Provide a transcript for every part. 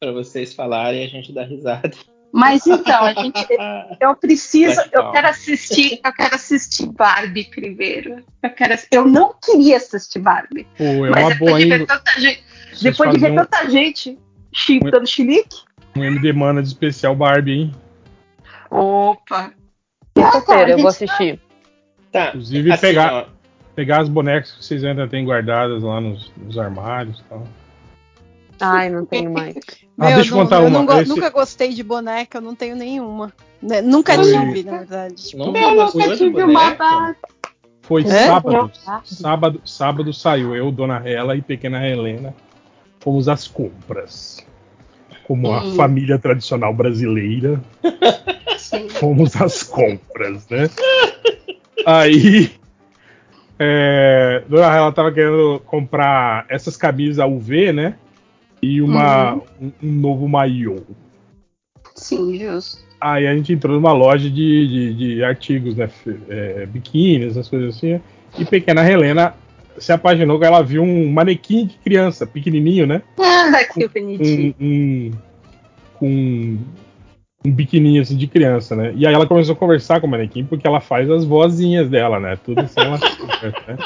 Pra vocês falarem e a gente dar risada. Mas então, a gente, eu preciso, eu quero assistir, eu quero assistir Barbie primeiro. Eu, quero, eu não queria assistir Barbie. Pô, é uma boa de ver tanta gente, depois de ver um... tanta gente chipando um... chilique. Um MD Mana de especial Barbie, hein? Opa! Terça-feira eu vou assistir. Tá. Inclusive assim, pegar, pegar as bonecas que vocês ainda têm guardadas lá nos, nos armários e tal. Ai, não tenho mais. Ah, Meu, deixa eu não, contar eu uma. Não, Esse- Nunca gostei de boneca, eu não tenho nenhuma. Né, Nunca Foi- tive, na verdade. Tipo, Nunca Eu nunca de tive uma. Foi É? sábado, Eu- sábado. Sábado saiu eu, Dona Hela e Pequena Helena. Fomos às compras. Como a Hum. família tradicional brasileira, Sim. fomos às compras, né? Aí. é, Dona Hela tava querendo comprar essas camisas UV, né? E uma, um, um novo maiô. Sim, justo. Aí a gente entrou numa loja de, de, de artigos, né? É, biquínis, essas coisas assim. E pequena Helena se apaixonou que ela viu um manequim de criança, pequenininho, né? Ah, que bonitinho. Um, um, com um biquininho assim de criança, né? E aí ela começou a conversar com o manequim porque ela faz as vozinhas dela, né? Tudo assim ela né?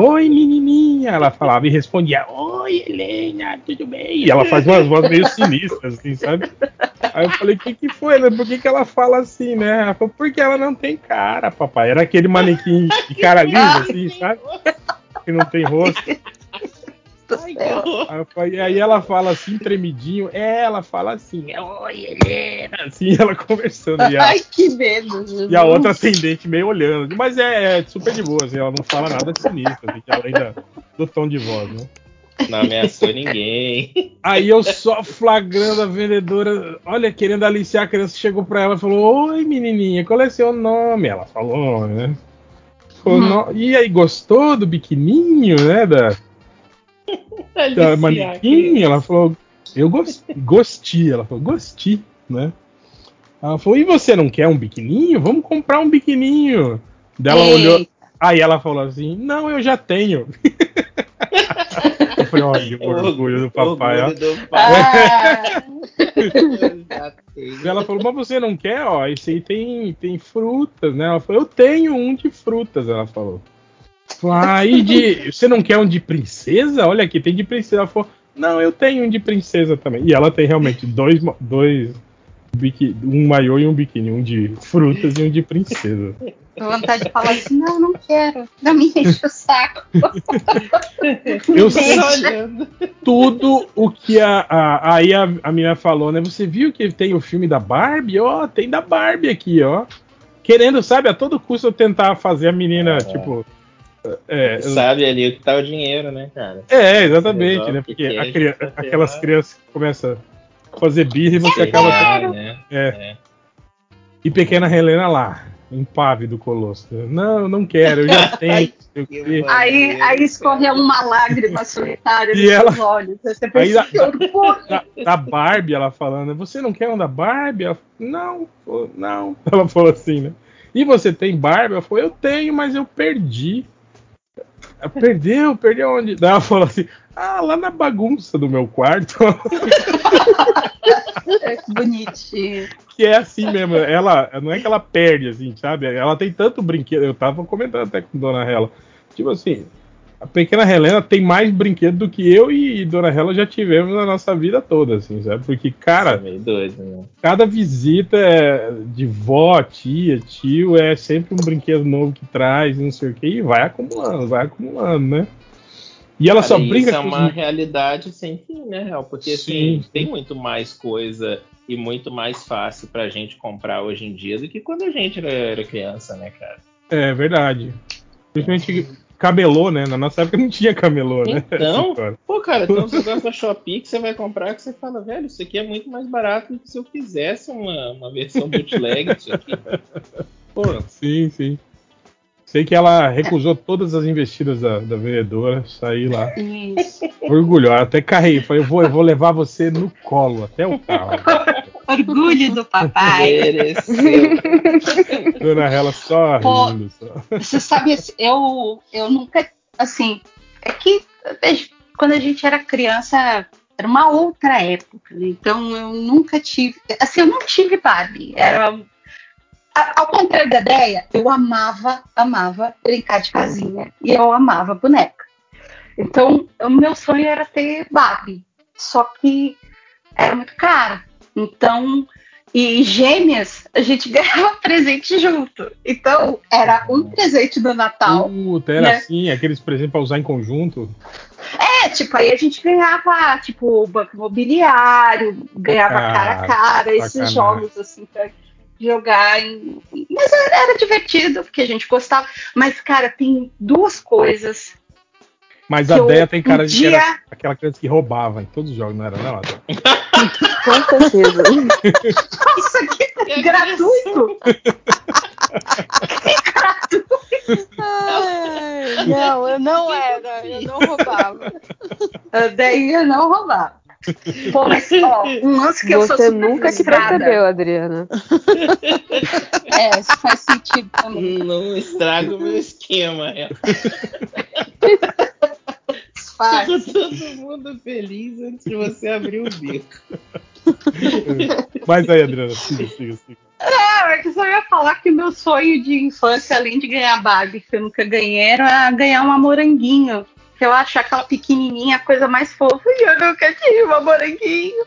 Oi, menininha! Ela falava e respondia: Oi, Helena, tudo bem? E ela faz umas vozes meio sinistras, assim, sabe? Aí eu falei: O que, que foi, né? Por que, que ela fala assim, né? Ela falou: Porque ela não tem cara, papai. Era aquele manequim de cara lisa, assim, sabe? Que não tem rosto. Ai, que horror. Aí, aí ela fala assim, tremidinho. É, ela fala assim: Oi, Helena! Assim, ela conversando. E a, Ai, que medo. Jesus. e a outra atendente meio olhando. Mas é, é super de boa, assim, ela não fala nada sinistro, assim, além da- do tom de voz, né? Não ameaçou ninguém. Aí eu só flagrando a vendedora, olha, querendo aliciar a criança, chegou pra ela e falou: Oi, menininha, qual é seu nome? Ela falou, né? Falou, Hum. "No- E aí, gostou do biquininho, né? Da, da manequim? Ela falou: Eu gos- gostei. Ela falou: Gostei, né? Ela falou: E você não quer um biquininho? Vamos comprar um biquininho. Daí ela Ei, olhou. Aí ela falou assim: Não, eu já tenho. eu falei: Olha, o orgulho do papai, ó. Orgulho do pai. Ah, ela falou, mas você não quer, ó, esse aí tem, tem frutas, né? Ela falou, eu tenho um de frutas, ela falou. Ah, e de. Você não quer um de princesa? Olha aqui, tem de princesa. Ela falou, não, eu tenho um de princesa também. E ela tem realmente dois, dois um maiô e um biquíni, um de frutas e um de princesa. Tô vontade de falar assim, não, não quero. Não me enche o saco. Eu sei tudo o que a, a, aí a, a menina falou, né? Você viu que tem o filme da Barbie? Ó, tem da Barbie aqui, ó. Querendo, sabe, a todo custo eu tentar fazer a menina, É. tipo. É, Sabe ali o que tá o dinheiro, né, cara? é, exatamente, Resolve né? que Porque aquelas lá. crianças que começam a fazer birra e você acaba. Né? É. E pequena Helena lá, impávido colosso. Não, eu não quero, eu já tenho. quê. Aí, aí escorreu uma lágrima solitária E nos ela- seus olhos. Você Aí da- da, da Barbie, ela falando, você não quer um da Barbie? Ela não, não. Ela falou assim, né? E você tem Barbie? Ela falou, eu tenho, mas eu perdi. Perdeu? Perdeu onde? Daí ela falou assim, ah, lá na bagunça do meu quarto. É, que bonitinho. que é assim mesmo, ela, não é que ela perde, assim, sabe? Ela tem tanto brinquedo, eu tava comentando até com Dona Hela, tipo assim, a pequena Helena tem mais brinquedo do que eu e Dona Hela já tivemos na nossa vida toda, assim, sabe? Porque, cara, meio doido, né? cada visita é de vó, tia, tio, é sempre um brinquedo novo que traz, não sei o que, e vai acumulando, vai acumulando, né? E ela Cara, só brinca isso é com os uma realidade sem fim, né, Real? Porque assim, Sim. tem muito mais coisa e muito mais fácil pra gente comprar hoje em dia do que quando a gente era, era criança, né, cara? É verdade. Principalmente camelô, né? Na nossa época não tinha camelô, né? Então. Pô, cara, tem uns negócios da Shopee que você vai comprar que você fala, velho, isso aqui é muito mais barato do que se eu fizesse uma, uma versão bootleg disso aqui. Pô, Sim, sim. Sei que ela recusou todas as investidas da, da vendedora, saí lá Isso. orgulhosa, até carrei, falei, eu vou, eu vou levar você no colo até o carro. Orgulho do papai. mereceu. Dona Hela só Pô. rindo. Só. Você sabe, assim, eu, eu nunca. Assim, é que quando a gente era criança, era uma outra época, né? Então eu nunca tive. Assim, eu não tive Barbie. Era. Ao contrário da ideia, eu amava, amava brincar de casinha. E eu amava boneca. Então, o meu sonho era ter Barbie. Só que era muito caro. Então, e gêmeas, a gente ganhava presente junto. Então, era um presente do Natal. Puta, era né? assim, aqueles presentes pra usar em conjunto. É, tipo, aí a gente ganhava, tipo, banco imobiliário, ganhava Cara, cara a cara, esses sacanagem. jogos, assim, pra jogar. Em... Mas era, era divertido, porque a gente gostava. Mas, cara, tem duas coisas. Mas Que a Deia tem cara um de que dia- era aquela criança que roubava em todos os jogos, não era, não? Com certeza. Nossa, que gratuito! Ai, não, eu não era, eu não roubava. Daí eu não roubava. Pô, mas, ó, um lance que eu sou Você nunca que frustrada. percebeu, Adriana. É, isso faz sentido também. Não estraga o meu esquema. É. Faz. Tá todo mundo feliz antes de você abrir o bico. Mas aí, Adriana, siga, siga, siga. Não, é que eu só ia falar que meu sonho de infância, além de ganhar Barbie, que eu nunca ganhei, era ganhar uma moranguinho. Que eu acho aquela pequenininha a coisa mais fofa e eu nunca tive uma moranguinho.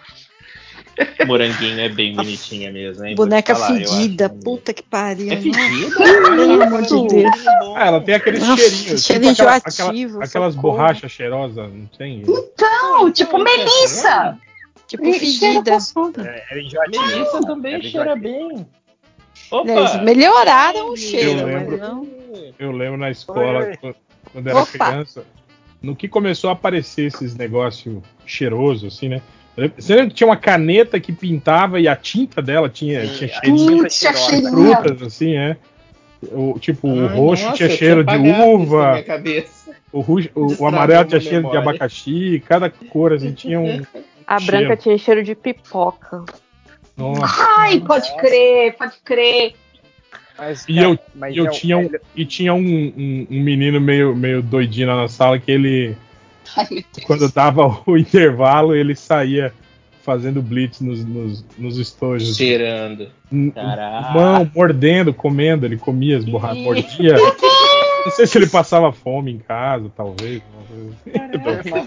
Moranguinho é bem bonitinha mesmo, hein? Boneca falar, fedida, puta que pariu. É né? fedida? Pelo amor de Deus. Ah, ela tem aqueles Nossa, cheirinhos. cheiro tipo aquela- enjoativo, aquela- aquelas socorro. borrachas cheirosas, não tem? Não, tipo Melissa. Tipo, fedida. É. Melissa também Era cheira bem. Eles Opa! melhoraram o cheiro, Eu mas lembro. não. Eu lembro na escola, Oi. quando- quando era Opa. criança, no que começou a aparecer esses negócios cheirosos, assim, né? Você lembra que tinha uma caneta que pintava e a tinta dela tinha, tinha Sim, cheirinho de Putz, a cheirosa. cheirinha. frutas, assim, é? O, tipo, o Ai, roxo nossa, tinha cheiro de uva, o, roxo- o- o amarelo tinha cheiro de memória. abacaxi, cada cor assim tinha um. A Cheiro. branca tinha cheiro de pipoca. Nossa. Ai, pode crer, pode crer. Mas, E cara, eu- mas eu é- tinha um, e tinha um, um- um menino meio, meio doidinho lá na sala que ele, Ai, quando dava o intervalo, ele saía fazendo blitz nos, nos, nos estojos. Cheirando. N- Caraca. Mão, mordendo, comendo, ele comia as borrachas, mordia. Não sei se ele passava fome em casa, talvez.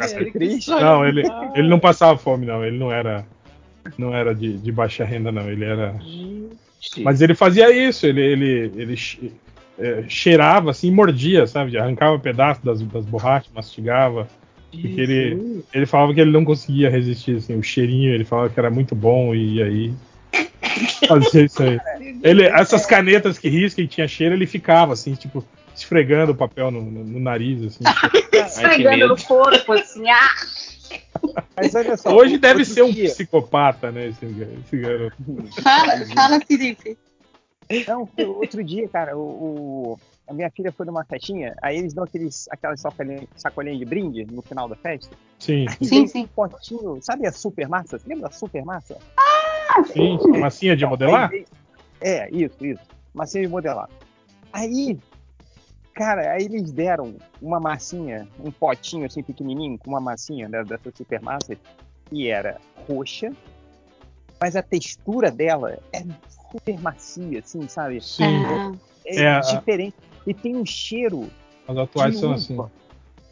assim. Triste. Não, ele, ele não passava fome, não. Ele não era, não era de, de baixa renda, não. Ele era. Mas ele fazia isso, ele, ele, ele é, cheirava assim, mordia, sabe? Arrancava pedaço das, das borrachas, mastigava. Porque ele, ele falava que ele não conseguia resistir, assim, o cheirinho, ele falava que era muito bom e aí fazia isso aí. Ele, essas canetas que risca e tinha cheiro, ele ficava assim, tipo, esfregando o papel no, no- no nariz, assim. Esfregando medo. no corpo, assim. Ah, Mas olha só. Hoje deve ser um dia- psicopata, né, esse, esse garoto. fala, fala, Felipe. Não, outro dia, cara, o, o- a minha filha foi numa festinha, aí eles dão aqueles, aquelas sacolinhas, sacolinhas de brinde no final da festa. Sim, E Sim, sim. um potinho, sabe a super massa? Você lembra da super massa? sim, massinha de modelar? Aí É, isso, isso. Massinha de modelar. Aí, cara, aí eles deram uma massinha, um potinho assim pequenininho, com uma massinha da- dessa super massa, e era roxa, mas a textura dela é super macia, assim, sabe? Sim, Ah, É, É, a- diferente. E tem um cheiro as atuais de são uva. assim.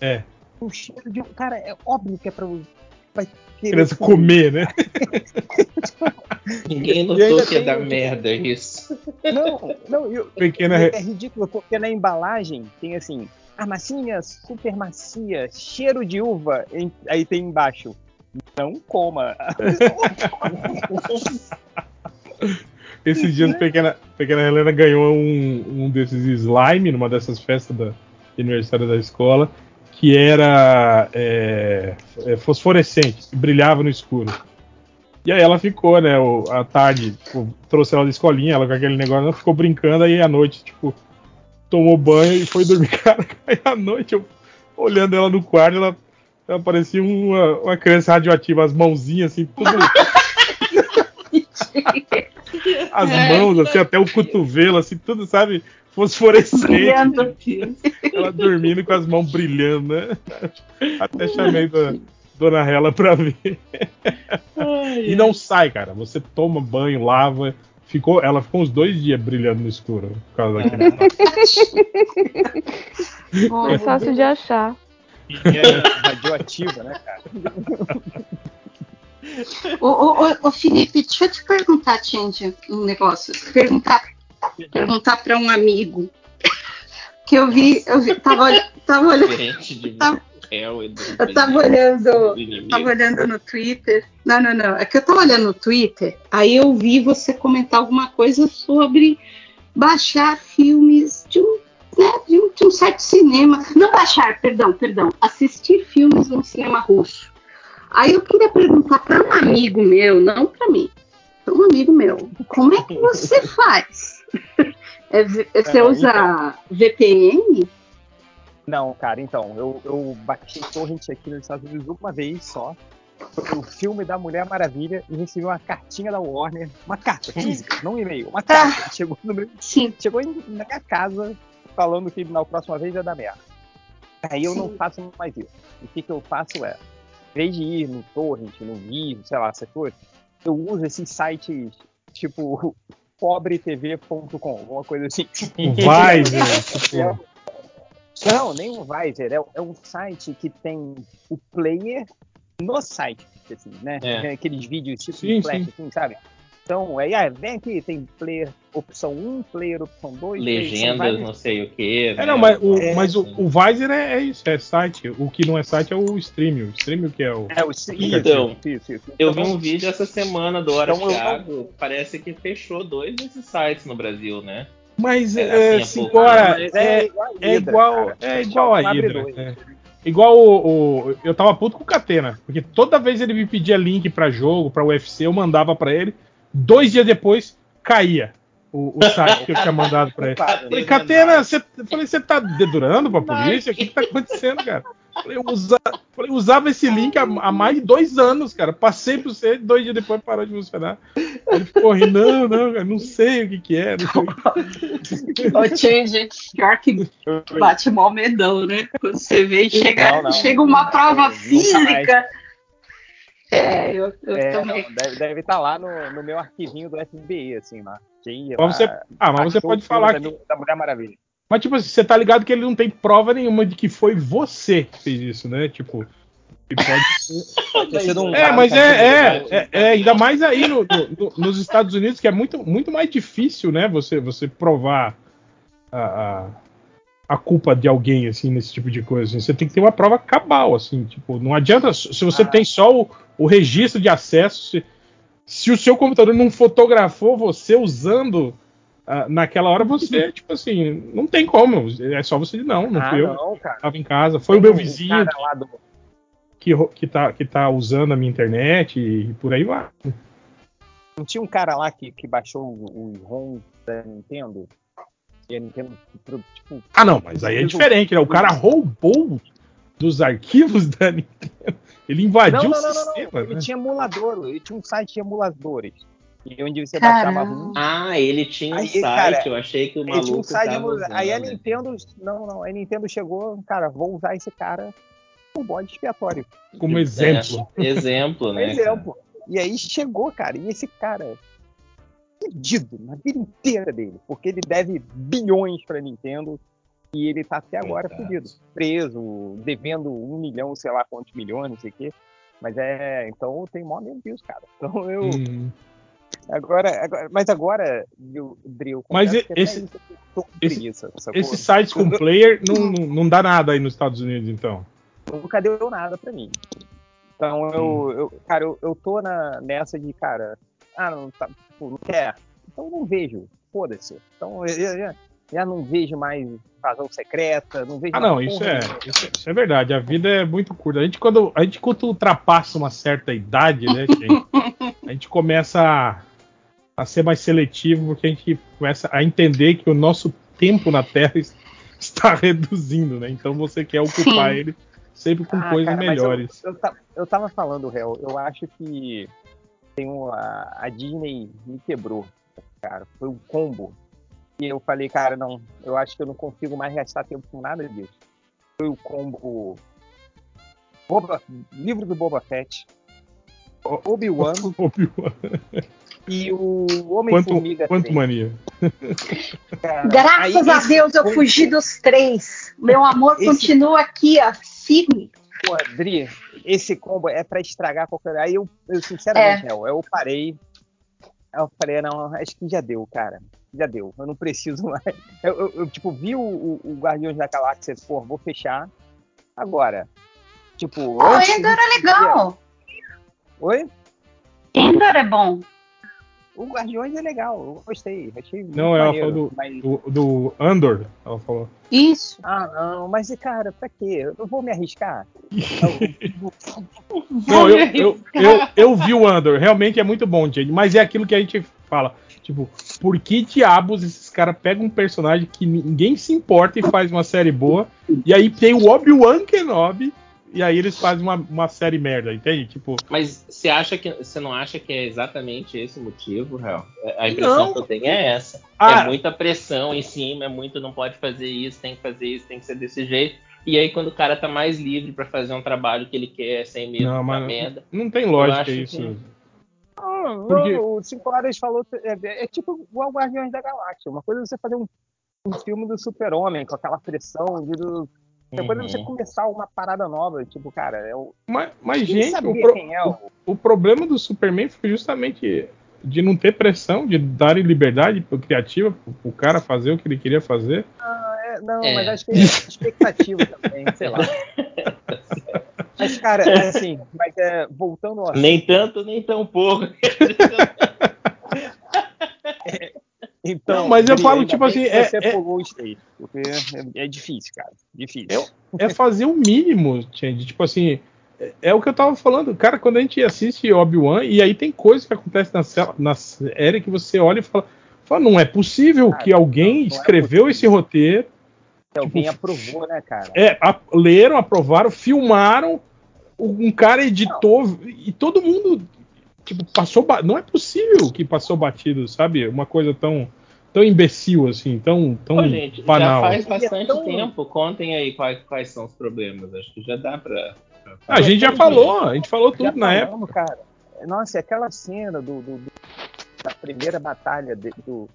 É, Um cheiro de. Cara, é óbvio que é pra. Querer criança comer, né? Ninguém notou que ia dar merda isso. Não, não, eu, Pequena. é ridículo, porque na embalagem tem assim, a massinha super macia, cheiro de uva, em- aí tem embaixo. Não coma. Esses dias, pequena, pequena Helena ganhou um, um desses slime numa dessas festas da aniversário da escola, que era é, é, fosforescente, brilhava no escuro. E aí ela ficou, né, o- à tarde, tipo, trouxe ela da escolinha, ela com aquele negócio, ela ficou brincando, aí à noite, tipo, tomou banho e foi dormir. Cara, aí à noite, eu olhando ela no quarto, ela, ela parecia uma, uma criança radioativa, as mãozinhas assim, tudo as mãos, assim, até o cotovelo, assim, tudo, sabe? Fosforescente. Ela dormindo com as mãos brilhando, né? Até chamei do, Dona Hela pra ver. e não sai, cara. Você toma banho, lava. Ficou, ela ficou uns dois dias brilhando no escuro por causa daquele. É fácil de achar. E é radioativa, né, cara? Ô, ô, ô, ô, Felipe, deixa eu te perguntar, Tindy, um negócio. Perguntar, perguntar para um amigo. Que eu vi, eu vi, tava, tava olhando. Eu tava olhando, tava olhando no Twitter. Não, não, não. É que eu tava olhando no Twitter, aí eu vi você comentar alguma coisa sobre baixar filmes de um, né, de um, de um certo cinema. Não baixar, perdão, perdão. Assistir filmes num cinema russo. Aí eu queria perguntar para um amigo meu, não para mim, para um amigo meu, como é que você faz? É, v- você É, usa VPN? Não, cara, então, eu, eu baixei torrent aqui nos Estados Unidos uma vez só. O filme da Mulher Maravilha e recebi uma cartinha da Warner, uma carta física, não um e-mail, uma carta. Chegou, no meu, Sim. chegou em- na minha casa falando que na próxima vez ia dar merda. Aí eu não Sim. faço mais isso. O que, que eu faço é, vez de ir no torrent, no Vivo, sei lá, essas coisas, eu uso esses sites tipo pobretv.com, alguma coisa assim. Vai, tipo, Não, nem o Viser. É, é um site que tem o player no site, assim, né? É. Aqueles vídeos tipo Sim, flash, sim. assim, sabe? Então, aí, ah, vem aqui, tem player opção 1, player opção 2. Legendas, não sei o que. É, não, mas o, É, mas o, o Visor é, é isso, é site. O que não é site é o stream. O stream que é o. É, o isso, Então, isso, isso. Eu vi Então, um vídeo essa semana do Hora Então, eu- Thiago, parece que fechou dois desses sites no Brasil, né? Mas É, é, assim, assim, é agora, mas é, igual a é Hydra, igual, cara. é igual a Hydra. é. Igual o, o- Eu tava puto com o Catena, porque toda vez ele me pedia link pra jogo, pra UFC, eu mandava pra ele. Dois dias depois, caía o, o site que eu tinha mandado pra ele. Falei, né? Catena, você, falei, você tá dedurando pra polícia? O que, que tá acontecendo, cara? Falei, eu usa- falei, eu usava esse link há, há mais de dois anos, cara. Passei pro você, dois dias depois parou de funcionar. Ele ficou rindo, não, não, cara, não sei o que que é. que- Ô, Change, pior que bate mó medão, né? Quando você vê e chega, Não, não. chega uma prova física. É, eu, eu É, também. não, deve, deve estar lá no, no meu arquivinho do FBI, assim, lá. Que, Mas você- Ah, mas você pode falar da, que. Da Mulher Maravilha. Mas, tipo assim, você tá ligado que ele não tem prova nenhuma de que foi você que fez isso, né? Tipo. pode ser- um É, mas é, é, acreditou. é, é, ainda mais aí no- no- nos Estados Unidos, que é muito, muito mais difícil, né? Você, você provar a, a, a culpa de alguém, assim, nesse tipo de coisa. assim. Você tem que ter uma prova cabal, assim. Tipo, não adianta. Se você Ah. tem só o, o registro de acesso, se, se o seu computador não fotografou você usando. ah, naquela hora você, tipo assim, não tem como. É só você não, não ah, fui eu. não, cara. Tava em casa. Foi o meu vizinho do- que, que, tá, que tá usando a minha internet e por aí vai. Não tinha um cara lá que, que baixou o, o ROM da Nintendo? E a Nintendo, tipo, Ah, não, mas aí é diferente, né? O cara roubou dos arquivos da Nintendo. Ele invadiu não, não, o não, não, não. sistema, Ele né? tinha emulador, ele tinha um site de emuladores. E onde você Caramba. baixava. Ah, ele tinha um Aí, site, cara, eu achei que o Ele maluco tinha um site de tava emulador. usando, Aí a? Nintendo. Não, não. A Nintendo chegou, cara, vou usar esse cara como bode expiatório. Como exemplo. É, exemplo, né? exemplo. E aí chegou, cara, e esse cara fudido na vida inteira dele, porque ele deve bilhões pra Nintendo e ele tá até agora Coitado. fudido, preso, devendo um milhão, sei lá quantos milhões, não sei o quê. Mas é, então eu tenho mó medo disso, cara. Então eu, Hum. agora, agora, mas agora, eu, Dril, Mas até esse- esse-? Esses sites com player não, não, não dá nada aí nos Estados Unidos, então. nunca deu nada pra mim. Então eu, eu cara, eu, eu tô na, nessa de, cara, ah, não, tá, tipo, não quer. Então eu não vejo, foda-se. Então eu, eu já, já não vejo mais invasão secreta, não vejo Ah, mais não, isso é, isso é, isso é verdade. A vida é muito curta. A gente, quando, a gente, quando ultrapassa uma certa idade, né, gente, a gente começa a, a ser mais seletivo, porque a gente começa a entender que o nosso tempo na Terra es- está reduzindo, né? Então você quer ocupar Sim. ele sempre com Ah, coisas cara, melhores. Eu, eu, eu tava falando, réu, eu acho que tem um, a, a Disney me quebrou, cara. Foi um combo. E eu falei, cara, não, eu acho que eu não consigo mais gastar tempo com nada disso. Foi o combo Boba- livro do Boba Fett, Obi-Wan Obi-Wan. e o Quanto, Homem-Formiga. quanto 3, mania. cara. Graças Aí a Deus eu fugi dos três. Meu amor Esse- continua aqui, ó, firme. Pô, Adri, esse combo é pra estragar qualquer. Aí eu, eu sinceramente, Nel, eu parei. Eu falei, não, acho que já deu, cara. Já deu. Eu não preciso mais. Eu, eu- eu, tipo, vi o, o, o Guardiões da Galáxia, pô, vou fechar. Agora. Tipo. O Endor do- é legal. Oi? Endor é bom. O Guardiões é legal, eu gostei. Achei Não, ela maneiro, falou do, mas- do, do Andor. Ela falou. Isso. Ah, não, mas, cara, pra quê? Eu vou me arriscar. Não, eu, eu, eu, eu vi o Andor, realmente é muito bom, gente. Mas é aquilo que a gente fala. Tipo, por que diabos esses caras pegam um personagem que ninguém se importa e faz uma série boa? E aí tem o Obi-Wan Kenobi, e aí eles fazem uma, uma série merda, entende? Tipo, Mas você acha que você não acha que é exatamente esse o motivo, Real? A impressão Não. que eu tenho é essa. Ah. É muita pressão em cima, é muito não pode fazer isso, tem que fazer isso, tem que ser desse jeito. E aí quando o cara tá mais livre pra fazer um trabalho que ele quer, sem medo Não, da mas- merda. não tem lógica isso. que- Não, Porque- o Cinco Horas falou. É, é tipo igual Guardiões da Galáxia. Uma coisa é você fazer um, um filme do super-homem com aquela pressão de. Do, coisa é você Uhum. começar uma parada nova. Tipo, cara, é o. Mas, mas gente, sabia o, pro- quem é o. o problema do Superman foi justamente de não ter pressão, de darem liberdade pro criativa, pro, pro cara fazer o que ele queria fazer. É, não, É. mas acho que é expectativa também, sei lá. Mas, cara, é assim, mas é, voltando ao assunto, Nem tanto, nem tão pouco. Então, Não, mas eu falo, ainda tipo assim, que é- Você é- pulou o stage, porque é, é difícil, cara. Difícil. Eu- é fazer o mínimo, gente. Tipo assim, é, é o que eu tava falando. Cara, quando a gente assiste Obi-Wan, e aí tem coisas que acontecem na, na série que você olha e fala, fala não é possível Cara, que alguém não, não é escreveu esse roteiro, Que alguém tipo, aprovou, né, cara? é, a- leram, aprovaram, filmaram, um cara editou, e todo mundo, tipo, passou. ba- Não é possível que passou batido, sabe? Uma coisa tão, tão imbecil assim, tão, tão Pô, gente, já banal. faz E é bastante tão- tempo. Contem aí quais, quais são os problemas. Acho que já dá pra. pra- A gente já falou, a gente falou tudo Já na época. cara. Nossa, e aquela cena do, do- do- da primeira batalha de- do.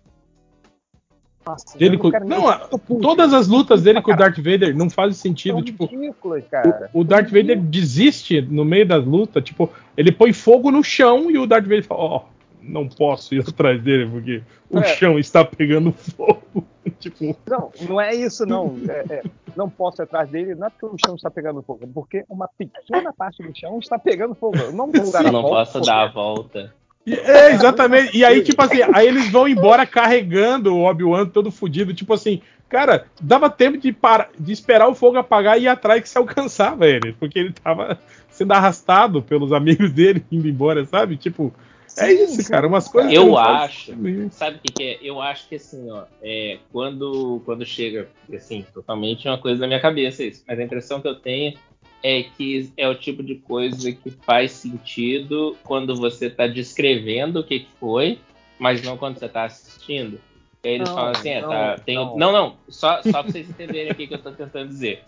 Nossa, Dele com- Não, a-. Todas as lutas dele com o Darth Vader não fazem sentido. São Tipo, ridículas, cara. o, o Darth Vader desiste no meio das lutas. Tipo, ele põe fogo no chão e o Darth Vader fala: Ó, não posso ir atrás dele porque o É. chão está pegando fogo. tipo, Não, não é isso, não. É- é, não posso ir atrás dele, não é porque o chão está pegando fogo, é porque uma pequena parte do chão está pegando fogo. Eu não vou dar Eu a não volta, posso porque- dar a volta. É, exatamente. E aí, tipo assim, aí eles vão embora carregando o Obi-Wan todo fudido. Tipo assim, cara, dava tempo de, parar, de esperar o fogo apagar e ir atrás que se alcançava ele. Porque ele tava sendo arrastado pelos amigos dele indo embora, sabe? Tipo, é Sim, isso, sim. cara. Umas coisas. Eu fazem acho. Sabe o que, que é? Eu acho que assim, ó, é, quando, quando chega, assim, totalmente uma coisa na minha cabeça isso, mas a impressão que eu tenho é que é o tipo de coisa que faz sentido quando você tá descrevendo o que, que foi, mas não quando você tá assistindo. E aí eles Não, falam assim, é, não, tá, tem, não. não, não, só, só pra vocês entenderem aqui o que eu tô tentando dizer.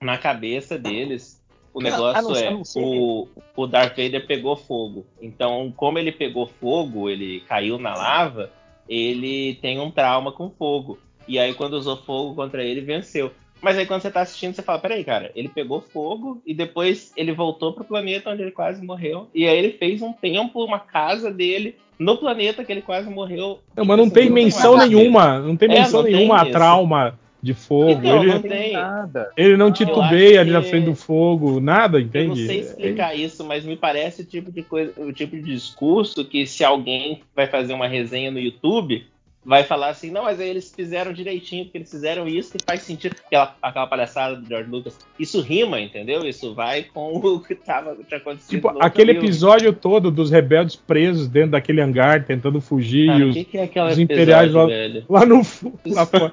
Na cabeça deles, o Não, negócio a não- a é o, o Darth Vader pegou fogo. Então, como ele pegou fogo, ele caiu na lava, ele tem um trauma com fogo. E aí, quando usou fogo contra ele, venceu. Mas aí, quando você tá assistindo, você fala: peraí, cara, ele pegou fogo e depois ele voltou pro planeta onde ele quase morreu. E aí, ele fez um templo, uma casa dele no planeta que ele quase morreu. Não, mas não Tipo tem assim, menção nenhuma. Não tem É, menção tem nenhuma a trauma de fogo. Então, ele, não tem. nada. ele não Eu titubeia ali na que- frente do fogo, nada, Eu entende? não sei explicar isso, mas me parece o tipo de coisa, o tipo de discurso que se alguém vai fazer uma resenha no YouTube, vai falar assim, não, mas aí eles fizeram direitinho, porque eles fizeram isso e faz sentido. Aquela, aquela palhaçada do George Lucas. Isso rima, entendeu? Isso vai com o que tava, tinha acontecido. Tipo, aquele filme. episódio todo dos rebeldes presos dentro daquele hangar, tentando fugir, Cara, os- que, que é os imperiais episódio, lá- lá no fu- lá fora.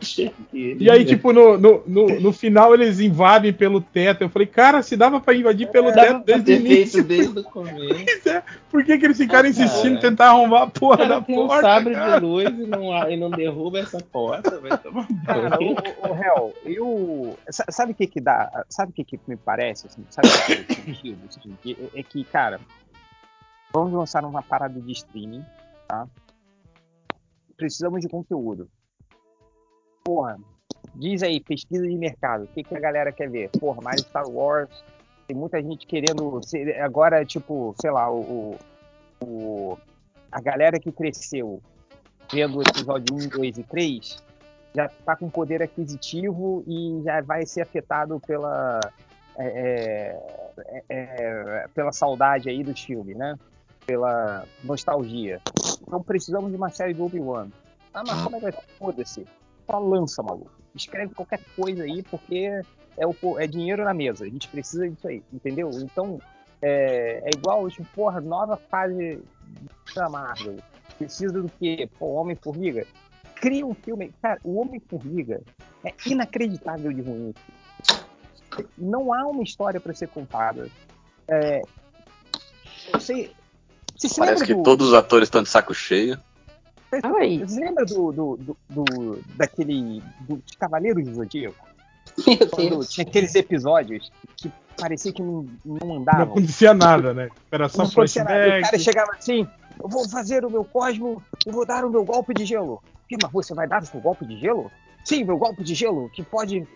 E aí, tipo, no, no, no, no final eles invadem pelo teto. Eu falei, cara, se dava pra invadir pelo Dava teto desde o início. desde o começo. É, Por que, que eles ficaram Ah, insistindo em tentar arrombar a porra cara da tem um porta? sabre cara? de luz e não e não derruba essa porta, vai tomar Cara, banho. o, o, o Hel, eu. sa- Sabe o que que dá? Sabe o que que me parece? Assim, sabe o que é seguinte, É, é que, cara, vamos lançar uma parada de streaming, tá? Precisamos de conteúdo. Porra, diz aí, pesquisa de mercado. O que, que a galera quer ver? Porra, mais Star Wars. Tem muita gente querendo. ser- Agora, tipo, sei lá, o, o- a galera que cresceu vendo o episódio 1, 2 e 3 já está com poder aquisitivo e já vai ser afetado pela é, é, é, pela saudade aí do filme, né? Pela nostalgia. Então precisamos de uma série do Obi-Wan. Ah, mas como é que vai? Foda-se. Só lança, maluco. Escreve qualquer coisa aí, porque é, o, é dinheiro na mesa. A gente precisa disso aí, entendeu? Então, é, é igual, tipo, porra, nova fase da Marvel. Precisa do quê? Pô, Homem-Formiga? Cria um filme. Cara, o Homem-Formiga é inacreditável de ruim. Não há uma história para ser contada. É, eu sei. Você se Parece que do, todos os atores estão de saco cheio. Ai. Você lembra do, do, do, do- daquele. Do, de Cavaleiros do Zodíaco? Meu Quando Deus. tinha aqueles episódios que parecia que não, não Não andavam. acontecia nada, né? Era só Não acontecia nada. O cara flashback. chegava assim, eu vou fazer o meu cosmo, eu vou dar o meu golpe de gelo. Que, mas você vai dar o seu golpe de gelo? Sim, meu golpe de gelo, que pode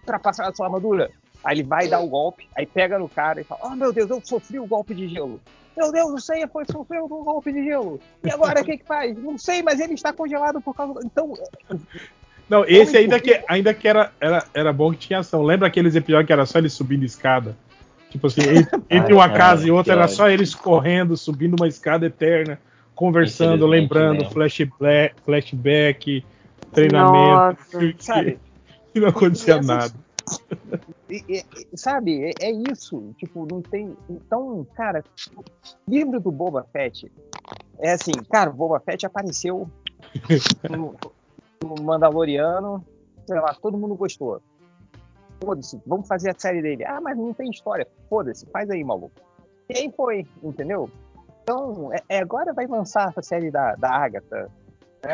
ultrapassar a sua armadura. Aí ele vai dar o golpe, aí pega no cara e fala, oh meu Deus, eu sofri o golpe de gelo. Meu Deus, o Seiya foi sofreu um golpe de gelo. E agora o que que faz? Não sei, mas ele está congelado por causa... do-" Então, Não, esse ainda que, ainda que era, era, era bom que tinha ação. Lembra aqueles episódios que era só ele subindo escada? Tipo assim, en- entre uma casa e outra que era só eles correndo, subindo uma escada eterna, conversando, lembrando, não. flashback, flashback, treinamento. Nossa. sabe? E não acontecia Essas- nada. E- e- sabe, é, é isso. Tipo, não tem. Então, cara, livro do Boba Fett é assim, cara, o Boba Fett apareceu no, no Mandaloriano, sei lá, todo mundo gostou. Foda-se, vamos fazer a série dele. Ah, mas não tem história. Foda-se, faz aí, maluco. E aí foi, entendeu? Então, é, é agora vai lançar essa série da, da Agatha.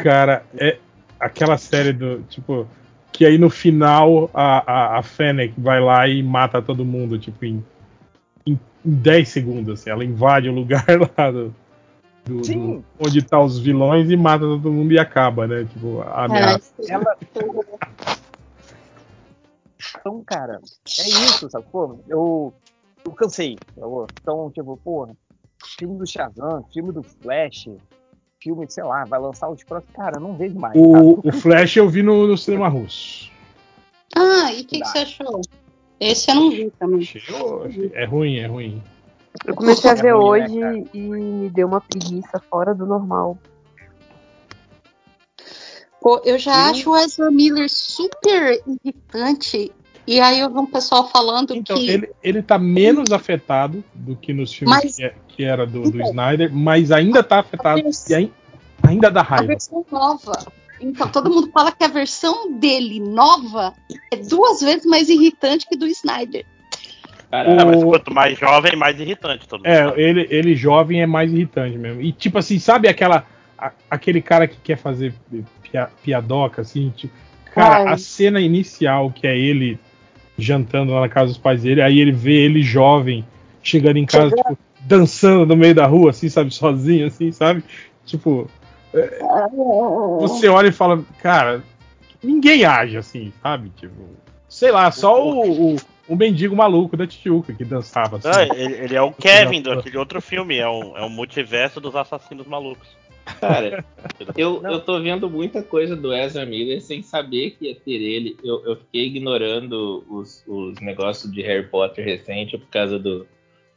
Cara, é aquela série do, tipo, que aí no final a, a, a Fennec vai lá e mata todo mundo, tipo, em, em, em 10 segundos, assim, ela invade o lugar lá do, do- do- onde tá os vilões e mata todo mundo e acaba, né? Tipo, a ameaça. Ela. Então, cara, é isso, sacou? Eu, eu cansei. sacou? Então, tipo, porra, filme do Shazam, filme do Flash, filme, sei lá, vai lançar os próximos. Cara, eu não vejo mais. O, o Flash eu vi no, no cinema russo. Ah, e o que, que você achou? Esse eu não vi também. É ruim, é ruim. Eu comecei a É ver ruim, né, hoje cara? e me deu uma preguiça fora do normal. Pô, eu já acho o Ezra Miller super irritante. E aí eu vi um pessoal falando Então, que. ele, ele tá menos afetado do que nos filmes Mas- que, é- que era do, do Então. Snyder, mas ainda tá afetado e ai- ainda dá A raiva. versão nova. Então, todo mundo fala que a versão dele nova é duas vezes mais irritante que do Snyder. Cara, Ah, mas O- quanto mais jovem, mais irritante todo mundo. É, sabe. ele, ele jovem é mais irritante mesmo. E tipo assim, sabe aquela a- aquele cara que quer fazer pia- piadoca assim, tipo, cara, Ai. a cena inicial que é ele jantando lá na casa dos pais dele, aí ele vê ele jovem chegando em casa, tipo, dançando no meio da rua assim, sabe, sozinho assim, sabe? Tipo, você olha e fala, cara, ninguém age assim, sabe? Tipo, sei lá, só o, o, o mendigo maluco da Tijuca que dançava assim. Ah, ele, ele é o Kevin daquele outro filme, é um, é um multiverso dos assassinos malucos. Cara, eu, Não. eu tô vendo muita coisa do Ezra Miller sem saber que ia ter ele. Eu, eu fiquei ignorando os, os negócios de Harry Potter recente por causa do,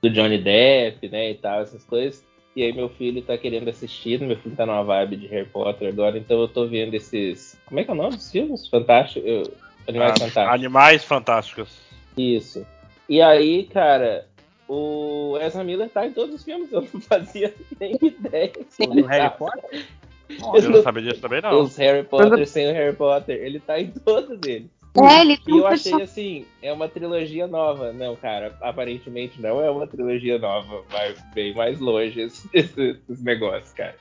do Johnny Depp, né, e tal, essas coisas. E aí meu filho tá querendo assistir, meu filho tá numa vibe de Harry Potter agora, então eu tô vendo esses... Como é que é o nome dos filmes? Fantástico? Eu- Animais Ah, Fantásticos. Animais fantásticos. Isso. E aí, cara, o Ezra Miller tá em todos os filmes, eu não fazia nem ideia. Do Harry. Potter? Eu não sabia disso também, não. Os Harry Potter sem o Harry Potter. Ele tá em todos eles. É, ele E eu achei assim, é uma trilogia nova. Não, cara, aparentemente não é uma trilogia nova. Vai bem mais longe esse, esse, esse negócio, cara.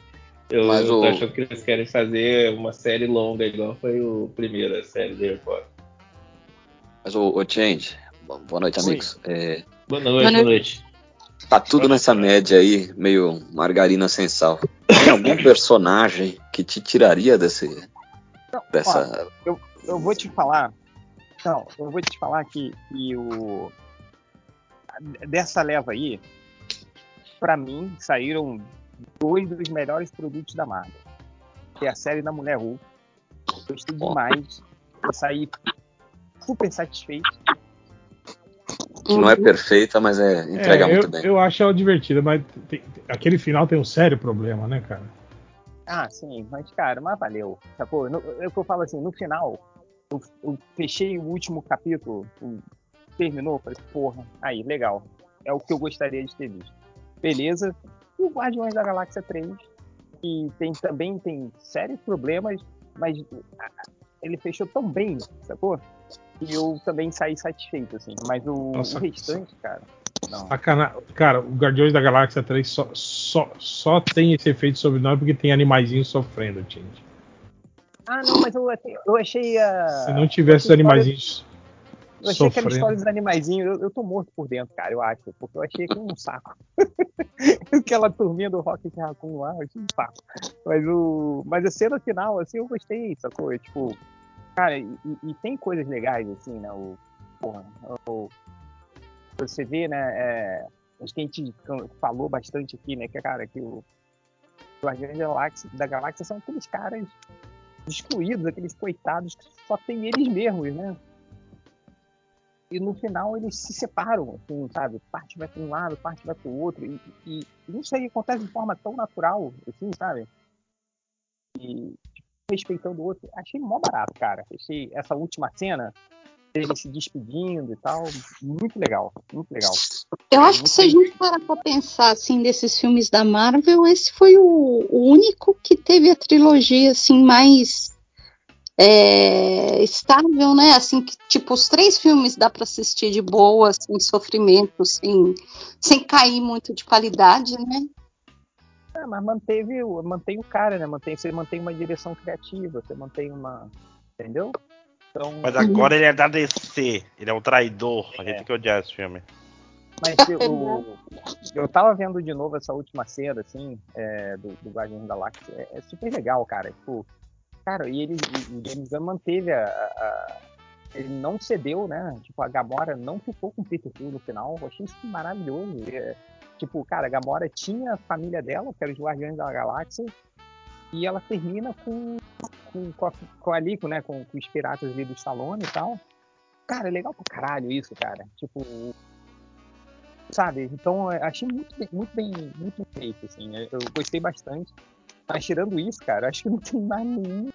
Eu, Mas eu o- tô achando que eles querem fazer uma série longa, igual foi o primeiro, a série do Harry Potter. Mas o, o Change, bo- boa noite, Oi. amigos. É, Boa noite, boa noite. tá tudo nessa média aí, meio margarina sem sal. Tem algum personagem que te tiraria desse, Não, dessa. ó, eu vou te falar. Não, eu vou te falar que, que o. Dessa leva aí, pra mim, saíram dois dos melhores produtos da Marvel. Que é a série da Mulher Hulk. Gostei demais. Eu saí super satisfeito. Que não é perfeita, mas é entrega É, muito eu, bem. eu acho ela divertida, mas tem- tem- aquele final tem um sério problema, né, cara? Ah, sim, mas cara, mas valeu. Sacou? No, é o que eu falo assim, no final, eu, eu fechei o último capítulo, o- terminou, falei, porra, aí, legal. É o que eu gostaria de ter visto. Beleza. E o Guardiões da Galáxia 3, que tem, também tem sérios problemas, mas ele fechou tão bem, sacou? E eu também saí satisfeito, assim. Mas o, Nossa, o restante, cara, não. Sacana... Cara, o Guardiões da Galáxia 3 só, só, só tem esse efeito sobre nós porque tem animaizinhos sofrendo, gente. Ah, não, mas eu, eu achei a. Se não tivesse os animaizinhos Eu achei aquela sofrendo. história dos animaizinhos, eu, eu tô morto por dentro, cara, eu acho, porque eu achei aquilo um saco. aquela turminha do Rocket Raccoon lá, eu achei um saco. Mas, o, mas a cena final, assim, eu gostei, sacou? É, Tipo, cara, e, e- tem coisas legais, assim, né? O, porra, o- você vê, né? É, acho que a gente falou bastante aqui, né? Que, cara, que o Guardiões da Galáxia, da Galáxia são aqueles caras excluídos, aqueles coitados que só tem eles mesmos, né? e no final eles se separam, assim, sabe? Parte vai para um lado, parte vai para o outro, e, e, e isso aí acontece de forma tão natural, assim, sabe? E respeitando o outro. Achei mó barato, cara. Achei essa última cena, ele se despedindo e tal, muito legal, muito legal. Eu acho que se a gente parar pra pensar assim desses filmes da Marvel, esse foi o, o único que teve a trilogia assim mais é, estável, né? Assim que tipo os três filmes dá pra assistir de boa, sem sofrimento, sem, sem cair muito de qualidade, né? É, mas manteve, o- mantém o cara, né? Mantém, você mantém uma direção criativa, você mantém uma. Entendeu? Então, Mas agora ele é da DC, ele é um traidor. A gente tem que odiar esse filme. Mas eu, eu tava vendo de novo essa última cena, assim, é, do, do Guardiões da Galáxia. É, é super legal, cara. Tipo, cara, e ele, o James Gunn manteve a, a- a- Ele não cedeu, né? Tipo, a Gamora não ficou com o Peter Quill no final. Eu achei isso maravilhoso. É, tipo, cara, a Gamora tinha a família dela, que era os Guardiões da Galáxia, e ela termina com, com, com, a, com a Lico, né? Com, com os piratas ali do Stallone e tal. Cara, é legal pra caralho isso, cara. Tipo, sabe? Então, achei muito bem, muito bem, muito feito, assim. Eu, gostei bastante. Mas tirando isso, cara, acho que não tem mais nenhum.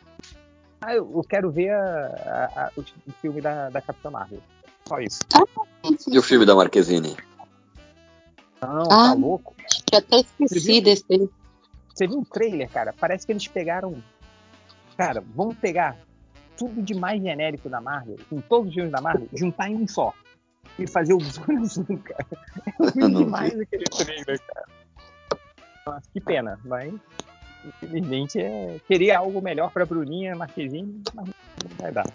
Ah, eu, eu quero ver a, a- a- o filme da, da Capitã Marvel. Só isso. E o filme da Marquezine? Não, Ah. tá louco. Já até esqueci desse. Você viu o trailer, cara? Parece que eles pegaram. Cara, vamos pegar tudo de mais genérico da Marvel, com todos os filmes da Marvel, juntar em um só. E fazer o Besouro Azul, cara. É ruim vi. demais aquele trailer, cara. Nossa, que pena, mas infelizmente é... queria algo melhor pra Bruninha Marquezine, mas não vai dar.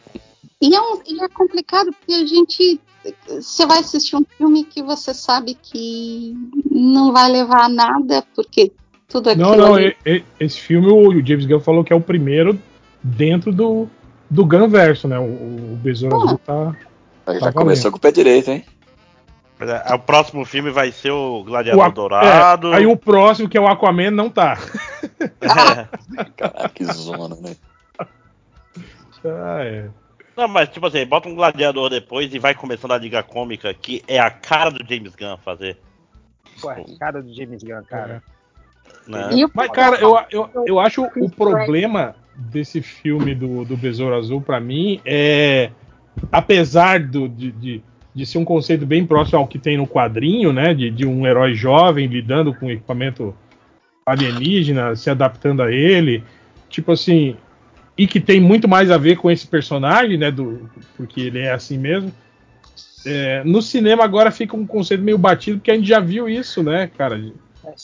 E é, um- e é complicado porque a gente. Você vai assistir um filme que você sabe que não vai levar a nada, porque tudo aquilo. Não, não, ali- e- e- esse filme o James Gunn falou que é o primeiro dentro do, do Gun verso, né? O, o Besouro. Azul tá. Já Tá começou com o pé direito, hein? Mas, é, O próximo filme vai ser o Gladiador O Aqu- Dourado. é, aí o próximo, que é o Aquaman, não tá. Caraca, que zona, né? Ah, é. Não, mas tipo assim, bota um gladiador depois e vai começando a liga cômica, que é a cara do James Gunn fazer. Pô, a cara do James Gunn, cara. Né? E o- Mas, cara, eu, eu, eu acho o problema desse filme do, do Besouro Azul, pra mim, é. Apesar do, de, de, de ser um conceito bem próximo ao que tem no quadrinho, né? De, de um herói jovem lidando com equipamento alienígena, se adaptando a ele. Tipo assim. E que tem muito mais a ver com esse personagem, né? Do, porque ele é assim mesmo. É, no cinema agora fica um conceito meio batido, porque a gente já viu isso, né, cara?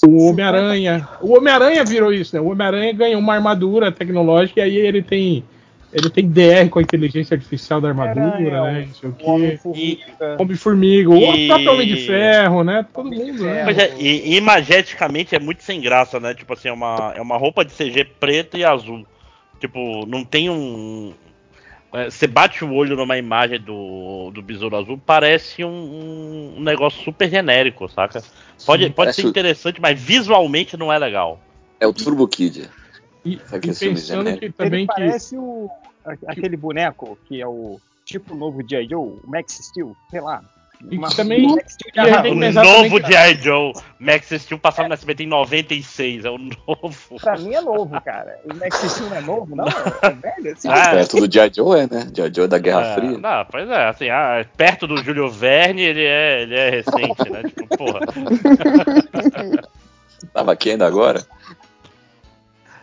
O Homem-Aranha. O Homem-Aranha virou isso, né? O Homem-Aranha ganha uma armadura tecnológica e aí ele tem. Ele tem DR com a inteligência artificial da armadura, né? Não sei o O quê. Homem-Formiga. Homem-Formiga, o E- próprio Homem de Ferro, né? Todo mundo, né? Mas é, e, imageticamente é muito sem graça, né? Tipo assim, é uma, é uma roupa de CG preta e azul. Tipo, não tem um. é, Você bate o olho numa imagem do, do Besouro Azul, parece um, um negócio super genérico, saca? Pode, pode parece ser o- interessante, mas visualmente não é legal. É o Turbo Kid. E, e pensando que também Ele que. parece o, aquele boneco que é o tipo novo G.I. Joe, o Max Steel, sei lá. E Uma- também- de tem O novo que- G.I. Joe, Max Steel passava no SBT em 96, é o novo. Pra mim é novo, cara. O Max Steel não é novo, não? É velho? Assim, Ah, Perto do G.I. Joe é, né? G.I. Joe da Guerra É, Fria. Não, pois é, assim, ah, perto do Júlio Verne, ele é, ele é recente, né? Tipo, porra. Tava aqui ainda agora.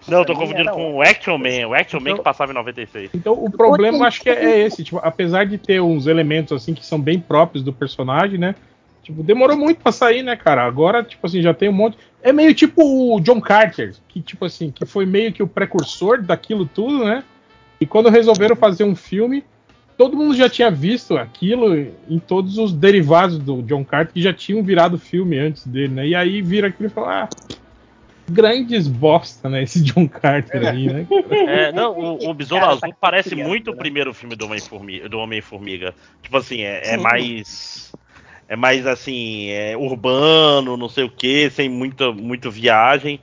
Não, eu tô confundindo com o Action Man, o Action Man Então- que passava em 96. Então o problema eu acho que é, é esse, tipo, apesar de ter uns elementos assim que são bem próprios do personagem, né? Tipo, demorou muito pra sair, né, cara? Agora, tipo assim, já tem um monte. É meio tipo o John Carter, que tipo assim, que foi meio que o precursor daquilo tudo, né? E quando resolveram fazer um filme, todo mundo já tinha visto aquilo em todos os derivados do John Carter que já tinham virado filme antes dele, né? E aí vira aquilo e fala, ah, grandes bosta, né? Esse John Carter aí, né? É, não, o, o Besouro Cara, Azul tá parece criando, muito o né? primeiro filme do Homem-Formiga. Do Homem-Formiga. Tipo assim, é, é mais. É mais assim, é, urbano, não sei o que, sem muita, muito viagem.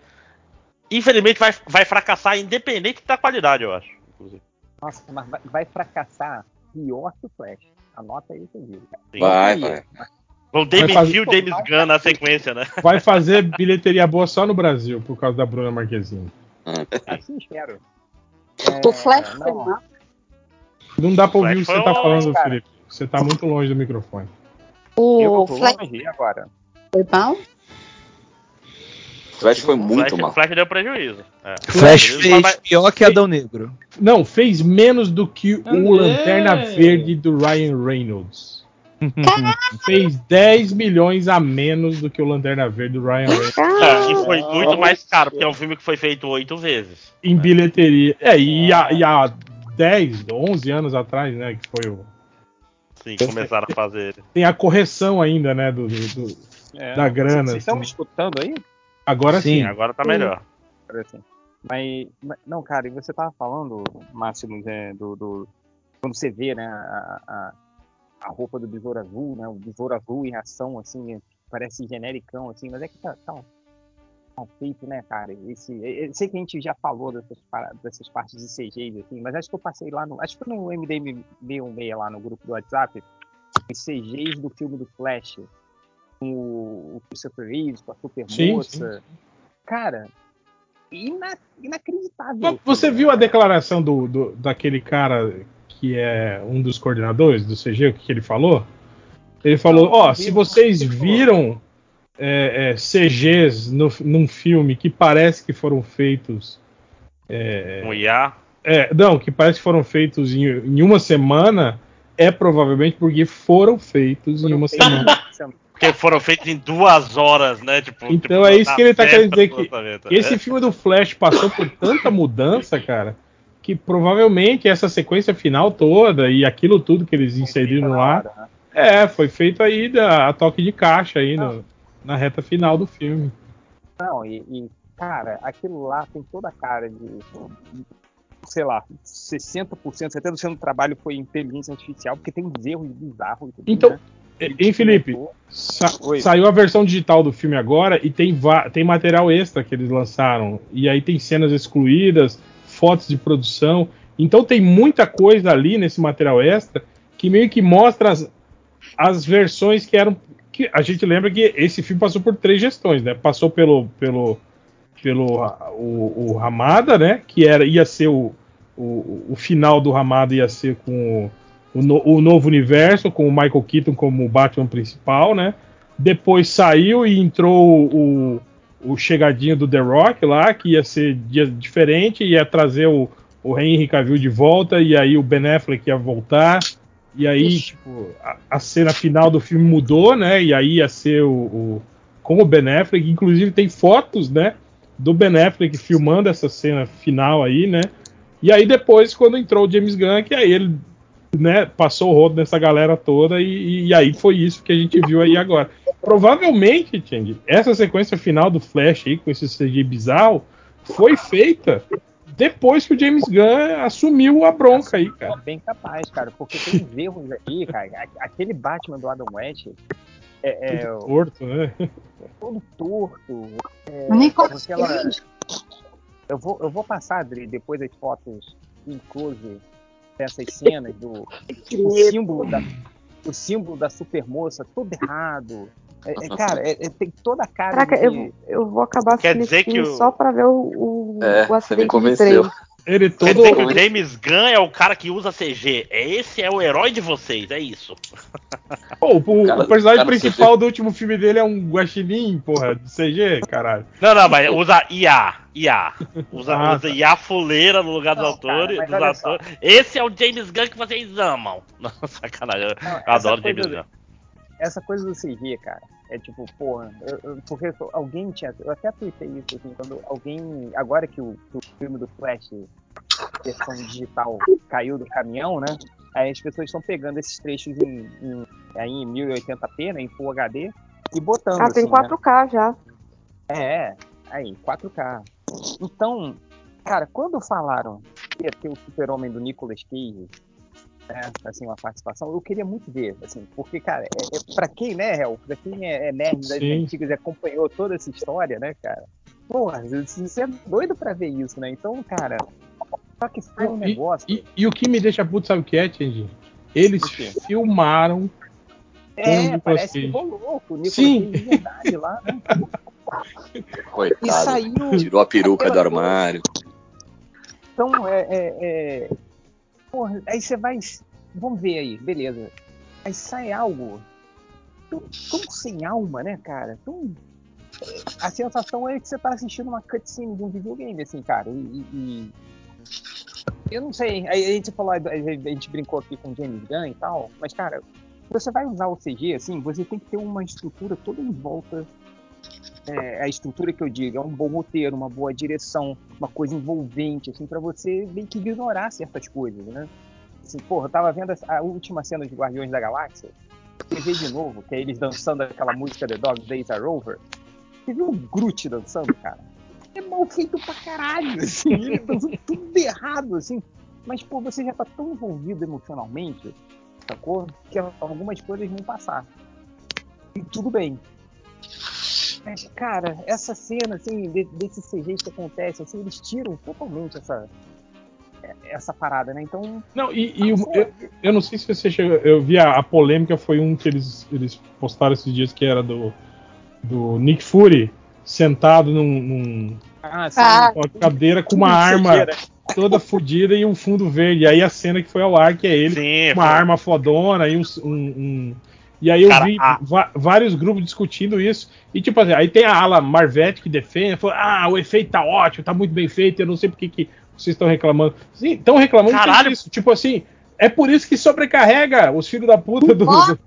Infelizmente vai, vai fracassar independente da qualidade, eu acho. inclusive. Nossa, mas vai, vai fracassar pior que o Flash. Anota aí. Vai, Aí, vai. Vão e o James Gunn na sequência, né? Vai fazer bilheteria boa só no Brasil, por causa da Bruna Marquezine. Assim espero. O Flash É, foi não. mal. Não dá pra ouvir o que Flash você tá falando, cara. Felipe. Você tá muito longe do microfone. Eu O Flash agora. foi mal? Flash foi muito Flash, mal. o Flash deu prejuízo. É. Flash Mas- fez mas- pior que Adão Negro. Não, fez menos do que o É. Lanterna Verde do Ryan Reynolds. Fez 10 milhões a menos do que o Lanterna Verde do Ryan Reynolds É, e foi muito mais caro, porque é um filme que foi feito oito vezes. em bilheteria. É, e há, e há 10, 11 anos atrás, né, que foi o... Sim, começaram a fazer. Tem a correção ainda, né, do, do- do- É, da grana. Vocês estão me assim. escutando aí? Agora sim. Sim, agora tá melhor. Assim. Mas, mas- não, cara, e você tava falando, Máximo, né, do, do- quando você vê, né, a, a, a roupa do Besouro Azul, né, o Besouro Azul em ação, assim, parece genericão, assim, mas é que tá, tá, tá feito, né, cara, esse, eu sei que a gente já falou dessas, dessas partes de CGs, assim, mas acho que eu passei lá no, acho que foi no MDM16 lá no grupo do WhatsApp, os CGs do filme do Flash, com o, o Christopher Reeves, com a Super Sim, Moça, cara, ina- inacreditável. Você viu a declaração do, do- daquele cara que é um dos coordenadores do CG, o que, que ele falou? Ele falou, ó, não se vocês viram é, é, CGs no, num filme que parece que foram feitos. Um IA. é, não, que parece que foram feitos em, em uma semana, é provavelmente porque foram feitos em uma semana. Porque foram feitos em duas horas, né? Tipo, Então tipo, é isso que ele tá querendo dizer que lançamento. Esse filme do Flash passou por tanta mudança, cara, que provavelmente essa sequência final toda e aquilo tudo que eles inseriram lá, né? é, foi feito aí da, a toque de caixa aí no- na reta final do filme. Não, e, e, cara, aquilo lá tem toda a cara de, sei lá, 60%, 70% do trabalho foi inteligência artificial, porque tem uns erros bizarros. Então, né? Hein, Felipe? Sa- Oi. saiu a versão digital do filme agora e tem, tem material extra que eles lançaram. E aí tem cenas excluídas, fotos de produção. Então tem muita coisa ali nesse material extra que meio que mostra as, as versões que eram. Que a gente lembra que esse filme passou por três gestões, né? Passou pelo pelo pelo o, o Ramada, né? Que era ia ser o, o, o final do Ramada ia ser com o, no- o novo universo com o Michael Keaton como Batman principal, né? Depois saiu e entrou o, o chegadinho do The Rock lá, que ia ser dia diferente, ia trazer o, o Henry Cavill de volta, e aí o Ben Affleck ia voltar. E aí, tipo, a, a cena final do filme mudou, né? E aí ia ser o, o, com o Ben Affleck, inclusive tem fotos, né, do Ben Affleck filmando essa cena final aí, né? E aí depois, quando entrou o James Gunn, que aí ele né, passou o rodo nessa galera toda e, e, aí foi isso que a gente viu aí agora. Provavelmente, Change, essa sequência final do Flash aí, com esse CG bizarro, foi feita depois que o James Gunn assumiu a bronca aí, cara. Bem capaz, cara, porque tem uns erros aqui, cara. Aquele Batman do Adam West é, é Tudo torto, né? todo torto. É, Nicolas aquela-. Eu vou, eu vou passar, Adri, depois as fotos em close dessas cenas do o símbolo da, o símbolo da supermoça todo errado. É, é, cara, é- é- tem toda a cara Caraca, de... eu, eu vou acabar Quer dizer que o- só pra ver o, o, É, o acidente de convenceu. trem. Ele Quer todo. dizer que o James Gunn é o cara que usa CG. É esse é o herói de vocês, é isso. Pô, o, Cara, o personagem cara, principal do último filme dele é um guaxinim, porra, de CG, caralho. Não, não, mas usa IA. IA. Usa, Ah, usa tá. IA fuleira no lugar dos Não, cara, autores. mas dos olha só. atores. Esse é o James Gunn que vocês amam. Não, sacanagem. Eu, Não, adoro James Gunn. Essa coisa do CG, cara, é tipo, porra, eu- eu- porque alguém tinha. Eu até tuitei isso, assim, quando alguém. Agora que o, que o filme do Flash, versão digital, caiu do caminhão, né? Aí as pessoas estão pegando esses trechos em, em, aí em 1080p, né? Em Full HD, e botando. Ah, tem assim, né? 4K já. É, aí, 4K. Então, cara, quando falaram que ia ter o super-homem do Nicolas Cage, né, assim, uma participação, eu queria muito ver, assim, porque, cara, é, é, pra quem, né, Hel, pra quem é, é nerd das Sim. antigas e acompanhou toda essa história, né, cara, porra, você é doido pra ver isso, né, então, cara, só que foi um E- negócio... E, e o que me deixa puto, sabe o que é, Change? Eles filmaram. é, parece que rolou com o Nicolas Sim. Cage de verdade lá, né, e Coitado. saiu... Tirou a peruca do armário. Então, é. é, é... Porra, aí você vai. Vamos ver aí, beleza. Aí sai algo tão, tão sem alma, né, cara? Tão... A sensação é que você tá assistindo uma cutscene de um videogame, assim, cara. E. e- Eu não sei. A gente falou, a gente brincou aqui com James Gunn e tal, mas, cara, você vai usar o CG, assim, você tem que ter uma estrutura toda em volta. É, a estrutura que eu digo é um bom roteiro, uma boa direção, uma coisa envolvente, assim, para você meio que ignorar certas coisas, né? Assim, porra, eu tava vendo a, última cena de Guardiões da Galáxia, você vê de novo, que é eles dançando aquela música The Dog Days Are Over. Você viu o Groot dançando, cara? É mal feito pra caralho, assim, ele dançando tudo errado, assim. Mas, pô, você já tá tão envolvido emocionalmente, sacou? Que algumas coisas vão passar. E tudo bem. Mas, cara, essa cena, assim, de- desse CG que acontece, assim, eles tiram totalmente essa, essa parada, né? Então, Não, e, e o- eu, eu não sei se você chegou. Eu vi a, a polêmica, foi um que eles, eles postaram esses dias que era do, do Nick Fury sentado num, num- ah, sim, Ah, numa cadeira com uma arma toda fodida e um fundo verde. E aí a cena que foi ao ar, que é ele Sim, uma foi- arma fodona e um. um- um- E aí eu Cara, vi a- vários grupos discutindo isso. E tipo assim, aí tem a ala Marvete que defende, falou, ah, o efeito tá ótimo, tá muito bem feito, eu não sei por que que vocês estão reclamando. Sim, estão reclamando Caralho. disso. Tipo assim, é por isso que sobrecarrega os filhos da puta do. do,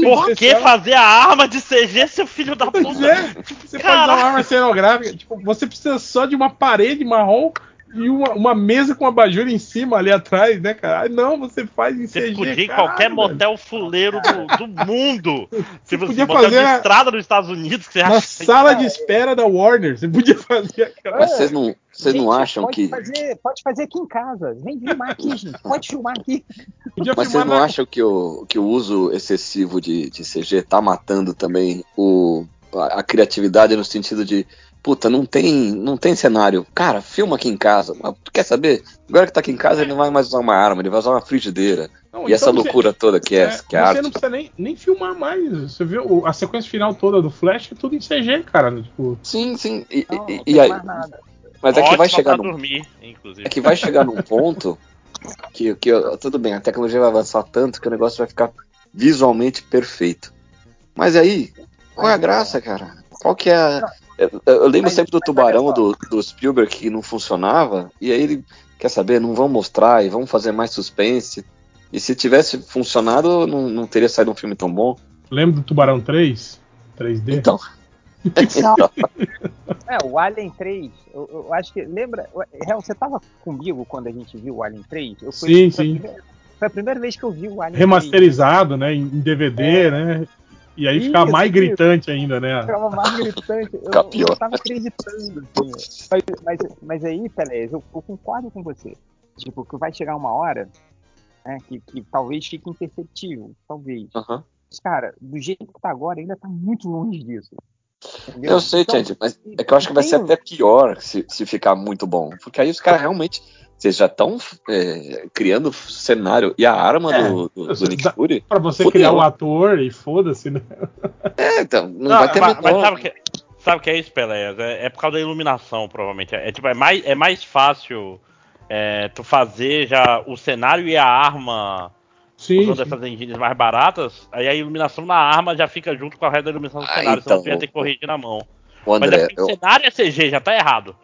Por que fazer a arma de CG, seu filho da Pois puta? é, tipo, você Caralho. uma arma cenográfica. Tipo, você precisa só de uma parede marrom e uma, uma mesa com abajur em cima ali atrás, né, cara? Ah, Não, você faz em Você CG. podia ir em qualquer velho. motel fuleiro do, do mundo. Se você podia fazer de a- estrada nos Estados Unidos, que você Na acha sala de espera da Warner, você podia fazer aquela. Mas vocês não, vocês não Gente, acham pode que. Fazer, pode fazer aqui em casa. Vem filmar aqui, gente. Pode filmar aqui. Podia Mas vocês não na- acham que o, que o uso excessivo de, de CG tá matando também o, a, a criatividade no sentido de, puta, não tem, não tem cenário. Cara, filma aqui em casa. Mas tu quer saber? Agora que tá aqui em casa, ele não vai mais usar uma arma, ele vai usar uma frigideira. Não, E então essa você- loucura toda que é, é, que é você arte. não precisa nem, nem filmar mais. Você viu a sequência final toda do Flash é tudo em CG, cara. Tipo, Sim, sim. E, Não, e- não e aí, mas é que vai chegar num, dormir, inclusive. é que vai chegar num ponto que, que tudo bem, a tecnologia vai avançar tanto que o negócio vai ficar visualmente perfeito. Mas aí, qual é a graça, cara? Qual que é a... Eu, eu lembro Mas- sempre do tubarão do, do Spielberg que não funcionava, e aí ele quer saber, não vão mostrar e vão fazer mais suspense. E se tivesse funcionado, não, não teria saído um filme tão bom. lembra do Tubarão 3? 3D? Então, É, o Alien 3, eu, eu acho que. Lembra? Real, você tava comigo quando a gente viu o Alien 3? Eu fui- Sim, foi a sim. primeira- Foi a primeira vez que eu vi o Alien Remasterizado, né? Em em DVD, né? E aí fica Isso, mais isso. gritante ainda, né? 3. Ficava mais gritante. Eu, eu tava acreditando. Assim. Mas, mas, mas aí, Pelé, eu, eu concordo com você. Tipo, que vai chegar uma hora né, que, que talvez fique imperceptível. Talvez. Aham. Mas, cara, do jeito que tá agora, ainda tá muito longe disso. Entendeu? Eu sei, Então, gente, mas é que eu acho que vai ser até pior se, se ficar muito bom. Porque aí os caras realmente. Vocês já estão criando cenário. E a arma É. do, do, do Nick Fury. Pra você Fudeu. criar o ator e foda-se, né? É, então, não, Não, vai ter mas, mas menor. sabe o que, sabe o que é isso, Pelé? É, é por causa da iluminação, provavelmente. É, tipo, é mais, é mais fácil é, tu fazer já o cenário e a arma Sim. usando sim. essas engines mais baratas, aí a iluminação na arma já fica junto com a resto da iluminação do Ah, cenário, então, senão tu ia ter que corrigir na mão. Ô, Mas é André, eu- o cenário é CG, já tá errado.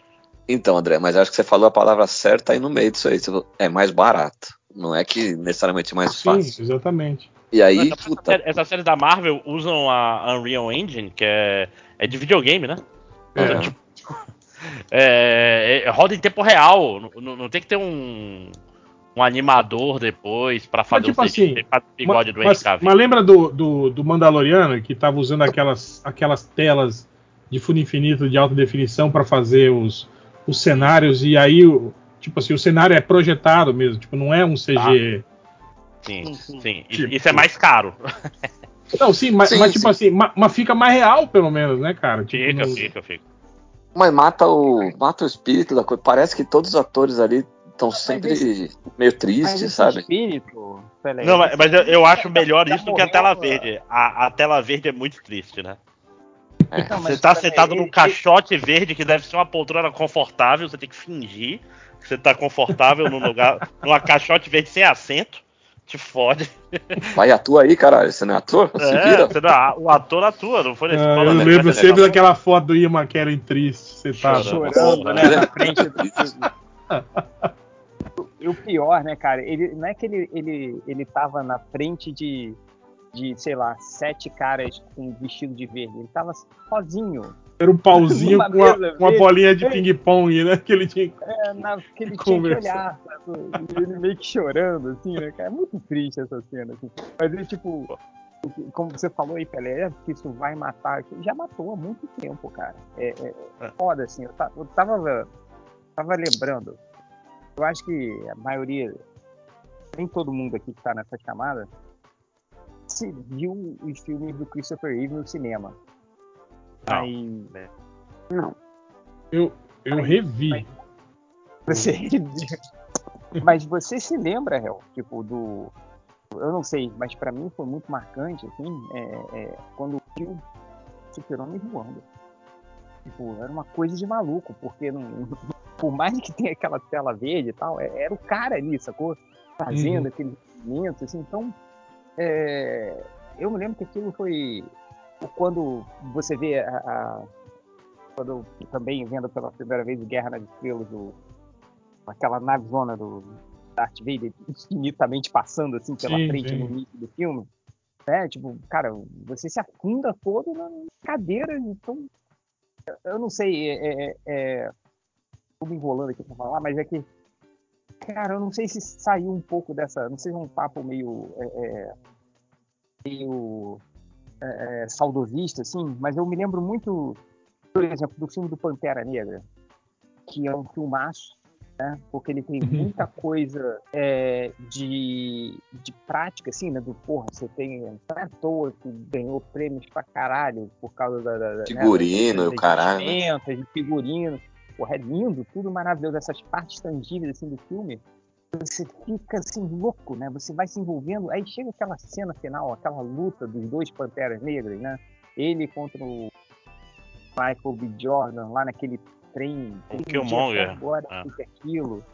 Então, André, mas acho que você falou a palavra certa aí no meio disso aí. Você falou, É mais barato. Não é que necessariamente mais Sim, fácil. exatamente. E aí, Mas essa, puta, série, essa série da Marvel usam a Unreal Engine, que é, é de videogame, né? É. Aham. É, é- roda em tempo real. Não, não- não tem que ter um, um animador depois pra fazer tipo o CG, assim, bigode do mas, mas lembra do, do, do Mandaloriano que tava usando aquelas, aquelas telas de fundo infinito de alta definição para fazer os, os cenários e aí o tipo assim o cenário é projetado mesmo tipo não é um CG Sim, sim. Isso- Tipo- Isso é mais caro. não sim mas, Sim, mas, tipo sim. assim ma- mas fica mais real pelo menos né cara tipo, Fica, não- fica, fica. mas mata o, mata o espírito da coisa. Parece que todos os atores ali estão sempre meio Mas tristes, esse sabe? espírito, Não, mas, mas eu, eu acho melhor já isso do que a tela verde. A, a tela verde é muito triste, né? Então, Você tá sentado ele- num caixote verde que deve ser uma poltrona confortável, você tem que fingir que você tá confortável num lugar, numa caixote verde sem assento. Te fode. Vai, atua aí, caralho. Você não é ator? Se É, vira. você não- o ator atua, não foi nesse Ah, eu né? lembro sempre legal. daquela foto do Ian McKellen triste sentado Chorando. chorando, né, Porra. na frente do... E o pior, né, cara, ele não é que ele, ele, ele tava na frente de, de, sei lá, sete caras com vestido de verde. Ele tava sozinho, era um pauzinho com uma, uma bolinha de ping-pong né que ele tinha é, na, que ele tinha que olhar, ele meio que chorando, assim, né, cara? É muito triste essa cena, assim. Mas ele, tipo, como você falou aí, Pelé, é que isso vai matar. Já matou há muito tempo, cara. É, é, é foda, assim. Eu, ta- eu tava, tava lembrando. Eu acho que a maioria, nem todo mundo aqui que tá nessa chamada, se viu os filmes do Christopher Reeve no cinema. Não. Aí, Não. eu eu revi Você... mas você se lembra, Hel, tipo, do. Eu não sei, mas pra mim foi muito marcante, assim, é, é, quando viu o Super-Homem voando. Tipo, era uma coisa de maluco, porque não, por mais que tenha aquela tela verde e tal, é- era o cara ali, sacou? Fazendo Uhum. aqueles movimentos, assim, então. É, eu me lembro que aquilo foi. Quando você vê a. a- quando também vendo pela primeira vez Guerra nas Estrelas, o, aquela nave zona do Darth Vader infinitamente passando assim pela Sim, frente sim. no início do filme, né? Tipo, cara, você se afunda todo na cadeira, então eu- não sei, é, é, é, tô me enrolando aqui pra falar, mas é que, cara, eu não sei se saiu um pouco dessa, não sei se é um papo meio, é, é, meio é, é, saudosista, assim, mas eu me lembro muito, por exemplo, do filme do Pantera Negra, que é um filmaço, né? Porque ele tem muita coisa é, de, de prática, assim, né? Do porra, você tem. Não é à toa que ganhou prêmios pra caralho por causa da. da da- Figurino né, e o caralho, né? de figurino. Porra, é lindo, tudo maravilhoso. Essas partes tangíveis assim, do filme, você fica assim, louco, né? Você vai se envolvendo. Aí chega aquela cena final, aquela luta dos dois Panteras Negras, né? Ele contra o Michael B. Jordan lá naquele trem. O Killmonger, Agora, é. o que é aquilo.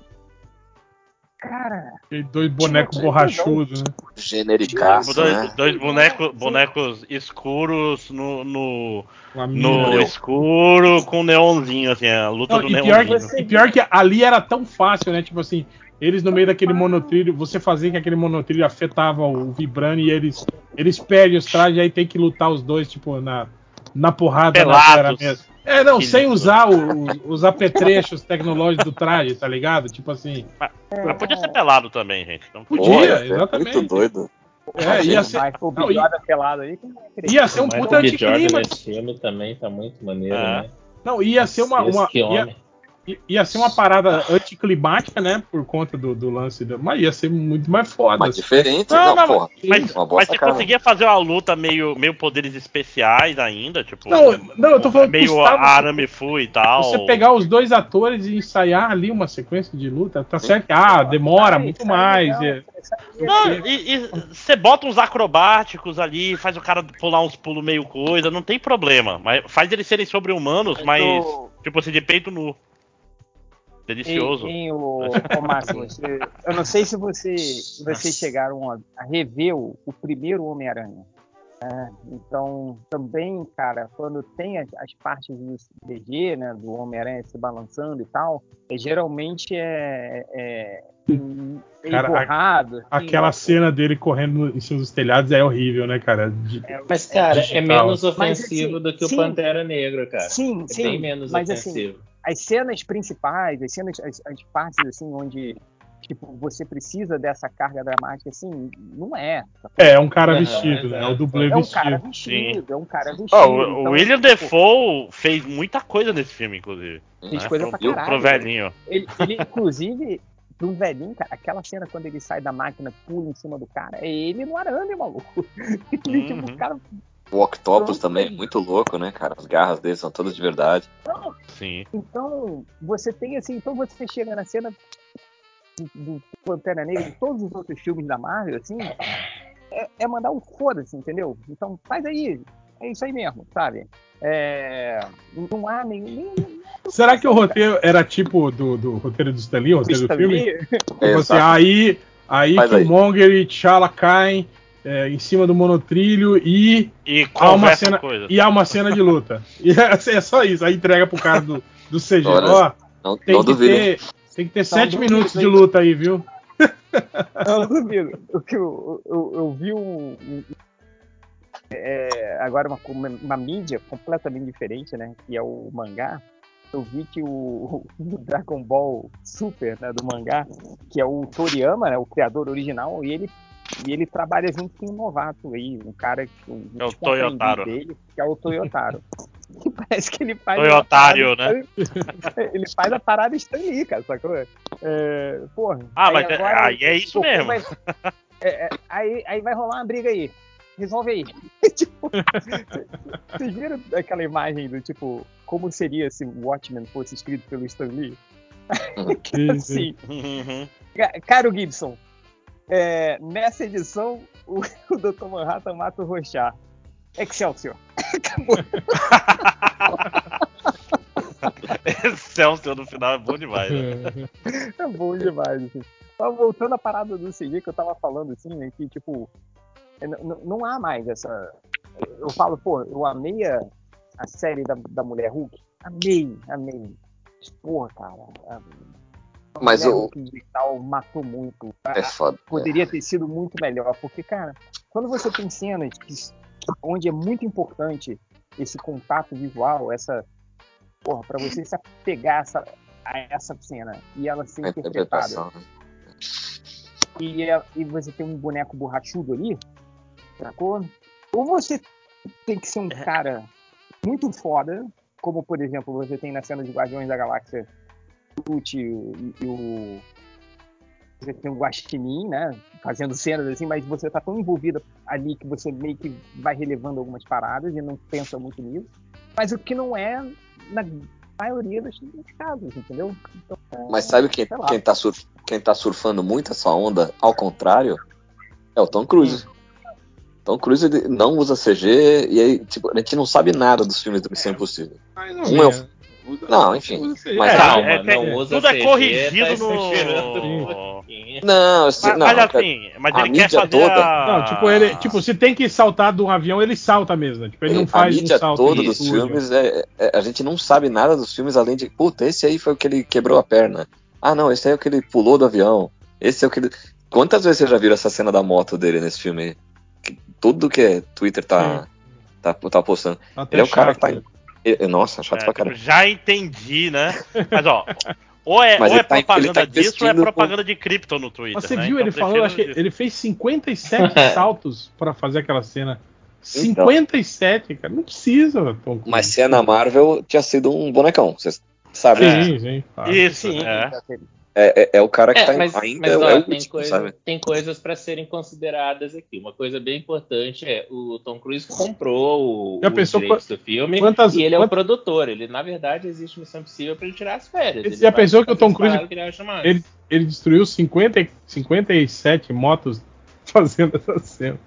Cara, Aquele dois bonecos borrachudos, né? Genericaço, dois, né? dois bonecos, bonecos escuros no, no, no mina. escuro com neonzinho, assim, a luta Não, do e, pior neonzinho. que, e pior que ali era tão fácil, né? Tipo assim, eles no meio daquele monotrilho, você fazia que aquele monotrilho afetava o Vibrani e eles, eles perdem os trajes, aí tem que lutar os dois, tipo, na, na porrada na Pelados. cara mesmo. É, não, Que sem usar o- o- os apetrechos tecnológicos do traje, tá ligado? Tipo assim. Mas podia ser pelado também, gente. Não Podia, Pô, é exatamente. Muito doido. É, ia ser, Mas o não, Yoda pelado aí, ia ser um Mas puta o B. Jordan anticlímax. nesse filme também tá muito maneiro, É. né? Não, ia ser uma. Uma que ia, homem. Ia ser uma parada anticlimática, né? Por conta do, do lance. Do, mas ia ser muito mais foda. Mas diferente. Não, Não, mas- porra. Mas, mas você conseguia fazer uma luta meio, meio poderes especiais ainda, tipo. Não, não, eu tô falando que meio custava- arame fu e tal. Você pegar os dois atores e ensaiar ali uma sequência de luta, tá certo ah, demora muito mais. legal, é. sai Não, e você bota uns acrobáticos ali, faz o cara pular uns pulos meio coisa, não tem problema. Mas faz eles serem sobre-humanos, mas, tipo assim, de peito nu. Delicioso. Em, em o, o Márcio, você- eu não sei se você, vocês chegaram a, a rever o, o primeiro Homem-Aranha. né? então, também, cara, quando tem as, as partes do CDG, né, do Homem-Aranha se balançando e tal, é, geralmente é, é Cara, a- borrado. assim, Aquela né? cena dele correndo em cima dos telhados é horrível, né, cara? De- Mas, cara, é menos Mas, ofensivo assim, do que o sim. Pantera Negra, cara. Sim, É sim, bem menos mas assim, ofensivo. As cenas principais, as cenas, as, as partes assim onde tipo você precisa dessa carga dramática, assim, não é. É, é um cara vestido, né? É o dublê É um vestido. cara vestido, é um cara vestido. Ó, o, então, o William tipo, Defoe fez muita coisa nesse filme, inclusive. Fez né? coisa pro, pra caralho. pro velhinho. Ele, ele, inclusive, um velhinho, cara, aquela cena quando ele sai da máquina, pula em cima do cara, é ele no arame, maluco. Ele, tipo, Uhum. o cara. O Octopus também é muito louco, né, cara? As garras dele são todas de verdade. Sim. Então, você tem assim, então você chega na cena do, do Pantera Negra e todos os outros filmes da Marvel, assim, é, é mandar um foda-se, entendeu? Então faz aí, é isso aí mesmo, sabe? É, não há nenhum. nenhum Será que o roteiro era tipo do, do roteiro do Stanley, o roteiro do filme? Assim, Exato. aí, aí Faz aí. Killmonger e T'Challa caem é, em cima do monotrilho e E há uma cena, coisa. e há uma cena de luta. E é, é só isso. Aí entrega pro cara do, do CG. Ó, Não, tem não que duvido. ter, tem que ter Não sete duvido, minutos de luta aí, viu? Não, duvido. O que eu, eu, eu vi um. um- é, agora uma, uma, uma mídia completamente diferente, né? Que é o mangá. Eu vi que o, o Dragon Ball Super, né, do mangá, que é o Toriyama, né, o criador original, e ele, e ele trabalha junto com um novato aí, um cara que um, É o tipo, Toyotaro. dele, que é o Toyotaro. Que parece que ele faz Toyotário, parada- Ele faz a parada Stan Lee, cara, sacou? É, porra. Ah, aí mas é- agora aí é isso mesmo. vai- é, é, aí, aí vai rolar uma briga aí. Resolve aí. tipo, vocês viram aquela imagem do tipo, como seria se o Watchmen fosse escrito pelo Stan Lee? assim, Uhum. Ca- Caro Gibson, é, nessa edição, o, o Dr. Manhattan mata o Rochar. Excelsior. Acabou. Excelsior no final é bom demais. Né? É bom demais, assim. Mas voltando à parada do CG que eu tava falando, assim, né, que, tipo, é, não há mais essa... Eu falo, pô, eu amei a, a série da, da Mulher Hulk. Amei, amei. Porra, cara, Mas o- digital matou muito. É foda. poderia ter sido muito melhor, porque, cara, quando você tem cenas que, onde é muito importante esse contato visual, essa. Porra, pra você se apegar a essa, a essa cena e ela ser interpretada. né? E, é- e você tem um boneco borrachudo ali, sacou? Ou você tem que ser um cara muito foda, como por exemplo você tem na cena de Guardiões da Galáxia o Groot e, o-. Você tem o Guaxinim, né? Fazendo cenas assim, mas você tá tão envolvida ali que você meio que vai relevando algumas paradas e não pensa muito nisso. Mas o que não é na maioria dos, casos, entendeu? Então, Mas sabe quem, quem, tá sur- quem tá surfando muito essa onda, ao contrário, é o Tom Cruise. Tom Cruise ele não usa CG e aí, tipo, a gente não sabe nada dos filmes do Missão Impossível. Um é Não, enfim. Mas É, calma, é, não usa tudo é CG, corrigido tá no. um. Não, eu Mas, não, mas assim, mas a ele quer mídia fazer toda- a... Não, tipo, ele, tipo, se tem que saltar de um avião, ele salta mesmo. né? Tipo, ele não a faz um mídia salto toda dos estúdio. filmes, é, é- a gente não sabe nada dos filmes além de, puta, esse aí foi o que ele quebrou a perna. Ah, não, esse aí é o que ele pulou do avião. Esse é o que ele... Quantas vezes vocês já viram essa cena da moto dele nesse filme? Que tudo que é Twitter tá, Tá, tá postando. Até Ele é o cara que tá. Nossa, chato É, pra tipo, caramba. já entendi, né? Mas ó, ou é, Mas ou é tá- propaganda tá disso ou é propaganda de cripto no Twitter. Mas você né? viu, Então ele falou, prefiro acho que ele fez 57 saltos pra fazer aquela cena. Então. 57, cara. Não precisa, Tom. Mas se é na Marvel, tinha sido um bonecão. Vocês sabem. Sim, sim. claro. Isso, Sim, é. É, é, é o cara que É, tá mas, ainda. mas, é o tem, último, coisa- sabe? tem coisas para serem consideradas aqui. Uma coisa bem importante é o Tom Cruise comprou o, Já pensou direitos do filme quantas- e ele é quant- o produtor. Ele, na verdade, existe missão possível para ele tirar as férias. Ele já pensou que o Tom Cruise- ele. Ele, destruiu 50, e- 57 motos fazendo essa cena.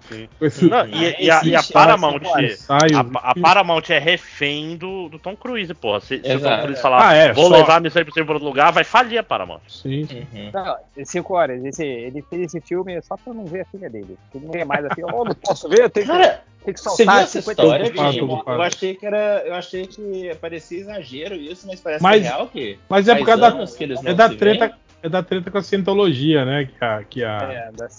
Esse- Não, e, e a, e a Paramount. A, a Paramount é refém do, do Tom Cruise, porra. Se, se o Tom. Cruise falar, Ah, é, vou só- levar a missão impossível para outro lugar, vai falir a Paramount. Sim. Uhum. Não, cinco horas. Esse, ele fez esse filme só pra não ver a filha dele. Ele não vê mais a filha. Oh, não posso ver, tem que, Cara, tem que você viu soltar essa 50 história, fato, fato. Eu achei que era. Eu achei que parecia exagero isso, mas parece Mas- que é real que. Mas é por causa da, é da treta. É da treta com a cientologia, né? Que a. Que a, É, dá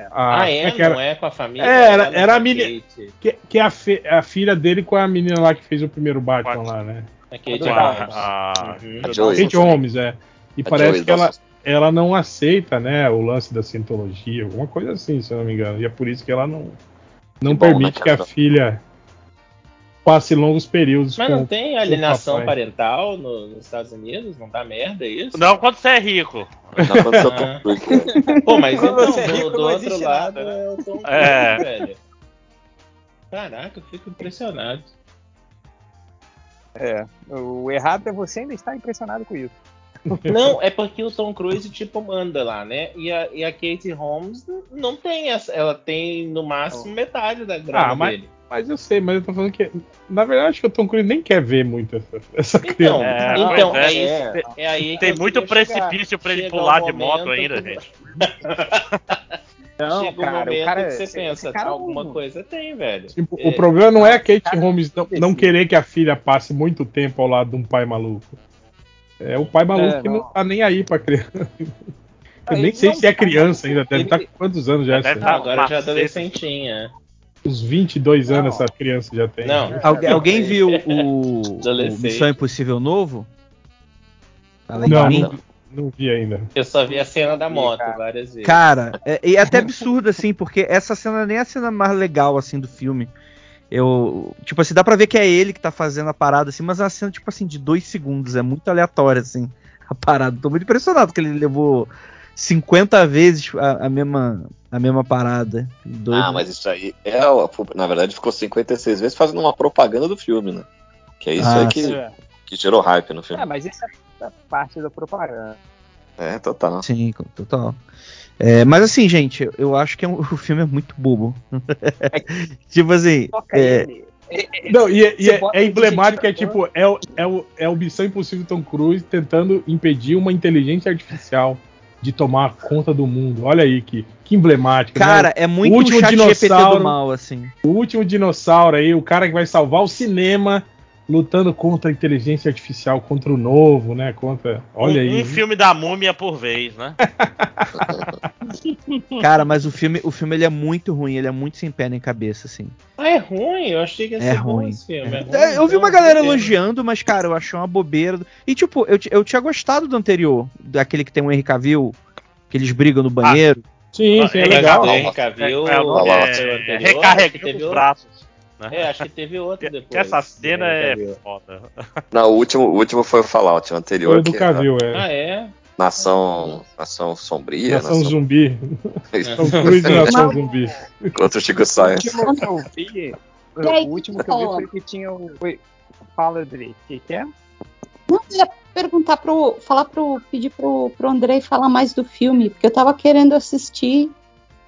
sim. a- Ah, é? que era, Não é com a família? É, era- era a Kate. que, que é a, fe- a filha dele com a menina lá que fez o primeiro Batman lá, né? A Kate A, Holmes. a- Uhum. A. Kate Holmes, é. E A parece que ela, ela não aceita, né, o lance da cientologia, alguma coisa assim, se eu não me engano. E é por isso que ela não, não Que bom, permite né, que a filha passe longos períodos Mas com não tem alienação parental no- nos Estados Unidos? Não dá merda isso? Não, quando você é rico. Não aconteceu com Ah. Pô, mas Quando então, você é do, rico, do não outro lado nada, né? é o Tom Cruise, É. velho. Caraca, eu fico impressionado. É. O errado é você ainda estar impressionado com isso. Não, é porque o Tom Cruise, tipo, manda lá, né? E a, e a Kate Holmes não tem essa. Ela tem no máximo metade da grana Ah, mas- dele. Mas eu sei, mas eu tô falando que. Na verdade, acho que o Tom Cruise nem quer ver muito essa, essa Então, criança. É, então pois é, é. isso. É aí que Tem muito queria chegar. precipício pra ele pular um de moto ainda, que- gente. Não, Chega um cara, momento o cara. que você esse- pensa, cara alguma não- coisa tem, velho. Tipo, É, o problema não é a Kate cara, Holmes não, não querer que a filha passe muito tempo ao lado de um pai maluco. É o pai maluco É, que não não. tá nem aí pra criança. Eu nem sei não se é tá criança ainda, deve Ele- estar com quantos anos já? Deve essa- tá- agora já é adolescentinha. Uns 22 anos Não. essa criança já tem. Não. Alguém, alguém viu o, o. Missão Impossível novo? Além Não, de mim? não, não vi ainda. Eu só vi a cena da moto cara. várias vezes. Cara, é, e é até absurdo, assim, porque essa cena nem é a cena mais legal, assim, do filme. Eu. Tipo assim, dá pra ver que é ele que tá fazendo a parada, assim, mas é uma cena, tipo assim, de dois segundos. É muito aleatória, assim, a parada. Tô muito impressionado que ele levou 50 vezes a, a mesma, a mesma parada. Doido. Ah, mas isso aí é. Na verdade, ficou 56 vezes fazendo uma propaganda do filme, né? Que é isso Ah, aí que, É. que gerou hype no filme. É, mas isso é parte da propaganda. É, total. Sim, total. É, mas assim, gente, eu- acho que é um- o filme é muito bobo. tipo assim, é. É, é, Não, e, é- e é, é emblemático, é tipo, é, o- é, o, é o Missão Impossível Tom Cruise tentando impedir uma inteligência artificial de tomar conta do mundo. Olha aí que, que emblemático. né? cara, é muito O último chat GPT do dinossauro- mal, assim. O último dinossauro aí, o cara que vai salvar o cinema lutando contra a inteligência artificial, contra o novo, né? Contra. Olha um, aí. um filme da múmia por vez, né? Cara, mas o filme, o filme ele é muito ruim, ele é muito sem pé nem cabeça, assim. Ah, é ruim? Eu achei que ia É ser bom ruim. esse filme. É ruim, É, eu vi então, uma galera beleza. elogiando, mas, cara, eu achei uma bobeira. E, tipo, eu, eu tinha gostado do anterior, daquele que tem o Henry Cavill, que eles brigam no banheiro. Sim, sim, é Ah, legal. Mas o Henry Cavill, É, é, é, anterior, recarregando acho que teve os braços. Né? É, acho que teve outro Que- depois. que essa cena é Cavill. foda. Não, o último, o último foi o Fallout, o anterior. Foi o do que Cavill, Ah, é. é? Nação, nação Sombria, Nação Zumbi. Tom Cruise e Não. Nação Zumbi. Contra o Chico O Science. último que eu vi. Aí, O último que eu vi foi que tinha o. Foi, fala direito. O que, que é? Não, eu ia perguntar pro. falar pro. pedir pro, pro Andrei falar mais do filme, porque eu tava querendo assistir.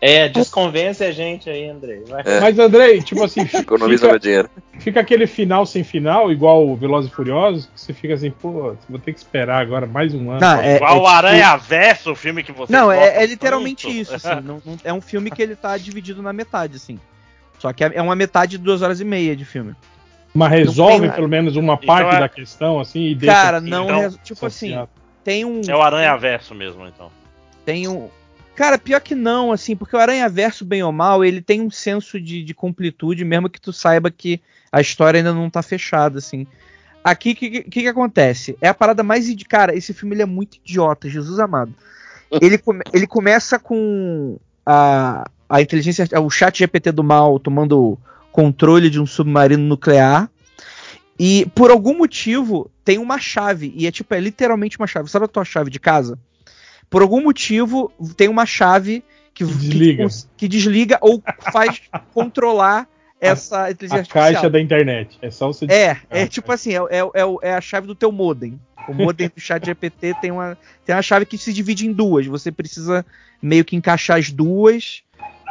É, desconvence a gente aí, Andrei. É. Mas, Andrei, tipo assim, Economiza fica, meu dinheiro. fica aquele final sem final, igual o Velozes e Furiosos, que você fica assim, pô, vou ter que esperar agora mais um ano. Não, é, Igual é o tipo- Aranha Verso, o filme que você Não, é, é literalmente isso, assim. não- não- é um filme que ele tá dividido na metade, assim. Só que é é uma metade de duas horas e meia de filme. Mas resolve pelo menos uma Então parte é- da questão, assim, e deixa. Cara, não. então, tipo assim, tem um. É o Aranha Verso mesmo, então. Tem um. Cara, pior que não, assim, porque o Aranha Verso, bem ou mal, ele tem um senso de, de completude, mesmo que tu saiba que a história ainda não tá fechada, assim. Aqui, o que, que, que acontece? É a parada mais. Cara, esse filme ele é muito idiota, Jesus amado. Ele, come- ele começa com a, a inteligência, o chat GPT do mal tomando controle de um submarino nuclear. E por algum motivo tem uma chave. E é tipo, é literalmente uma chave. Sabe a tua chave de casa? Por algum motivo tem uma chave que, Que desliga. que, que desliga ou faz controlar essa A inteligência caixa artificial. da internet. É só você. É, é tipo assim, é, é, é, é a chave do teu modem. O modem do chat GPT tem uma, tem uma chave que se divide em duas. Você precisa meio que encaixar as duas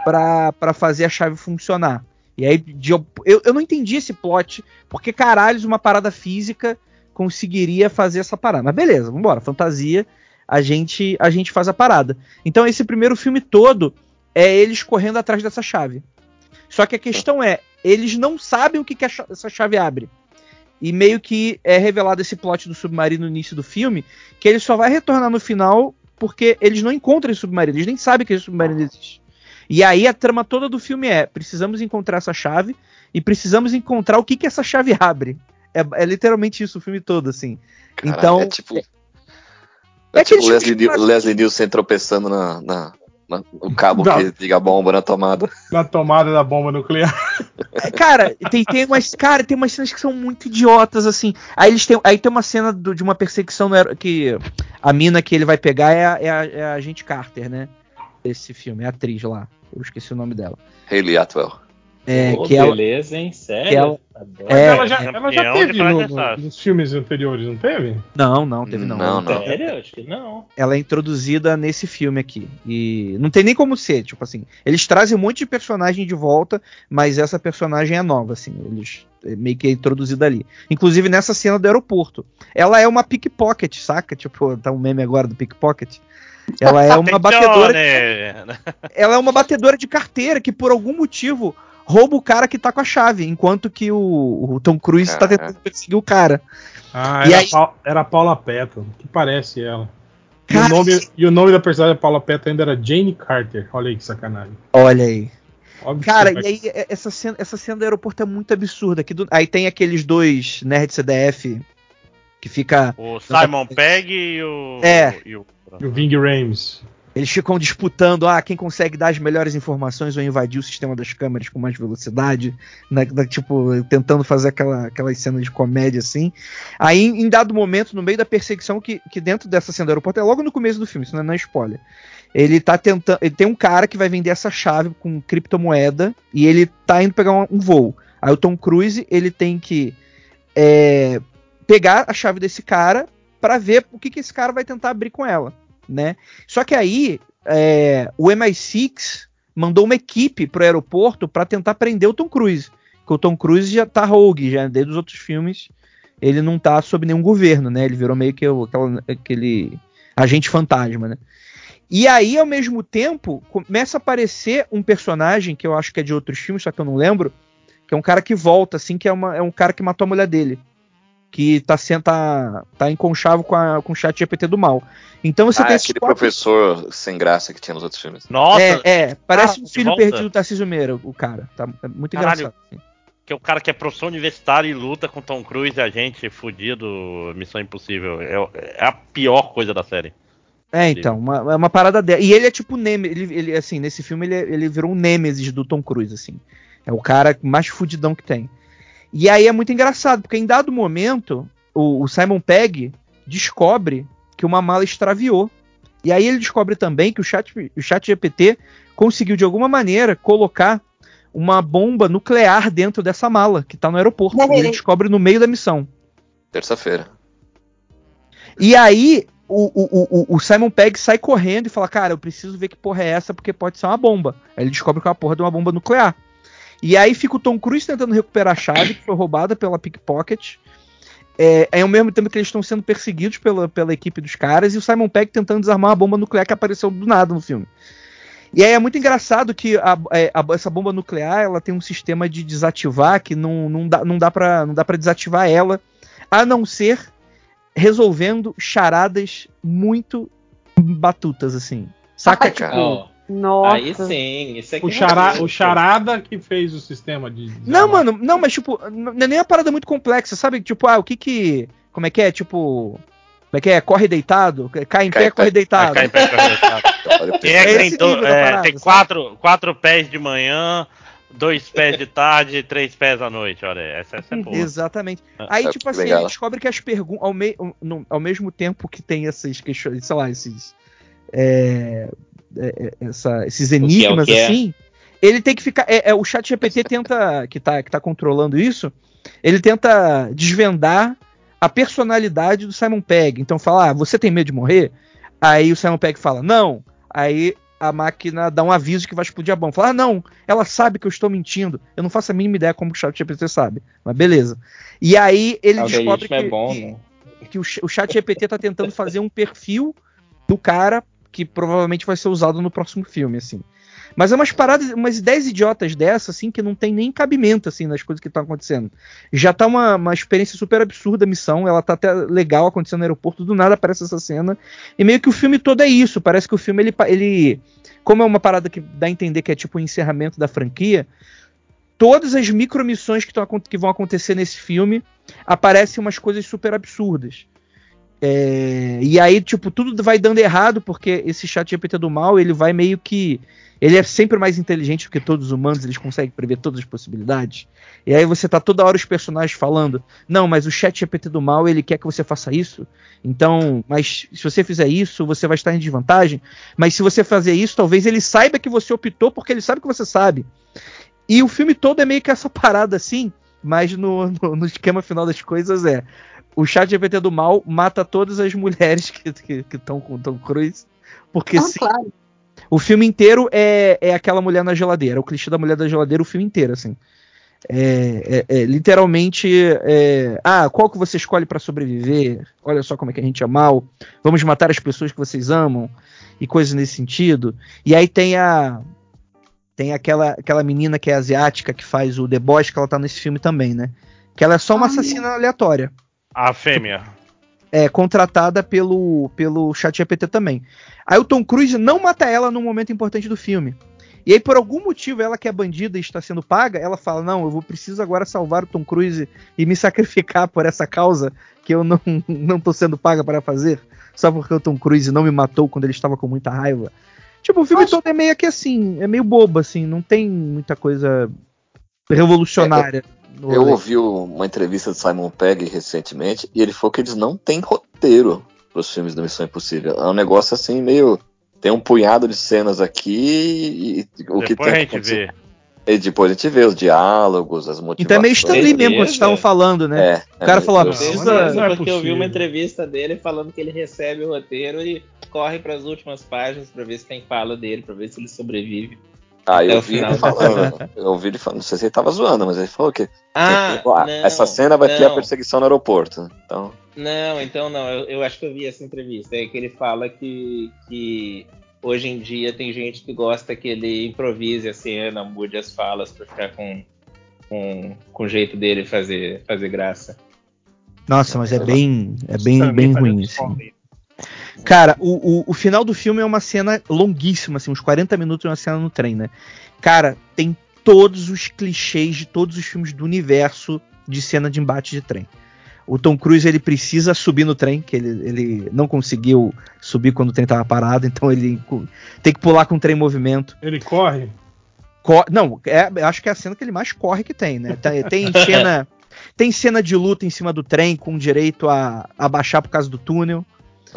pra fazer a chave funcionar. E aí, de- eu, eu não entendi esse plot, porque caralhos uma parada física conseguiria fazer essa parada. Mas beleza, vambora, fantasia, a gente, a gente faz a parada. Então esse primeiro filme todo é eles correndo atrás dessa chave. Só que a questão é, eles não sabem o que, que essa chave abre. E meio que é revelado esse plot do submarino no início do filme, que ele só vai retornar no final porque eles não encontram esse submarino, eles nem sabem que esse submarino existe. E aí a trama toda do filme é: precisamos encontrar essa chave e precisamos encontrar o que, que essa chave abre. É, é literalmente isso o filme todo, assim. Caralho, então. É tipo. É É, tipo Leslie, tipo de- Leslie Nielsen tropeçando na, na- na- no cabo Não. que liga a bomba na tomada. Na tomada da bomba nuclear. É, Cara, tem, tem umas. Cara, tem umas cenas que são muito idiotas, assim. Aí eles têm. Aí tem uma cena do- de uma perseguição no aer- que a mina que ele vai pegar é a, é a, é a agente Carter, né? Desse filme, é a atriz lá. Eu esqueci o nome dela. Hayley Atwell. É, Pô, que ela. beleza, hein? Sério? que ela- É, ela, já, ela já de teve no- no- nos filmes anteriores, não teve? Não, não, teve não. Não, Ela- não. Sério? Acho que não. Ela é introduzida nesse filme aqui. E não tem nem como ser, tipo assim. Eles trazem um monte de personagem de volta, mas essa personagem é nova, assim. Eles é meio que é introduzida ali. Inclusive nessa cena do aeroporto. Ela é uma pickpocket, saca? Tipo, tá um meme agora do pickpocket. Ela é uma batedora, Attenzione! ela é uma batedora de carteira que por algum motivo rouba o cara que tá com a chave, enquanto que o, o Tom Cruise tá Caraca. tentando perseguir o cara. Ah, E era, aí- Pau- era a Paula Patton, que parece ela. E o, nome, e o nome da personagem da Paula Patton ainda era Jane Carter. Olha aí que sacanagem. Olha aí. Óbvio Cara, e aí essa cena, essa cena do aeroporto é muito absurda. Aqui do- aí tem aqueles dois nerd CDF que fica. O Simon Pegg e o. É. e o- E o Ving Rames. Eles ficam disputando, ah, quem consegue dar as melhores informações ou invadir o sistema das câmeras com mais velocidade, na- na- tipo, tentando fazer aquela, aquelas cenas de comédia assim. Aí, em dado momento, no meio da perseguição, que, que dentro dessa cena do aeroporto, é logo no começo do filme, isso não é, não é spoiler. Ele tá tentando. Ele tem um cara que vai vender essa chave com criptomoeda e ele tá indo pegar um, um voo. Aí o Tom Cruise, ele tem que é, pegar a chave desse cara pra ver o que, que esse cara vai tentar abrir com ela, né? Só que aí é, o MI6 mandou uma equipe pro aeroporto pra tentar prender o Tom Cruise. Porque o Tom Cruise já tá rogue, já desde os outros filmes ele não tá sob nenhum governo, né? Ele virou meio que o- aquela- aquele agente fantasma, né? E aí, ao mesmo tempo, começa a aparecer um personagem que eu acho que é de outros filmes, só que eu não lembro, que é um cara que volta, assim, que é, uma- é um cara que matou a mulher dele. Que tá, sendo, tá, tá em conchavo com, a, com o chat GPT do mal. Então você Ah, é tem esses aquele quatro- professor sem graça que tinha nos outros filmes. Nossa, é, é, parece Ah, um filho volta? perdido do Tarcísio Meira, o cara. Tá, é muito Caralho. engraçado. assim. que é o cara que é professor universitário e luta com Tom Cruise e a gente fudido, Missão Impossível. É, é a pior coisa da série. É, então, uma, é uma parada dela. E ele é tipo Nemesis, ele, ele, assim, nesse filme ele, é- ele virou um Nemesis do Tom Cruise, assim. É o cara mais fudidão que tem. E aí é muito engraçado, porque em dado momento, o, o Simon Pegg descobre que uma mala extraviou. E aí ele descobre também que o chat, o chat GPT conseguiu, de alguma maneira, colocar uma bomba nuclear dentro dessa mala que tá no aeroporto. E ele descobre no meio da missão. Terça-feira. E aí, o, o, o, o Simon Pegg sai correndo e fala: Cara, eu preciso ver que porra é essa, porque pode ser uma bomba. Aí ele descobre que é uma porra de uma bomba nuclear. E aí fica o Tom Cruise tentando recuperar a chave, que foi roubada pela Pickpocket. É, é ao mesmo tempo que eles estão sendo perseguidos pela, pela equipe dos caras, e o Simon Pegg tentando desarmar uma bomba nuclear que apareceu do nada no filme. E aí é muito engraçado que a- é, a- essa bomba nuclear ela tem um sistema de desativar que não, não dá, não dá pra não dá para desativar ela, a não ser resolvendo charadas muito batutas, assim. Saca, Ah, tipo. Nossa. aí sim, isso aqui O, é chara, realmente- o Charada que fez o sistema de. de Não, arma. mano, não, mas tipo, não é nem uma parada muito complexa, sabe? Tipo, ah, o que que. Como é que é? Tipo. Como é que é? Corre deitado? Cai em Cai pé, em pé. corre deitado. Vai cair pra correr. Olha, Quem é que É tem, esse do- nível da é, parada, tem sabe? quatro, quatro pés de manhã, dois pés de tarde e três pés à noite? Olha, essa, essa é boa. Exatamente. Aí, É, tipo assim, legal. ele descobre que as perguntas. Ao, me- ao mesmo tempo que tem esses questões, sei lá, esses. é, é, é, essa- esses que é o enigmas, que é. assim. Ele tem que ficar. É, é, o chat GPT tenta. Que tá, que tá controlando isso. Ele tenta desvendar a personalidade do Simon Pegg. Então fala, ah, você tem medo de morrer? Aí o Simon Pegg fala, não. Aí a máquina dá um aviso que vai explodir a bomba. Fala, ah, não, ela sabe que eu estou mentindo. Eu não faço a mínima ideia como o chat GPT sabe. Mas beleza. E aí ele O descobre que, é bom, que- né? que o, ch- o chat GPT tá tentando fazer um perfil do cara que provavelmente vai ser usado no próximo filme, assim. Mas é umas paradas, umas ideias idiotas dessa, assim, que não tem nem cabimento, assim, nas coisas que estão acontecendo. Já tá uma, uma experiência super absurda a missão, ela tá até legal acontecendo no aeroporto, do nada aparece essa cena. E meio que o filme todo é isso, parece que o filme, ele, ele como é uma parada que dá a entender que é tipo o encerramento da franquia, todas as micromissões que, que vão acontecer nesse filme aparecem umas coisas super absurdas. É, e aí, tipo, tudo vai dando errado, porque esse chat GPT do mal, ele vai meio que. Ele é sempre mais inteligente do que todos os humanos, eles conseguem prever todas as possibilidades. E aí você tá toda hora os personagens falando: Não, mas o chat GPT do mal, ele quer que você faça isso. Então, mas se você fizer isso, você vai estar em desvantagem. Mas se você fazer isso, talvez ele saiba que você optou porque ele sabe que você sabe. E o filme todo é meio que essa parada assim, mas no, no, no esquema final das coisas é o chat GPT do mal mata todas as mulheres que estão com o Tom Cruise. Porque Ah, sim, claro. o filme inteiro é, é aquela mulher na geladeira, é o clichê da mulher da geladeira o filme inteiro, assim. É, é- é literalmente, é, ah, qual que você escolhe pra sobreviver? Olha só como é que a gente é mal. Vamos matar as pessoas que vocês amam e coisas nesse sentido. E aí tem a tem aquela aquela menina que é asiática que faz o deboche que ela tá nesse filme também, né? Que ela é só uma Ah, assassina aleatória A fêmea. é, contratada pelo, pelo ChatGPT também. Aí o Tom Cruise não mata ela num momento importante do filme. E aí, por algum motivo, ela que é bandida e está sendo paga, ela fala: Não, eu vou preciso agora salvar o Tom Cruise e me sacrificar por essa causa que eu não, não tô sendo paga para fazer, só porque o Tom Cruise não me matou quando ele estava com muita raiva. Tipo, o filme Acho- todo é meio que assim, é meio bobo, assim, não tem muita coisa revolucionária. No Eu rolê. ouvi uma entrevista do Simon Pegg recentemente e ele falou que eles não têm roteiro pros filmes da Missão Impossível. É um negócio assim meio. Tem um punhado de cenas aqui e o que Depois tem a que gente vê. E depois a gente vê os diálogos, as motivações. Então é meio Stanley mesmo, quando Beleza. vocês estavam falando, né? É, O cara falou, eu- ah, precisa- não é porque eu vi uma entrevista dele falando que ele recebe o roteiro e corre para as últimas páginas para ver se tem fala dele, para ver se ele sobrevive. Ah, eu vi final ele falando. Eu ouvi ele falando, não sei se ele tava zoando, mas ele falou que Ah, Ah, não, essa cena vai ter a não. perseguição no aeroporto. Então, Não, então não. Eu, eu acho que eu vi essa entrevista. É que ele fala que, que hoje em dia tem gente que gosta que ele improvise a cena, mude as falas pra ficar com, com, com o jeito dele fazer, fazer graça. Nossa, mas é bem, é bem, bem ruim, assim. Cara, o, o, o final do filme é uma cena longuíssima, assim, uns 40 minutos de uma cena no trem, né? Cara, tem todos os clichês de todos os filmes do universo de cena de embate de trem. O Tom Cruise ele precisa subir no trem, que ele, ele não conseguiu subir quando o trem tava parado, então ele tem que pular com o trem em movimento. Ele corre. Co- não, é, acho que é a cena que ele mais corre que tem, né? Tem, tem cena, tem cena de luta em cima do trem com direito a, a baixar por causa do túnel.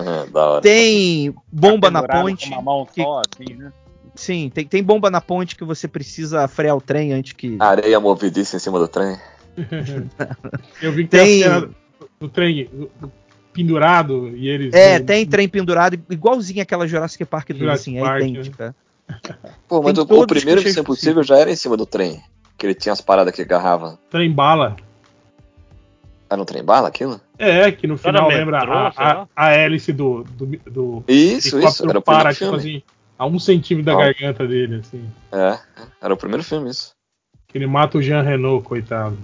É. Tem bomba na ponte. Mão que- só, assim, né? Sim, tem, tem bomba na ponte que você precisa frear o trem antes que. Areia movediça em cima do trem. Eu vi que Tem- do trem do- do pendurado e eles. é, tem trem pendurado, igualzinho aquela Jurassic Park do Jurassic assim, é Park, né? idêntica. Pô, mas o, o primeiro Missão Impossível já era em cima do trem. Que ele tinha as paradas que agarrava. Trem bala. Era um trem bala aquilo? É, que no final metrô, lembra a, a, a hélice do, do, do Isso, isso. Era o para, tipo assim, a um centímetro da garganta dele, assim. É, era o primeiro filme, isso. Que ele mata o Jean Renault, coitado.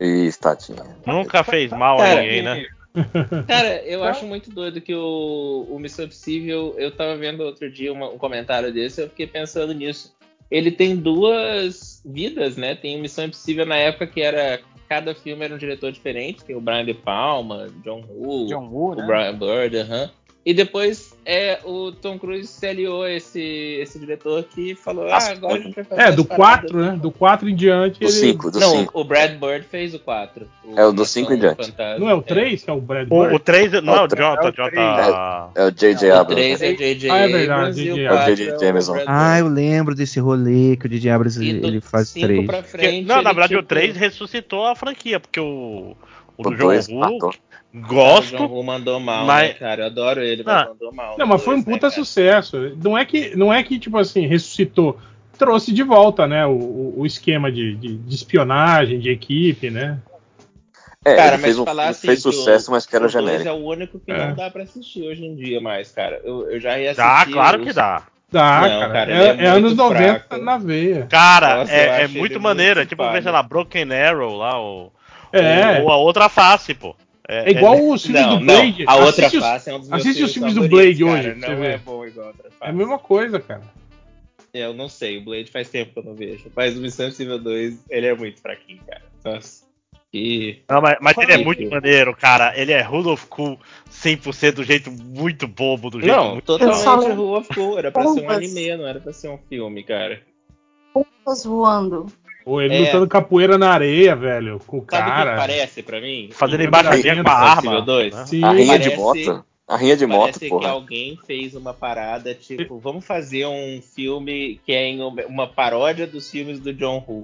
Isso, tadinho. Nunca fez mal a ninguém, né? Cara, eu acho muito doido que o, o Missão Impossível. Eu tava vendo outro dia uma- um comentário desse, eu fiquei pensando nisso. Ele tem duas vidas, né? Tem o Missão Impossível na época que era. Cada filme era um diretor diferente. Tem o Brian De Palma, John Woo, John Woo, o né? Brian Bird, aham. E depois é, o Tom Cruise se aliou a esse, esse diretor que falou: Ah, agora a gente vai fazer É, do paradas 4, né? Do 4 em diante. Do ele- 5, do Não, 5. o Brad Bird fez o 4. É o do cinco em diante. Não é o 3, que é o Brad O, Bird? o 3 não é o É o Jonathan, é o Jonathan. É o J.J. O Abrams. 3 é J.J. Ah, é verdade, Abrams e J.J. o Abrams. 4 J.J. é o Jameson. Ah, eu lembro desse rolê que o DJ Abrams E ele, do ele faz cinco três. pra Porque- frente, não, na ele, verdade o tipo, 3 ressuscitou a franquia, porque o, o O do John 2 Woo, matou. O John gosto, mandou mal, mas- né, cara? Eu adoro ele, Não. mas mandou mal. Não, mas foi um depois, puta né, sucesso. Não é que, não é que tipo assim, ressuscitou. Trouxe de volta, né? O, o- esquema de, de- de espionagem, de equipe, né? É, Cara, mas fez, um, falar assim fez o- sucesso, mas que era genérico. é o único que É. não dá pra assistir hoje em dia mais, cara. Eu, eu já reassisti. dá, claro os- que dá. Dá, Não, cara. cara, é, é é muito anos 90 fraco. na veia. Cara, Nossa, é, é muito muito maneiro. É tipo, sei lá, Broken Arrow lá, o, É. ou a outra face, pô. É igual os filmes Não, do não, Blade. a outra Assiste os- face é um dos meus assiste os filmes do Blade cara. hoje, Não é bom igual a outra face. É a mesma coisa, cara. Eu não sei, o Blade faz tempo que eu não vejo. Mas o Missão Impossível 2, ele é muito fraquinho, cara. Nossa. E. Não, mas, mas ele é muito maneiro, cara. Ele é Rudolph Cool 100% do jeito muito bobo, do jeito Não, muito... totalmente só Rule of Cool. Era pra ser um anime, não era pra ser um filme, cara. Bombas voando. Ou ele É. lutando capoeira na areia, velho, com o Sabe o que cara. parece pra mim? Fazendo Em embaixadinha com a arma. 2? Sim, A rinha de Parece- moto. A rinha de moto, Parece que alguém fez uma parada, tipo, vamos fazer um filme que é em uma- paródia dos filmes do John Woo.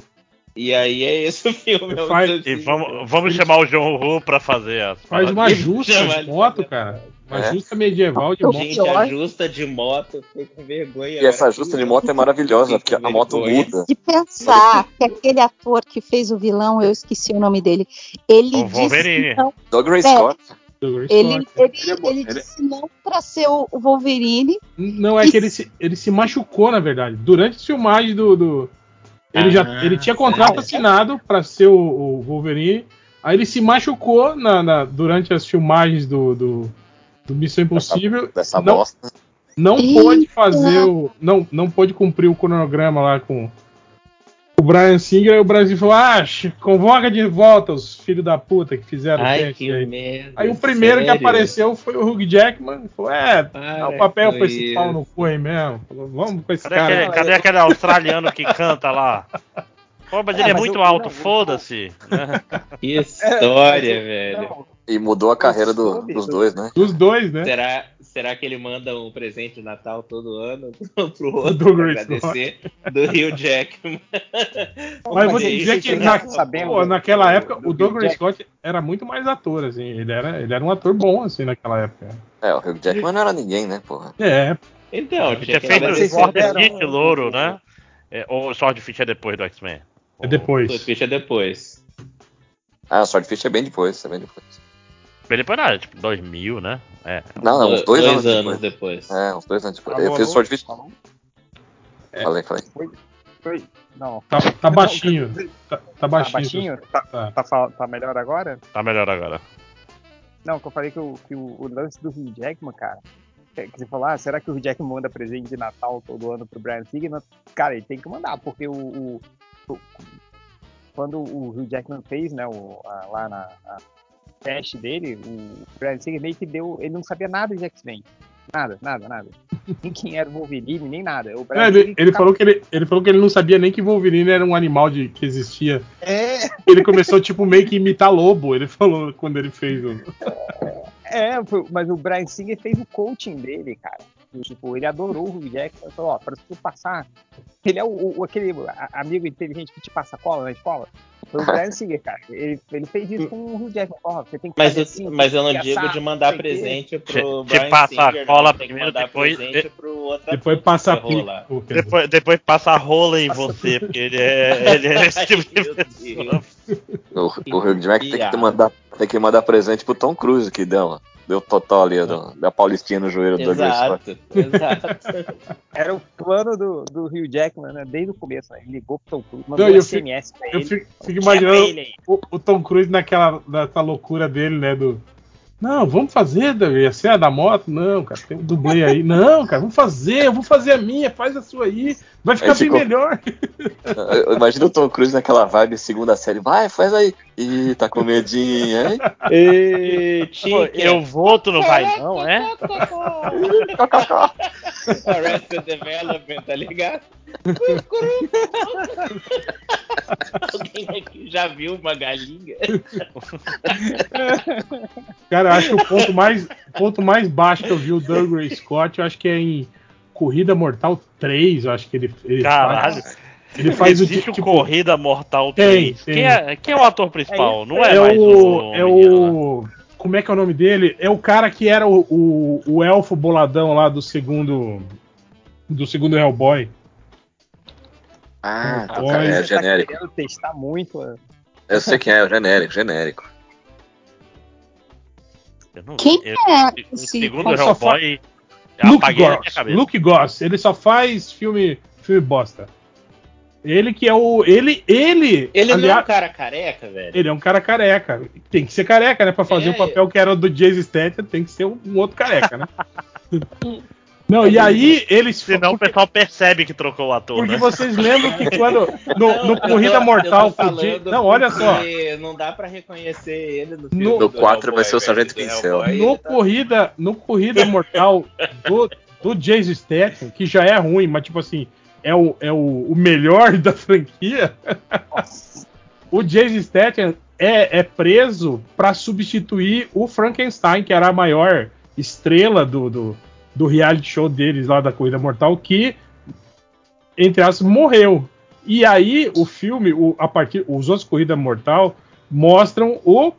E aí é esse o filme. é o Faz- E vamos, vamos chamar o John Woo pra fazer as Faz uma justa de moto, cara. Uma É. justa medieval de moto. Gente, a justa de moto, fiquei com vergonha. E essa agora. justa de moto é maravilhosa, porque a moto muda. De pensar que aquele ator que fez o vilão, eu esqueci o nome dele, ele O Wolverine. disse não. Doug Ray É. Scott. Ele, Scott. ele, Ele é ele Ele- disse não pra ser o Wolverine. Não, é que ele se, ele se machucou, na verdade. Durante as filmagens do. do- ele, já, Ah, ele tinha contrato assinado pra ser o, o Wolverine. Aí ele se machucou na, na- durante as filmagens do, do, do Missão Impossível. Dessa não, bosta. não Eita. pôde fazer o. Não, não pôde cumprir o cronograma lá com o Brian Singer. Aí o Brasil falou: Ah, convoca de volta os filhos da puta que fizeram o Ai, teste que aí. merda. Aí o primeiro que sério? apareceu foi o Hugh Jackman. Falou: É, Dá o papel pra esse pau no cu aí mesmo. Falou, Vamos com esse Cadê, cara. aquele, cadê aquele australiano que canta lá? Pô, mas É, ele é mas muito eu- alto, foda-se. né? Que história, velho. Não, E mudou a carreira do- dos do- dois, né? Dos dois, né? Será, será que ele manda um presente de Natal todo ano pro outro Do pra agradecer do Rio Jackman? Mas vou dizer que na, pô, do- naquela época do o Doug Hugh Ray Scott era muito mais ator, assim. Ele era, ele era um ator bom, assim, naquela época. É, o Hugh Jackman não era ninguém, né, porra? É, Então, Ele tinha feito o vocês agradecer. Sword souberam- Fish louro, né? É, ou o Sword Fish é depois do X-Men? É depois. Twitch é depois. Ah, o Swordfish é bem depois, é bem depois. Bem depois nada, tipo 2000, né? É. Não, não, uns dois, anos, anos depois. depois. É, uns dois anos depois. Alô, Ele fez o alô? Swordfish. Alô? Falei, falei. Foi? Não. Tá, tá baixinho. Tá, tá Tá baixinho. baixinho? Tá, Tá. tá, tá melhor agora? Tá melhor agora. Não, que eu falei que, o, que o, o lance do Hugh Jackman, cara. Que que você falou, ah, será que o Hugh Jackman manda presente de Natal todo ano pro Brian Singer? Cara, ele tem que mandar, porque o- o- quando o Hugh Jackman fez, né, o, a- lá na teste dele, o Brian Singer meio que deu. Ele não sabia nada de X-Men. Nada, nada, nada. Nem quem era o Wolverine, nem nada. O É, ele, ele falou que ele, ele falou que ele não sabia nem que Wolverine era um animal de, que existia. É, Ele começou, tipo, meio que imitar lobo. Ele falou quando ele fez o. É, mas o Brian Singer fez o coaching dele, cara. Tipo, ele adorou o Hugh Jackman. Ele falou, ó, pra tu passar. Ele é o, o- aquele amigo inteligente que te passa cola na escola. Foi o Brian Singer, cara. Ele, ele fez isso com o Hugh Jackman. Ó, você tem que Mas, eu, assim, mas eu não digo assar, de mandar presente pro Te- te Brian passa a Singer, cola não. Primeiro, depois- presente pro outro Depois passa rolar. Depois, depois passa a rola em você, porque ele é, ele é esse tipo de pessoa. O, o Hugh Jackman tem que, piada. mandar, tem que mandar presente pro Tom Cruise, que deu, deu total ali do- da Paulistinha no joelho do. Exato, exato. Era o plano do, do Hugh Jackman, né? Desde o começo, né? Ele ligou pro Tom Cruise, mandou Não, um eu fico- SMS pra Eu ele. fico, fico Chama imaginando o, o Tom Cruise naquela nessa loucura dele, né? Do, Não, vamos fazer, Davi, a cena da moto? Não, cara, tem um dublê aí. Não, cara, vamos fazer, eu vou fazer a minha, faz a sua aí. Vai ficar Aí bem ficou- melhor. Eu imagino o Tom Cruise naquela vibe segunda série. Vai, faz aí. Ih, tá com medinho, hein? E, Pô, Chica, eu vou, tu não vai não, é? Arrested Development, tá ligado? Alguém aqui já viu uma galinha? Cara, eu acho que o ponto mais, ponto mais baixo que eu vi o Douglas Scott, eu acho que é em Corrida Mortal 3, eu acho que ele, ele Caralho. faz. Ele faz o Existe tipo. o Corrida Mortal Tem, 3. tem. Quem, é, quem é o ator principal? não é, é mais o. É lá. o. Como é que é o nome dele? É o cara que era o, o, o elfo boladão lá do segundo. Do segundo Hellboy. Ah, tá, Oi. cara, é Você tá genérico. querendo testar muito. é. Eu sei quem é, o genérico, genérico. Eu não- Quem eu- é O esse? segundo Hellboy. Eu Luke Goss. Luke Goss. Ele só faz filme, filme bosta. Ele que é o. Ele. Ele. Ele não é aliás, um cara careca, velho. Ele é um cara careca. Tem que ser careca, né? Pra fazer É. o papel que era do Jason Statham, tem que ser um, um outro careca, né? Não, e aí eles. Senão o porque, pessoal percebe que trocou o ator, porque né? vocês lembram que quando. No, Não, no eu Corrida tô- Mortal o falando. Não, olha só. porque Não dá pra reconhecer ele no filme. No- No do 4 vai ser o Sargento Pincel. No tá- corrida, no corrida mortal do, do Jason Statham, que já é ruim, mas tipo assim, é o, é o, o melhor da franquia. o Jason Statham é, é preso pra substituir o Frankenstein, que era a maior estrela do, do, do reality show deles lá da Corrida Mortal, que entre aspas morreu. E aí o filme, o, a partir os outros Corrida Mortal mostram o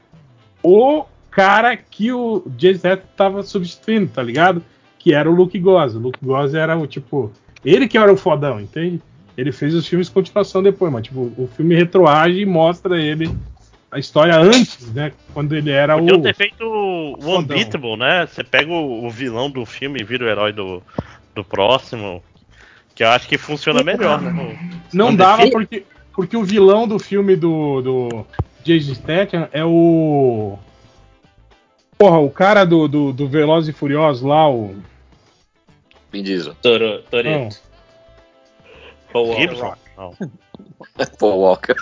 o cara que o Jason Statham tava substituindo, tá ligado? Que era o Luke Goss. O Luke Goss era o tipo. Ele que era o fodão, entende? Ele fez os filmes de continuação depois, mas tipo, o filme retroage e mostra ele a história antes, né? Quando ele era Podiam o. ter feito o. Unbeatable, né? Você pega o, o vilão do filme e vira o herói do, do próximo. Que eu acho que funciona melhor, né? Não dava porque, porque o vilão do filme do, do Jason Statham é o. Porra, o cara do, do, do Velozes e Furiosos lá, o. Toro, Não, Toreto. Paul Walker. Paul Walker.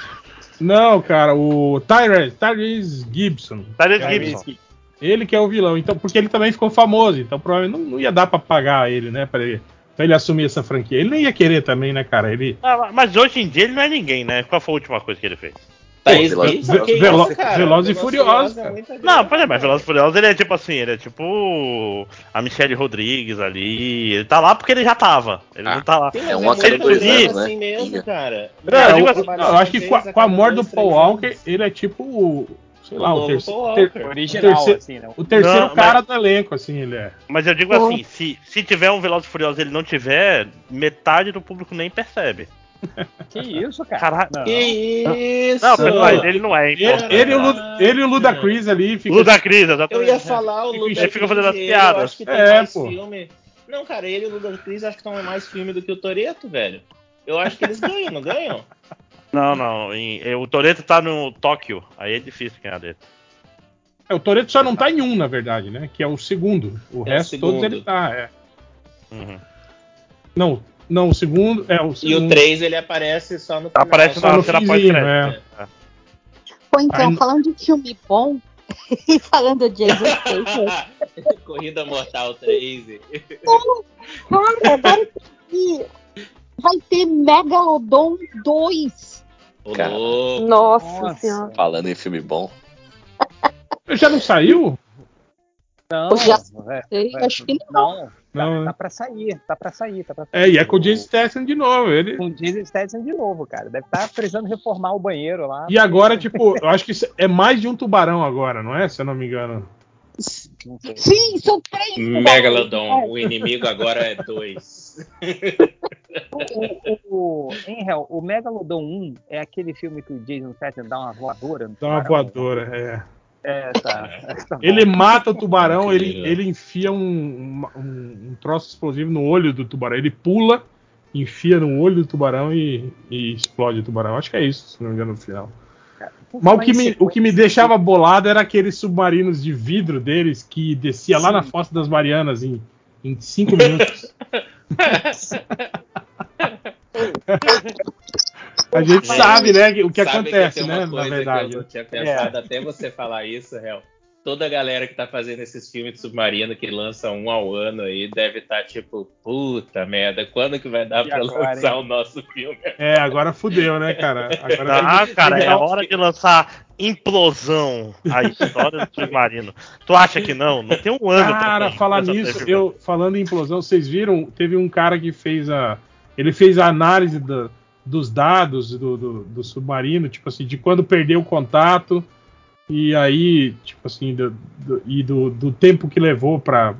Não cara, o Tyrese, Tyrese Gibson. Tyrese Gibson. Ele que é o vilão, então, porque ele também ficou famoso, então provavelmente não, não ia dar pra pagar ele, né, pra ele, pra ele assumir essa franquia. Ele nem ia querer também, né, cara? Ele. Ah, mas hoje em dia ele não é ninguém, né? Qual foi a última coisa que ele fez? Thaís Veloz-? Veloz e Veloz Furioso, é Não, por exemplo, mas. Velozes e Furiosos ele é tipo assim, ele é tipo a Michelle Rodrigues ali. Ele tá lá porque ele já tava. Ele Ah. não tá lá. É mas um a cada dois anos, né? assim mesmo, cara. Não, eu eu, digo eu- assim, não, eu acho que com a, com a morte do Paul Walker, ele é tipo o. Sei lá, o, novo terceiro- Paul ter- Walker. Original, terceiro- assim, né? o terceiro Não, cara do elenco, assim, ele é. Mas eu digo assim, se, se tiver um Velozes e Furiosos e ele não tiver, metade do público nem percebe. Que isso, cara? Não. Que isso? Não, mas ele não é, hein, Ele, ele, e o Lu- ele e o Ludacris ali fica. Luda Cris, Eu exatamente. ia falar o Luda ele fica fazendo as Cris, piadas. Eu acho que tem É, mais pô. filme. Não, cara, ele e o Luda Cris acho que estão em mais filme do que o Toreto, velho. Eu acho que eles ganham, não ganham? Não, não. em- eh, o Toreto tá no Tóquio. Aí é difícil ganhar dele. É, o Toreto só não tá em um, na verdade, né? Que é o segundo. O É o resto segundo. todos ele tá. É. Uhum. Não, não, o segundo. É, o E segundo. o 3 ele aparece só no final. Aparece só no finzinho, pós-crédito. é. É. Ou então, Aí- falando de filme bom, e falando de Jason Statham, Corrida Mortal 3. cara, agora que vai ter Megalodon 2. Ô, Cara. Nossa, Nossa. senhora. Falando em filme bom. Já não saiu? Não, já é, sei, é, acho que não. não. Não, Tá, né? tá pra sair, tá pra sair, tá pra sair. É, e é com o Jason Statham de novo. Ele... Com o Jason Statham de novo, cara. Deve estar precisando reformar o banheiro lá. E agora, tipo, eu acho que é mais de um tubarão agora, não é? Se eu não me engano. Sim, são três. Megalodon. O inimigo agora é 2. O, o, o, em real, o Megalodon 1 é aquele filme que o Jason Statham dá uma voadora Dá uma voadora, é. É, tá. tá. Ele mata o tubarão, ele, ele enfia um, um, um troço explosivo no olho do tubarão. Ele pula, enfia no olho do tubarão e, e explode o tubarão. Acho que é isso, se não me engano, no final. Mas o que, me, o que me deixava bolado era aqueles submarinos de vidro deles que descia lá na Fossa das Marianas em, em cinco minutos. A gente sabe, né, o que acontece, uma né, na verdade. Que eu não tinha pensado até você falar isso, Hel. Toda a galera que tá fazendo esses filmes de submarino que lança um ao ano aí deve estar tipo, puta merda, quando que vai dar E pra agora, lançar hein? o nosso filme? É, agora fudeu, né, cara? Agora Ah, cara, é hora de lançar Implosão, a história do submarino. Tu acha que não? Não tem um ano. Cara, falar nisso, eu falando em implosão, vocês viram? Teve um cara que fez a. Ele fez a análise da- dos dados do, do, do submarino, tipo assim, de quando perdeu o contato e aí, tipo assim, do, do- e do, do tempo que levou para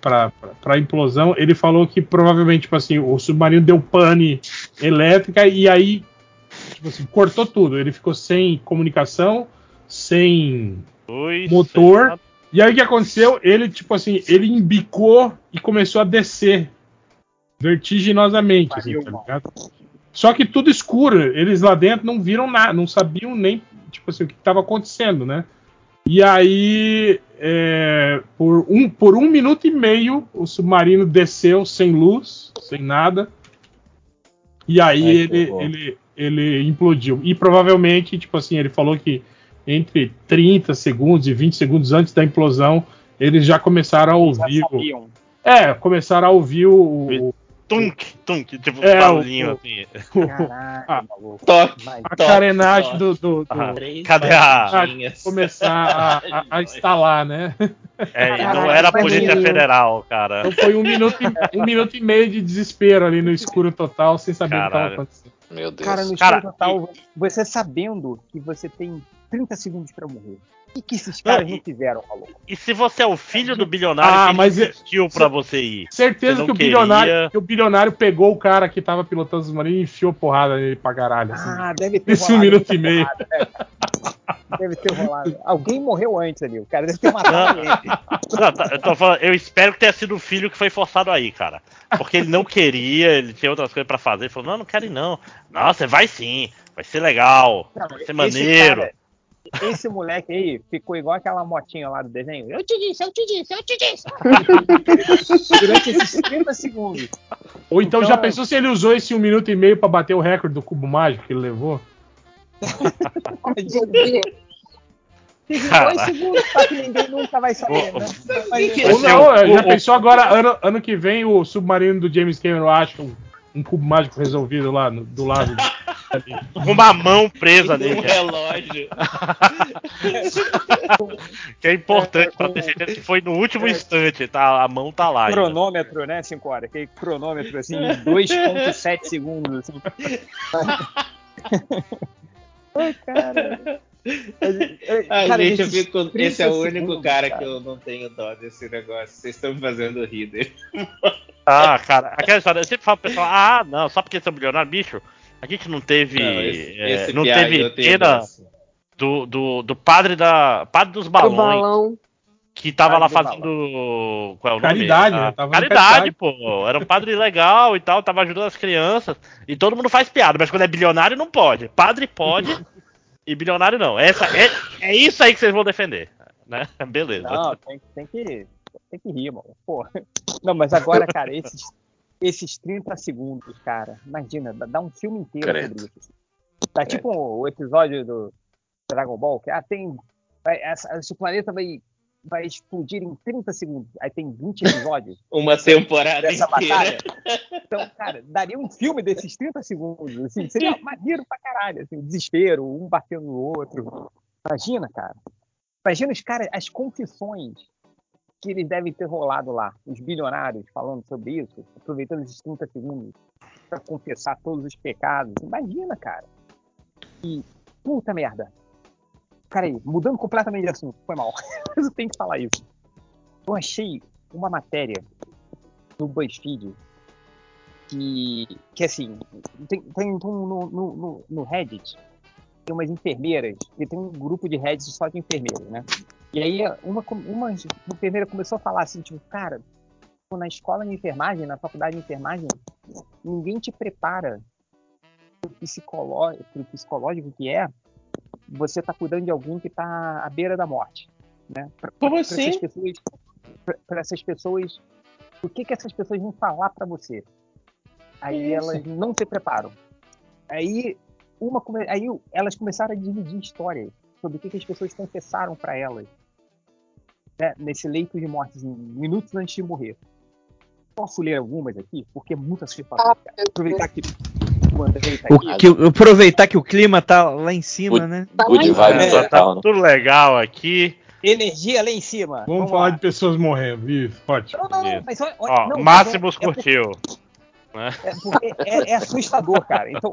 para implosão. Ele falou que provavelmente, tipo assim, o submarino deu pane elétrica e aí, tipo assim, cortou tudo. Ele ficou sem comunicação, sem Dois, motor. seis, E aí o que aconteceu? Ele, tipo assim, ele embicou e começou a descer vertiginosamente, assim, tá ligado? Só que tudo escuro, eles lá dentro não viram nada, não sabiam nem, tipo assim, o que estava acontecendo, né? E aí, é, por, um, por um minuto e meio, o submarino desceu sem luz, sem nada. E aí Ai, ele, ele, ele implodiu. E provavelmente, tipo assim, ele falou que entre 30 segundos e 20 segundos antes da implosão, eles já começaram a Já ouvir. o- sabiam. É, começaram a ouvir o. Tunk, tunk, tipo É, um barulhinho o- assim. Caralho, Ah. maluco. Toque. A Top, carenagem do, do- do- Ah, Cadê a- começar a, a- a instalar, né? É, e não Caralho, era a Polícia. Federal, cara. Então foi um minuto, e, um minuto e meio de desespero ali no escuro total, sem saber o que estava Caralho. acontecendo. Meu Deus. Cara, no Cara, show total, você sabendo que você tem 30 segundos pra morrer. O que esses Não, caras e- não fizeram, maluco? E se você é o filho do bilionário Ah, que mas é- insistiu pra você ir? Certeza não que o, bilionário, que o bilionário pegou o cara que tava pilotando o submarino e enfiou porrada nele pra caralho. Assim. Ah, deve ter Esse um minuto e meio. porrada, cara? Deve ter rolado. Alguém morreu antes ali. O cara deve ter matado ele. Não, tá, eu, tô falando, eu espero que tenha sido o filho que foi forçado aí, cara. Porque ele não queria, ele tinha outras coisas pra fazer. Ele falou: Não, não quero ir, não. Não, você vai sim, vai ser legal, Não, vai ser maneiro. cara- esse moleque aí ficou igual aquela motinha lá do desenho. Eu te disse, eu te disse, eu te disse. Durante esses 30 segundos. Ou então, Então- já pensou se ele usou esse um minuto e meio pra bater o recorde do cubo mágico que ele levou? Teve dois segundos pra que ninguém nunca vai saber, né? Ou não, já pensou agora, ano, ano que vem, o submarino do James Cameron acha um, um cubo mágico resolvido lá no- do lado. Com uma mão presa Um nele. relógio. Que é importante pra ter certeza que foi no último instante, tá? A mão tá lá. ainda. cronômetro, né, 5 horas? Aquele cronômetro, assim, em 2.7 segundos, assim. Ai, cara. Ai, Cara, gente, eu fico. 30 Esse é o único segundos, cara, cara. que eu não tenho dó desse negócio. Vocês estão me fazendo rir dele. Ah, cara, aquela história, eu sempre falo pro pessoal, ah, não, só porque são milionários, bicho, a gente não teve. Não, esse, é, esse não teve dó. do, do, do padre da. Padre dos balões. balão. Que tava lá Padre do fazendo. Qual é o nome? Caridade, Ah, né? Tava caridade, caridade. pô. Era um padre legal e tal, tava ajudando as crianças. E todo mundo faz piada, mas quando é bilionário não pode. Padre pode e bilionário não. Essa, é, é isso aí que vocês vão defender. Né? Beleza. Não, tem, tem que, tem que rir, mano. Porra. Não, mas agora, cara, esses, esses 30 segundos, cara, imagina, dá- dá um filme inteiro Credo. sobre isso. Tá tipo o episódio do Dragon Ball, que ah, tem. Vai, essa- esse planeta vai, vai explodir em 30 segundos. Aí tem 20 episódios Uma temporada dessa inteira. batalha. Então, cara, daria um filme desses 30 segundos. Assim, seria maneiro pra caralho. Assim, desespero, um batendo no outro. Imagina, cara. Imagina os caras, as confissões que eles devem ter rolado lá. Os bilionários falando sobre isso, aproveitando esses 30 segundos pra confessar todos os pecados. Imagina, cara. E, puta merda. Cara aí, mudando completamente de assunto, foi mal. Mas tenho que falar isso. Eu achei uma matéria no BuzzFeed que, que assim, tem, tem um- no, no, no, Reddit, tem umas enfermeiras, e tem um grupo de Reddit só de enfermeiras, né? E aí uma, uma enfermeira começou a falar assim, tipo, cara, na escola de enfermagem, na faculdade de enfermagem, ninguém te prepara psicológico, pro psicológico que é você tá cuidando de alguém que tá à beira da morte, né? Pra, Como pra assim? essas pessoas, pra, pra essas pessoas, o que que essas pessoas vão falar pra você? Aí Isso. elas não se preparam. Aí uma come- aí elas começaram a dividir histórias sobre o que, que as pessoas confessaram pra elas né, nesse leito de morte, assim, minutos antes de morrer. Posso ler algumas aqui? Porque é muito assustador. cara. Aproveitar que o tá O que, aproveitar que o clima tá lá em cima, né? Good vibes É, total, né? Tudo legal aqui. Energia lá em cima. Vamos, lá. falar de pessoas morrendo. Isso, ótimo. Não, não, mas olha, Ó, não, Máximos é- é curtiu. É, porque é, é assustador, cara. Então,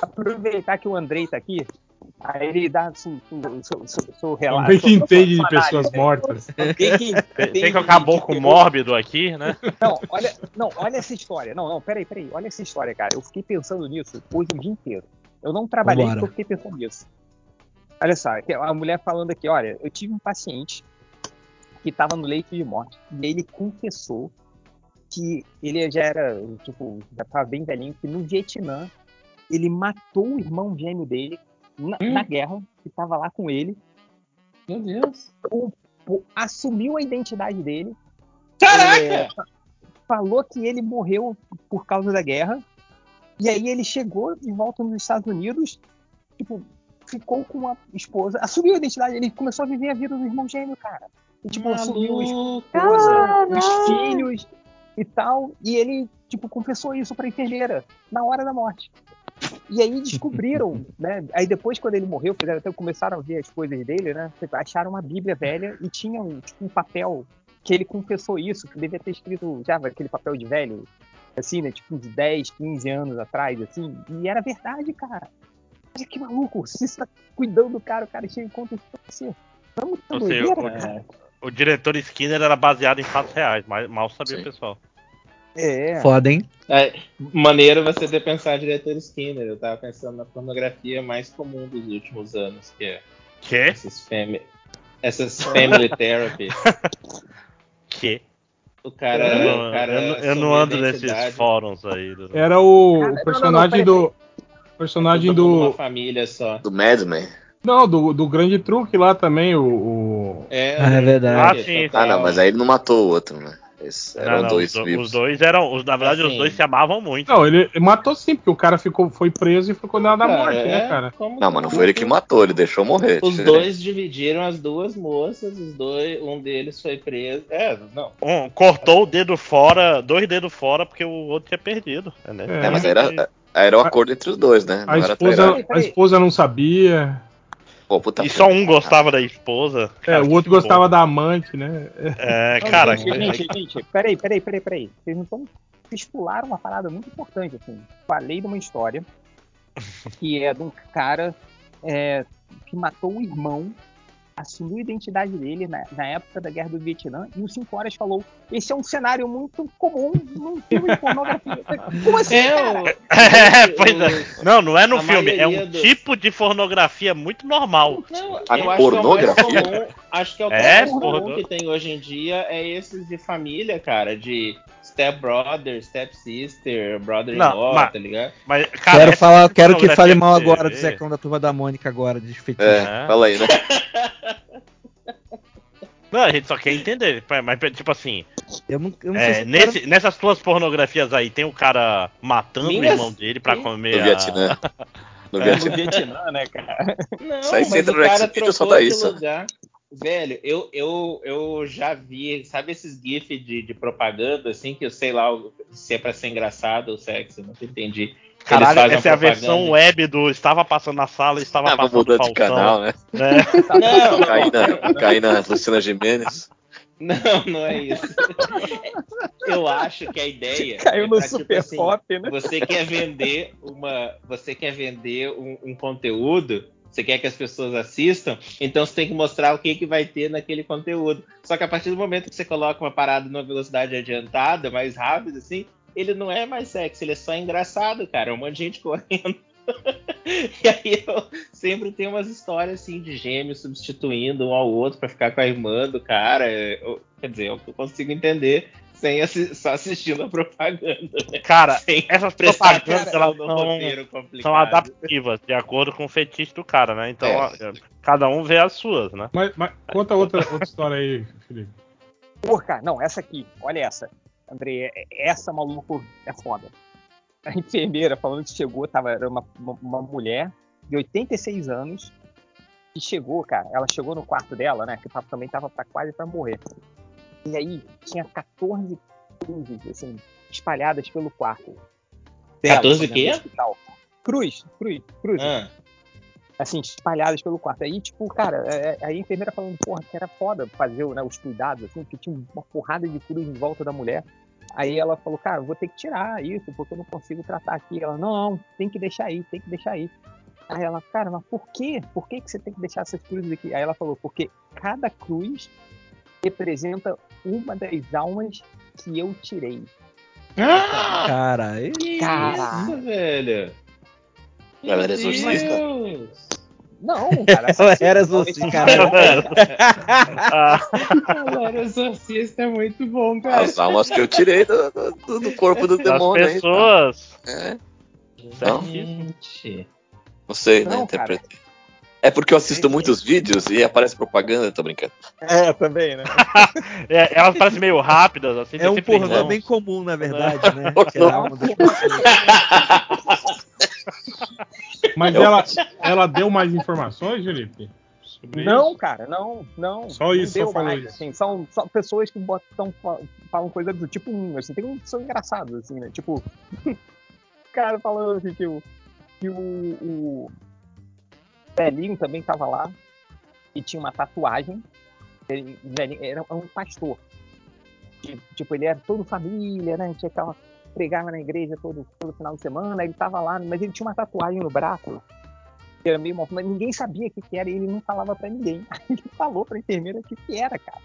aproveitar que o Andrei tá aqui, aí ele dá assim, o seu, seu, seu relato. Alguém que entende de pessoas análise. mortas. Alguém que Tem, tem que acabou com mórbido aqui, né? Não, olha, não, olha essa história. Não, não, peraí, peraí. Olha essa história, cara. Eu fiquei pensando nisso hoje o dia inteiro. Eu não trabalhei Vambora. porque eu fiquei pensando nisso. Olha só, a mulher falando aqui, olha, eu tive um paciente que estava no leito de morte e ele confessou que ele já era, tipo, já estava bem velhinho, que no Vietnã ele matou o irmão gêmeo dele na, Hum. na guerra, que estava lá com ele, Meu Deus. pô, assumiu a identidade dele Caraca! é, falou que ele morreu por causa da guerra. E aí ele chegou de volta nos Estados Unidos, tipo, ficou com a esposa, assumiu a identidade, ele começou a viver a vida do irmão gêmeo, cara. E, tipo, assumiu a Maluco. esposa, os filhos e tal. E ele, tipo, confessou isso pra enfermeira na hora da morte. E aí descobriram, né? Aí depois, quando ele morreu, fizeram até começaram a ver as coisas dele, né? Acharam uma Bíblia velha e tinha um, tipo, um papel que ele confessou isso, que devia ter escrito já aquele papel de velho, assim, né? Tipo, de 10, 15 anos atrás, assim. E era verdade, cara. Olha que maluco. Você está cuidando do cara, o cara chega e conta você. Vamos tá doideira, o- cara. O diretor Skinner era baseado em fatos reais, mas mal sabia Sim. o pessoal. É. Foda, hein? É, maneiro você ter pensado diretor Skinner. Eu tava pensando na pornografia mais comum dos últimos anos, que é Que? essas family, essas family therapy. Que? O cara, Eu o cara eu não- eu não ando nesses fóruns aí. do- Era o, Cara, o personagem não, não, do. Personagem mundo Uma do. família só. Do Madman. Não, do, do grande truque lá também, o. o- É, Ah, é verdade. Ah, sim. Ah, não, mas aí ele não matou o outro, né? Esses eram Não, não, dois os, do- vivos. os dois eram. Os, na verdade, os Assim. dois se amavam muito. Não, ele matou sim, porque o cara ficou, foi preso e foi condenado à morte, é, né, cara? como Não, mas não foi ele que matou, ele deixou morrer. Os diferente. dois dividiram as duas moças, os dois, um deles foi preso. É, não. Um cortou o dedo fora, dois dedos fora, porque o outro tinha perdido. É, né? É, É, mas era, era o acordo entre os dois, né? Não A esposa, a esposa não sabia. Pô, puta E só um gostava da esposa. É, Cara, o outro gostava bom. da amante, né? É, cara. gente, gente, gente, peraí, peraí, peraí, peraí. Vocês não estão. Vocês pularam uma parada muito importante, assim. Falei de uma história que é de um cara é, que matou o irmão, assumiu a identidade dele na, na época da Guerra do Vietnã, e o 5 Horas falou: esse é um cenário muito comum num filme de pornografia. Como assim, É, cara? É, pois é. Não, não é no A filme, é um tipo de pornografia muito normal. Não, A eu acho que é o mais pornografia? comum. Acho que é o É, comum porno- que tem hoje em dia é esses de família, cara, de step brother, step sister, brother in Não, law, mas- tá ligado? Mas, cara, quero essa falar, quero que pornografia fale mal que agora do Zecão da turma da Mônica agora, de. É, É. fala aí, né? Não, a gente só quer entender. Mas, tipo assim, Eu não, eu não é, sei se o nesse, nessas tuas pornografias aí, tem o cara matando Minhas- o irmão dele pra comer No a... Vietnã. No É. No Vietnã. Vietnã, né, cara? Não, Isso aí mas o no cara só trocou isso. lugar. Velho, eu, eu, eu já vi, sabe esses GIF de, de propaganda, assim, que eu sei lá se é pra ser engraçado ou sexy, eu nunca entendi. Caralho, essa é a propaganda. versão web do estava passando na sala e estava Ah, passando mudar de canal, né? né? Não, não, Cair na, cair na Luciana Gimenez. não, não é isso. Eu acho que a ideia. Caiu é no pra, tipo super assim, pop, né? Você quer vender uma. Você quer vender um, um conteúdo, você quer que as pessoas assistam, então você tem que mostrar o que, que vai ter naquele conteúdo. Só que a partir do momento que você coloca uma parada numa velocidade adiantada, mais rápida, assim, ele não é mais sexy, ele é só engraçado, cara. É um monte de gente correndo. e aí eu sempre tenho umas histórias assim de gêmeos substituindo um ao outro pra ficar com a irmã do cara. Eu- quer dizer, eu consigo entender sem assi- só assistindo a propaganda. Né? Cara, Sem essas propagandas elas são, são adaptivas, de acordo com o fetiche do cara, né? Então, É. ó, cada um vê as suas, né? Mas, mas conta outra, outra história aí, Felipe. Porra, cara, não, essa aqui, olha essa. André, é- essa maluco é foda. A enfermeira falando que chegou, tava, era uma, uma, mulher de 86 anos, que chegou, cara, ela chegou no quarto dela, né, que também tava pra, quase pra morrer. E aí, tinha 14 cruzes, assim, espalhadas pelo quarto. dela, 14 né, quê? no hospital. Cruz, cruz, cruz Ah, assim, espalhadas pelo quarto. Aí, tipo, cara, é- é- aí a enfermeira falando, porra, que era foda fazer né, os cuidados, assim, que tinha uma porrada de cruz em volta da mulher. Aí ela falou, cara, vou ter que tirar isso, porque eu não consigo tratar aqui. Ela, não, não, tem que deixar aí, tem que deixar aí. Aí ela, cara, mas por quê? Por que, que você tem que deixar essas cruzes aqui? Aí ela falou, porque cada cruz representa uma das almas que eu tirei. Ah, Caralho. isso, velho? Ela era exorcista. Não, cara. Ela era exorcista, é uma- Ah, Galera, exorcista é muito bom, cara. As almas que eu tirei do, do- do corpo do demônio aí. pessoas. É, Certíssimo. Gente. não sei, né? Não, cara. Interpretei. É porque eu assisto muitos vídeos e aparece propaganda, tô brincando. É, também, né? É, elas parecem meio rápidas, assim. É um pornô não. bem comum, na verdade, né? Não. Que é a alma das pessoas. Mas Eu- ela, ela deu mais informações, Felipe? Sobre Não, isso? cara, não, não. Só não isso, só deu falou mais, assim, são só pessoas que botam, fa- falam coisas do tipo um, assim, tem são engraçados, assim, né? Tipo, o cara falando assim, que o, que o, o velhinho também tava lá e tinha uma tatuagem. Ele, velhinho, era um pastor. Tipo, ele era todo família, né? Tinha aquela. Pregava na igreja todo, todo final de semana, ele tava lá, mas ele tinha uma tatuagem no braço que era meio mas ninguém sabia o que, que era e ele não falava pra ninguém. Aí ele falou pra enfermeira o que, que era, cara.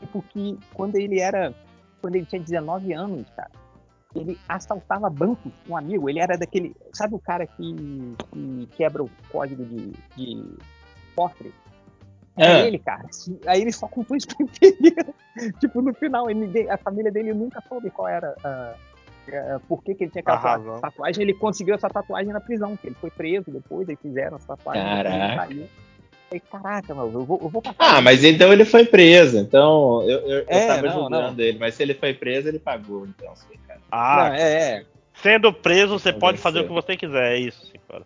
Tipo, que quando ele era. Quando ele tinha 19 anos, cara, ele assaltava bancos com um amigo. Ele era daquele. Sabe o cara que, que quebra o código de, de cofre? Era Ah. ele, cara. Aí ele só contou isso pra enfermeira. tipo, no final, ele, a família dele nunca soube qual era. a- a- por que, que ele tinha aquela tatuagem? Ele conseguiu essa tatuagem na prisão, que ele foi preso depois, aí fizeram essa tatuagem. ele Caraca. saiu. Falei, Caraca, meu, eu vou, eu vou passar. Ah, mas então ele foi preso. Então eu, eu, eu É, tava não, julgando ele, mas se ele foi preso, ele pagou. Então, assim, cara. Ah, Não, é, é. sendo preso, você pode fazer o que você quiser, é isso, sim, cara.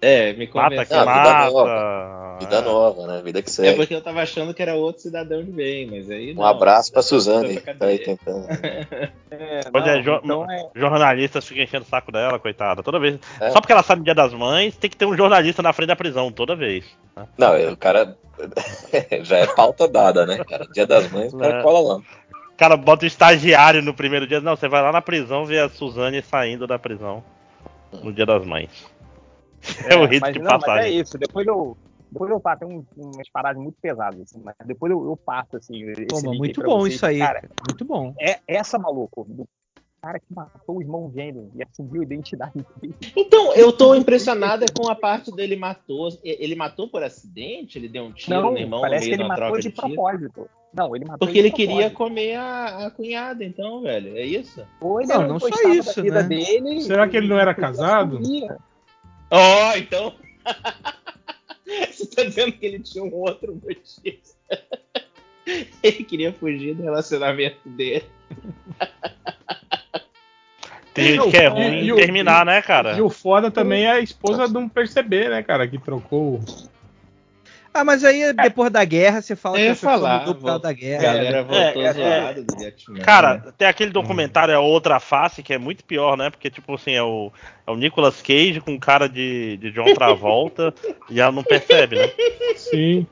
É, me Mata convenceu. que Ah, vida mata. nova. Vida é. nova, né? Vida que É segue. porque eu tava achando que era outro cidadão de bem, mas aí. Um não. abraço pra Suzane, que tá aí tentando. é Pois não, é, jo- então é. Jornalistas ficam enchendo o saco dela, coitada. Toda vez. É. Só porque ela sabe o dia das mães, tem que ter um jornalista na frente da prisão, toda vez. Não, o cara já é pauta dada, né, cara? Dia das mães, o cara É. cola lá. O cara bota o estagiário no primeiro dia. Não, você vai lá na prisão ver a Suzane saindo da prisão no dia das mães. É, o rito mas, de não, mas é passagem. isso. Depois eu. Depois eu passo, tem um- umas paradas muito pesadas, assim, mas depois eu, eu passo, assim. link muito bom vocês. isso aí. Cara, Muito bom. é essa maluco, do cara que matou o irmão gêmeo e assumiu a identidade dele. Então, eu tô impressionada com a parte dele matou. Ele matou por acidente? Ele deu um tiro Não, no irmão parece meio que ele matou de de, propósito. Não, ele matou Porque ele queria comer a, a cunhada, então, velho. É isso? Ele Não, não, não só isso, né? dele. Será que ele não era casado? assumia. Ó, então. Você tá dizendo que ele tinha um outro motivo. Ele queria fugir do relacionamento dele. Tem gente que é ruim e o- terminar, né, cara? E o foda também é a esposa não perceber, né, cara? Que trocou. Ah, mas aí depois da guerra você fala Eu que falar, mudou por causa da A guerra. galera voltou é, é, zoada do Vietnã. né? Cara, tem aquele documentário, a Outra Face, que é muito pior, né? Porque, tipo assim, é o, é o Nicolas Cage com cara de, de John Travolta e ela não percebe, né? Sim.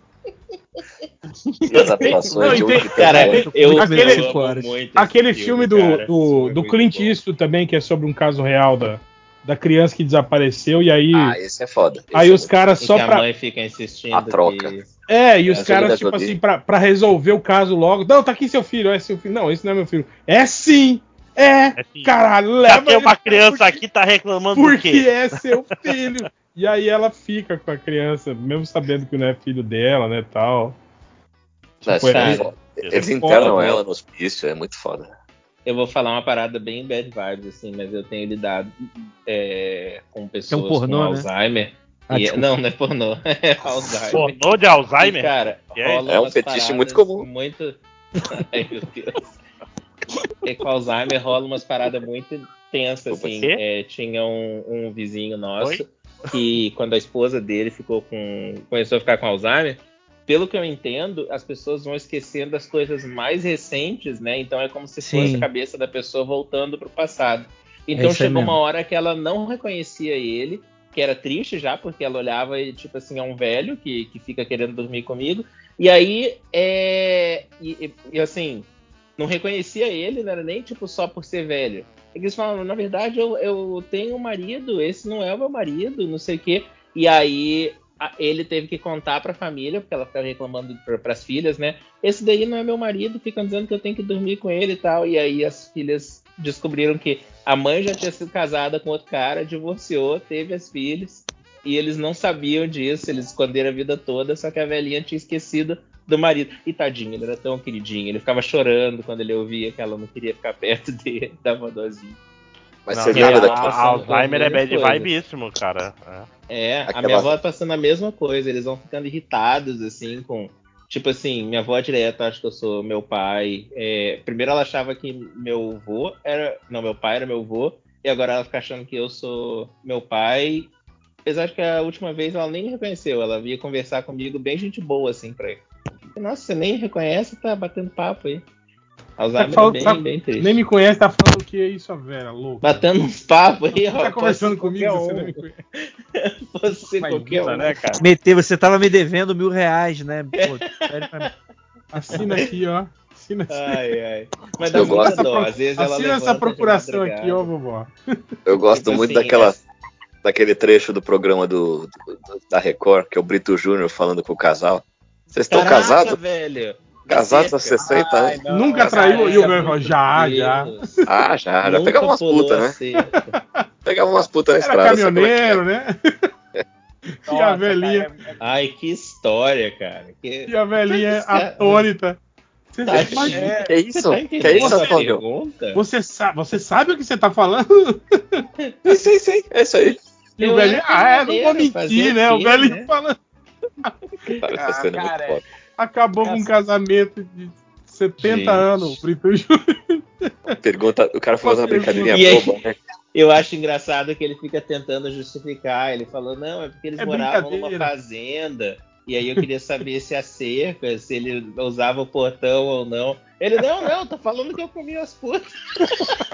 As atuações Não, tem- Cara, eu, Aquele- eu amo muito esse Aquele filme do, cara. do, do filme é Clint. Eastwood também, que é sobre um caso real da, da criança que desapareceu, e aí, Ah, esse é foda. Esse aí é os caras Em só que a pra. mãe fica insistindo A troca. que- É, e os É, caras, tipo assim, pra, pra resolver o caso logo. Não, tá aqui seu filho, é seu filho. Não, esse não é meu filho. É sim! É! É assim, Caralho, já leva tem uma criança aqui tá reclamando do porque quê? é seu filho. e aí ela fica com a criança, mesmo sabendo que não é filho dela, né, tal. Tipo, esse é- é foda. Eles é internam foda, ela no hospício, é muito foda. Eu vou falar uma parada bem bad vibes, assim, mas eu tenho lidado é, com pessoas pornô, com né? Alzheimer. Ah, E- desculpa. não, não é pornô, é Alzheimer. Pornô de E, Alzheimer? cara, Que é? É um fetiche muito comum. Muito... Ai, meu Deus. E com Alzheimer rola umas paradas muito tensas, assim. É, tinha um, um vizinho nosso que, quando a esposa dele ficou com. começou a ficar com Alzheimer, pelo que eu entendo, as pessoas vão esquecendo das coisas mais recentes, né? Então é como se fosse Sim. a cabeça da pessoa voltando pro passado. É Então aí chegou mesmo. uma hora que ela não reconhecia ele, que era triste já, porque ela olhava e, tipo assim, é um velho que, que fica querendo dormir comigo. E aí, é. E, e- assim, não reconhecia ele, não era nem tipo só por ser velho. Eles falam, na verdade, eu, eu tenho um marido, esse não é o meu marido, não sei o quê. E aí ele teve que contar pra família, porque ela ficava reclamando pra, pras filhas, né? Esse daí não é meu marido, ficam dizendo que eu tenho que dormir com ele e tal. E aí as filhas descobriram que a mãe já tinha sido casada com outro cara, divorciou, teve as filhas. E eles não sabiam disso, eles esconderam a vida toda, só que a velhinha tinha esquecido do marido. E tadinho, ele era tão queridinho, ele ficava chorando quando ele ouvia que ela não queria ficar perto dele, dava uma dozinha. Mas Não, você lembra ela- daquela. passando Alzheimer é bad mesmas vibíssimo, cara. É. É, a Aquela- minha avó tá passando a mesma coisa, eles vão ficando irritados, assim, com. Tipo assim, minha avó direto acha que eu sou meu pai. É, primeiro ela achava que meu avô era. Não, meu pai era meu avô, e agora ela fica achando que eu sou meu pai. Apesar de que a última vez ela nem me reconheceu, ela vinha conversar comigo bem gente boa, assim, pra ele. Nossa, você nem reconhece, tá batendo papo aí. Alzheimer Tá falando- é bem, tá- bem triste. Nem me conhece, tá falando o que é isso, a Vera, louco. Batendo uns papos aí, ó. Tá conversando comigo, você um, nem me conhece. Ser qualquer Imagina, um. né, cara? Meter, você tava me devendo mil reais, né? Pô. Assina aqui, ó. Assina, Ai, ai. Mas dá Eu muita gosto- dó. Às vezes ela assina essa procuração aqui, ó, vovó. Eu gosto Tipo muito assim, daquela, essa- daquele trecho do programa do, do- da Record, que é o Brito Júnior falando com o casal. Vocês estão casados? velho. Casados há cerca. 60 anos? Ai, não. Nunca traiu e o meu já, já. Ah, já, já pegava umas putas, né? cerca. Pegava umas putas na Era estrada. sabe é que é? caminhoneiro, né? E a Nossa, velhinha, cara, é- Ai, que história, cara. Que... e a velhinha cara- atônita. Você, Tá, mas Que é isso? Você tá que é isso, Antônio? você, sa você sabe o que você tá falando? Sim, sim, sim. É isso aí. E o velhinho, ah, é, não vou mentir, né? O quê, velhinho né? falando. Cara, essa Ah, cena é Acabou com um casamento de 70 Gente. anos. O Brito Júnior. Pergunta, o cara falando uma brincadeirinha E boba, né? Eu acho engraçado que ele fica tentando justificar. Ele falou, não, é porque eles É moravam numa fazenda. E aí eu queria saber se a cerca, se ele usava o portão ou não. Ele, não, não, tô falando que eu comi as putas.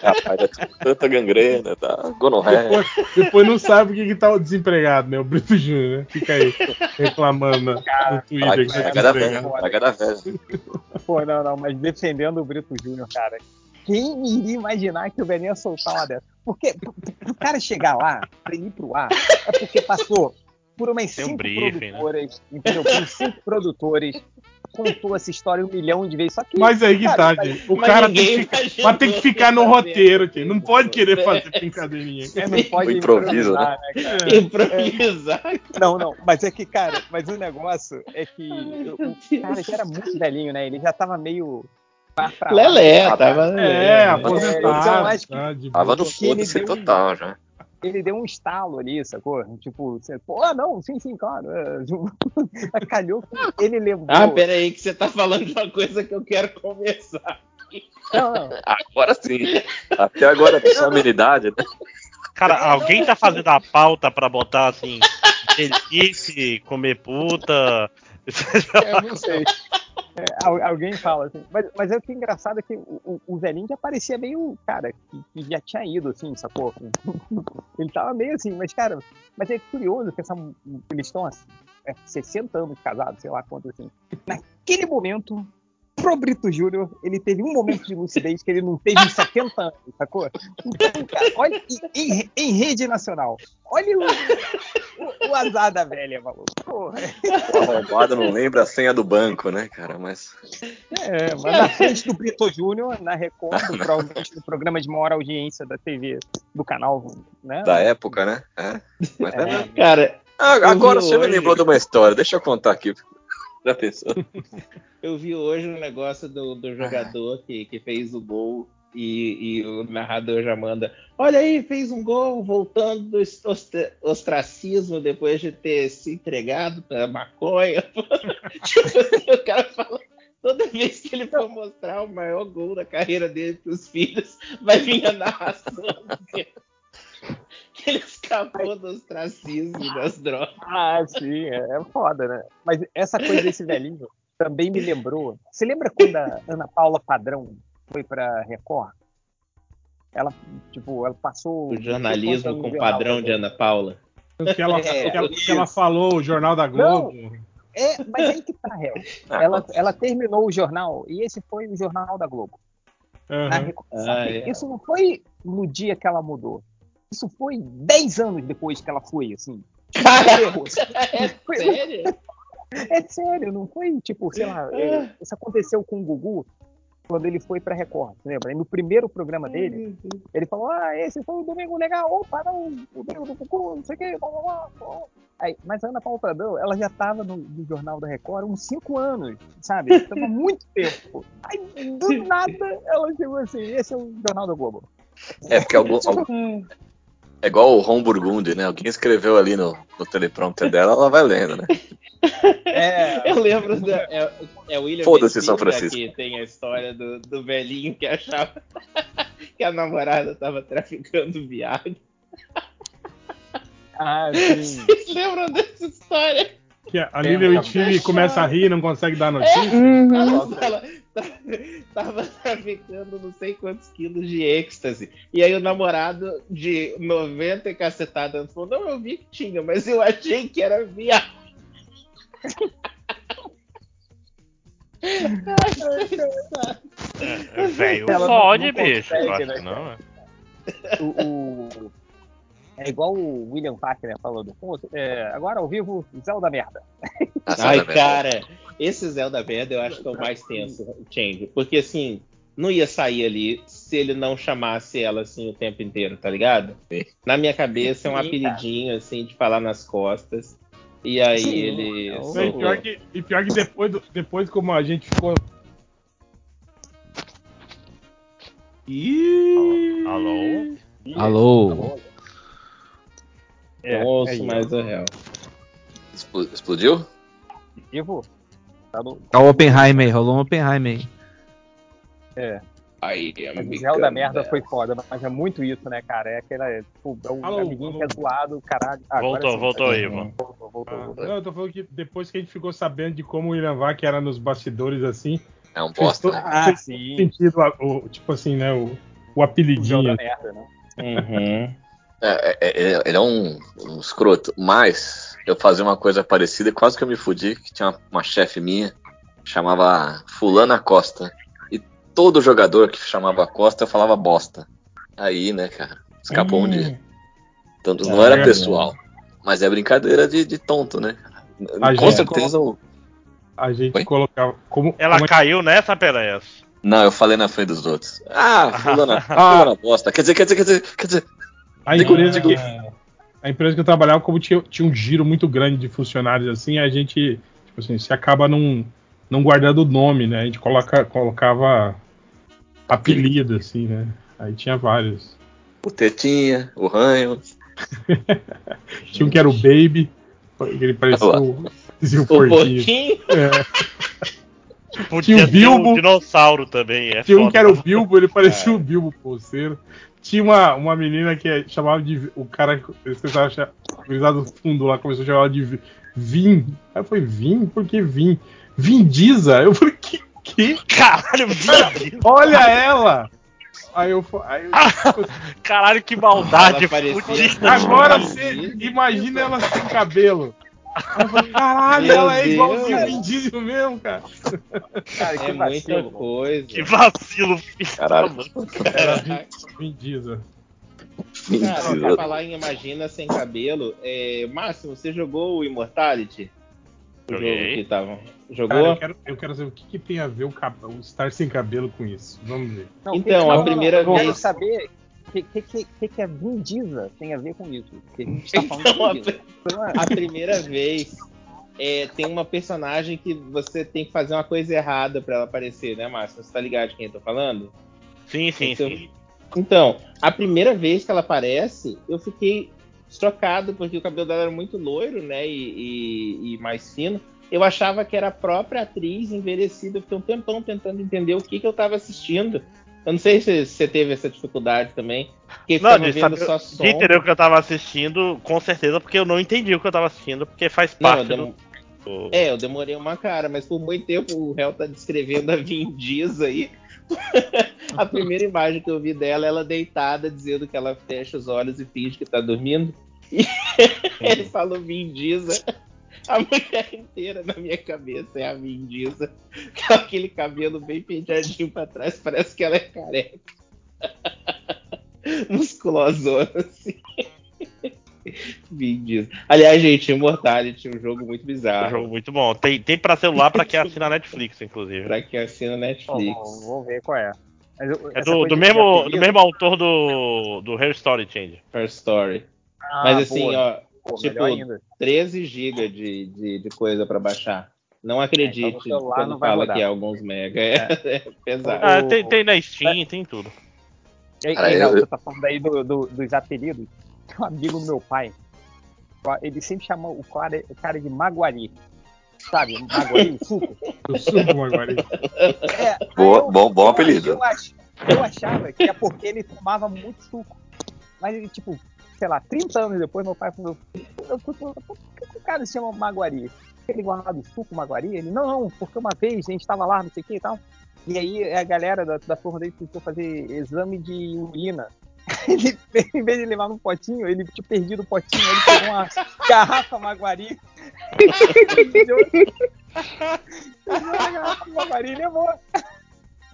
Rapaz, é tanta gangrena, tá? Gonorreia. Depois, depois não sabe o que, que tá o desempregado, né? O Brito Júnior, né? Fica aí reclamando no, no Twitter que tá Praga da velha. Praga da velha. Pô, não, não, mas defendendo o Brito Júnior, cara. Quem iria imaginar que o velhinho ia soltar uma dessa? Porque pro cara chegar lá, pra ir pro ar, é porque passou por umas Tem um cinco briefing, né? produtoras, entendeu? Por uns cinco produtores, contou essa história um milhão de vezes. Só que, Mas aí que tá, gente. O Mas cara tem que, ficar, mas tem que ficar no roteiro, gente. Não pode querer fazer brincadeirinha. é, não pode O improviso, improvisar, né, cara? É. Improvisar. Não, não, mas é que, cara, mas o negócio é que o cara já era muito velhinho, né? Ele já tava meio. Lelé, Ah, tava É, lelé. aposentado. então tá, Tava no foda-se deu um- total já. ele deu um estalo ali, sacou? Tipo, você, pô, ah, não, sim, sim, claro. é, Calhou que ele lembrou. Ah, peraí, que você tá falando de uma coisa que eu quero conversar. Não, não. Agora sim. Até agora tem só amenidade, né? Cara, alguém tá fazendo a pauta pra botar assim, delícia, comer puta. Eu não sei. É, al- alguém fala assim. Mas, mas é o que é engraçado é que o, o- o velhinho já parecia meio, cara, que, que já tinha ido, assim, sacou? Ele tava meio assim, mas, cara, mas é curioso que essa, eles estão assim, é, 60 anos casados, sei lá quanto assim. Naquele momento, pro Brito Júnior, ele teve um momento de lucidez que ele não teve em 70 anos, sacou? Então, cara, olha, em, em- rede nacional, olha o, o, o azar da velha, maluco. Porra. O arrombado não lembra a senha do banco, né, cara? Mas. É, mas na frente do Brito Júnior, na Record, provavelmente no programa de maior audiência da TV, do canal, né? Da época, né? É. Mas é, É, mesmo. Cara, Ah, agora você me lembrou de uma história, deixa eu contar aqui. Já pensou? Eu vi hoje um negócio do, do jogador que, que fez o gol e, e o narrador já manda. Olha aí, fez um gol voltando do ostra- ostracismo depois de ter se entregado pra maconha. tipo o cara fala. Toda vez que ele for mostrar o maior gol da carreira dele pros filhos, vai vir a narração escapou do ostracismo e das drogas. Ah, sim, é, é foda, né? Mas essa coisa desse velhinho também me lembrou. Você lembra quando a Ana Paula Padrão foi pra Record? Ela, tipo, ela passou. O jornalismo não com no padrão de Ana Paula. O que ela, É, o que ela- o que ela falou, o Jornal da Globo. É, mas aí que tá, réu. Ah, Ela, ela terminou o jornal e esse foi o jornal da Globo. Aham. Na Ah, é. Isso não foi no dia que ela mudou. Isso foi 10 anos depois que ela foi, assim. É sério? É sério, não foi tipo, sei lá, é, isso aconteceu com o Gugu quando ele foi pra Record, você lembra? E no primeiro programa dele, ele falou: Ah, esse foi o Domingo Legal, opa, não, o Domingo do Gugu, não sei o que, blá, blá, blá, blá. Aí, mas a Ana Paula Pradão, ela já tava no, no Jornal da Record há uns 5 anos, sabe? Tava muito tempo. Aí, do nada, ela chegou assim: Esse é o Jornal da Globo. É porque algum, algum- é igual o Ron Burgundy, né? Alguém escreveu ali no, no teleprompter dela, ela vai lendo, né? É, Eu lembro da. É, é William Foda-se, São Francisco. que tem a história do, do velhinho que achava que a namorada tava traficando viado. ah, sim. Vocês lembram dessa história? Que a Lilian Lembra. Whitfield começa a rir e não consegue dar notícia. Uhum. Ela fala, "Tá- tava traficando não sei quantos quilos de êxtase. E aí o namorado de 90 e cacetada falou: Não, eu vi que tinha, mas eu achei que era viado. É, Velho, Ela não- fode, não bicho. consegue, né, que não, é. o, o- é igual o William Fackner falou do Pô, é, agora ao vivo, Zelda merda. Essa Ai, era a verdade. cara, esse Zelda Merda eu acho que é o mais tenso, Change. Porque assim, não ia sair ali se ele não chamasse ela assim o tempo inteiro, tá ligado? Na minha cabeça é um apelidinho assim de falar nas costas. E aí Sim, ele. é o- E pior que, e pior que depois, do- depois como a gente ficou. Ih! Alô? Alô? É, Não ouço aí, mais o réu. Explo- Explodiu? Vivo? Tá no, Tá o Oppenheimer aí, rolou um Oppenheimer aí. Aí, mas o Zelda merda foi foda, mas é muito isso, né, cara? É aquele é, tipo, é um Alô, amiguinho alô. que é zoado, caralho. Ah, agora Voltou, sim, voltou aí, mano. Voltou, voltou, Ah, voltou. não, eu tô falando que depois que a gente ficou sabendo de como o William Vac era nos bastidores assim, É um bosta, né? Ah, sim. sentido a- o, tipo assim, né? O, o O apelidinho. Zelda merda, né? Uhum. É, é, é, ele é um, um escroto, mas eu fazia uma coisa parecida e quase que eu me fudi, que tinha uma, uma chefe minha, chamava Fulana Costa. E todo jogador que chamava Costa eu falava bosta. Aí, né, cara, escapou um dia. Então, não Ah, era é, pessoal, mas é brincadeira de, de tonto, né? A Com gente certeza o. A gente Oi? colocava. Como, Ela como- caiu nessa, Pereias? Não, eu falei na frente dos outros. Ah, fulana, Ah. fulana bosta. Quer dizer, quer dizer, quer dizer, quer dizer. A empresa que. A empresa que eu trabalhava, como tinha, tinha um giro muito grande de funcionários assim, a gente, tipo assim, se acaba não, não guardando o nome, né? A gente coloca, colocava apelido, assim, né? Aí tinha vários. O Tetinha, o Ranho. Tinha um que era o Baby, ele parecia o, o O porquinho. É. Podia Tinha o Bilbo. um dinossauro também. É Tinha um que era o Bilbo, ele parecia o Bilbo Pulseiro. Tinha uma, uma menina que chamava de. O cara, eles achar. Gurizada do fundo lá começou a chamar de Vi- Vim. Aí eu falei, Vim? Por que Vim? Vindiza? Eu falei, que? que? Caralho, Vin- Olha ela! Aí eu aí eu- caralho, que maldade. Agora você imagina ela sem cabelo. Falei, caralho, Meu ela é Deus. igualzinho o Vin Diesel mesmo, cara. Cara, que É muita vacilo. coisa. Que vacilo, filho. Caralho. Era Vin, Vin Diesel. Cara, pra falar em Imagina Sem Cabelo, é, Máximo, você jogou o Immortality? O Joguei. jogo que tava. Cara, Jogou? eu, quero, eu quero saber o que, que tem a ver o, cab- o estar sem cabelo com isso. Vamos ver. Não, Então, que- a não, não, primeira eu quero vez- saber que, que, que, a Vin Diesel tem a ver com isso. Porque a gente tá falando Então, a, de Vin Diesel. É- a primeira vez é, tem uma personagem que você tem que fazer uma coisa errada pra ela aparecer, né, Márcio? Você tá ligado de quem eu tô falando? Sim, sim, Então, sim. Então, a primeira vez que ela aparece, eu fiquei trocado, porque o cabelo dela era muito loiro, né? E, e- e mais fino. Eu achava que era a própria atriz envelhecida. Eu fiquei um tempão tentando entender o que, que eu tava assistindo. Eu não sei se você teve essa dificuldade também. Porque Não, de, vendo saber- só de som. entender o que eu tava assistindo, com certeza, porque eu não entendi o que eu tava assistindo, porque faz Não, parte dem- do, do- É, eu demorei uma cara, mas por muito tempo o réu tá descrevendo a Vin Diesel aí. a primeira imagem que eu vi dela, ela deitada, dizendo que ela fecha os olhos e finge que tá dormindo. E ele falou Vin Diesel. A mulher inteira na minha cabeça é a Vin Diesel. Com aquele cabelo bem penteadinho pra trás, parece que ela é careca. Musculosona, assim. Vin. Aliás, gente, Immortality, um jogo muito um bizarro. jogo muito bom. Tem, tem pra celular pra quem assina a Netflix, inclusive. Pra quem assina Netflix. vou, vou ver qual é. Eu- É do, do mesmo, do mesmo autor do, do Hair Story Change. Her Story. Ah, Mas assim, boa. ó, Pô, tipo, melhor ainda. 13 GB de, de, de coisa pra baixar. Não acredite É, então quando não fala rodar. que é alguns mega. É, é pesado. Ah, O- tem, tem na Steam, tem tudo. E aí, Cara, e, eu- você tá falando aí do, do- dos apelidos. Tem um amigo do meu pai. Ele sempre chama o cara, o cara de Maguari. Sabe? Maguari, o suco. Eu subo, Maguari. É, Boa- eu- bom- bom apelido. Eu, ach- eu achava que é porque ele tomava muito suco. Mas ele, tipo, sei lá, 30 anos depois, meu pai falou: eu, fui por que o cara se chama Maguari? Ele gosta do suco Maguari? Ele, não, não, porque uma vez a gente tava lá, não sei o que e tal. E aí a galera da, da turma dele precisou fazer exame de urina. Ele, em vez de levar no potinho, ele tinha perdido o potinho, ele pegou uma garrafa Maguari. pegou a garrafa Maguari e levou.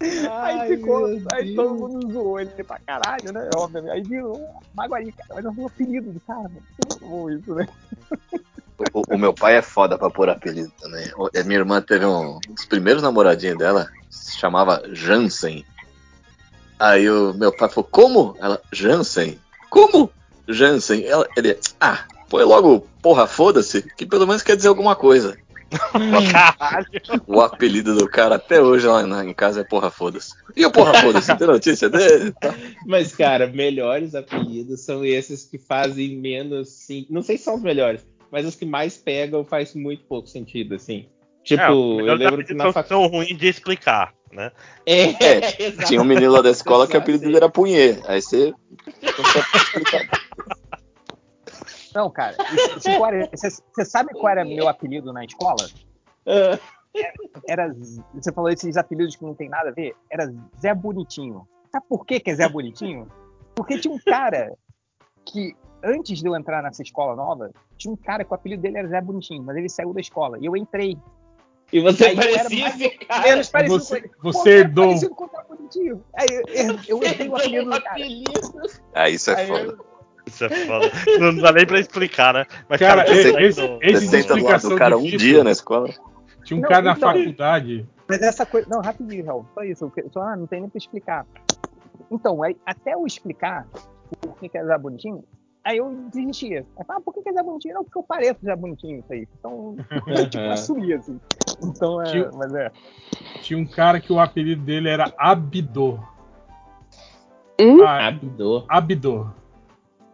Aí ficou, aí todo mundo zoou ele pra caralho, né? Obviamente. Aí virou Maguari, cara. Mas é um apelido do cara, mano. Muito bom isso, né? O, o meu pai é foda pra pôr apelido também. A minha irmã teve um, um dos primeiros namoradinhos dela, se chamava Jansen. Aí o meu pai falou, como? Ela, Jansen? Como? Jansen? Ela, ele, ah, põe logo, porra, foda-se, que pelo menos quer dizer alguma coisa. Caralho. O apelido do cara até hoje lá na- em casa é porra, foda-se. E o porra, foda-se? Tem notícia dele? Tá. Mas, cara, melhores apelidos são esses que fazem menos. Sim, não sei se são os melhores, mas os que mais pegam faz muito pouco sentido, assim. Tipo, É, eu lembro que na são, faculdade. são ruins de explicar, né? É, É. Tinha um menino lá da escola que o apelido dele era Punhê. Aí você. Não, cara, era- você sabe qual era meu apelido na escola? Ah, Era. Você falou esses apelidos que não tem nada a ver? Era Zé Bonitinho. Sabe por que, que é Zé Bonitinho? Porque tinha um cara que, antes de eu entrar nessa escola nova, tinha um cara que o apelido dele era Zé Bonitinho, mas ele saiu da escola. E eu entrei. E você Aí eu era parecia mais- esse cara. Menos parecido você- com você Pô, herdou. parecido com o Zé Bonitinho. Aí eu, eu, eu herdei o apelido do cara. Ah, isso é Aí foda. Isso é foda. Não dá nem pra explicar, né? Mas, Cara, você esse- esse- do- esse- Você senta do lado do cara um difícil. dia na escola. Tinha um Não, cara na então. faculdade. Mas essa coisa. Não, rapidinho, Raul. Só isso. Só, ah, não tem nem pra explicar. Então, aí, até eu explicar por que, que é Zé Bonitinho, aí eu desistia. Aí, ah, por que, que é Zé Bonitinho? Não, porque eu pareço Zé Bonitinho isso aí. Então, eu, tipo, assumia, assim. Então, é. Tio- Mas é. Tinha um cara que o apelido dele era Abdor. Hum? Ah, Abdor. Abdor.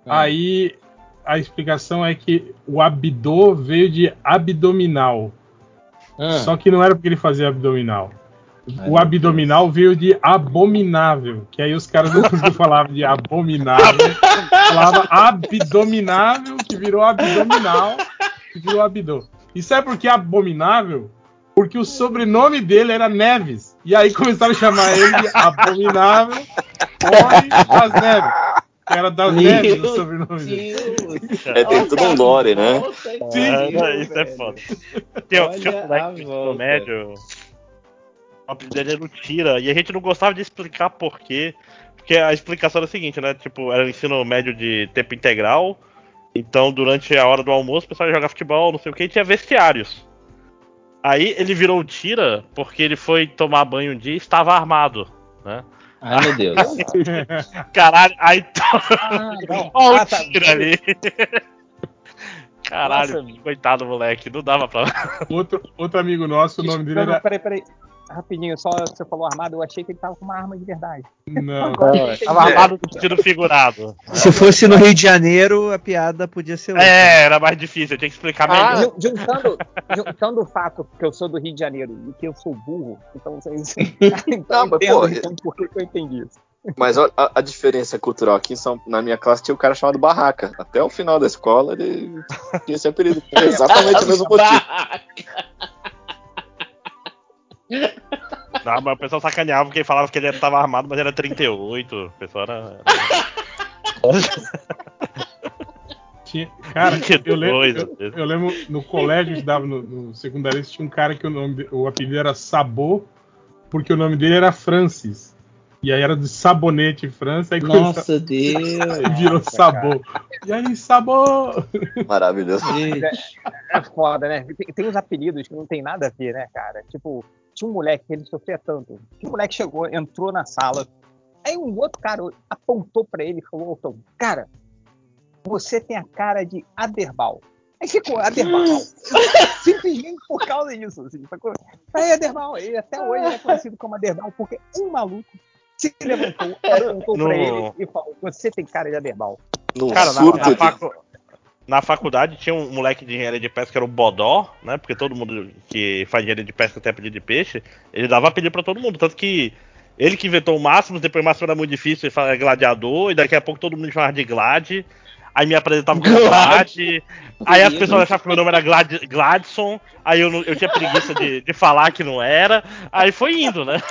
Ah. Aí a explicação é que o abdor veio de abdominal. Ah, Só que não era porque ele fazia abdominal. Ai, o meu abdominal veio de abominável. Que aí os caras não falar de abominável. Falava abdominável, que virou abdominal, que virou abdor. E sabe por que abominável? Porque o sobrenome dele era Neves. E aí começaram a chamar ele de abominável Homem das Neves. Era das Meu Neves o sobrenome. É, tem todo um lore, né? Aqui, Ah, velho. isso é foda. Tem, Olha tinha um moleque do médio. O apelido dele era o Tira. E a gente não gostava de explicar por quê. Porque a explicação era a seguinte, né? Tipo, era ensino médio de tempo integral. Então, durante a hora do almoço, o pessoal ia jogar futebol, não sei o que, e tinha vestiários. Aí ele virou o Tira porque ele foi tomar banho um dia e estava armado, né? Ai, meu Deus. Caralho, aí to... Ah. Olha Ah, o tá. Tira ali. Caralho, Nossa. coitado do moleque, não dava pra. Outro, outro amigo nosso, o nome dele era. peraí, peraí. Rapidinho, só você falou armado, eu achei que ele tava com uma arma de verdade. Não, Tava armado no sentido figurado. Se fosse no Rio de Janeiro, a piada podia ser outra. É, era mais difícil, eu tinha que explicar Ah, melhor. Jun- Juntando, juntando o fato que eu sou do Rio de Janeiro e que eu sou burro, então vocês. então Não, mas, pô, então, por que eu entendi isso? Mas a, a diferença cultural aqui São, na minha classe tinha um cara chamado Barraca. Até o final da escola ele tinha esse apelido. Exatamente o mesmo motivo. Não, mas o pessoal sacaneava porque falava que ele tava armado, mas era 38. O pessoal era. Cara, eu lembro, 22, eu, eu lembro no colégio que estava no, no secundário, tinha um cara que o, nome, de- o apelido era Sabô, porque o nome dele era Francis. E aí era de sabonete França, aí começou- Nossa Deus. aí virou Nossa, Sabô. E aí, Sabô! Maravilhoso. É foda, né? Tem, tem uns apelidos que não tem nada a ver, né, cara? Tipo, tinha um moleque que ele sofria tanto. Que o moleque chegou, entrou na sala. Aí um outro cara apontou pra ele e falou: "Ô, Tom, Cara, você tem a cara de Aderbal. Aí ficou Aderbal. Simplesmente por causa disso. Assim, sacou? Aí Aderbal. Ele até hoje é conhecido como Aderbal porque um maluco se levantou, apontou No- pra ele e falou: Você tem cara de Aderbal. Num Cara, na, surto na de- facu- na faculdade tinha um moleque de engenharia de pesca que era o Bodó, né? Porque todo mundo que faz engenharia de pesca tem apelido de peixe. Ele dava apelido pra todo mundo. Tanto que ele que inventou o Máximo, depois o Máximo era muito difícil, ele falava gladiador, e daqui a pouco todo mundo chamava de Glad. Aí me apresentava como Glad. Aí as pessoas achavam que meu nome era Glad, Gladson. Aí eu, eu tinha preguiça de, de falar que não era. Aí foi indo, né?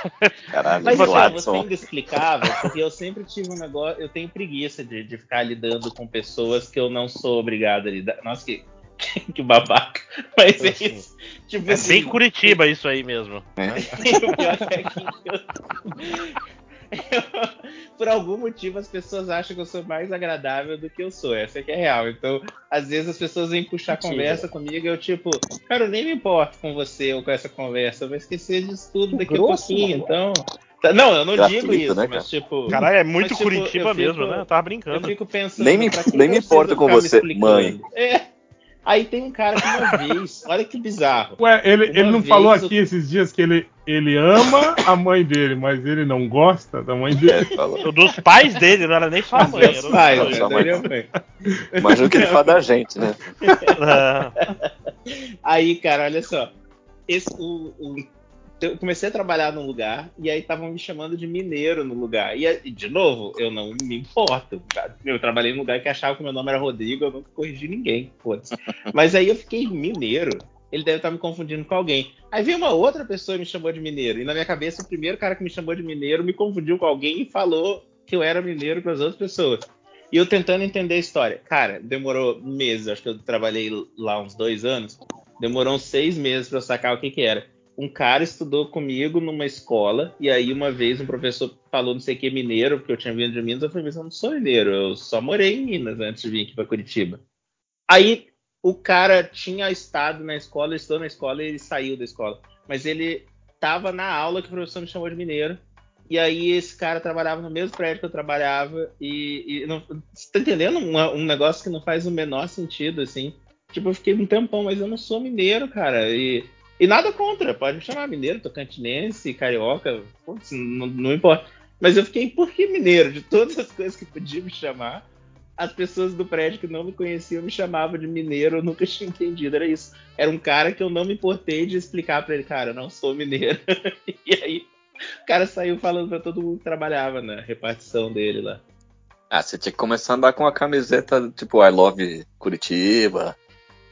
Caralho, Mas assim, você Gladson. ainda explicava, porque eu sempre tive um negócio, eu tenho preguiça de, de ficar lidando com pessoas que eu não sou obrigado a lidar. Nossa, que, que babaca. Mas é isso. Tipo É assim, bem Curitiba isso aí mesmo. o pior é que eu- eu- por algum motivo as pessoas acham que eu sou mais agradável do que eu sou. Essa é que é real. Então, às vezes as pessoas vêm puxar Mentira. conversa comigo e eu, tipo, cara, eu nem me importo com você ou com essa conversa. Eu vou esquecer disso tudo daqui a Grosso, pouquinho. Então. Tá- Não, eu não Gratuito, digo isso, né, mas tipo. Caralho, é muito Mas, tipo, Curitiba eu fico- mesmo, né? Eu tava Eu brincando. fico pensando. Nem me- nem me eu importo com você, mãe. É. Aí tem um cara que uma vez, olha que bizarro. Ué, ele, Uma ele não falou aqui esses dias que ele, ele ama a mãe dele, mas ele não gosta da mãe É, dele? falou. Dos pais dele, não era nem sua mãe. Era pais, o- né? sua mãe. mãe. Imagina o que ele fala da gente, né? É. Aí, cara, olha só. Esse, o, o- eu comecei a trabalhar num lugar e aí estavam me chamando de mineiro no lugar. E, de novo, eu não me importo. cara. Eu trabalhei num lugar que achava que meu nome era Rodrigo, eu nunca corrigi ninguém. Mas aí eu fiquei mineiro. Ele deve estar me confundindo com alguém. Aí veio uma outra pessoa e me chamou de mineiro. E na minha cabeça, o primeiro cara que me chamou de mineiro me confundiu com alguém e falou que eu era mineiro para as outras pessoas. E eu tentando entender a história. Cara, demorou meses. Acho que eu trabalhei lá uns dois anos. Demorou uns seis meses para sacar o que que era. Um cara estudou comigo numa escola, e aí uma vez um professor falou não sei o que mineiro, porque eu tinha vindo de Minas, eu falei, mas eu não sou mineiro, eu só morei em Minas antes de vir aqui para Curitiba. Aí o cara tinha estado na escola, ele estudou na escola e ele saiu da escola. Mas ele estava na aula que o professor me chamou de mineiro. E aí esse cara trabalhava no mesmo prédio que eu trabalhava. E, e não, você tá entendendo um, um negócio que não faz o menor sentido, assim. Tipo, eu fiquei um tempão, mas eu não sou mineiro, cara. E, e nada contra, pode me chamar mineiro, tocantinense, carioca, putz, não, não importa. Mas eu fiquei, por que mineiro? De todas as coisas que podia me chamar, as pessoas do prédio que não me conheciam me chamavam de mineiro, eu nunca tinha entendido, era isso. Era um cara que eu não me importei de explicar pra ele, cara, eu não sou mineiro. e aí, o cara saiu falando pra todo mundo que trabalhava na repartição dele lá. Ah, você tinha que começar a andar com uma camiseta tipo I Love Curitiba,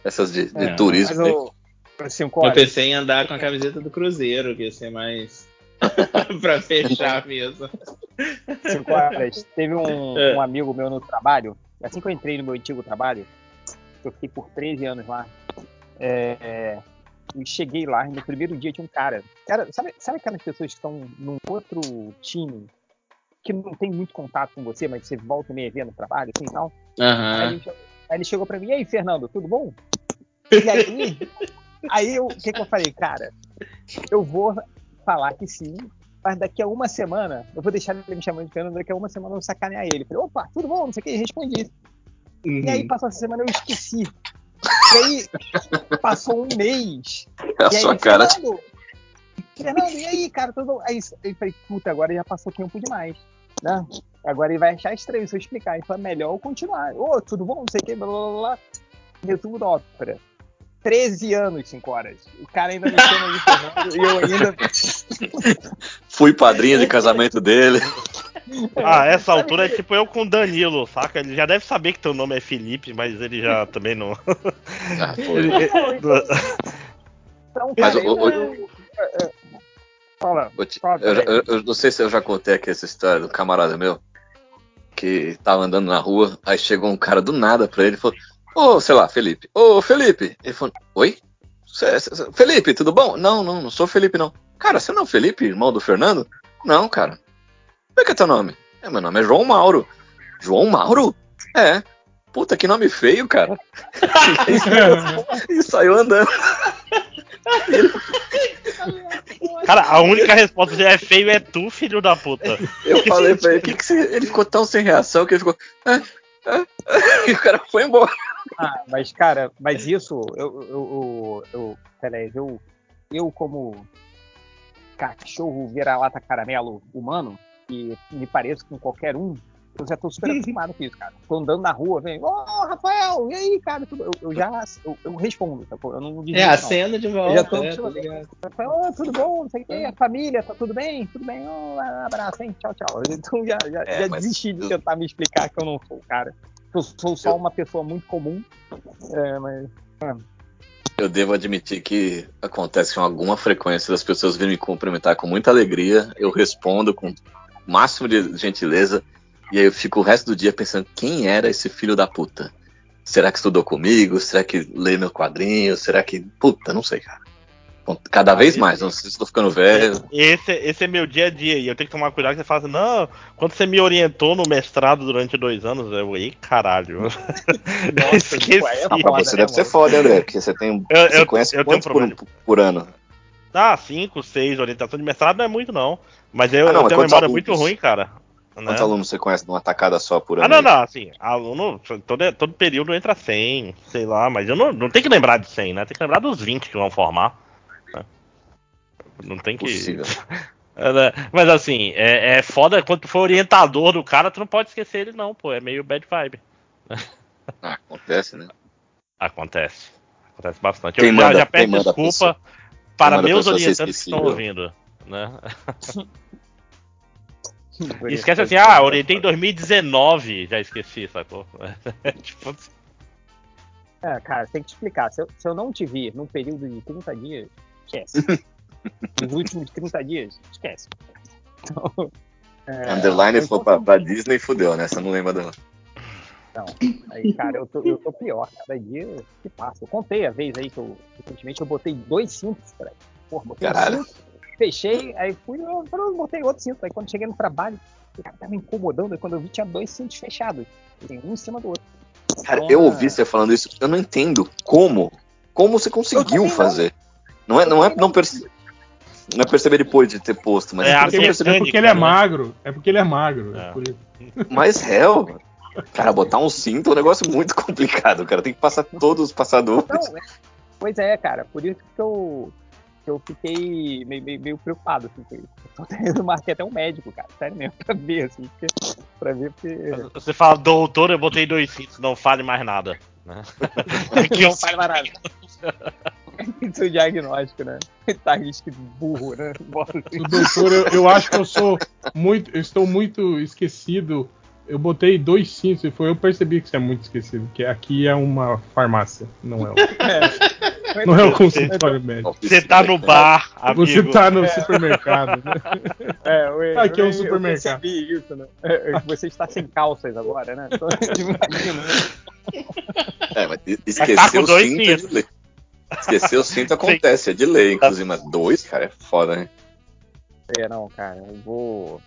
essas de, de É, turismo. Mas o. Cinco Eu pensei em andar com a camiseta do Cruzeiro, que ia ser mais pra fechar mesmo. Cinco horas. Teve um, É. um amigo meu no trabalho, assim que eu entrei no meu antigo trabalho, eu fiquei por 13 anos lá. é, é, e cheguei lá, no primeiro dia tinha um cara. cara sabe, sabe aquelas pessoas que estão num outro time que não tem muito contato com você, mas você volta e meia vê no trabalho, assim e tal? Aí, Aham. ele chegou, aí ele chegou pra mim, e aí, Fernando, tudo bom? E aí, aí o que, que eu falei, cara? Eu vou falar que sim, mas daqui a uma semana, eu vou deixar ele me chamando de Fernando, daqui a uma semana eu vou sacanear ele. Falei, opa, tudo bom? Não sei o que, respondi. E aí, Uhum. passou essa semana, eu esqueci. E aí, passou um mês. É a e aí, sua cara. Fernando, Fernando, e aí, cara, tudo. Aí eu falei, puta, agora já passou tempo demais. Né? Agora ele vai achar estranho se eu explicar. Então é melhor eu continuar. Ô, tudo bom? Não sei o que, blá blá blá. blá. Resumo da ópera. 13 anos, 5 horas. O cara ainda me chama de Fernando e eu ainda. Fui padrinho de casamento dele. Ah, essa altura é tipo eu com o Danilo, saca? Ele já deve saber que teu nome é Felipe, mas ele já também não. Ah. Ele- Então, Mas cara, o- o- eu-. Fala. Fala, eu eu- eu não sei se eu já contei aqui essa história do camarada meu que tava andando na rua, aí chegou um cara do nada pra ele e falou: Ô, sei lá, Felipe, ô Felipe. Ele falou: Oi? Cê- cê- cê- Felipe, tudo bom? Não, não, não sou Felipe, não. Cara, você não é o Felipe, irmão do Fernando? Não, cara. Como é que é teu nome? É, meu nome é João Mauro. João Mauro? É. Puta, que nome feio, cara. e saiu andando. Cara, a única resposta de é feio é tu, filho da puta. Eu falei pra ele, que que você... ele ficou tão sem reação que ele ficou. "É, é, é", E o cara foi embora. Ah, mas, cara, mas isso, eu, eu, eu, eu peraí, eu, eu como cachorro vira-lata caramelo humano, que me pareço com qualquer um, eu já tô super acostumado com isso, cara. Tô andando na rua, vem, ô, Rafael, e aí, cara? Tudo- Eu, eu já, eu, eu respondo, tá? Eu não digo É, não. acena de Eu volta. já tô é, tá ligado? Rafael, ô, tudo bom? Não sei o quê, a família, tá tudo bem? Tudo bem? Ô, abraço, hein? Tchau, tchau. Então já, já, É, já mas desisti de eu- tentar me explicar que eu não sou o cara. Eu sou só uma pessoa muito comum. É, mas Eu devo admitir que acontece com alguma frequência das pessoas virem me cumprimentar com muita alegria. Eu respondo com o máximo de gentileza. E aí eu fico o resto do dia pensando: quem era esse filho da puta? Será que estudou comigo? Será que lê meu quadrinho? Será que. Puta, não sei, cara. Cada Ah, vez mais, não sei se tô ficando velho. Esse, esse é meu dia a dia e eu tenho que tomar cuidado que você fala assim, não, quando você me orientou no mestrado durante dois anos, eu, ei, caralho. Nossa, é Ah, pra você né, deve ser foda, André, porque você tem. Eu- você eu- conhece eu quantos por, por ano? Ah, cinco, seis orientação de mestrado não é muito não, mas eu, Ah, não, eu tenho uma memória alunos? muito ruim, cara. né? Quantos alunos você conhece numa tacada só por ano? Ah, não, aí? não, assim, aluno, todo, todo período entra 100, sei lá, mas eu não, não tenho que lembrar de 100, né? Tem que lembrar dos 20 que vão formar. Não tem que. Possível. É, né? Mas assim, é, é foda quando tu for orientador do cara, tu não pode esquecer ele, não, pô. É meio bad vibe. Ah, acontece, né? Acontece. Acontece bastante. Quem eu manda- já, peço desculpa para meus orientantes que estão ouvindo. Né? E esquece assim, ah, orientei em 2019, já esqueci, sacou? tipo, É, cara, tem que te explicar. Se eu, se eu não te vir num período de 30 dias, esquece. Nos últimos 30 dias, esquece. Então, é, Underline foi pra, pra Disney e fudeu, né? Você não lembra dela. Não. Aí, cara, eu tô, eu tô pior. Cada dia que passa. Eu contei a vez aí que eu, recentemente, eu botei dois cintos, cara. Porra, botei Caralho. cinto, fechei, aí fui, eu, eu botei outro cinto. Aí quando cheguei no trabalho, o cara tava me incomodando. Aí quando eu vi, tinha dois cintos fechados. Assim, um em cima do outro. Cara, Então, eu é- ouvi você falando isso, eu não entendo como. Como você conseguiu também não. fazer? Não é, não é, não perce- não é perceber depois de ter posto, mas É, é, porque É ele é né? magro. É porque ele é magro. É. é por isso. mais réu. Cara, botar um cinto é um negócio muito complicado, cara. Tem que passar todos os passadores. Não, é- pois é, cara. Por isso que eu, que eu fiquei meio, meio, meio preocupado assim, com isso. Eu tô tendo marquei até um médico, cara. Sério mesmo, pra ver, assim. Pra ver, porque. Você fala, doutor, eu botei dois cintos, não fale mais nada. Né? não faz mais nada. Isso é diagnóstico, né? Tá escrito burro, né? Doutor, eu, eu acho que eu sou muito. Eu estou muito esquecido. Eu botei dois cintos e foi eu percebi que você é muito esquecido. Que aqui é uma farmácia, não é, o- É. não é o consultório médico. Você tá no bar, amigo. Você tá no supermercado. Né? É, eu, Aqui é um supermercado. Eu percebi isso, né? É, é você está sem calças agora, né? Imagina? É, mas e- Tá com dois cinto é cintos. Esquecer o cinto acontece, é de lei, inclusive, mas dois, cara, é foda, né? É, não, cara, eu vou.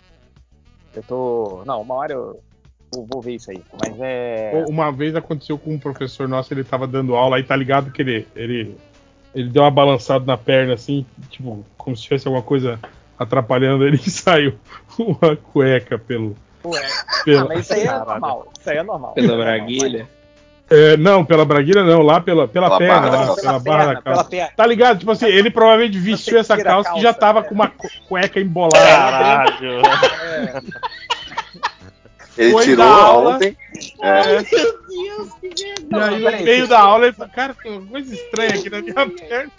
Eu tô. Não, uma hora eu vou, vou ver isso aí. Mas é. Uma vez aconteceu com um professor nosso, ele tava dando aula, aí tá ligado que ele, ele, ele deu uma balançada na perna, assim, tipo, como se tivesse alguma coisa atrapalhando ele e saiu uma cueca pelo. Ué. Ah, pelo mas isso aí é normal. Isso aí é normal. Pela braguilha. É, não, pela braguilha não, lá pela, pela, Pela perna, barra da lá, calça. pela barra da perna, pela calça. perna. Tá ligado? Tipo assim, ele provavelmente vestiu essa tira a calça que já calça, tava é. com uma cu- cueca embolada. Caralho. Ele Foi tirou da aula. ontem. É. Meu Deus, que E vergonha. aí, no meio da aula, ele falou, cara, tem uma coisa estranha aqui na minha perna.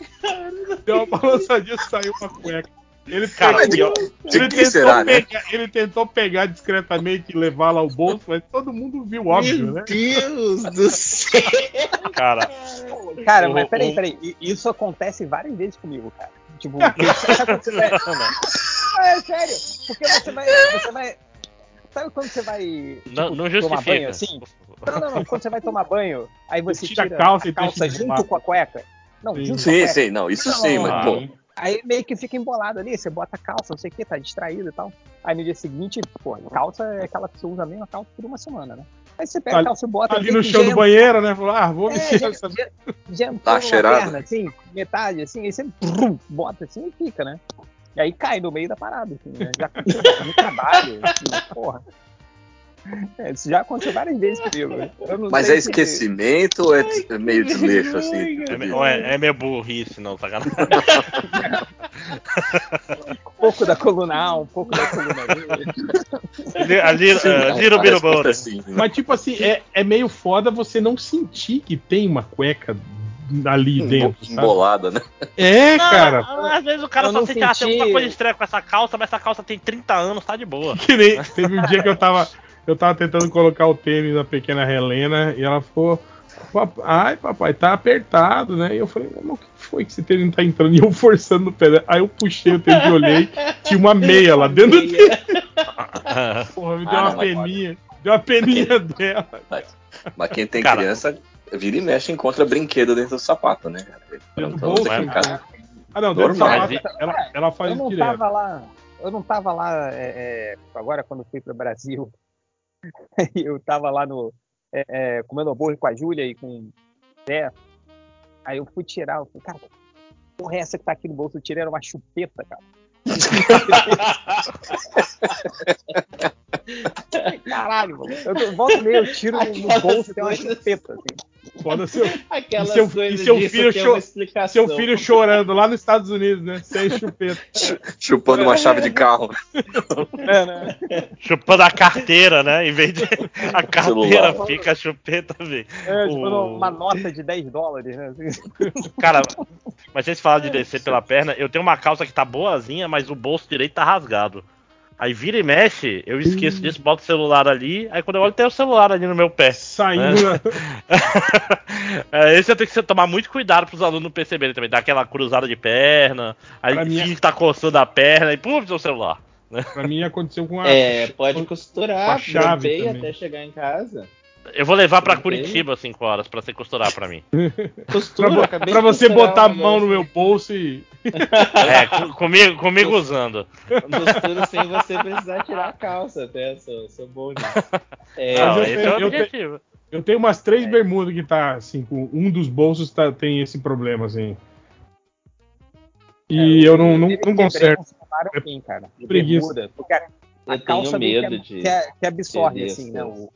Deu uma balançadinha e saiu uma cueca. Ele, Cara, pegou- de- de ele, tentou será, né? pegar, ele tentou pegar discretamente e levá-la ao bolso, mas todo mundo viu, óbvio, Meu né? Deus do céu. Cara, Cara, mas peraí, peraí. Isso acontece várias vezes comigo, cara. Tipo. Ah, é sério. Porque você vai. Você vai. Sabe quando você vai tipo, não, não tomar banho assim? Não, não, não. Quando você vai tomar banho, aí você Tira tira, a calça e a calça junto com a cueca. Não, Sim. junto com a Sim, cueca. sim, não, isso sim, Não, mas, pô. Aí meio que fica embolado ali, você bota a calça, não sei o que, tá distraído e tal. Aí no dia seguinte, pô, calça é aquela que você usa a mesma calça por uma semana, né? Aí você pega Ali- a calça e bota Ali vê no chão do banheiro, né? Falou, ah, vou é, já, essa. Tá cheirado. perna, assim, metade, assim, aí você brum, bota assim e fica, né? E aí cai no meio da parada, assim, né? Já aconteceu no trabalho, assim, porra. É, isso já aconteceu várias vezes comigo. Mas é esquecimento ou é des- meio desleixo, assim? É, é, é meio burrice, não, sacanagem. Um pouco da coluna A, um pouco da coluna B. A- Little Bit About é it. sim, né? Mas, tipo assim, é, é meio foda você não sentir que tem uma cueca ali dentro, sabe? Embolada, né? É, cara. Não, às vezes o cara Eu só sente, ah, tem senti- alguma coisa estranha com essa calça, mas essa calça tem 30 anos, tá de boa. Que nem, teve um dia que eu tava, eu tava tentando colocar o tênis na pequena Helena e ela ficou. "Pap- Ai, papai, tá apertado, né? E eu falei, mas o que foi que esse tênis não tá entrando? E eu forçando no pé. Aí eu puxei o tênis e olhei, tinha uma meia lá dentro do tênis. Porra, me deu Ah, uma não, mas peninha. Deu uma peninha dela. Mas quem tem Cara. criança, vira e mexe e encontra brinquedo dentro do sapato, né? Dentro do Então, bolso, né? em casa. Ah, não, dentro do Normal. sapato, ela, ela faz Eu não direto. tava lá, eu não tava lá é, é, agora quando fui pro Brasil. eu tava lá no é, é, comendo hambúrguer com a Júlia e com o Zé. Aí eu fui tirar, eu falei, cara, porra é essa que tá aqui no bolso? Eu tirei era uma chupeta, cara. Caralho, mano. Eu e meia, eu tiro no, bolso e tem uma chupeta, assim. Foda seu, Aquelas E seu- coisas seu filho tem cho- uma explicação. seu filho chorando lá nos Estados Unidos, né? Sem chupeta. Chupando uma chave de carro. É, né? Chupando a carteira, né? Em vez de. A carteira Celular. fica a chupeta, velho. É, tipo, O- uma nota de 10 dólares, né? Cara, mas vocês falaram de descer pela perna, eu tenho uma calça que tá boazinha, mas o bolso direito tá rasgado. Aí vira e mexe, eu esqueço disso, boto o celular ali, aí quando eu olho tem o celular ali no meu pé. Saindo. na- é, esse eu tenho que tomar muito cuidado pros alunos não perceberem também. Dar aquela cruzada de perna, aí Pra mim é- finge que tá coçando a perna e pum, seu celular. Pra mim aconteceu com a. É, pode com costurar, a chave também. até chegar em casa. Eu vou levar pra Sim, Curitiba 5 horas pra você costurar pra mim. Costura, Pra, pra você botar a mão no meu bolso e. É, co- comigo, comigo usando. Costura sem você precisar tirar a calça, até. Sou, sou bom nisso. É, Não, eu esse tenho- é o eu objetivo. Eu tenho umas três É. bermudas que tá assim, com um dos bolsos tá, tem esse problema, assim. E eu não, não, não conserto. Para o fim, cara. De Preguiça. bermuda, porque a, a eu calça tenho meio medo que, de. que, que absorve, assim, as né? o-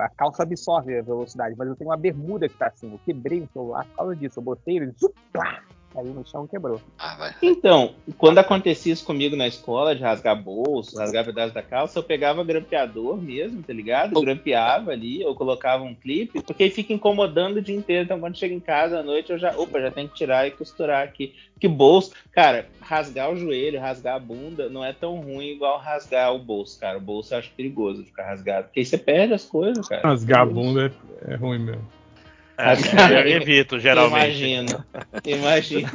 a calça absorve a velocidade, mas eu tenho uma bermuda que tá assim. Eu quebrei o celular por causa disso. Eu botei ele, zup, plá, caiu no chão e quebrou. Ah, vai. Então, quando acontecia isso comigo na escola, de rasgar bolso, rasgar pedaço da calça, eu pegava grampeador mesmo, tá ligado? Grampeava ali, ou colocava um clipe, porque aí fica incomodando o dia inteiro. Então, quando chega em casa à noite, eu já, opa, já tenho que tirar e costurar aqui. Que bolso, cara, rasgar o joelho, rasgar a bunda, não é tão ruim igual rasgar o bolso, cara. O bolso eu acho perigoso de ficar rasgado, porque aí você perde as coisas, cara. Rasgar a bunda é, é ruim mesmo. É, eu evito, geralmente. Imagino, imagino.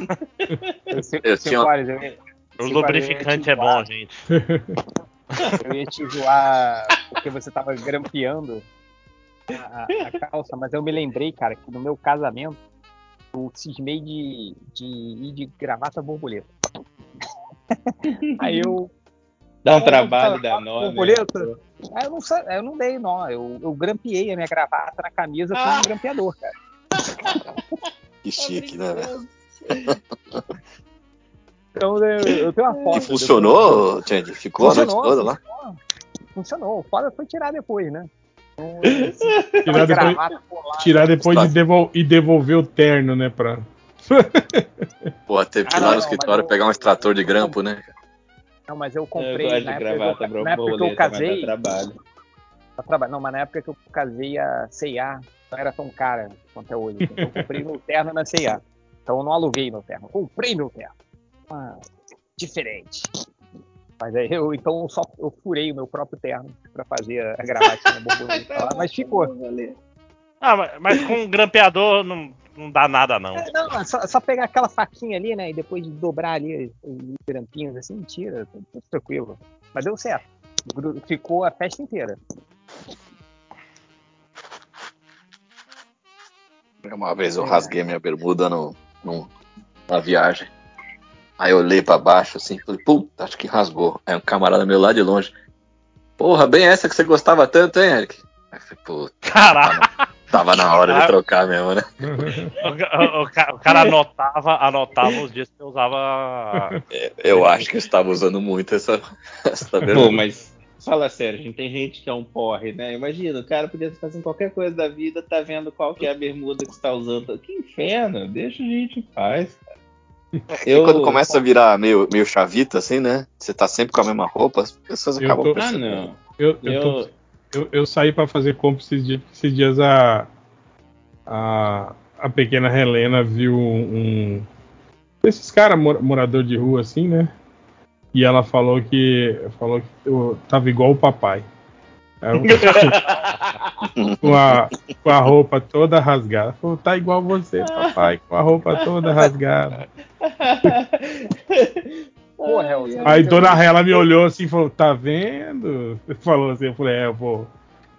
Eu, cinco, Eu horas, eu, ia- O ia lubrificante te é bom, gente. Eu ia te zoar porque você tava grampeando a, a- a calça, mas eu me lembrei, cara, que no meu casamento eu cismei de, de ir de gravata borboleta. Aí eu Dá um Pô, trabalho da nó, né? borboleta? Aí eu não, sa- eu não dei nó, eu, eu grampeei a minha gravata na camisa com um grampeador, cara. Que chique, né, velho? Então eu, eu tenho uma foto. E funcionou, Change? Ficou a noite Funcionou, toda lá? funcionou. Funcionou. O foda foi tirar depois, né? Tirar depois, tirar depois de devol- e devolver o terno, né? Pra... Porra, teve que ir Ah, lá não, no escritório pegar um extrator de grampo, né? Não, mas eu Eu comprei gosto na de época, gravata eu, na época que eu borboleta, mas casei. dá trabalho. Pra traba- Não, mas na época que eu casei a C&A não era tão cara quanto é hoje. assim. Eu comprei meu terno na C&A. Então eu não aluguei meu terno. Eu comprei meu terno. Ah, diferente. Mas aí eu então só eu furei o meu próprio terno pra fazer a gravatinha borboleta lá, mas ficou. Ah, mas, mas com um grampeador não, não dá nada, não. É, Não, é só, é só pegar aquela faquinha ali, né? E depois de dobrar ali os grampinhos assim, tira, tudo, tudo tranquilo. Mas deu certo. Ficou a festa inteira. Uma vez eu rasguei minha bermuda no, no- na viagem. Aí eu olhei pra baixo assim, falei, puta, acho que rasgou. Aí um camarada meu lá de longe. Porra, bem essa que você gostava tanto, hein, Eric? Aí eu falei, puta, Caralho, tava na hora de trocar mesmo, né? o, o o cara anotava, anotava os dias que eu usava. Eu acho que eu estava usando muito essa, essa Pô, mas fala sério, gente, tem gente que é um porre, né? Imagina, o cara podia estar fazendo qualquer coisa da vida, tá vendo qual que é a bermuda que está usando. Que inferno, deixa a gente em paz. E quando começa a virar meio, meio chavita, assim, né? Você tá sempre com a mesma roupa, as pessoas Eu acabam tô- Ah, percebendo. não. Eu, eu, Eu, tô- eu, eu saí pra fazer compra esses dias, porque esses dias a, a, a pequena Helena viu um. Esses caras morador de rua assim, né? E ela falou que. Falou que eu tava igual o papai. Com, a, com a roupa toda rasgada. Falou, tá igual você, papai, com a roupa toda rasgada. Porra, Aí Dona Hela me olhou assim e falou, tá vendo? Falou assim, eu falei, é, eu vou,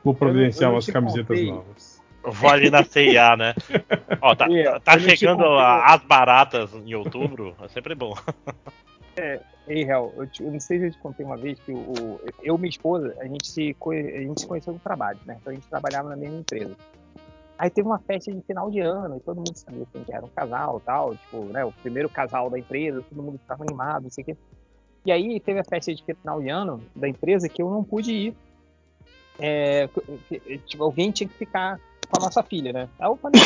vou providenciar Eu não- eu não umas camisetas contei. novas. Vou ali na CIA, né? Ó, tá, É, tá- chegando a- as baratas em outubro, é sempre bom. Ei, Hel, eu, te- eu não sei se eu te contei uma vez que o, o- eu e minha esposa, a gente, se, a gente se conheceu no trabalho, né? Então a gente trabalhava na mesma empresa. Aí teve uma festa de final de ano e todo mundo sabia que a gente era um casal tal, tipo, né? O primeiro casal da empresa, todo mundo ficava animado, não sei o quê. E aí teve a festa de final de ano da empresa que eu não pude ir. É, que- que- tipo, alguém tinha que ficar com a nossa filha, né? Aí eu falei,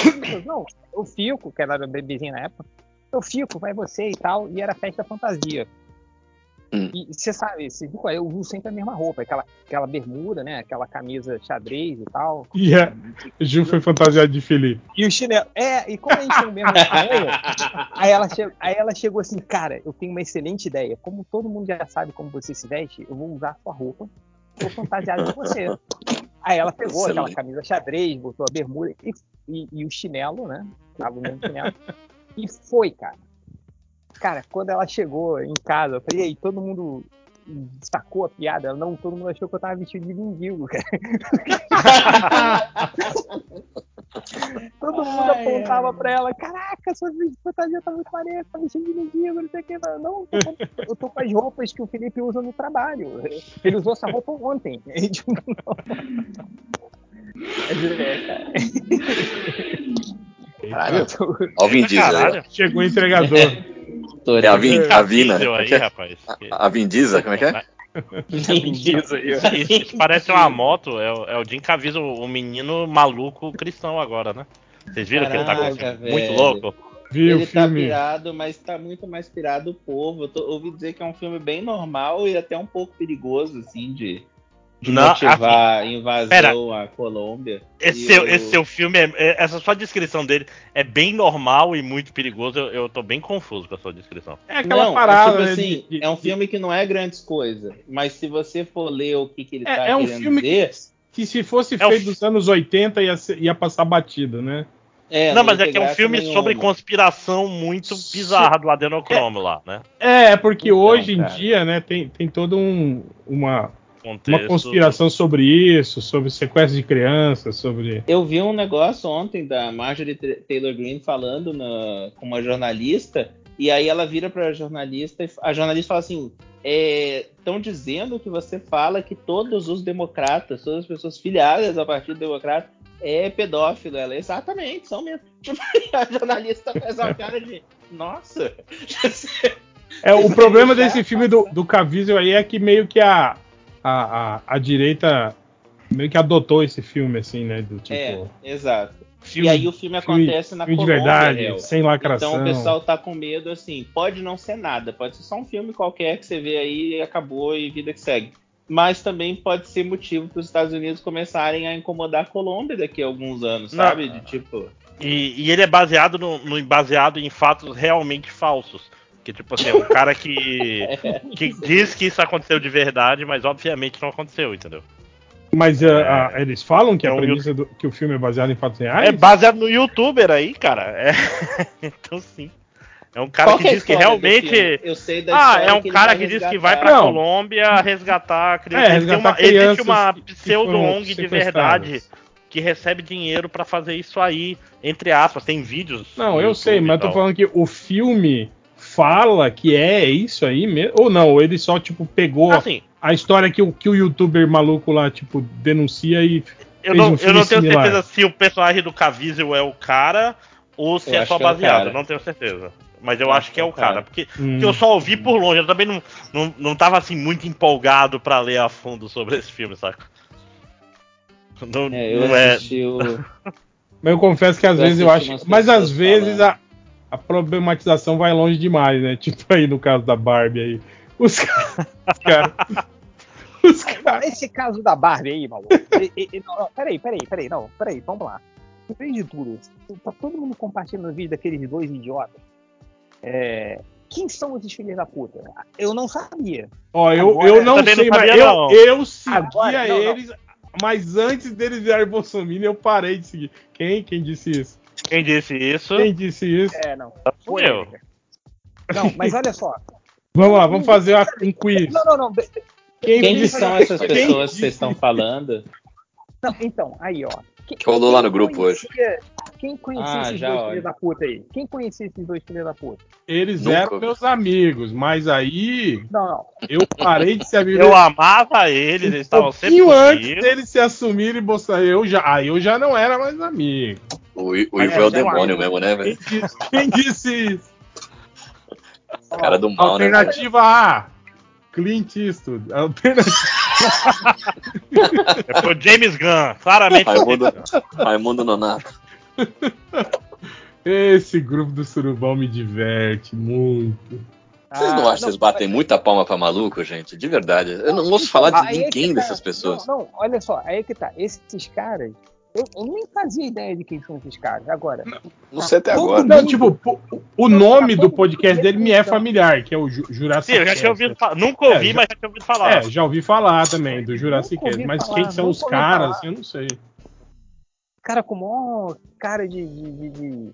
não, eu fico, que ela era bebezinha na época, eu fico, vai você e tal, e era festa fantasia. Hum. E você sabe, você viu, eu uso sempre a mesma roupa, aquela, aquela bermuda, né? Aquela camisa xadrez e tal. E a Ju foi fantasiada de Felipe. E o chinelo. É, e como a gente tem o mesmo tamanho, aí ela, che- aí ela chegou assim, cara, eu tenho uma excelente ideia. Como todo mundo já sabe como você se veste, eu vou usar a sua roupa, vou fantasiar de você. Aí ela pegou aquela Excelente. camisa xadrez, botou a bermuda e, e- e o chinelo, né? Tava o mesmo chinelo. E foi, cara. Cara, quando ela chegou em casa, eu falei, e aí, todo mundo sacou a piada? Ela, não, todo mundo achou que eu tava vestido de mendigo, cara. Todo mundo Ai, apontava ai. pra ela, caraca, sua fantasia tá muito maneira, tá vestido de mendigo, não sei o que. Não, eu tô, com, eu tô com as roupas que o Felipe usa no trabalho. Ele usou essa roupa ontem. E, tipo, é, cara, Caralho, ó o Vin Diesel. Chegou o entregador. É a Vin, a Vina. É aí, que é? rapaz. A Vin Diesel, como é que é? Isso parece uma moto, é, o- é o Jim Caviezel, o menino maluco cristão agora, né? Vocês viram que ele tá com Caraca, muito louco? Vi o Ele tá filme. pirado, mas tá muito mais pirado o povo. Eu tô, ouvi dizer que é um filme bem normal e até um pouco perigoso, assim, de, de Não, motivar a invasão pera. à Colômbia. Esse seu, eu- esse seu filme, é- é- essa sua descrição dele é bem normal e muito perigoso. Eu, eu tô bem confuso com a sua descrição. É aquela não, parada. é tipo assim, de- de- é um filme que não é grandes coisas, mas se você for ler o que, que ele É- tá é um filme dizer, que se fosse É feito nos anos 80 ia, ser- ia passar batido, né? é, não, não mas é que é um filme nenhuma. sobre conspiração muito bizarra do adenocromo lá, né? É, é porque Então, hoje em dia, né, tem, tem todo um, uma, Contexto. uma conspiração sobre isso, sobre sequestro de crianças, sobre. Eu vi um negócio ontem da Marjorie Taylor Greene falando na- com uma jornalista, e aí ela vira para a jornalista e a jornalista fala assim: estão dizendo que você fala que todos os democratas, todas as pessoas filiadas ao Partido Democrata é pedófilo. Ela, exatamente, são mesmo. Tipo, a jornalista faz uma cara de. Nossa! É, o problema desse filme do, do Caviezel aí é que meio que a, a, a, a direita meio que adotou esse filme, assim, né? Do tipo. É, exato. filme- e aí o filme filme- acontece na filme de Colômbia, verdade, réu. sem lacração. Então o pessoal tá com medo, assim, pode não ser nada, pode ser só um filme qualquer que você vê aí e acabou e vida que segue. Mas também pode ser motivo para os Estados Unidos começarem a incomodar a Colômbia daqui a alguns anos, Não. sabe? De tipo. E, e ele é baseado no, no- baseado em fatos realmente falsos. Que, tipo assim, é um cara que, que diz que isso aconteceu de verdade, mas obviamente não aconteceu, entendeu? Mas ah, ah, eles falam que É um premissa do, que o filme é baseado em fatos reais? É baseado no youtuber aí, cara. É. então sim. É um cara Qual que é diz que realmente. Eu sei da Ah, é um ele cara que diz que vai pra Não. Colômbia resgatar a criança. É, resgatar uma, crianças uma que- que pseudo foram ONG de verdade que recebe dinheiro pra fazer isso aí, entre aspas, tem vídeos. Não, eu YouTube sei, mas eu tô falando que o filme fala que é isso aí mesmo. Ou não, ele só, tipo, pegou Assim, a história que o, que o youtuber maluco lá, tipo, denuncia e. eu fez não, um eu não tenho similar. certeza se o personagem do Caviezel é o cara ou se Eu é só é o baseado, cara. não tenho certeza. Mas eu acho que é o cara, porque Hum. porque eu só ouvi por longe, eu também não, não, não tava assim muito empolgado pra ler a fundo sobre esse filme, saca? Não, É, eu não é, o. Mas eu confesso que às Eu vezes eu acho. Mas às vezes a. a problematização vai longe demais, né? Tipo aí no caso da Barbie aí. Os caras. Os caras. Os caras. Esse caso da Barbie aí, maluco. e- e- e- não, não, peraí, peraí, peraí, não, peraí, vamos lá. Primeiro de tudo, tá todo mundo compartilhando o vídeo daqueles dois idiotas. É, quem são esses filhos da puta? Eu não sabia. Ó, eu, Agora- eu não Também não sei, mas sabia, eu, não. eu seguia Agora- não, não. eles, mas antes deles virarem Bolsonaro, eu parei de seguir. Quem? Quem disse isso? Quem disse isso? Quem disse isso? É, não. Fui eu. Não, mas olha só. Vamos lá, vamos fazer um quiz. Não, não, não. Quem, Quem são essas quem pessoas que vocês disse estão falando? Não, então, aí, ó. Quem, Que rolou lá no grupo conhecia- Quem conhecia Ah, esses já, dois olha. filhos da puta aí? Quem conhecia esses dois filhos da puta? Eles Nunca eram meus amigos, mas aí Não, não. eu parei de ser amigo Eu amava eles, eles um estavam sempre pouquinho antes deles se assumirem. Eu já, aí eu já não era mais amigo. O, o É, Ivo é o já demônio mesmo, né, Quem velho? disse, quem disse isso? Cara do mal, né? Alternativa A. Clint Eastwood. Alternativa Foi o James Gunn, claramente. Raimundo. Raimundo Nonato. Esse grupo do Surubão me diverte muito. Vocês não acham que vocês batem muita palma pra maluco, gente? De verdade. Eu não ouço falar de é ninguém tá. dessas pessoas. Não, não, olha só, aí é que tá. Esses caras, eu, eu nem fazia ideia de quem são esses caras. Agora, Não sei até agora. mundo- Não, tipo, o, o nome do podcast dele me é familiar, que é o Ju- Jurassic Sim, eu já tinha ouvido falar. Nunca ouvi, É, já- mas já tinha ouvido falar. É, já ouvi falar também do Jurassic Cast, mas falar, quem são os caras, assim, eu não sei. cara com maior cara de. de, de, de-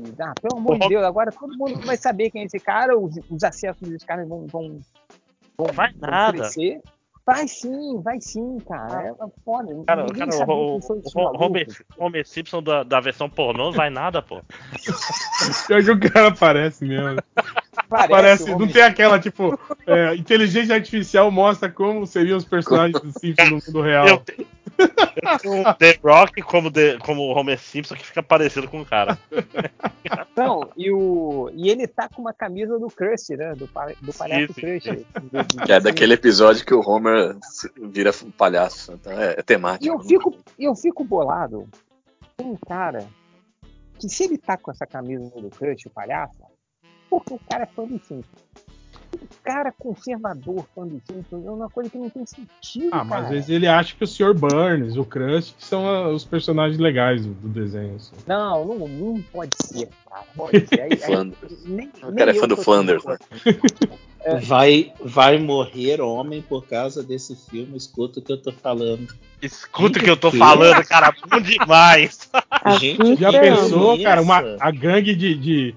de- ah, pelo amor de Deus, agora todo mundo vai saber quem é esse cara, os, os acessos desses caras vão, vão, vão, Vai vão nada. crescer. Vai sim, vai sim, cara. É foda. Cara, cara, o, o. Homer, Homer Simpson da, da versão pornô não vai nada, pô. Pior que o cara parece mesmo. Parece, não tem aquela, tipo, é, inteligência artificial mostra como seriam os personagens do Simpsons no mundo real. Eu, um The Rock como, The- como o Homer Simpson que fica parecido com o cara. Não, e, o, e ele tá com uma camisa do Krusty, né? Do, do palhaço sim, Krusty. Que é daquele episódio que o Homer vira um palhaço. Então é, é temático. E eu fico, eu fico bolado com um cara que se ele tá com essa camisa do Crush, o palhaço, porque o cara é fã do Simpsons. O cara conservador fã do Simpsons é uma coisa que não tem sentido, Ah, mas cara. às vezes ele acha que o Sr. Burns, o que são ah, os personagens legais do, do desenho. assim. Não, não, não pode ser, cara. Pode ser. Aí, aí, Flanders. nem, O cara é fã do Flanders, tão- Vai, vai morrer homem por causa desse filme. Escuta o que eu tô falando. Escuta o que eu tô Que? falando, cara, bom demais. Assim Gente, Já que é. pensou, isso? cara, uma, a gangue de, de,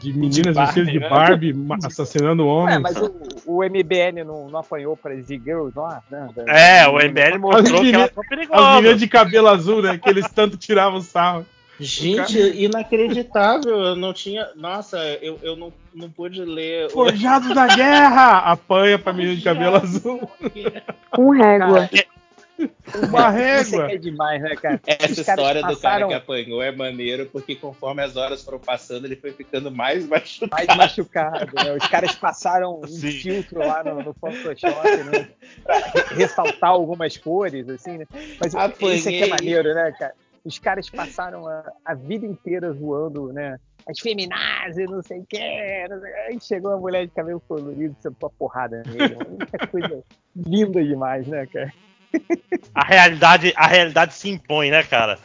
de meninas vestidas de né? Barbie assassinando Ué, homens? mas o, o MBN não, não apanhou para as girls lá? Né? É, o MBL mostrou que elas são As perigosas. meninas de cabelo azul, né? Que eles tanto tiravam sarro. Gente, inacreditável. Eu não tinha. Nossa, eu, eu não, não pude ler. o- Forjados da guerra! Apanha pra menina de cabelo azul. Com régua. Uma régua. é que é demais, né, cara? Essa história do cara passaram- que apanhou é maneiro, porque conforme as horas foram passando, ele foi ficando mais machucado. mais machucado, né? Os caras passaram um Sim. filtro lá no, no Photoshop, né? Pra ressaltar algumas cores, assim, né? Mas Apanhei. isso aqui é maneiro, né, cara? Os caras passaram a, a vida inteira zoando, né? As feminazes, não sei o. Não sei... Aí chegou uma mulher de cabelo colorido sentou a porrada nele. coisa linda demais, né, cara? A realidade, a realidade se impõe, né, cara?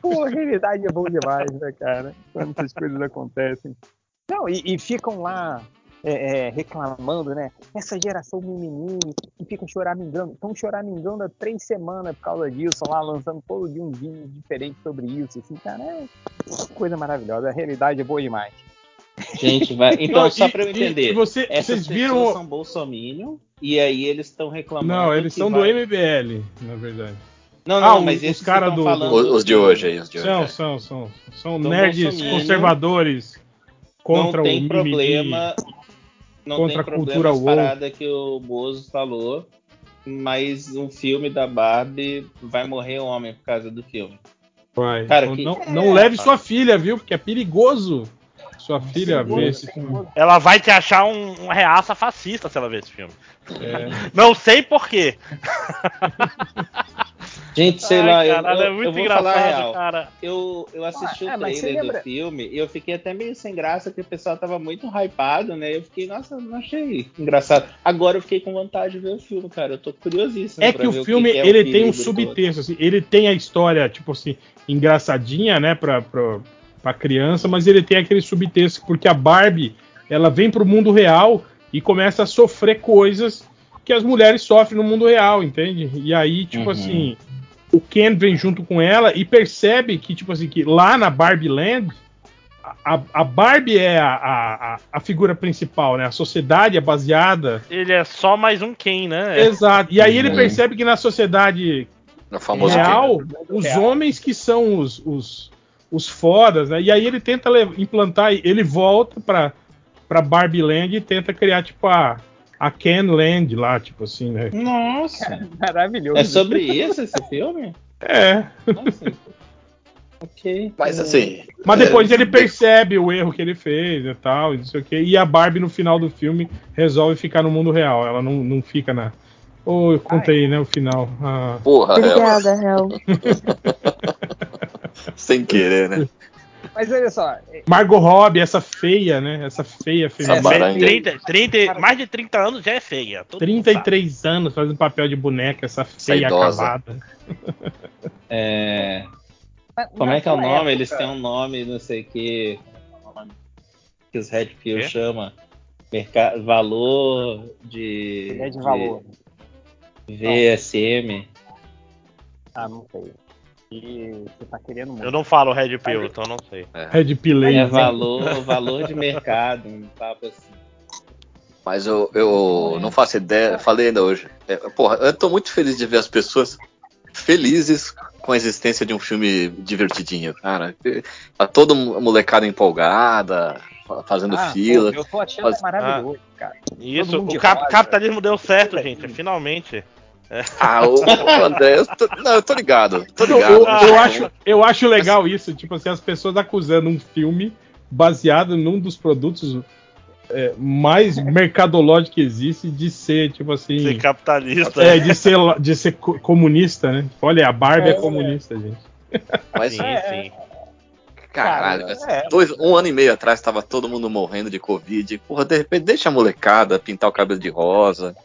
Pô, a realidade é bom demais, né, cara? Quando essas coisas acontecem. Não, e, e ficam lá é, é, reclamando, né? Essa geração mimimi que fica choramingando. Estão choramingando há três semanas por causa disso, lá lançando todo dia um vídeo diferente sobre isso. Assim, cara, é coisa maravilhosa. A realidade é boa demais. Gente, vai. Então, Não, só pra eu entender. e você- essas vocês viram. pessoas são bolsominion e aí eles estão reclamando. Não, eles são do vai- MBL, na verdade. Não, Ah, não, os- mas os cara tão do- falando Os, de hoje aí, os de hoje. São, é. são, são. São São nerds conservadores contra não tem o problema. Não contra tem a cultura problema as woke. parada que o Bozo falou, mas um filme da Barbie vai morrer homem por causa do filme. Vai. Cara, Não- que- não, não leve sua filha, viu? Porque é perigoso sua filha ver esse filme. Ela vai te achar um, uma reaça fascista se ela ver esse filme. É. Não sei porquê. Gente, sei Ai, lá, eu- caralho, eu, é muito eu vou falar real. cara. Eu, eu assisti Ah, é, o você trailer do filme e eu fiquei até meio sem graça, porque o pessoal tava muito hypado, né? Eu fiquei, nossa, não achei engraçado. Agora eu fiquei com vontade de ver o filme, cara. Eu tô curiosíssimo. É que o filme que é ele tem um subtexto, assim, ele tem a história, tipo assim, engraçadinha, né, pra, pra, pra criança, mas ele tem aquele subtexto, porque a Barbie, ela vem pro mundo real e começa a sofrer coisas que as mulheres sofrem no mundo real, entende? E aí, tipo Uhum. assim, o Ken vem junto com ela e percebe que, tipo assim, que lá na Barbie Land, a, a Barbie é a, a, a figura principal, né? A sociedade é baseada. Ele é só mais um Ken, né? Exato. E aí ele Uhum. percebe que na sociedade O real, Ken. os Real. homens que são os, os, os fodas, né? E aí ele tenta implantar, ele volta pra, pra Barbie Land e tenta criar, tipo, a, a Ken Land lá, tipo assim, né? Nossa, Maravilhoso. é sobre isso esse filme? É. Nossa. ok. Mas assim. Mas é, depois ele percebe o erro que ele fez e tal, e não sei o quê. E a Barbie, no final do filme, resolve ficar no mundo real. Ela não, não fica na. Eu contei, né, o final. Ah, Porra, Obrigada, Hel. sem querer, né? Mas olha só, é- Margot Robbie, essa feia, né? Essa feia Essa feminina. baranga. 30, 30, mais de 30 anos já é feia. todo mundo sabe. 33 anos fazendo papel de boneca, essa feia idosa. acabada. É, como é que é o nome? época- Eles têm um nome, não sei o que. Que os Red Pill chama. Merca- valor de. É de valor. VSM. Ah, não sei. E você tá querendo muito. Eu não falo Red Pill, então não sei. Red Pilei. É valor, valor de mercado, um papo assim. Mas eu, eu não faço ideia, falei ainda hoje. É, porra, eu tô muito feliz de ver as pessoas felizes com a existência de um filme divertidinho, cara. Tá toda a molecada empolgada, fa- fazendo Ah, fila. pô, Eu tô achando Faz- maravilhoso, cara. Isso, o cap- rosa. capitalismo deu certo, gente, finalmente. Ah, o, o André, eu tô, não, eu tô ligado, tô Eu, ligado. eu- eu acho, eu acho legal isso, tipo assim, as pessoas acusando um filme baseado num dos produtos é, mais mercadológicos que existe de ser, tipo assim. Ser capitalista. É, de ser, de ser co- comunista, né? Olha, a Barbie é, É. comunista, gente. Mas, Sim, sim. caralho, Cara, é. dois, um ano e meio atrás tava todo mundo morrendo de Covid. Porra, de repente deixa a molecada pintar o cabelo de rosa,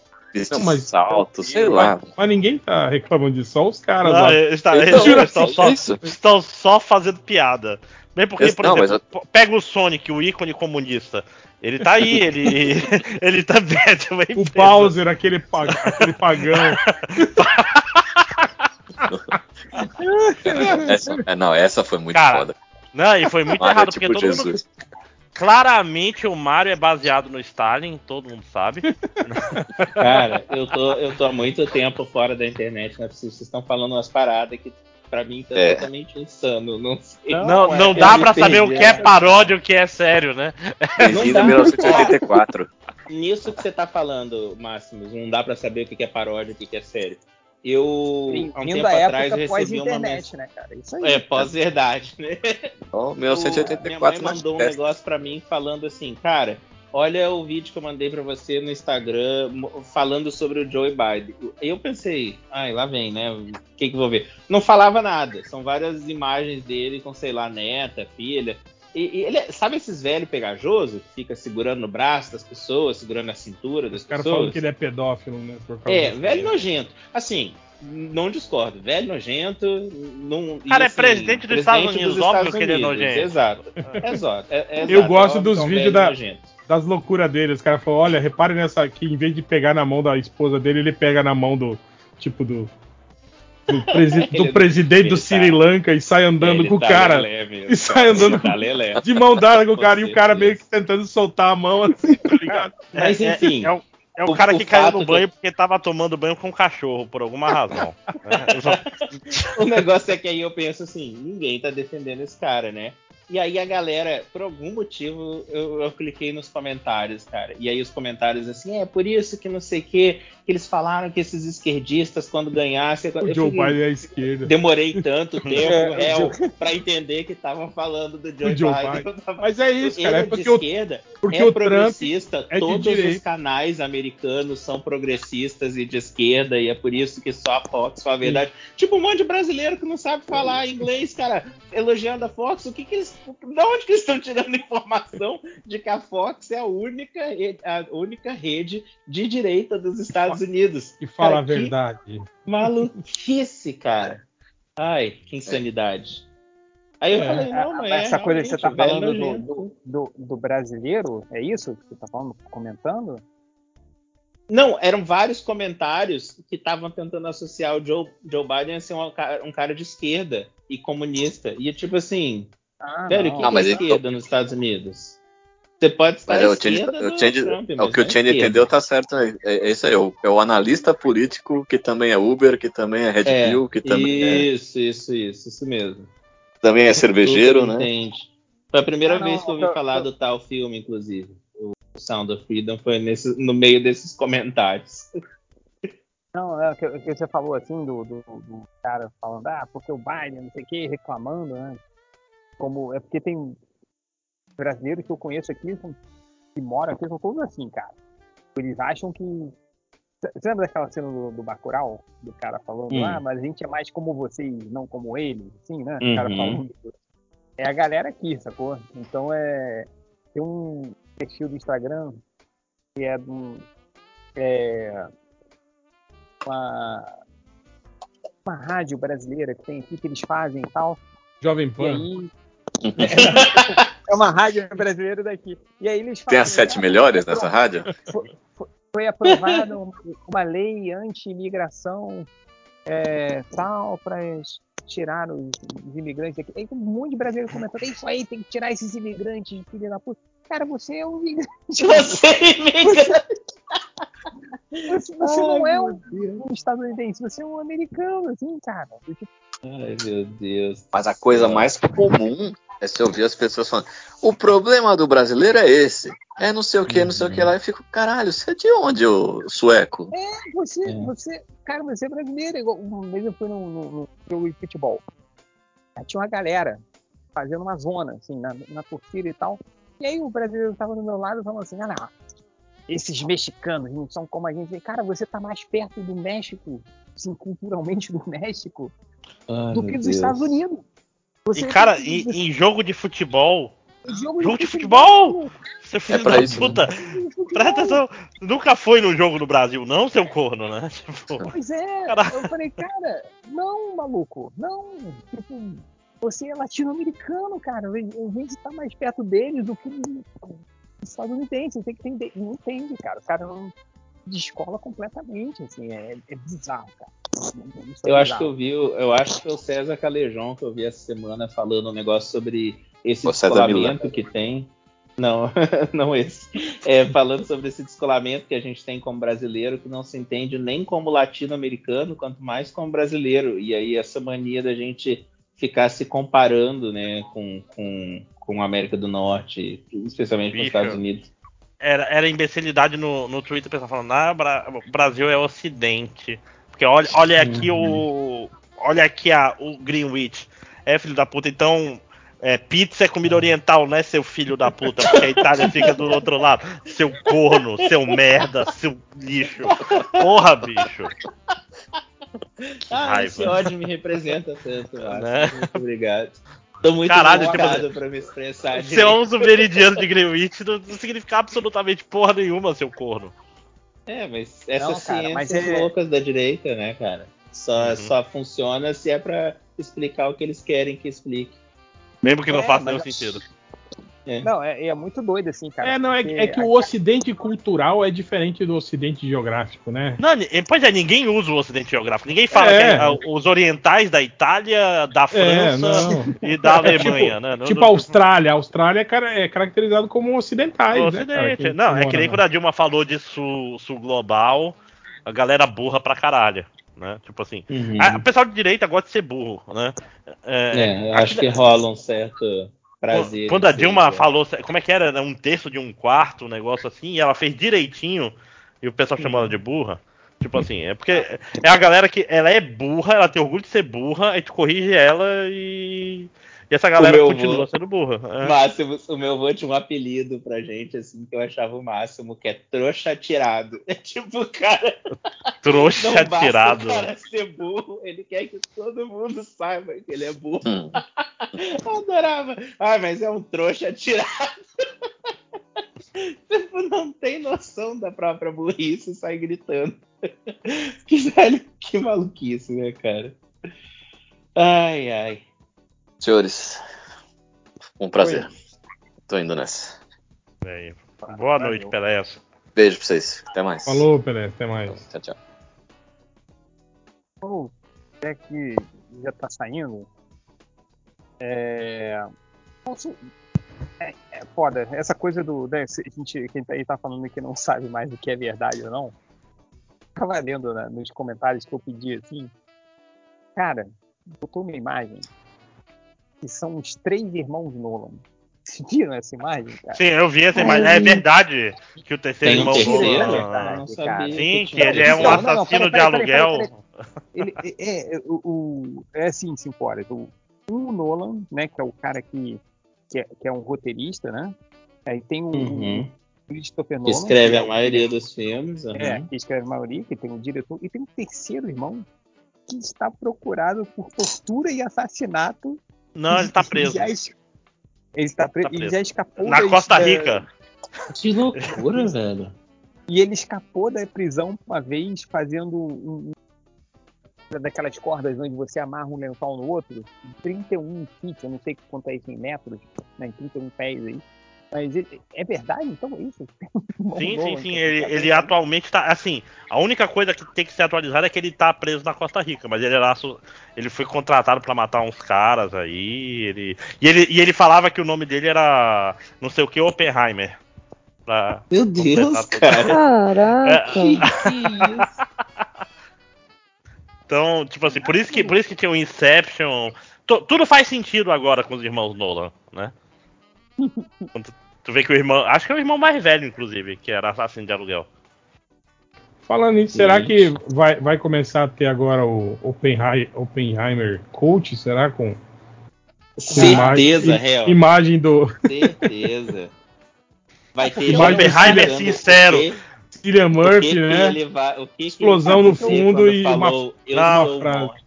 Não, mas- salto, sei lá. Mas ninguém tá reclamando disso, só os caras Não, lá. eles, tá- Então, eles estão, assim, só, isso. estão só fazendo piada. Bem porque, Esse- por não, exemplo, p- pega o Sonic, o ícone comunista. Ele tá aí, ele, ele também é de uma O empresa. Bowser, aquele, pa- aquele pagão. Essa, é, não, essa foi muito Cara, foda. Não, e foi muito Mario é errado, tipo porque todo mundo. Claramente o Mario é baseado no Stalin, todo mundo sabe. Cara, eu tô, eu tô há muito tempo fora da internet, não é possível. Vocês estão falando umas paradas que pra mim tá É. totalmente insano. Não sei. Não, Não, é, não dá pra saber o que é né? paródia e o que é sério, né? Bem-vindo dá. a 1984. Nisso que você tá falando, Máximos, não dá pra saber o que é paródia e o que que é sério. Eu, há um tempo a atrás, época recebi uma pós-internet, mensagem. né, cara? Isso aí. É, pós-verdade, né? Ó, O- minha 1984 mãe mandou um negócio pra mim falando assim, cara, olha o vídeo que eu mandei pra você no Instagram falando sobre o Joe Biden. E eu pensei, ai, lá vem, né? O que que eu vou ver? Não falava nada. São várias imagens dele com, sei lá, neta, filha. E, e ele, é- sabe esses velhos pegajosos que fica segurando no braço das pessoas, segurando na cintura das Os caras falam pessoas? que ele é pedófilo, né? Por causa É, velho nojento. Assim, não discordo. Velho nojento. Não, e, Cara, é assim, presidente dos Estados Unidos, óbvio que ele é nojento. Exato. Exato. é- é Eu exato, gosto é dos óbvio é um vídeos da-. Das loucuras dele. Os caras falam, olha, repare nessa aqui, em vez de pegar na mão da esposa dele, ele pega na mão do. Tipo, do. Do, presi- do Ele- presidente do ele Sri tá- Lanka e sai andando Ele com o tá cara. mesmo, e sai andando tá com-. De mão dada com o cara, e o cara meio que tentando soltar a mão assim, tá ligado? Mas É- é- enfim. É, o, é o o- cara o que caiu fato no que- banho porque tava tomando banho com um cachorro, por alguma razão. É, só- O negócio é que aí eu penso assim, ninguém tá defendendo esse cara, né? E aí a galera, por algum motivo, eu, eu cliquei nos comentários, cara. E aí os comentários assim, é por isso que não sei o que, que eles falaram que esses esquerdistas, quando ganhassem. O Joe Biden é à esquerda. Demorei tanto tempo, É, réu, pra entender que estavam falando do Joe, O Joe Biden. Biden. Mas é isso, Ele cara. É é de porque o, esquerda, porque é o progressista, é de todos os canais americanos são progressistas e de esquerda, e é por isso que só a Fox fala a verdade. Tipo um monte de brasileiro que não sabe falar inglês, cara, elogiando a Fox, o que que eles. Da onde que eles estão tirando informação de que a Fox é a única, a única rede de direita dos Estados Unidos? Que fala a Cara, que verdade. Maluquice, cara. Ai, que insanidade. Aí eu É. falei, não, mas é, Essa coisa que você tá falando do, do, do, do brasileiro, é isso que você tá falando, comentando? Não, eram vários comentários que estavam tentando associar o Joe, Joe Biden a ser um cara, um cara de esquerda e comunista. E tipo assim, Ah, velho, o não. que, Não, que mas é então- esquerda nos Estados Unidos? Você pode estar Mas é, o Change, esquerda o Change- Trump, é o que o Change entendeu, tá certo. É, é isso aí. É o, é o analista político que também é Uber, que também é Red É, Pill, que também é, Isso, isso, isso, isso mesmo. também é cervejeiro, Tudo né? Entende. Foi a primeira Ah, não, vez que eu ouvi eu- falar eu- do tal filme, inclusive. O Sound of Freedom foi nesse, no meio desses comentários. Não, é o que, que você falou assim do, do, do cara falando, ah, porque o Biden, não sei o que, reclamando, né? Como, é porque tem brasileiros que eu conheço aqui que moram aqui, são todos assim, cara. Eles acham que. Você lembra daquela cena do, do Bacurau? Do cara falando, Hum. ah, mas a gente é mais como vocês, não como eles, assim, né? O cara Uhum. falando. É a galera aqui, sacou? Então é. Tem um perfil do Instagram que é do. É, uma, uma rádio brasileira que tem aqui que eles fazem e tal. Jovem E Pan. aí. É uma rádio brasileira daqui. E aí eles Tem fazem. as sete ah, melhores nessa rádio? Foi aprovada uma, lei anti-imigração é, tal para tirar os, os imigrantes aqui. Aí tem um monte de brasileiro comentando, é isso aí, tem que tirar esses imigrantes, filha da puta. Cara, você é um imigrante. Você imigra. Você, você não é um, um estadunidense, você é um americano, assim, cara. Ai, meu Deus. Mas a coisa mais comum é se ouvir as pessoas falando: o problema do brasileiro é esse. É não sei o que, não sei o que lá. Eu fico, caralho, você é de onde, ô sueco? Você, É. você, cara, você é brasileiro. Igual, uma vez eu fui num jogo de futebol. Aí tinha uma galera fazendo uma zona, assim, na, na torcida e tal. E aí o brasileiro tava do meu lado falando assim, ah, não, esses mexicanos não são como a gente. Cara, você tá mais perto do México, assim, culturalmente do México, Ai, do meu que dos Deus. Estados Unidos. Você E, cara, tem- em, em jogo de futebol, jogo, jogo de futebol? Você filho pra da isso, né? puta. Presta atenção. Nunca foi no jogo no Brasil, não, seu corno, né? Tipo, Pois é, Caraca. eu falei, cara, não, maluco, não. Tipo, você é latino-americano, cara. Vim de estar mais perto deles do que os estadunidenses. Você tem que entender. Não entende, cara. O cara não descola completamente, assim. É, é bizarro, cara. Eu acho que eu vi, eu acho que foi o César Calejon que eu vi essa semana falando um negócio sobre esse O descolamento que tem. Não, não esse. É, falando sobre esse descolamento que a gente tem como brasileiro, que não se entende nem como latino-americano, quanto mais como brasileiro. E aí essa mania da gente ficar se comparando, né, com, com, com a América do Norte, especialmente com os Bicho. Estados Unidos. era, era imbecilidade no, no Twitter, o pessoal falando, ah, Bra- o Brasil é ocidente. Porque olha, olha aqui o. Olha aqui a, o Greenwich. É, filho da puta, então. É, pizza é comida oriental, né, seu filho da puta? Porque a Itália fica do outro lado. Seu corno, seu merda, seu lixo. Porra, bicho. Ah, raiva. esse ódio me representa tanto, Márcio. Né? Muito obrigado. Tô muito Caralho, tipo, pra me expressar. Ser onze meridiano de Greenwich não, não significa absolutamente porra nenhuma, seu corno. É, mas essas Não, cara, mas ciências é- loucas da direita, né, cara? Só, Uhum. só funciona se é pra explicar o que eles querem que explique. Mesmo que não É, faça mas- nenhum sentido. Não, é, é muito doido assim, cara. É, não, é, é que o ocidente cultural é diferente do ocidente geográfico, né? Não, pois é, ninguém usa o Ocidente Geográfico. Ninguém fala É. que ah, os orientais da Itália, da França não. e da É Alemanha, tipo, né? Não- Tipo não- a Austrália. A Austrália é, cara- é caracterizado como ocidentais, o né, cara? Ocidente. Quem- não, é que nem quando a Dilma falou de sul, sul global, a galera burra pra caralho. Né? Tipo assim. Uhum. A, o pessoal de direita gosta de ser burro, né? É, acho que rola um certo prazer. Quando a Dilma ser- falou, como é que era? Um terço de um quarto, um negócio assim, e ela fez direitinho, e o pessoal chamou ela de burra. Tipo assim, é porque é a galera que ela é burra, ela tem orgulho de ser burra, aí tu corrige ela e. E essa galera meu continua vô- sendo burra. É. Máximo, o meu avô tinha um apelido pra gente, assim, que eu achava o máximo, que é trouxa tirado. É tipo, o cara Trouxa não basta tirado. o cara ser burro, ele quer que todo mundo saiba que ele é burro. Hum. Eu adorava. Ah, mas é um trouxa tirado. tipo, não tem noção da própria burrice sai gritando. que velho, que maluquice, né, cara? Ai, ai. Senhores, um prazer. Tô indo nessa. É, Boa noite, Peléas. Beijo pra vocês. Até mais. Falou, Pelé. Até mais. Tchau, tchau. Bom, é que já tá saindo. É. Posso- É, é foda. Essa coisa do. Né, a gente, quem tá aí tá falando que não sabe mais o que é verdade ou não. Tava lendo né, nos comentários que eu pedi assim. Cara, botou uma imagem que são os três irmãos Nolan. Vocês viram essa imagem, cara? Sim, eu vi essa imagem. É verdade que o terceiro Tem um irmão. terceiro? Eu não sabia. Sim, que que ele é um Não, não, não, assassino de peraí, peraí, peraí, aluguel. Ele é, é, o, o- é assim, cinco horas. O, o Nolan, né, que é o cara que, que, é, que é um roteirista, né? Aí tem o, Uhum. Christopher Nolan. escreve que é a maioria dos filmes. uhum. É, que escreve a maioria, que tem o diretor, e tem um terceiro irmão que está procurado por tortura e assassinato. Não, ele tá preso. ele está preso, Tá ele preso. já escapou Na Costa da- Rica. Que loucura, velho. E ele escapou da prisão uma vez fazendo um, um- daquelas cordas onde você amarra um lençol no outro, 31 feet, eu não sei quanto é isso em metros, né, em 31 pés aí. Mas ele- é verdade, então é isso? Sim, sim, sim. Ele, ele atualmente tá. Assim, a única coisa que tem que ser atualizada é que ele tá preso na Costa Rica, mas ele era. Ele foi contratado pra matar uns caras aí. Ele, e, ele, e ele falava que o nome dele era. Não sei o que, Oppenheimer. Pra Meu Deus, cara. Caraca. Que isso? Então, tipo assim, por isso que, por isso que tinha o Inception. Tu- tudo faz sentido agora com os irmãos Nolan, né? Quando tu, tu vê que o irmão. Acho que é o irmão mais velho, inclusive, que era assassino de aluguel. Falando nisso, será que vai, vai começar a ter agora o Oppenhei- Oppenheimer Coach? Será? Com, com Certeza, imagem, réu. imagem do Certeza. Vai ter Oppenheimer sincero. Cillian Murphy, né? ele vai- o que que Explosão ele no fundo e falou, eu sou o frase. monstro.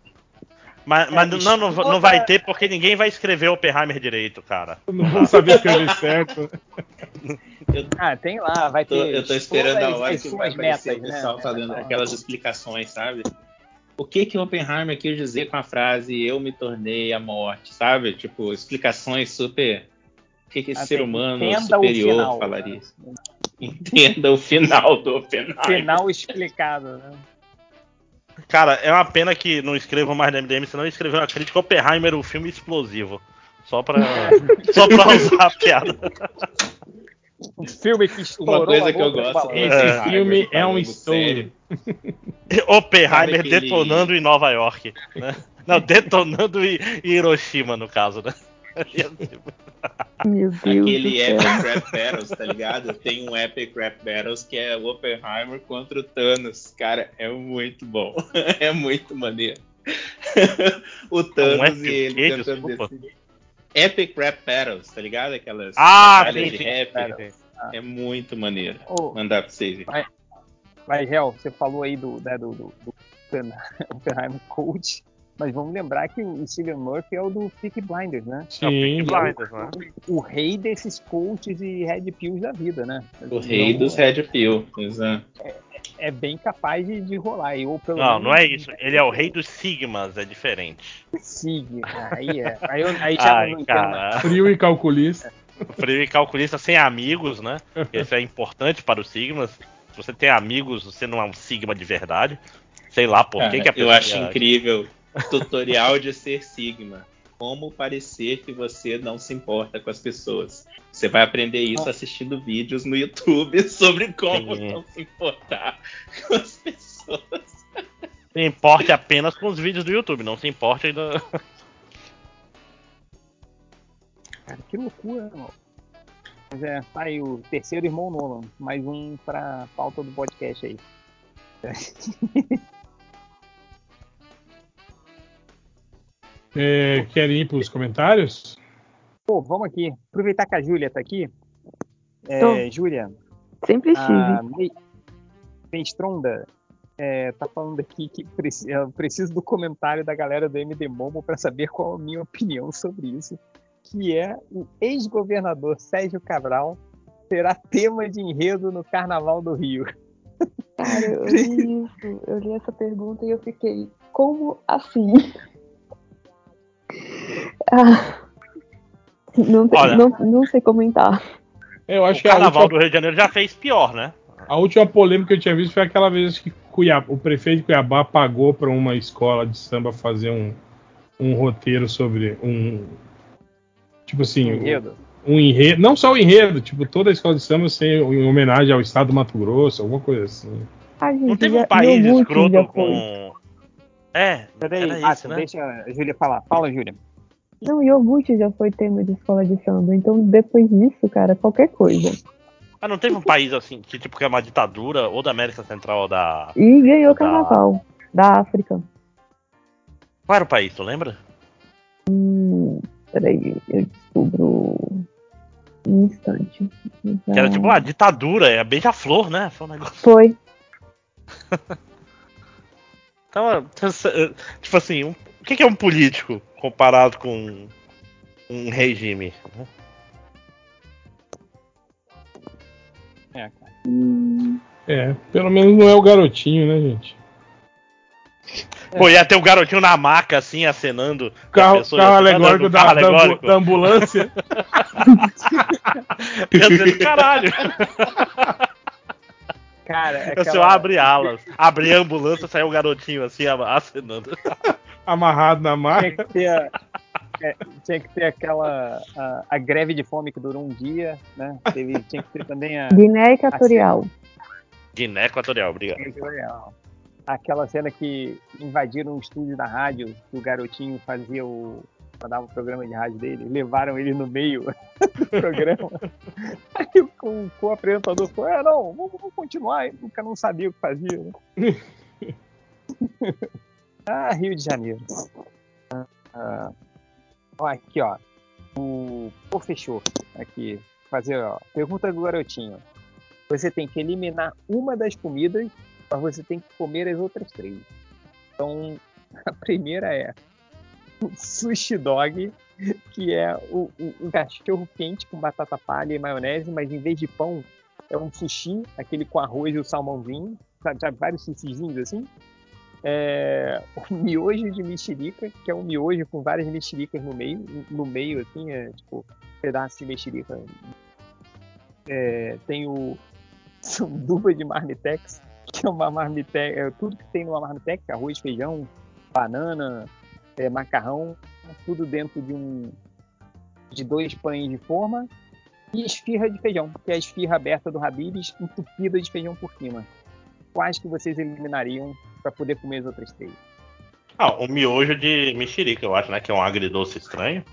Mas, mas É, não, não, isso- não vai ter porque ninguém vai escrever Oppenheimer direito, cara. Não vou saber escrever certo. Ah, tem lá, vai Tô- ter. eu tô esperando a hora que vai aparecer o metas, pessoal né? fazendo Então, aquelas explicações, sabe? O que que Oppenheimer quis dizer com a frase eu me tornei a morte, sabe? Tipo, explicações super... O que que esse Ah, ser humano entenda o superior final, falaria? né? Entenda o final do Oppenheimer. Final explicado, né? Cara, é uma pena que não escrevam mais no MDM, senão escrever uma crítica Oppenheimer, o filme explosivo. Só pra, só pra usar a piada. Um filme que estourou Uma coisa que eu gosto. Esse É. filme é um estouro. Oppenheimer detonando em Nova York. Né? Não, detonando em Hiroshima, no caso, né? Meu Deus Aquele. Epic Rap Battles, tá ligado? Tem um Epic Rap Battles que é o Oppenheimer contra o Thanos. Cara, é muito bom. É muito maneiro. o Thanos Um e ele quê? tentando Desculpa. decidir. Epic Rap Battles, tá ligado? Aquelas Ah, batalhas sim, de rap. É muito maneiro. Ô, Mandar pra vocês. verem. Mas, Hel, você falou aí do, né, do, do, do Oppenheimer Coach, mas vamos lembrar que o Cillian Murphy é o do Peaky Blinders, né? É o Peaky Sim. Blinders, né? O rei desses coaches e red pills da vida, né? O rei Então, dos Red Pill. Exato. É bem capaz de, de rolar. E, ou pelo Não, menos não é isso. Ele é o rei dos Sigmas, é diferente. Sigue. Aí é. Aí, eu, aí já Ai, não cara. Frio e calculista. Frio e calculista sem amigos, né? Isso é importante para os Sigmas. Se você tem amigos, você não é um Sigma de verdade. Sei lá por que, Cara, que a eu pessoa. acho incrível. Tutorial de ser Sigma. Como parecer que você não se importa com as pessoas. Você vai aprender isso assistindo vídeos no YouTube sobre como Sim. não se importar com as pessoas. Se importe apenas com os vídeos do YouTube, não se importe ainda. Cara, que loucura, irmão. Mas é, tá aí o terceiro irmão Nolan. Mais um pra pauta do podcast aí. É, querem ir pros comentários? Pô, vamos aqui. Aproveitar que a Júlia tá aqui. É. Júlia, Sempre estive. a Me- Mestronda é, tá falando aqui que preci- eu preciso do comentário da galera do MD Momo para saber qual a minha opinião sobre isso. Que é o ex-governador Sérgio Cabral será tema de enredo no Carnaval do Rio. Cara, eu li isso. Eu li essa pergunta e eu fiquei, como assim? Ah, não, tem- Olha. não, não sei comentar. Eu acho o que Carnaval última, do Rio de Janeiro já fez pior, né? a última polêmica que eu tinha visto foi aquela vez que Cuiabá- o prefeito de Cuiabá pagou para uma escola de samba fazer um, um roteiro sobre um. Tipo assim, Enredo. um enredo. Não só o enredo, tipo, toda a escola de samba ser em homenagem ao estado do Mato Grosso, alguma coisa assim. Gente, Não teve já- um país escroto com. É, Peraí, era ah, isso, né? deixa a Júlia falar. Fala, Júlia. Não, iogurte já foi tema de escola de samba. Então, depois disso, cara, qualquer coisa. Ah, não teve um país assim, que tipo que é uma ditadura, ou da América Central ou da. E ganhou carnaval da África. Qual era o país, tu lembra? Hum, peraí, eu descubro um instante. Que era tipo uma ditadura, é a beija-flor, né? Foi um negócio. Foi. Então, tipo assim, um- o que que é um político comparado com um regime? É, cara. É, pelo menos não é o garotinho, né, gente? Pô, ia ter o garotinho na maca, assim, acenando. Carro, pessoa carro ser alegórico, um da, carro da alegórico. da ambulância. Ia ser do caralho. Cara, é Assim, aquela- abre alas, abre a ambulância, sai o garotinho assim, acenando. Amarrado na tinha maca. que ter, a- é, tinha que ter aquela a, a greve de fome que durou um dia, né? Teve, tinha que ter também a Guiné Equatorial. Guiné Equatorial, obrigado. aquela cena que invadiram o estúdio da rádio, que o garotinho fazia o mandava o programa de rádio dele, levaram ele no meio do programa. Aí o, o, o apresentador falou: É, não, vamos, vamos continuar. Ele nunca não sabia o que fazia. Né? ah, Rio de Janeiro. Ah, ó, aqui, ó. O Pô, fechou. Aqui. Fazer, ó. Pergunta do garotinho. Você tem que eliminar uma das comidas, mas você tem que comer as outras três. Então, a primeira é o sushi dog, que é o, o, o cachorro quente com batata palha e maionese, mas em vez de pão, é um sushi, aquele com arroz e o salmãozinho, sabe, sabe vários sushizinhos assim. É, o miojo de mexerica, que é um miojo com várias mexericas no meio, no meio assim, é tipo pedaço de mexerica. É, tem o sanduba de marmitex, que é uma marmitex, é tudo que tem numa marmitex, arroz, feijão, banana, é, macarrão, tudo dentro de um de dois pães de forma e esfirra de feijão, que é a esfirra aberta do Habib's entupida de feijão por cima. Quais que vocês eliminariam para poder comer as outras três? Ah, o miojo de mexerica, eu acho, né? Que é um agridoce estranho.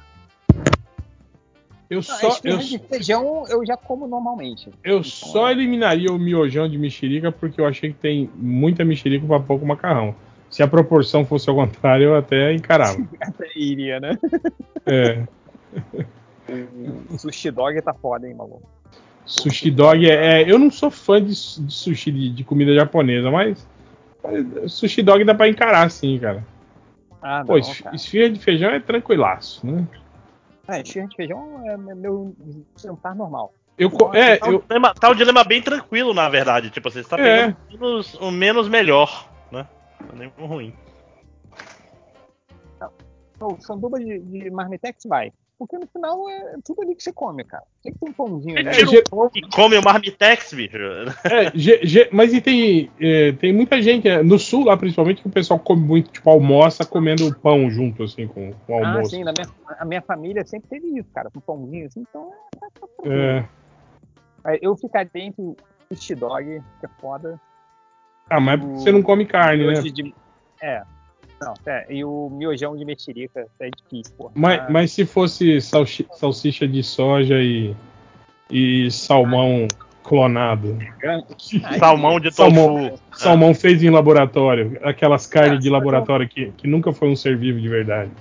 Eu só, eu, de feijão eu já como normalmente. eu só eliminaria o miojão de mexerica porque eu achei que tem muita mexerica pra pouco macarrão. Se a proporção fosse ao contrário, eu até encarava. Até iria, né? É, O sushi dog tá foda, hein, maluco? sushi dog é, é- Eu não sou fã de, de sushi de, de comida japonesa, mas sushi dog dá pra encarar sim, cara. Ah, Pô, não, es- cara. esfirra de feijão é tranquilaço, né? É, esfirra de feijão é meu jantar normal. Eu, co- é, Tá, um eu, dilema, tá um dilema bem tranquilo, na verdade. Tipo, você está É. pegando o menos, o menos melhor, né? Não é nem o ruim. Então, sanduba de, de marmitex vai. Porque no final é tudo ali que você come, cara. Tem que ter um pãozinho ali. É, ge- um pão e come o marmitex, bicho. É, ge- ge- mas e tem, é, tem muita gente, é, no sul lá principalmente, que o pessoal come muito, tipo, almoça comendo pão junto, assim, com, com o Ah, almoço. sim, na minha, a minha família sempre teve isso, cara, com pãozinho assim, então é, tranquilo. É. Aí Eu ficaria entre o sushi dog, que é foda. Ah, mas O- você não come carne, né? de- É. Não, é, e o miojão de mexerica é difícil, pô. Mas, Ah, mas se fosse salchi- salsicha de soja e, e salmão clonado, Salmão de Salmão. tofu. salmão feito em laboratório, aquelas carnes de Ah, laboratório que, que nunca foi um ser vivo de verdade.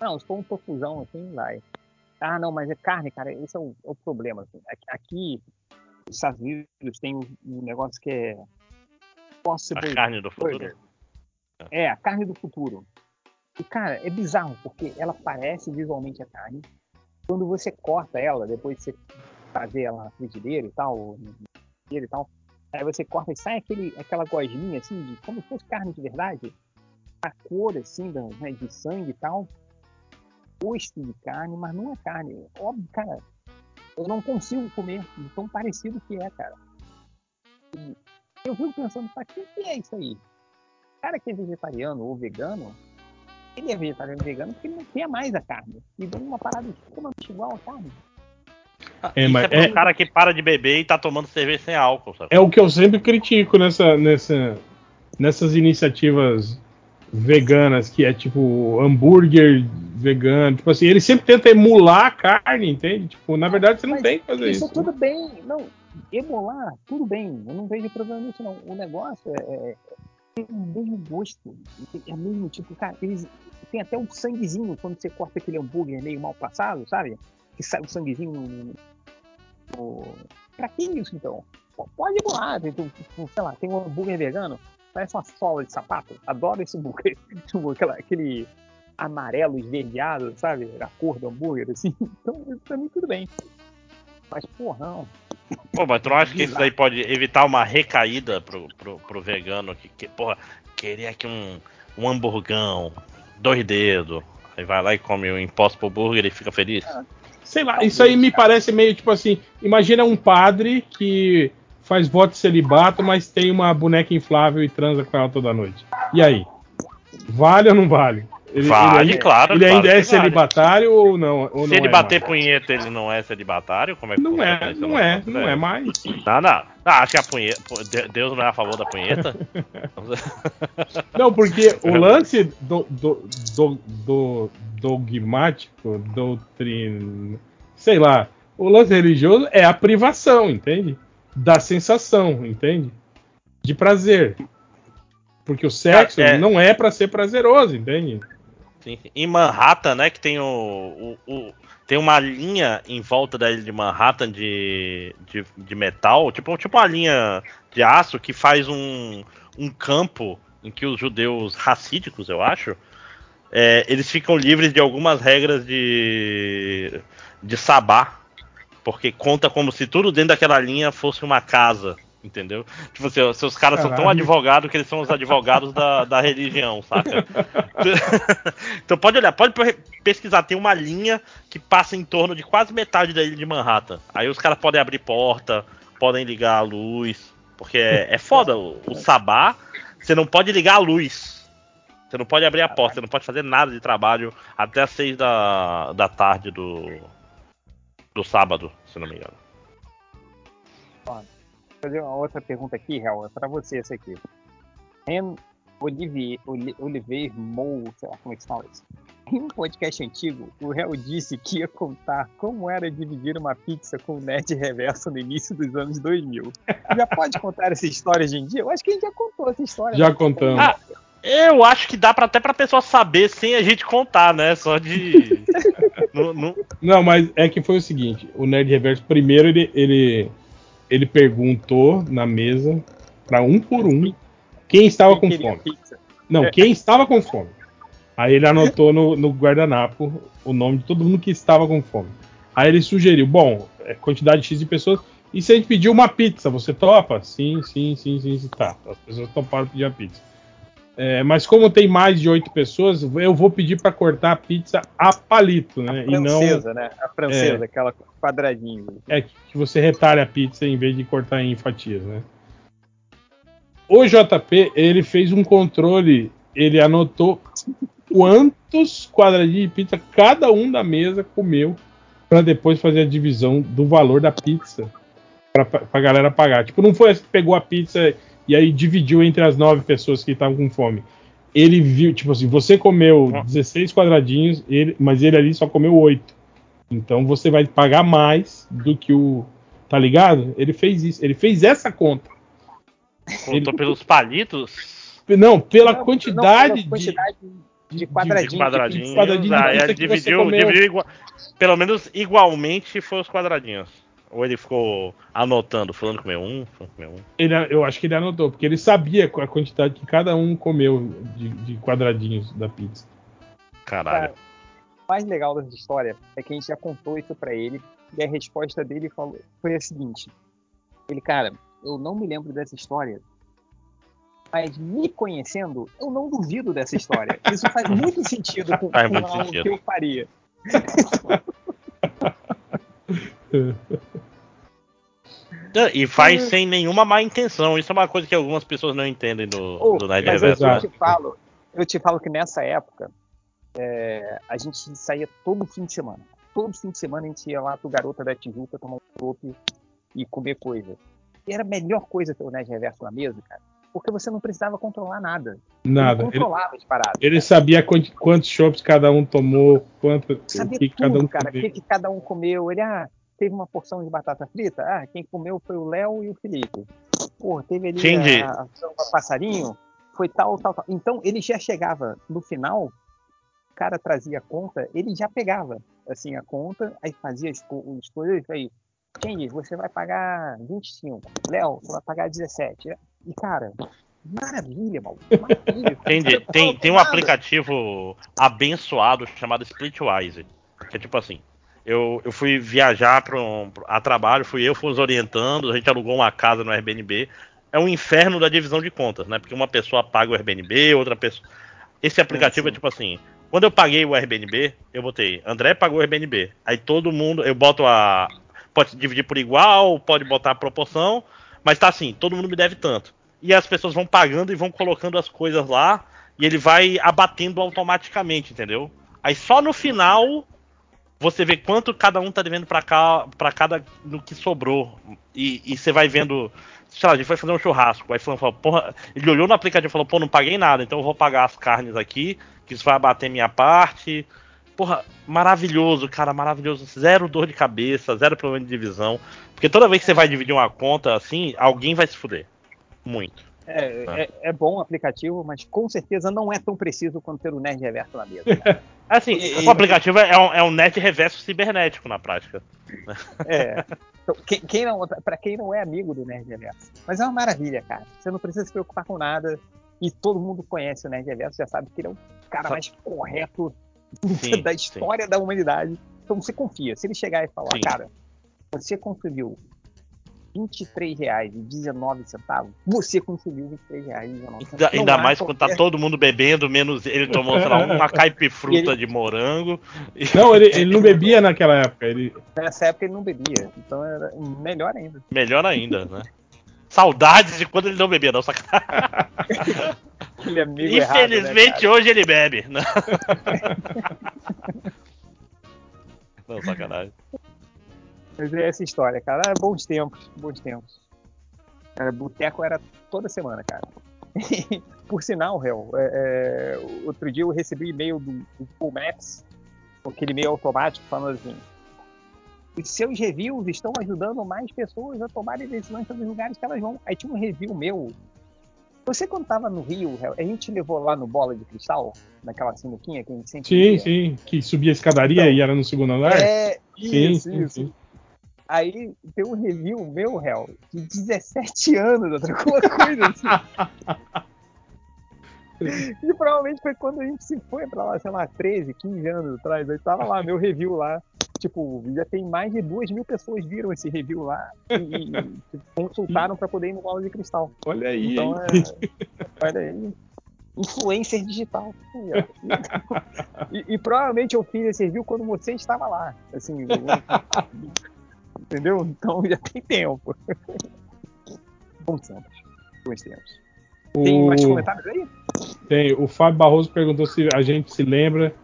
Não, se for um tofuzão assim, vai. Ah, não, mas é carne, cara, esse é o, é o problema. assim. Aqui, nos Estados Unidos tem um, um negócio que é possible A carne do futuro. burger. É, a carne do futuro. E, cara, é bizarro, porque ela parece visualmente a carne. Quando você corta ela, depois de você fazer ela na frigideira e tal, frigideira e tal, aí você corta e sai aquele, aquela gosminha, assim, de como se fosse carne de verdade. A cor, assim, da, né, de sangue e tal. Gosto de carne, mas não é carne. Óbvio, cara, eu não consigo comer tão parecido que é, cara. Eu fico pensando, pra que é isso aí? O cara que é vegetariano ou vegano, ele é vegetariano ou vegano porque ele não quer mais a carne. E dá uma parada extremamente igual à carne. É, Isso mas é é- cara que para de beber e tá tomando cerveja sem álcool, sabe? É o que eu sempre critico nessa, nessa, nessas iniciativas veganas, que é tipo hambúrguer vegano. Tipo assim, ele sempre tenta emular a carne, entende? Tipo, na verdade você não Mas tem que fazer Isso isso. tudo bem. Não, emular, tudo bem. Eu não vejo problema nisso, não. O negócio é, é- tem o mesmo gosto. É o mesmo tipo, cara, eles tem até um sanguezinho quando você corta aquele hambúrguer meio mal passado, sabe? Que sai o sanguezinho no. no- no- Pra que isso, então? Pode emular, tem, tem- tem- sei lá, tem um hambúrguer vegano, parece uma sola de sapato. Adoro esse hambúrguer. Tipo, aquela- aquele amarelo esverdeado, sabe? A cor do hambúrguer, assim. Então, pra mim, tudo bem. Mas, porra, não. Pô, mas tu não acha que isso daí pode evitar uma recaída pro, pro, pro vegano que, que, porra, queria aqui um, um hamburgão, dois dedos, aí vai lá e come o Impossible Burger e fica feliz? Sei lá, isso aí me parece meio tipo assim: imagina um padre que faz voto de celibato, mas tem uma boneca inflável e transa com ela toda noite. E aí? Vale ou não vale? Ele, Vale, ele, claro, Ele claro ainda é vale. celibatário ou não? Ou Se não ele é bater mais? punheta, ele não é celibatário? Como é que Não é, não é, não é mais. Não, não. Ah, acho que a punheta. Deus não é a favor da punheta? Não, porque o lance do, do, do, do dogmático, doutrina, sei lá, o lance religioso é a privação, entende? Da sensação, entende? De prazer. Porque o sexo É, é. não é pra ser prazeroso, entende? Sim, sim. Em Manhattan, né, que tem o, o- o- tem uma linha em volta da ilha de Manhattan de, de, de metal, tipo, tipo uma linha de aço que faz um, um campo em que os judeus racídicos, eu acho, é, eles ficam livres de algumas regras de, de sabá, porque conta como se tudo dentro daquela linha fosse uma casa. Entendeu? Tipo, assim, seus caras são tão Caralho. advogados que eles são os advogados da, da religião, saca? então pode olhar, pode pe- pesquisar, tem uma linha que passa em torno de quase metade da ilha de Manhattan. Aí os caras podem abrir porta, podem ligar a luz, porque é, é foda. O, o sabá, você não pode ligar a luz. Você não pode abrir a porta, você não pode fazer nada de trabalho até as seis da, da tarde do, do sábado, se não me engano. Vou fazer uma outra pergunta aqui, Real, é pra você essa aqui. Ren Olivier, Oli- Olivier Mou, sei lá como é que se fala isso. Em um podcast antigo, o réu disse que ia contar como era dividir uma pizza com o Nerd Reverso no início dos anos 2000. Já pode contar essa história hoje em dia? Eu acho que a gente já contou essa história. Já né? contamos. Ah, eu acho que dá pra, até pra pessoa saber sem a gente contar, né? Só de. não, não- Não, mas é que foi o seguinte: o Nerd Reverso, primeiro, ele, ele, ele perguntou na mesa, pra um por um, quem estava Quem com fome. pizza? Não, quem estava com fome. Aí ele anotou no, no guardanapo o nome de todo mundo que estava com fome. Aí ele sugeriu: bom, é quantidade X de pessoas. E se a gente pedir uma pizza, você topa? Sim, sim, sim, sim, sim. Tá. As pessoas toparam pedir a pizza. É, mas como tem mais de oito pessoas, eu vou pedir para cortar a pizza a palito, né? Não Francesa, né? A francesa, É. aquela quadradinho. é que você retalha a pizza em vez de cortar em fatias, né? O JP, ele fez um controle, ele anotou quantos quadradinhos de pizza cada um da mesa comeu para depois fazer a divisão do valor da pizza para a galera pagar. Tipo, não foi assim que pegou a pizza e aí dividiu entre as nove pessoas que estavam com fome. Ele viu, tipo assim, você comeu 16 quadradinhos, ele, mas ele ali só comeu 8. Então você vai pagar mais do que o. Tá ligado? Ele fez isso. Ele fez essa conta. Contou pelos palitos. Não, pela Não, quadidade, não, pela quantidade de, De quadradinhos. quadradinhos. quadradinho de ele que você dividiu, dividiu igua- pelo menos igualmente foi os quadradinhos. Ou ele ficou anotando, falando comeu um, fulano comeu um. Ele, eu acho que ele anotou, porque ele sabia a quantidade que cada um comeu de, de quadradinhos da pizza. Caralho. Cara, o mais legal dessa história é que a gente já contou isso pra ele e a resposta dele falou, foi a seguinte: ele, cara, eu não me lembro dessa história, mas me conhecendo, eu não duvido dessa história. Isso faz muito sentido com, Faz com muito sentido. que eu faria. E faz sem nenhuma má intenção. Isso é uma coisa que algumas pessoas não entendem do, Oh, do Nerd mas eu, Reverso. eu né? te falo, eu te falo que nessa época é, a gente saía todo fim de semana. Todo fim de semana a gente ia lá pro Garota da Tijuca tomar um chopp e comer coisa. E era a melhor coisa ter o Nerd Reverso na mesa, cara. Porque você não precisava controlar nada. Nada. Ele Ele, controlava as paradas. ele sabia quanti- quantos chopps cada um tomou, quanto, Sabia o que tudo, cada um cara. O comeu. que, que cada um comeu. Ele, ah, teve uma porção de batata frita. Ah, quem comeu foi o Léo e o Felipe. Pô, teve ali Entendi. a, a, passarinho. Foi tal, tal, tal. Então, ele já chegava no final, o cara trazia a conta, ele já pegava, assim, a conta, aí fazia as, co- as coisas, aí, Change, você vai pagar 25. Léo, você vai pagar 17. E, cara, maravilha, maluco. Maravilha. Entendi. Tem, tem um aplicativo abençoado chamado Splitwise. Que é tipo assim. Eu, eu fui viajar pra um- a trabalho, fui eu, fui os orientando, a gente alugou uma casa no Airbnb. É um inferno da divisão de contas, né? Porque uma pessoa paga o Airbnb, outra pessoa. Esse aplicativo é, sim. tipo assim. Quando eu paguei o Airbnb, eu botei André pagou o Airbnb. Aí todo mundo, eu boto a. Pode dividir por igual, pode botar a proporção, mas tá assim, todo mundo me deve tanto. E as pessoas vão pagando e vão colocando as coisas lá, e ele vai abatendo automaticamente, entendeu? Aí só no final você vê quanto cada um tá devendo pra cá, para cada no que sobrou. E, e você vai vendo, sei lá, a gente vai fazer um churrasco. Aí falou, porra, ele olhou no aplicativo e falou, pô, não paguei nada, então eu vou pagar as carnes aqui, que isso vai abater minha parte. Porra, maravilhoso, cara, maravilhoso. Zero dor de cabeça, zero problema de divisão. Porque toda vez que você vai dividir uma conta assim, alguém vai se fuder. Muito. É, Ah. é, é bom o aplicativo, mas com certeza não é tão preciso quanto ter o Nerd Reverso na mesa. cara. Assim, E- o aplicativo é um, é um net reverso cibernético na prática. É. Então, quem, quem não, pra quem não é amigo do Nerd Reverso. Mas é uma maravilha, cara. Você não precisa se preocupar com nada. E todo mundo conhece o Nerd Reverso, já sabe que ele é o cara mais correto Sim, da sim. história da humanidade. Então você confia. Se ele chegar e falar, Sim. cara, você conseguiu R$ 23,19, você conseguiu R$ 23,19. Ainda, ainda mais quando tá qualquer- todo mundo bebendo, menos ele tomou, sei lá, uma caipifruta de morango. E- Não, ele, ele não bebia naquela época. Ele, Nessa época ele não bebia. Então era melhor ainda. Melhor ainda, né? Saudades de quando ele não bebia, não, sacanagem. Aquele amigo errado, né, Infelizmente hoje ele bebe. Não, não sacanagem. Mas é essa história, cara. Ah, bons tempos, bons tempos. Cara, boteco era toda semana, cara. por sinal, réu, é, é, outro dia eu recebi e-mail do, do Google Maps, aquele e-mail automático falando assim: os seus reviews estão ajudando mais pessoas a tomarem decisões sobre os lugares que elas vão. Aí tinha um review meu. Você quando tava no Rio, réu, a gente levou lá no Bola de Cristal, naquela sinuquinha que a gente sempre Sim, ia. sim. Que subia a escadaria Então, e era no segundo andar. É, Sim, isso, sim, isso. sim. Aí tem um review meu, réu, de 17 anos, outra coisa assim. E provavelmente foi quando a gente se foi pra lá, sei lá, 13, 15 anos atrás. Aí tava lá, meu review lá. Tipo, já tem mais de duas mil pessoas viram esse review lá e, e, tipo, consultaram pra poder ir no bola de cristal. Olha aí. Então é. Olha aí. Influencer digital. Ó. E, e provavelmente eu fiz esse review quando você estava lá. Assim, entendeu? Então já tem tempo. Bons tempos. Bons tempos. Tem mais O- comentários aí? Tem, o Fábio Barroso perguntou se a gente se lembra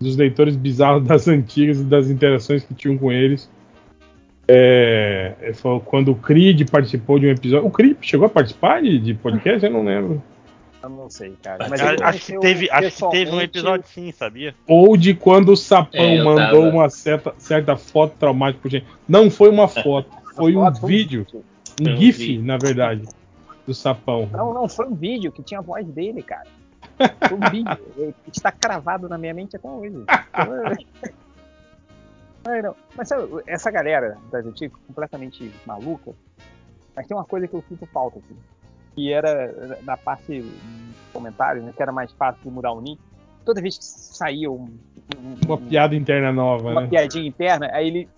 dos leitores bizarros das antigas e das interações que tinham com eles. É, ele falou quando o Creed participou de um episódio. O Creed chegou a participar de, de podcast? Eu não lembro. Eu não sei, cara. Acho, ele acho que teve, acho que teve um episódio sim, sabia? Ou de quando o Sapão É, mandou tava- uma certa, certa foto traumática pro gente. Não foi uma foto, foi um vídeo, Foi um GIF, na verdade, do Sapão. Não, não, foi um vídeo que tinha a voz dele, cara. Foi um vídeo. Está cravado na minha mente até hoje. Mas sabe, essa galera das antigas completamente maluca, mas tem uma coisa que eu sinto falta aqui. Que era na parte dos comentários, né? Que era mais fácil de mudar o nick. Toda vez que saía um, um- Uma um- piada interna nova, uma né? piadinha interna, aí eles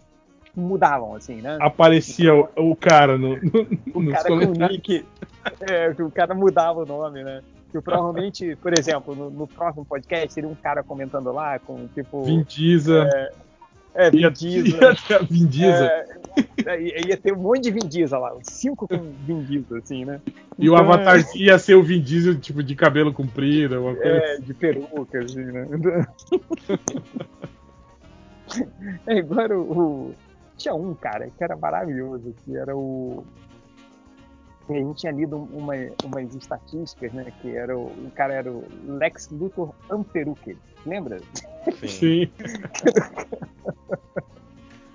mudavam, assim, né? Aparecia o, o cara no, no, o cara com o nick, é, o cara mudava o nome, né? Que provavelmente, por exemplo, no, no próximo podcast seria um cara comentando lá com tipo. Vin Diesel. é, Vin Ia, Diesel. ia Vin Diesel. É, ia ia ter um monte de Vin Diesel lá, cinco com Vin Diesel, assim, né? E o Então, avatar ia ser o Vin Diesel, tipo, de cabelo comprido, uma coisa É, de peruca, assim, né? É igual o, o- Tinha um cara que era maravilhoso, que era o. A gente tinha lido uma, umas estatísticas, né? Que era o, o cara era o Lex Luthor Amperuke. Lembra? assim. Sim.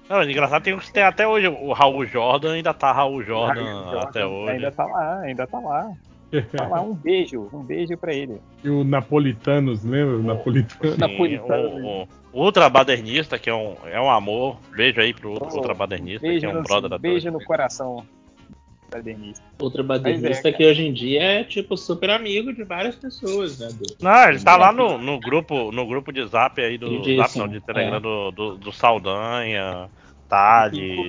Não, engraçado tem que tem até hoje. O Raul Jordan ainda tá Raul Jordan, Jordan até hoje. Ainda tá lá, ainda tá lá. Tá lá, um beijo, um beijo pra ele. E o Napolitanos, lembra? O Napolitano. Sim, Napolitano. o, o ultrabadernista, que é um, é um amor. Beijo aí pro Oh, ultrabadernista, Beijo, que é um no, brother da beijo no coração Outra Mas badernista é, que hoje em dia é, tipo, super amigo de várias pessoas, né? do- Não, ele tá lá no, no grupo no grupo de zap aí do zap, não, de Telegram É. do, do, do Saldanha.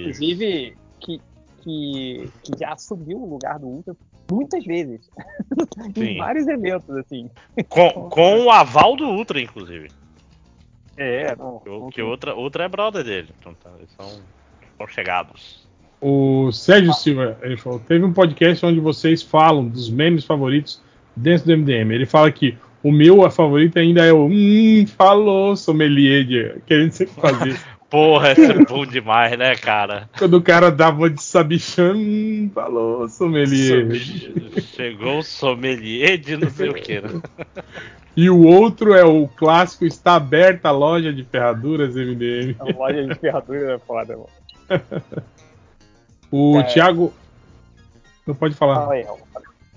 Inclusive, que, que, que já assumiu o lugar do Ultra muitas vezes. Em vários eventos, assim. Com, com o aval do Ultra, inclusive. É, não. O, que o Ultra, Ultra é brother dele. Então tá, eles são, são chegados. O Sérgio Silva, ele falou, teve um podcast onde vocês falam dos memes favoritos dentro do MDM. Ele fala que o meu favorito ainda é o Hum, falou, sommelier, de... que a gente sempre fazia. Porra, esse é bom demais, né, cara? Quando o cara dava de sabichão, hum, falou, sommelier. Chegou o sommelier de não sei o que, né? E o outro é o clássico, está aberta a loja de ferraduras MDM. A loja de ferradura é foda, mano. O É. Thiago... Não pode falar. Fala aí.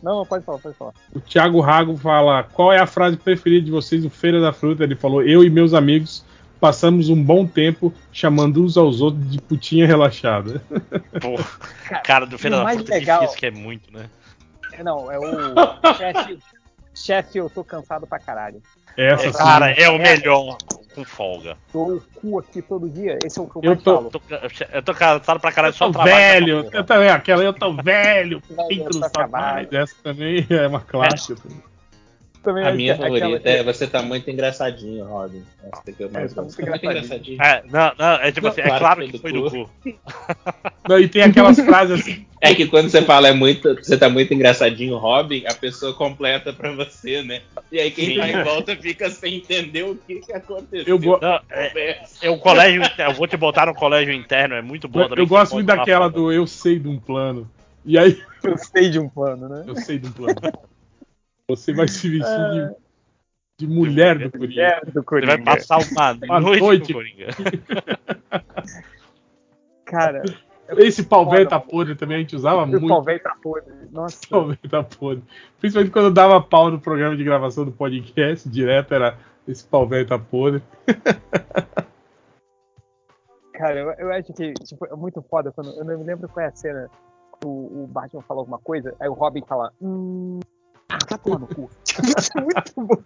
Não, pode falar, pode falar. O Thiago Rago fala: qual é a frase preferida de vocês no Feira da Fruta? Ele falou: eu e meus amigos passamos um bom tempo chamando uns aos outros de putinha relaxada. Pô, cara do Feira da Fruta é legal- difícil, que é muito, né? É, Não, é o chefe. Eu tô cansado pra caralho. Essa É, cara, é o melhor com folga. Dou o cu aqui todo dia. Esse é o que eu Eu mais tô- falo. Eu tô, eu tô cansado pra caralho eu só tô trabalho. velho, eu também, aquela eu tô velho, tô sabe acabado. mais. Essa também é uma clássica. Também A é minha aquela- favorita é Você tá muito engraçadinho, Robin. Essa daqui eu mais É, tá gosto. muito Tá muito engraçadinho. É, não, não, é tipo Não, assim, é claro claro que que foi foi do cu. cu. Não, e tem aquelas frases assim, É que quando você fala é muito, você tá muito engraçadinho, Robin, a pessoa completa pra você, né? E aí quem Sim. tá em volta fica sem entender o que, que aconteceu. eu, go- Não, é, é o colégio, eu vou te botar no colégio interno, é muito bom também. eu gosto muito daquela do eu sei de um plano. E aí, Eu sei de um plano, né? eu sei de um plano. Você vai se vestir de, de mulher do Coringa. É, do Você Coringa. vai passar uma, Uma noite, noite. com o Coringa. Cara, Esse pau velho tá podre também, a gente usava o muito. pau velho tá podre. Nossa. Pau velho tá podre. Principalmente quando dava pau no programa de gravação do podcast, direto era esse pau velho tá podre. Cara, eu, eu acho que tipo, é muito foda quando. Eu não me lembro qual é a cena que o, o Batman fala alguma coisa, aí o Robin fala. Hum. Ah, vai tomar no cu. Isso é muito bom.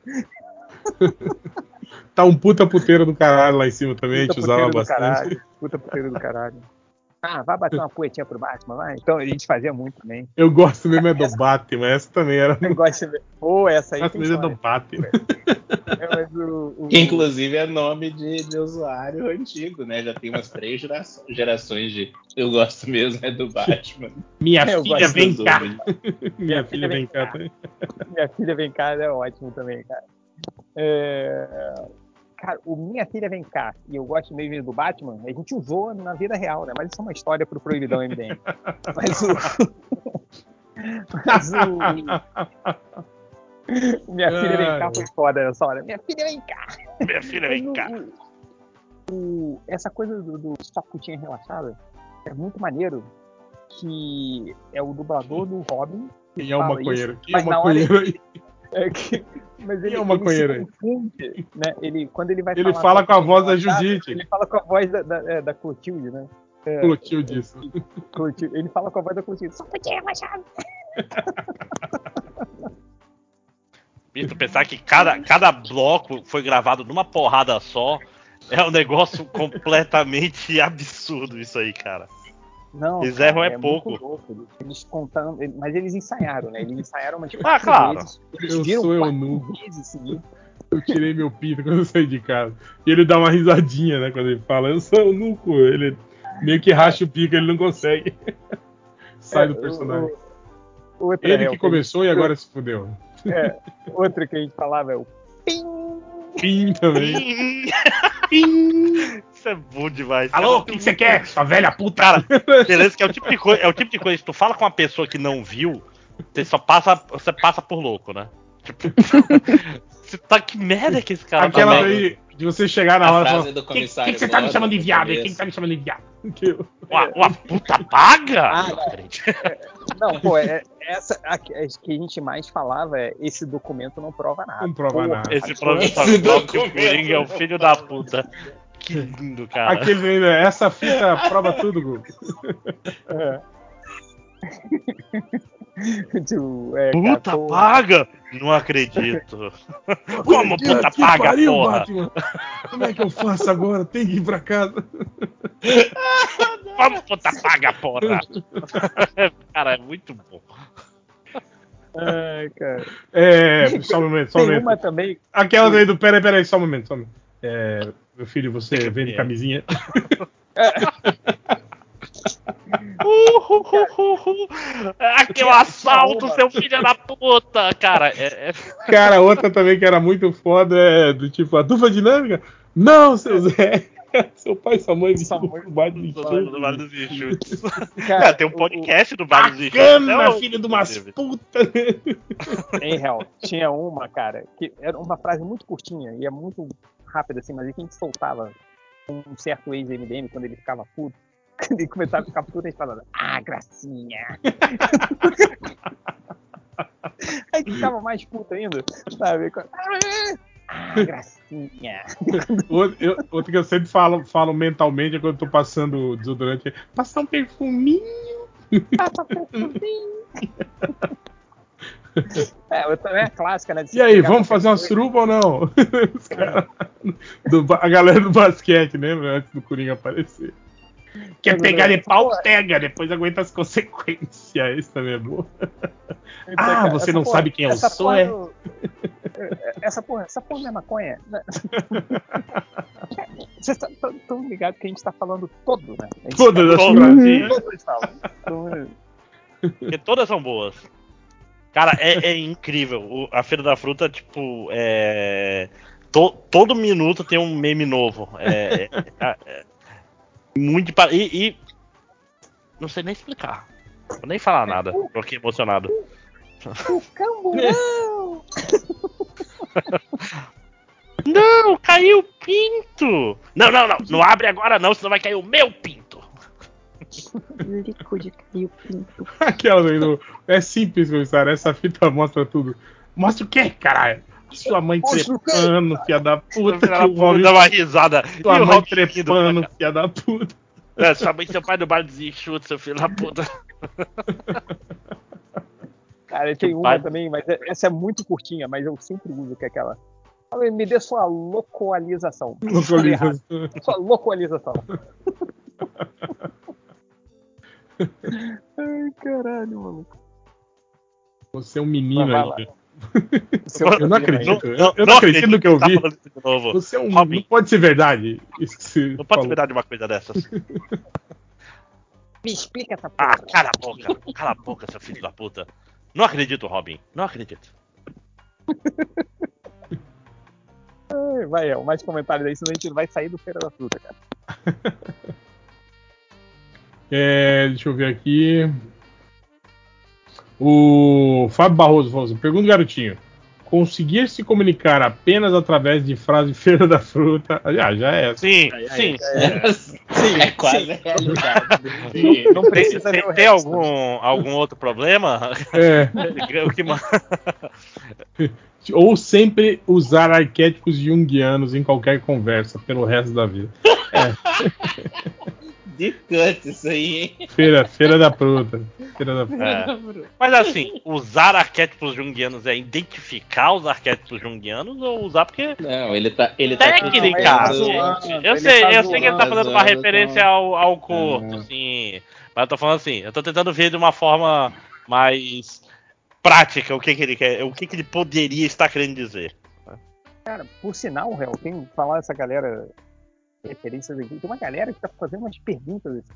Tá um puta puteiro do caralho lá em cima também, a gente Puta usava bastante. caralho. Puta puteiro do caralho. Ah, vai bater uma poetinha pro Batman, vai. Então a gente fazia muito também. Eu gosto mesmo é do Batman, essa também era. Eu gosto de ver. Pô, essa aí Essa mesmo é do. Batman. É, mas o, o- Que inclusive é nome de, de usuário antigo, né? Já tem umas três gera- gerações de. Eu gosto mesmo é do Batman. Minha Eu filha vem cá. nome. Minha filha vem cá também. Minha filha vem cá é ótimo também, cara. É, Cara, o Minha Filha Vem Cá e eu gosto mesmo do Batman, a gente usou na vida real, né? Mas isso é uma história pro Proibidão MDM. Mas o. Mas o. o Minha Filha Vem Cá foi foda nessa hora. Minha filha vem cá! Minha filha, vem cá. O- essa coisa do, do só putinha relaxada é muito maneiro. Que é o dublador do Robin. que Quem é o maconheiro? isso, é mas o na hora? É que- mas ele, é o ele maconheiro aí? se confunde, né? Ele, quando ele vai Ele falar fala com a voz da Judite. Ele fala com a voz da, da, é, da Clotilde, né? É, Clotil disso. Clotilde. Ele fala com a voz da Clotilde. Só putinha relaxada. Bicho, pensar que cada, cada bloco foi gravado numa porrada só é um negócio completamente absurdo isso aí, cara. Não, Eles cara, erram é muito pouco. louco. Eles- contando, ele- mas eles ensaiaram, né? Eles ensaiaram umas Ah, quatro claro. vezes. Eles Eu viram sou quatro eunuco. Eu tirei meu pinto quando eu saí de casa. E ele dá uma risadinha, né? Quando ele fala, eu sou eunuco. Ele meio que racha o pico, ele não consegue. Sai É, do personagem. o- o- Ele é, que começou e agora se fudeu. É, outra que a gente falava é o pim. Pim também. Isso é bom demais. Alô, o que que você quer, sua velha puta? Cara, beleza que é o tipo de coisa, é o tipo de coisa, se tu fala com uma pessoa que não viu, você só passa, você passa por louco, né? Tipo, você tá que merda que esse cara Aquela tá daí de você chegar na A hora e falar, do "Quem- comissário quem que você tá me Gordon chamando de viado? Quem que tá me chamando de viado? Que Uma, uma puta paga? Ah, Não acredito. Não, pô, é, essa a, que a que a gente mais falava é esse documento não prova nada. Não prova Porra, nada. Esse Esse prova que o documento. Coringa é o filho da puta. Que lindo, cara. Aquele ainda, essa fita prova tudo, Gu. É. Tipo, é, Puta paga? Não acredito. Como puta Que paga, pariu, porra? Batman. Como é que eu faço agora? Tem que ir pra casa. Como puta paga, porra? cara, é muito bom. Ai, cara. É, só um momento, só um Tem momento. uma também. Aquela daí do. Peraí, peraí, só um momento, só um momento. É, meu filho, você vende camisinha? Aquele assalto, seu filho da puta! Cara, é, é Cara, outra também que era muito foda é do tipo, a dupla dinâmica? Não, seu Zé. Seu pai e sua mãe do do Vale dos Enxutos. Cara, tem um podcast do Vale dos. Bacana, Não, filho de umas putas. Em real, tinha uma, cara, que era uma frase muito curtinha e é muito rápida, assim, mas a gente soltava um certo ex-MDM quando ele ficava puto. Quando ele começava a ficar puto, a gente falava, ah, gracinha. Aí ficava mais puto ainda, sabe? Ah, gracinha. Outro, eu- outro que eu sempre falo, falo mentalmente é quando eu tô passando desodorante. Passar um perfuminho. Passa perfuminho. É, outra também é clássica, né? E aí, vamos fazer uma coisa. suruba ou não? Os caras- do a galera do basquete, lembra? Antes do Coringa aparecer. Quer pegar de pau? Pega, depois aguenta as consequências. Esse também é bom. Ah, Essa você não porra- sabe quem eu essa sou, porra é? do- Essa porra, essa porra não é maconha? Vocês estão ligados que a gente tá falando todo, né? Todas as Todas, frases. sim. Todas falam. Então, Porque todas são boas. Cara, é, é incrível. O- a Feira da Fruta, tipo, é. to- todo minuto tem um meme novo. É, é- é- é muito. E, e- Não sei nem explicar. Vou nem falar nada. Tô aqui emocionado. O camburão! Não, caiu o pinto! Não, não, não, não abre agora não, senão vai cair o meu pinto. Líquido caiu pinto. Aquela do, do- É simples, comissário. Essa fita mostra tudo. Mostra o quê, caralho? Sua mãe Mostra trepando, filha da puta. Que o Robin- dá uma risada. Sua E o mãe rindo trepando, filha da puta. É, sua mãe e seu pai do bar desenxuto, seu filho da puta. Cara, tem uma pai- também, mas é- essa é muito curtinha, mas eu sempre uso, que é aquela. Fala, Me dê sua localização. Errado. Sua localização. Ai, caralho, maluco. Você é um menino Vai ainda. Seu Eu não acredito. Eu, eu não acredito no que eu tá vi. de novo. Você é um. Robin. Não pode ser verdade. Isso que você Não pode falou. ser verdade uma coisa dessas. Me explica essa Ah, porra. cala a boca. Cala a boca, seu filho da puta. Não acredito, Robin. Não acredito. Ai, Vai, é, mais comentários aí, senão a gente não vai sair do Feira da Fruta, cara. É, deixa eu ver aqui. O Fábio Barroso falou assim: pergunta garotinho. Conseguir se comunicar apenas através de frase feira da fruta. Ah, já é. Sim, Aí, sim. É, é quase a realidade. Não, não Tem, precisa tem resto. algum, algum outro problema? É. O que ma- Ou sempre usar arquétipos junguianos em qualquer conversa pelo resto da vida. De canto isso aí, hein? Feira, feira da fruta. Feira da fruta. É. Mas assim, usar arquétipos junguianos é identificar os arquétipos junguianos ou usar porque. Não, ele tá. Ele tá Técnica! tá zoando, eu sei, tá eu sei que ele tá fazendo uma referência ao, ao corpo, Ah. assim. Mas eu tô falando assim, eu tô tentando ver de uma forma mais prática o que, que ele quer, o que, que ele poderia estar querendo dizer. Cara, por sinal, réu, tem que falar essa galera, referências aqui, tem uma galera que tá fazendo umas perguntas, assim,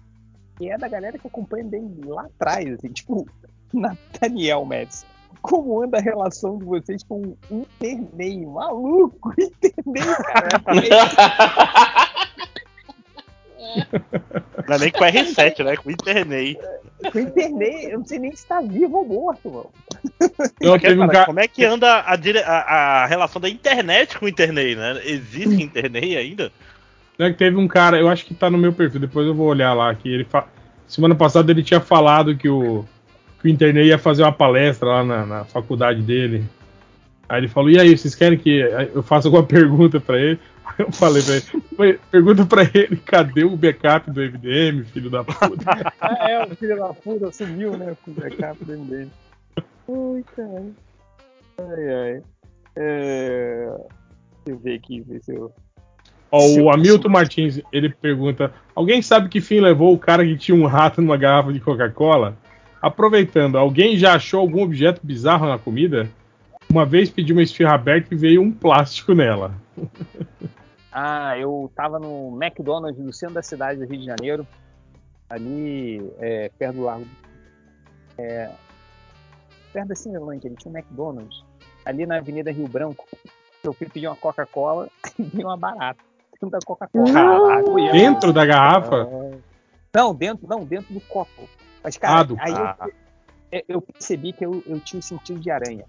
que é da galera que acompanha bem lá atrás, assim, tipo, Nathaniel Médici. Como anda a relação de vocês com o interneio? Maluco, interneio, cara. Não é nem com R7, né? Com Internei. Com interneio, eu não sei nem se tá vivo ou morto, mano. Um Cara, cara. Como é que anda a, dire- a- a relação da internet com o Internei, né? Existe Internei ainda? Né, que teve um cara, eu acho que tá no meu perfil, depois eu vou olhar lá, que ele fa... semana passada ele tinha falado que o, que o Internei ia fazer uma palestra lá na, na faculdade dele. Aí ele falou, e aí, vocês querem que eu faça alguma pergunta pra ele? Eu falei pra ele, "Foi- pergunta pra ele, cadê o backup do MDM, filho da puta? Ah, é, o filho da puta sumiu, né? Com o backup do MDM. Ai, cara. Ai, ai. É... Deixa eu ver aqui, ver se eu. Ó, o Hamilton Martins, ele pergunta, alguém sabe que fim levou o cara que tinha um rato numa garrafa de Coca-Cola? Aproveitando, alguém já achou algum objeto bizarro na comida? Uma vez pedi uma esfirra aberta e veio um plástico nela. Ah, eu tava no McDonald's no centro da cidade do Rio de Janeiro, ali é, perto do Largo. É, perto da Cinelândia, ele tinha um McDonald's, ali na Avenida Rio Branco. Eu fui pedir uma Coca-Cola e veio uma barata dentro da Coca-Cola. Caraca, dentro da garrafa? Não, dentro, não, dentro do copo. Mas, cara, Ah, do aí eu, Ah, eu- eu percebi que eu, eu tinha o sentido de aranha.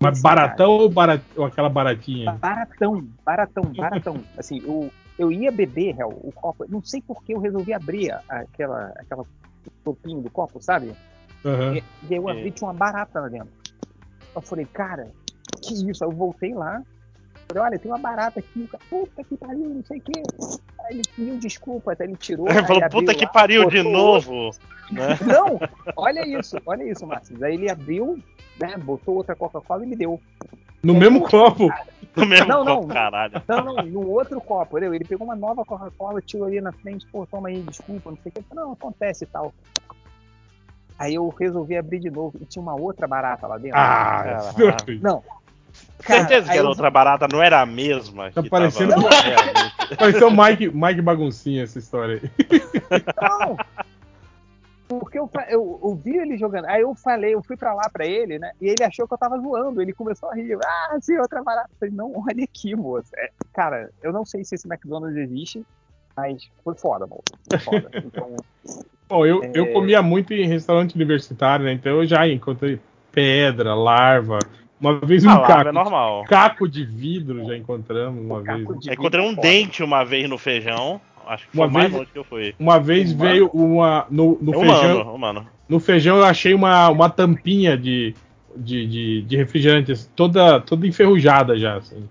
Mas baratão ou, barat... ou aquela baratinha? Baratão, baratão, baratão. Assim, eu, eu ia beber, réu, o copo. Não sei por que eu resolvi abrir aquela, aquela topinho do copo, sabe? Aham. E, e aí eu abri tinha uma barata lá dentro. Eu falei, cara, que isso? Aí eu voltei lá. Falei, olha, tem uma barata aqui. O cara, puta que pariu, não sei o quê. Aí ele pediu desculpa, até ele tirou. Ele falou, puta que lá, pariu de novo. Né? Não, olha isso, olha isso, Márcio. Aí ele abriu, né, botou outra Coca-Cola e me deu. No mesmo copo. No mesmo Não, não. copo, caralho. Não, não, no outro copo, entendeu? Ele pegou uma nova Coca-Cola, tirou ali na frente, pô, toma aí, desculpa, não sei o que. Não, acontece e tal. Aí eu resolvi abrir de novo e tinha uma outra barata lá dentro. Ah, não acredito. Não. Cara, Certeza que era eu- outra barata, não era a mesma. Tá parecendo- tava. Pareceu o Mike, Mike Baguncinha essa história aí. Não! Porque eu, eu, eu vi ele jogando. Aí eu falei, eu fui pra lá pra ele, né? E ele achou que eu tava zoando. Ele começou a rir. Ah, sim, outra barata. Eu falei, não, olha aqui, moça. É, cara, eu não sei se esse McDonald's existe, mas foi foda, moço. Foi foda. Então, Bom, eu, eu É. comia muito em restaurante universitário, né? Então eu já encontrei pedra, larva, Uma vez um Ah, lava caco, é normal. caco de vidro já encontramos uma Caco vez. de- encontrei um dente uma vez no feijão. Acho que foi Uma mais vez- longe que eu fui. Uma vez Humano? veio uma no, no É feijão, humano, humano. no feijão eu achei uma, uma tampinha de, de, de, de refrigerante toda toda enferrujada já assim.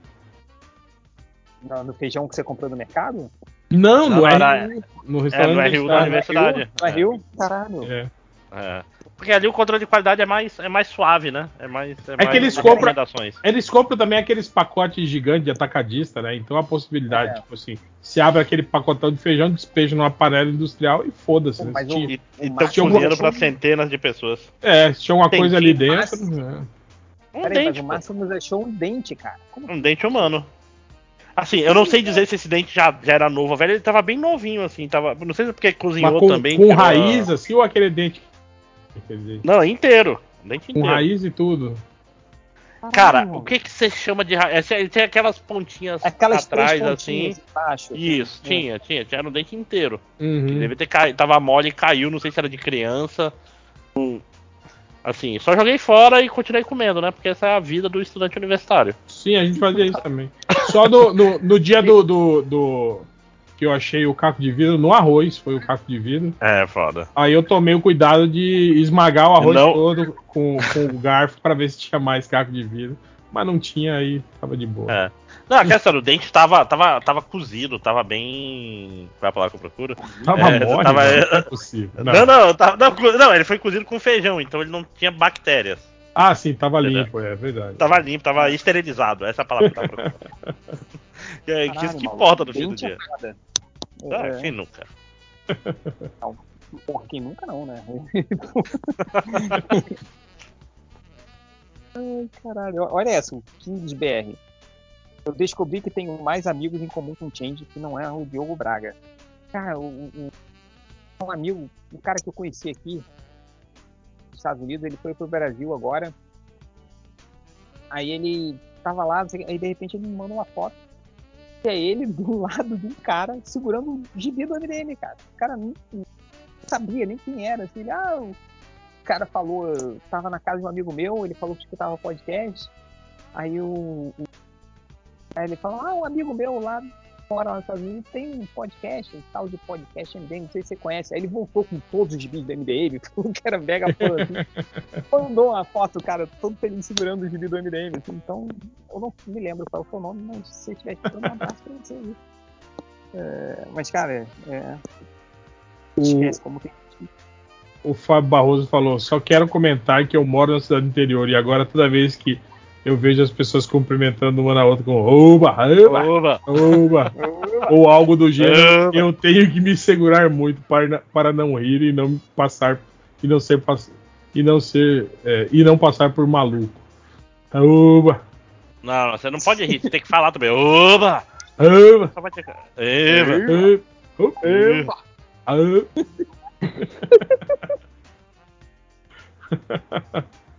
No, no feijão que você comprou no mercado? Não, Não, no era- RU, no É, restaurante no RU da universidade. É, Rio? Caralho. É. é. Porque ali o controle de qualidade é mais, é mais suave, né? É mais. É, mais que eles compram-. Eles compram também aqueles pacotes gigantes de atacadista, né? Então a possibilidade, É. tipo assim, se abre aquele pacotão de feijão, despeja numa panela industrial e foda-se. Né? mas o- E O cozinhando pra centenas de pessoas. é, se tinha uma Tem coisa ali dentro. Né? Um Peraí, mas dente, o pô. Márcio nos achou um dente, cara. Como Um dente humano. Assim, eu não sei dizer se esse dente já, já era novo, velho. Ele tava bem novinho, assim. Tava, não sei se é porque cozinhou Mas com, também. com raiz, assim, ou aquele dente. Aquele dente? Não, inteiro. Dente Com inteiro. raiz e tudo. Cara, Caralho. o que que você chama de raiz? É, Tem aquelas pontinhas Aquelas atrás, assim. embaixo. Isso, É. tinha, tinha. Tinha no dente inteiro. Uhum. Deve ter caído. Tava mole e caiu, não sei se era de criança. Hum, Assim, só joguei fora e continuei comendo, né? Porque essa é a vida do estudante universitário. Sim, a gente fazia isso também. Só no, no, no dia do, do, do- que eu achei o caco de vidro, no arroz, foi o caco de vidro. É, foda. Aí eu tomei o cuidado de esmagar o arroz Não. todo com, com o garfo pra ver se tinha mais caco de vidro. Mas não tinha, aí tava de boa. É. Não, a questão do dente tava, tava, tava cozido, tava bem. Qual é a palavra que eu procuro? Tava É, mole, tava- não, não é possível. Não. Não, não, tava- não, não, ele foi cozido com feijão, então ele não tinha bactérias. Ah, sim, tava Entendeu? limpo, é verdade. Tava limpo, tava esterilizado. Essa é a palavra que tava procurando. E aí, que isso Caralho, que importa no fim do é dia. foda. Ah, É, quem nunca? Porra, quem nunca não, né? Ai, caralho. Olha essa, o Kings BR. Eu descobri que tenho mais amigos em comum com o Change que não é o Diogo Braga. Cara, o, o- um amigo, um cara que eu conheci aqui Estados Unidos, ele foi pro Brasil agora. Aí ele tava lá, o aí de repente ele me manda uma foto. Que é ele do lado de um cara segurando um gibi do MDM, cara. O cara não, sabia nem quem era. Assim, ele, ah, o cara falou, tava na casa de um amigo meu, ele falou que escutava podcast. Aí o. o- Aí ele falou, ah, um amigo meu lá fora lá nos Estados Unidos tem um podcast, um tal de podcast MDM, não sei se você conhece. Aí ele voltou com todos os gibis do MDM, falou que era mega fã, assim. Mandou uma foto, cara, todo feliz segurando o gibi do MDM. assim. Então, eu não me lembro qual foi o nome, mas se você estiver escutando, um abraço pra você aí. É, mas, cara, é. Esquece como tem. O Fábio Barroso falou: só quero comentar que eu moro na cidade interior e agora toda vez que eu vejo as pessoas cumprimentando uma na outra com oba, oba, Oba! oba, ou algo do gênero, Oba. eu tenho que me segurar muito para, para não rir e não passar e não ser e não ser é, e não passar por maluco. Oba, Não, você não pode rir, você tem que falar também. Oba! oba, Só vai ter que. Eba! oba, oba, oba.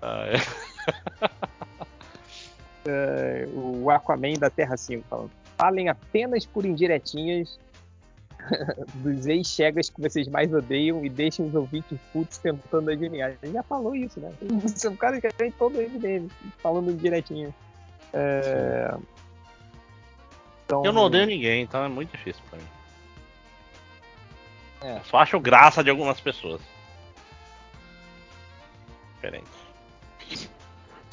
Ah, é. É, o Aquaman da Terra 5 falando. Falem apenas por indiretinhas dos ex-chegas que vocês mais odeiam e deixem os ouvintes putos tentando adivinhar. Ele já falou isso, né? Você é um cara que tem todo ele dele, falando direitinho. É... Então, Eu não odeio ninguém, então é muito difícil pra mim. É. Só acho graça de algumas pessoas. Diferente.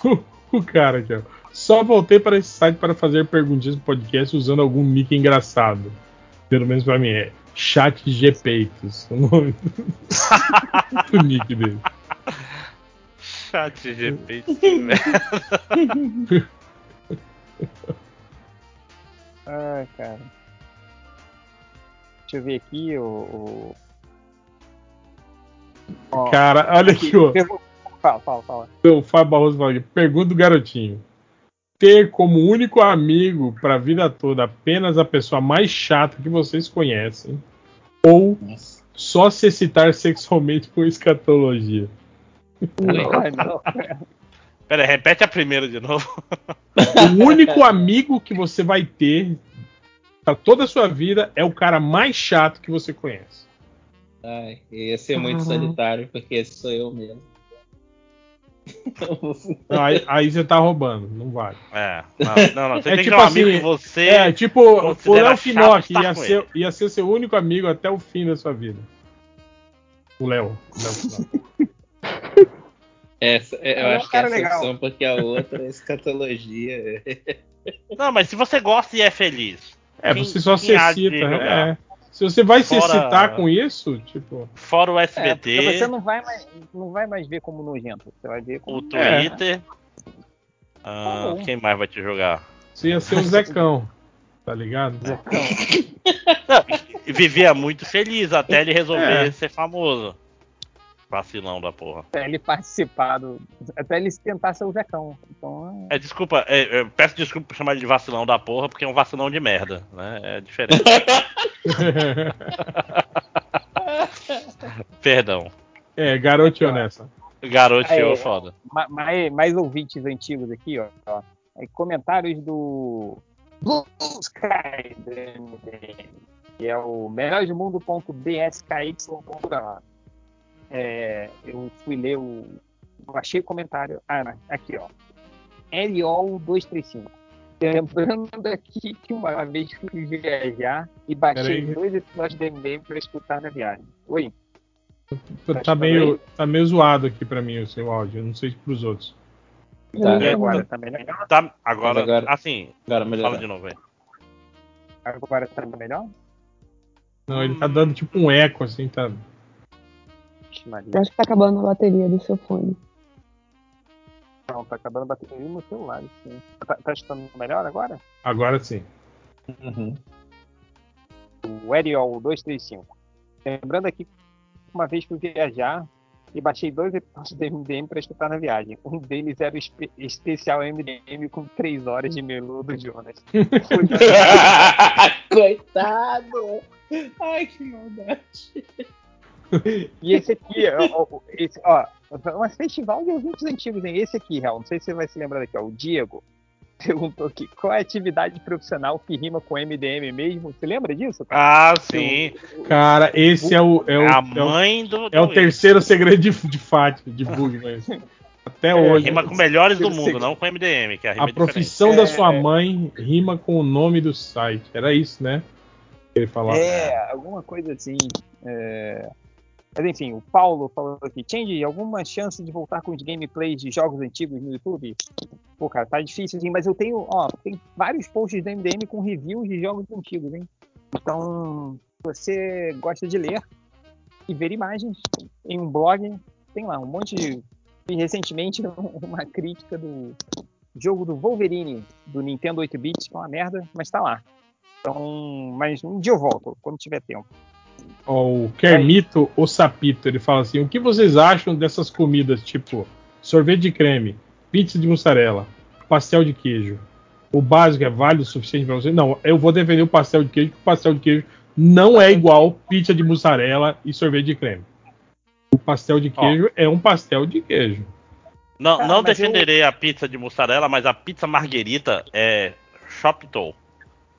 O cara ó. Só voltei para esse site para fazer perguntinhas no podcast usando algum nick engraçado. Pelo menos pra mim é Chat Gpeitos. O nome do nick dele. Chat GP, que merda. Ah, cara. Deixa eu ver aqui o. o... Cara, olha aqui, ó. Fala, fala, fala. O Fábio Barroso fala aqui. Pergunta do garotinho. Ter como único amigo pra vida toda apenas a pessoa mais chata que vocês conhecem. Ou Nossa. só se excitar sexualmente com escatologia. Ai, não. Pera repete a primeira de novo. O único amigo que você vai ter pra toda a sua vida é o cara mais chato que você conhece. Ai, ia ser muito solitário, porque esse sou eu mesmo. Não, aí, aí você tá roubando, não vale. É. Não, não. Você É tem tipo que ter um amigo assim, que você. É, tipo, o Léo Finocchi ia ser, ele. ia ser seu único amigo até o fim da sua vida. O Léo. Essa, é, eu É um acho que é essa legal. opção, porque a outra é escatologia. Não, mas se você gosta e é feliz. É, quem- você só se excita. É. Se você vai se Fora- excitar com isso, tipo. Fora o É, SBT, porque você não vai, mais, não vai mais ver como nojento. Você vai ver como. o Twitter. ah, Tá bom. quem mais vai te jogar? Você ia ser o Zecão. Tá ligado? E vivia muito feliz até ele resolver É. ser famoso. Vacilão da porra. Até ele participar do. Até ele tentar ser o Zecão. Então, É, desculpa, é, eu peço desculpa por chamar ele de vacilão da porra, porque é um vacilão de merda, né? É diferente. Perdão. é, garoto honesta. Garoteou É. foda. ma- mais, mais ouvintes antigos aqui, ó. ó. Aí, comentários do Blue Sky, que é o melhoresmundo.bsky.com. É, eu fui ler o. Eu achei o comentário. Ah, não, aqui, ó. Eliol235. Lembrando aqui que uma vez fui viajar e baixei dois episódios do MDM para escutar na viagem. Oi. Tá meio, tá meio zoado aqui pra mim o seu áudio. Eu não sei pros outros. Tá. E agora? Tá melhor? Tá, agora, agora- assim, Agora melhor. fala de novo aí. Agora tá melhor? Não, ele tá dando tipo um eco, assim, tá. Vixe, Maria. Eu acho que tá acabando a bateria do seu fone. Não, tá acabando a bateria no celular. Sim. Tá, tá escutando melhor agora? Agora sim. Uhum. O Eriol 235. Lembrando aqui, uma vez fui viajar e baixei dois episódios do MDM para escutar na viagem. Um deles era o espe- especial MDM com três horas de melu do Jonas. Coitado! Ai, que maldade. e esse aqui, ó, esse, ó, um festival de ouvintes antigos, hein? Esse aqui, Real, não sei se você vai se lembrar daqui, ó, o Diego perguntou aqui, qual é a atividade profissional que rima com MDM mesmo? Você lembra disso? Ah, sim. Cara, esse é o. É o, É a é o, mãe do. é o terceiro segredo de, de Fátima, de Bugman. Até hoje. Rima com melhores do mundo, não com MDM, que é a rima A é profissão É, da sua é. mãe rima com o nome do site. Era isso, né? Que Ele falava. É, alguma coisa assim. é. Mas enfim, o Paulo falou aqui, Change, alguma chance de voltar com os gameplays de jogos antigos no YouTube? Pô, cara, tá difícil, assim, mas eu tenho, ó, tem vários posts do MDM com reviews de jogos antigos, hein? Então, você gosta de ler e ver imagens em um blog, tem lá um monte de. Vi recentemente uma crítica do jogo do Wolverine, do Nintendo 8-bit, que é uma merda, mas tá lá. Então, mas um dia eu volto, quando tiver tempo. Ó, o Kermito o Sapito, ele fala assim: o que vocês acham dessas comidas tipo sorvete de creme, pizza de mussarela, pastel de queijo? O básico é válido o suficiente para você? Não, eu vou defender o pastel de queijo, porque o pastel de queijo não é igual pizza de mussarela e sorvete de creme. O pastel de queijo é um pastel de queijo. Não, não mas defenderei a pizza de mussarela, mas a pizza marguerita é Shoptol.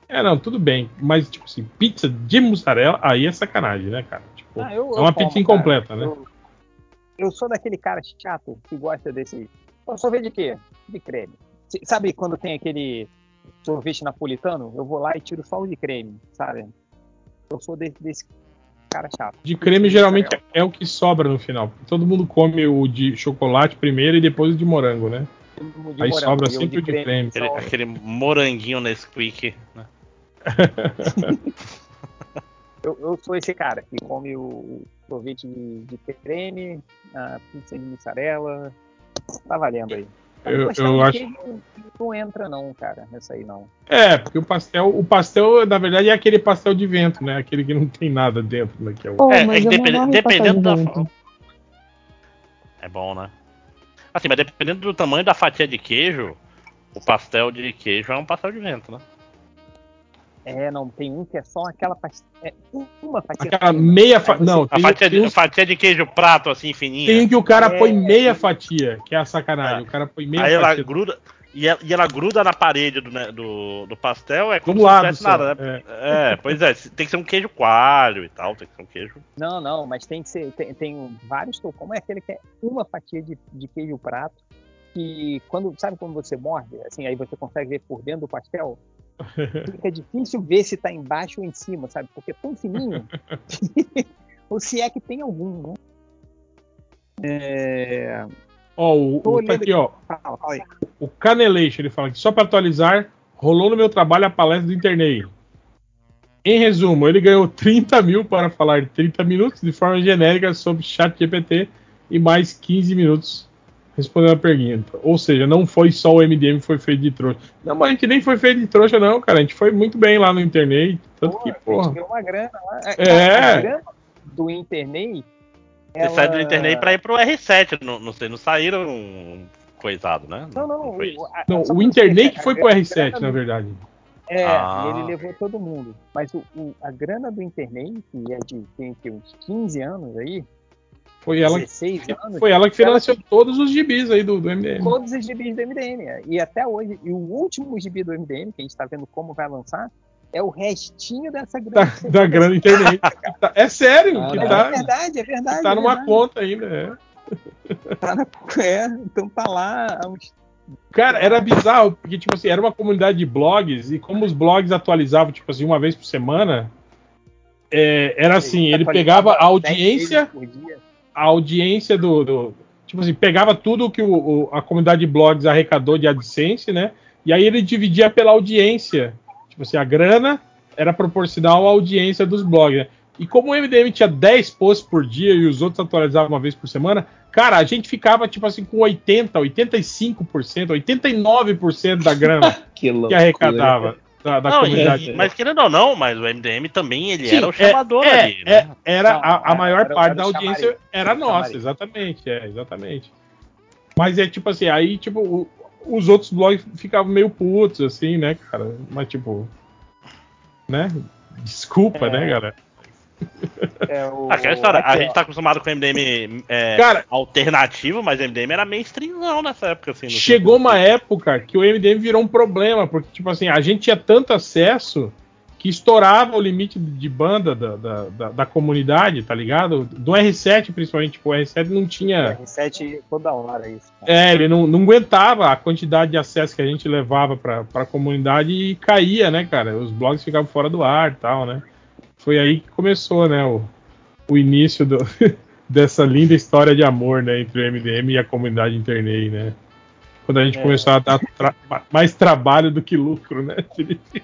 É, não, tudo bem. Mas, tipo assim, pizza de mussarela, aí é sacanagem, né, cara? Tipo, Ah, eu- é eu uma como, pizza incompleta, cara. né? Eu, eu sou daquele cara chato que gosta desse. Pô, sorvete de quê? De creme. Sabe quando tem aquele sorvete napolitano? Eu vou lá e tiro só o de creme, sabe? Eu sou desse, desse cara chato. De creme geralmente é o que sobra no final. Todo mundo come o de chocolate primeiro e depois o de morango, né? De Aí morango, sobra eu sempre o de creme. Aquele, só- aquele moranguinho Nesquik. Né? Eu, eu sou esse cara que come o sorvete de, de creme, a pizza de mussarela. Tá valendo aí. Eu- eu acho- queijo Não entra não, cara, nessa aí não. É, porque o pastel, o pastel, na verdade, é aquele pastel de vento, né? Aquele que não tem nada dentro, né? Que é o... Pô, É, é não dependendo da. vento. É bom, né? Assim, mas dependendo do tamanho da fatia de queijo, o pastel de queijo é um pastel de vento, né? É, não, tem um que é só aquela pas- é, uma fatia. Aquela fina. meia fa... Aí Não, A tem, fatia, tem de, uns- fatia de queijo prato, assim, fininha. tem um que o cara É. põe meia fatia, que é a sacanagem. É. O cara põe meia Aí ela fatia. gruda. e ela, e ela gruda na parede do, né, do, do pastel, é como Do se não lado tivesse nada, né? É. pois é, tem que ser um queijo coalho e tal, tem que ser um queijo. Não, não, mas tem que ser. Tem, tem vários. Como é aquele que é uma fatia de, de queijo prato? Que quando. Sabe quando você morde? Assim, aí você consegue ver por dentro do pastel? Fica difícil ver se tá embaixo ou em cima, sabe? Porque é tão fininho. ou se é que tem algum, né? É... Ó, o, o tá aqui, ó. Fala, fala aí. O Canelation, ele fala que só para atualizar, rolou no meu trabalho a palestra do Internei. Em resumo, ele ganhou 30 mil para falar 30 minutos de forma genérica sobre chat GPT e mais 15 minutos respondendo a pergunta. Ou seja, não foi só o MDM que foi feito de trouxa. Não, mas a gente nem foi feito de trouxa, não, cara. A gente foi muito bem lá no Internet. Tanto que, A gente porra. ganhou uma grana lá. É. A grana do Internei. Você sai do internet pra ir pro R7, não, não sei, não saíram coisado, né? Não, não. foi isso. o- a- Não, o você que foi a pro grana R7, do- na verdade. É, Ah. ele levou todo mundo. Mas o, o- a grana do Internei, que é de tem, que, uns 15 anos aí, Foi ela, 16 anos, foi ela que ela financiou todos os gibis aí do, do MDM. todos os gibis do MDM. E até hoje, e o último gibi do MDM, que a gente está vendo como vai lançar, é o restinho dessa Da, grana. da grana Internet. Tá- É sério, É que tá, verdade, é verdade. que tá é numa verdade. conta ainda. É. Tá na- é, então tá lá há uns Cara, era bizarro, porque, tipo assim, era uma comunidade de blogs, e como os blogs atualizavam, tipo assim, uma vez por semana, é, era assim, ele pegava a audiência, 10 vezes por dia. a audiência do, do- Tipo assim, pegava tudo que o, o- a comunidade de blogs arrecadou de AdSense, né? E aí ele dividia pela audiência. Tipo assim, a grana era proporcional à audiência dos blogs, né? E como o MDM tinha 10 posts por dia e os outros atualizavam uma vez por semana, cara, a gente ficava, tipo assim, com 80, 85%, 89% da grana Que que arrecadava da, da Não, comunidade. e- mas querendo ou não, mas o MDM também ele Sim, era o chamador é, ali, é, né? era Não, a, a maior era- parte era da audiência chamariz. era nossa, chamariz. exatamente, é, exatamente. Mas é tipo assim, aí tipo o- os outros blogs ficavam meio putos assim, né, cara? Mas tipo, né? Desculpa, É. né, galera? É o, Aquela história, a gente tá acostumado com MDM é, Cara, alternativo, mas MDM era mainstreamzão nessa época, assim. chegou uma época que o MDM virou um problema, porque tipo assim, a gente tinha tanto acesso que estourava o limite de banda da, da, da, da comunidade, tá ligado? Do R7, principalmente, tipo, o R7 não tinha. R7 toda hora isso. cara. É, ele não, não aguentava a quantidade de acesso que a gente levava pra, pra comunidade e caía, né, cara? Os blogs ficavam fora do ar e tal, né? Foi aí que começou, né, o, o início do- dessa linda história de amor, né, entre o MDM e a comunidade Internei, né? Quando a gente É. começou a dar tra- mais trabalho do que lucro, né, Felipe?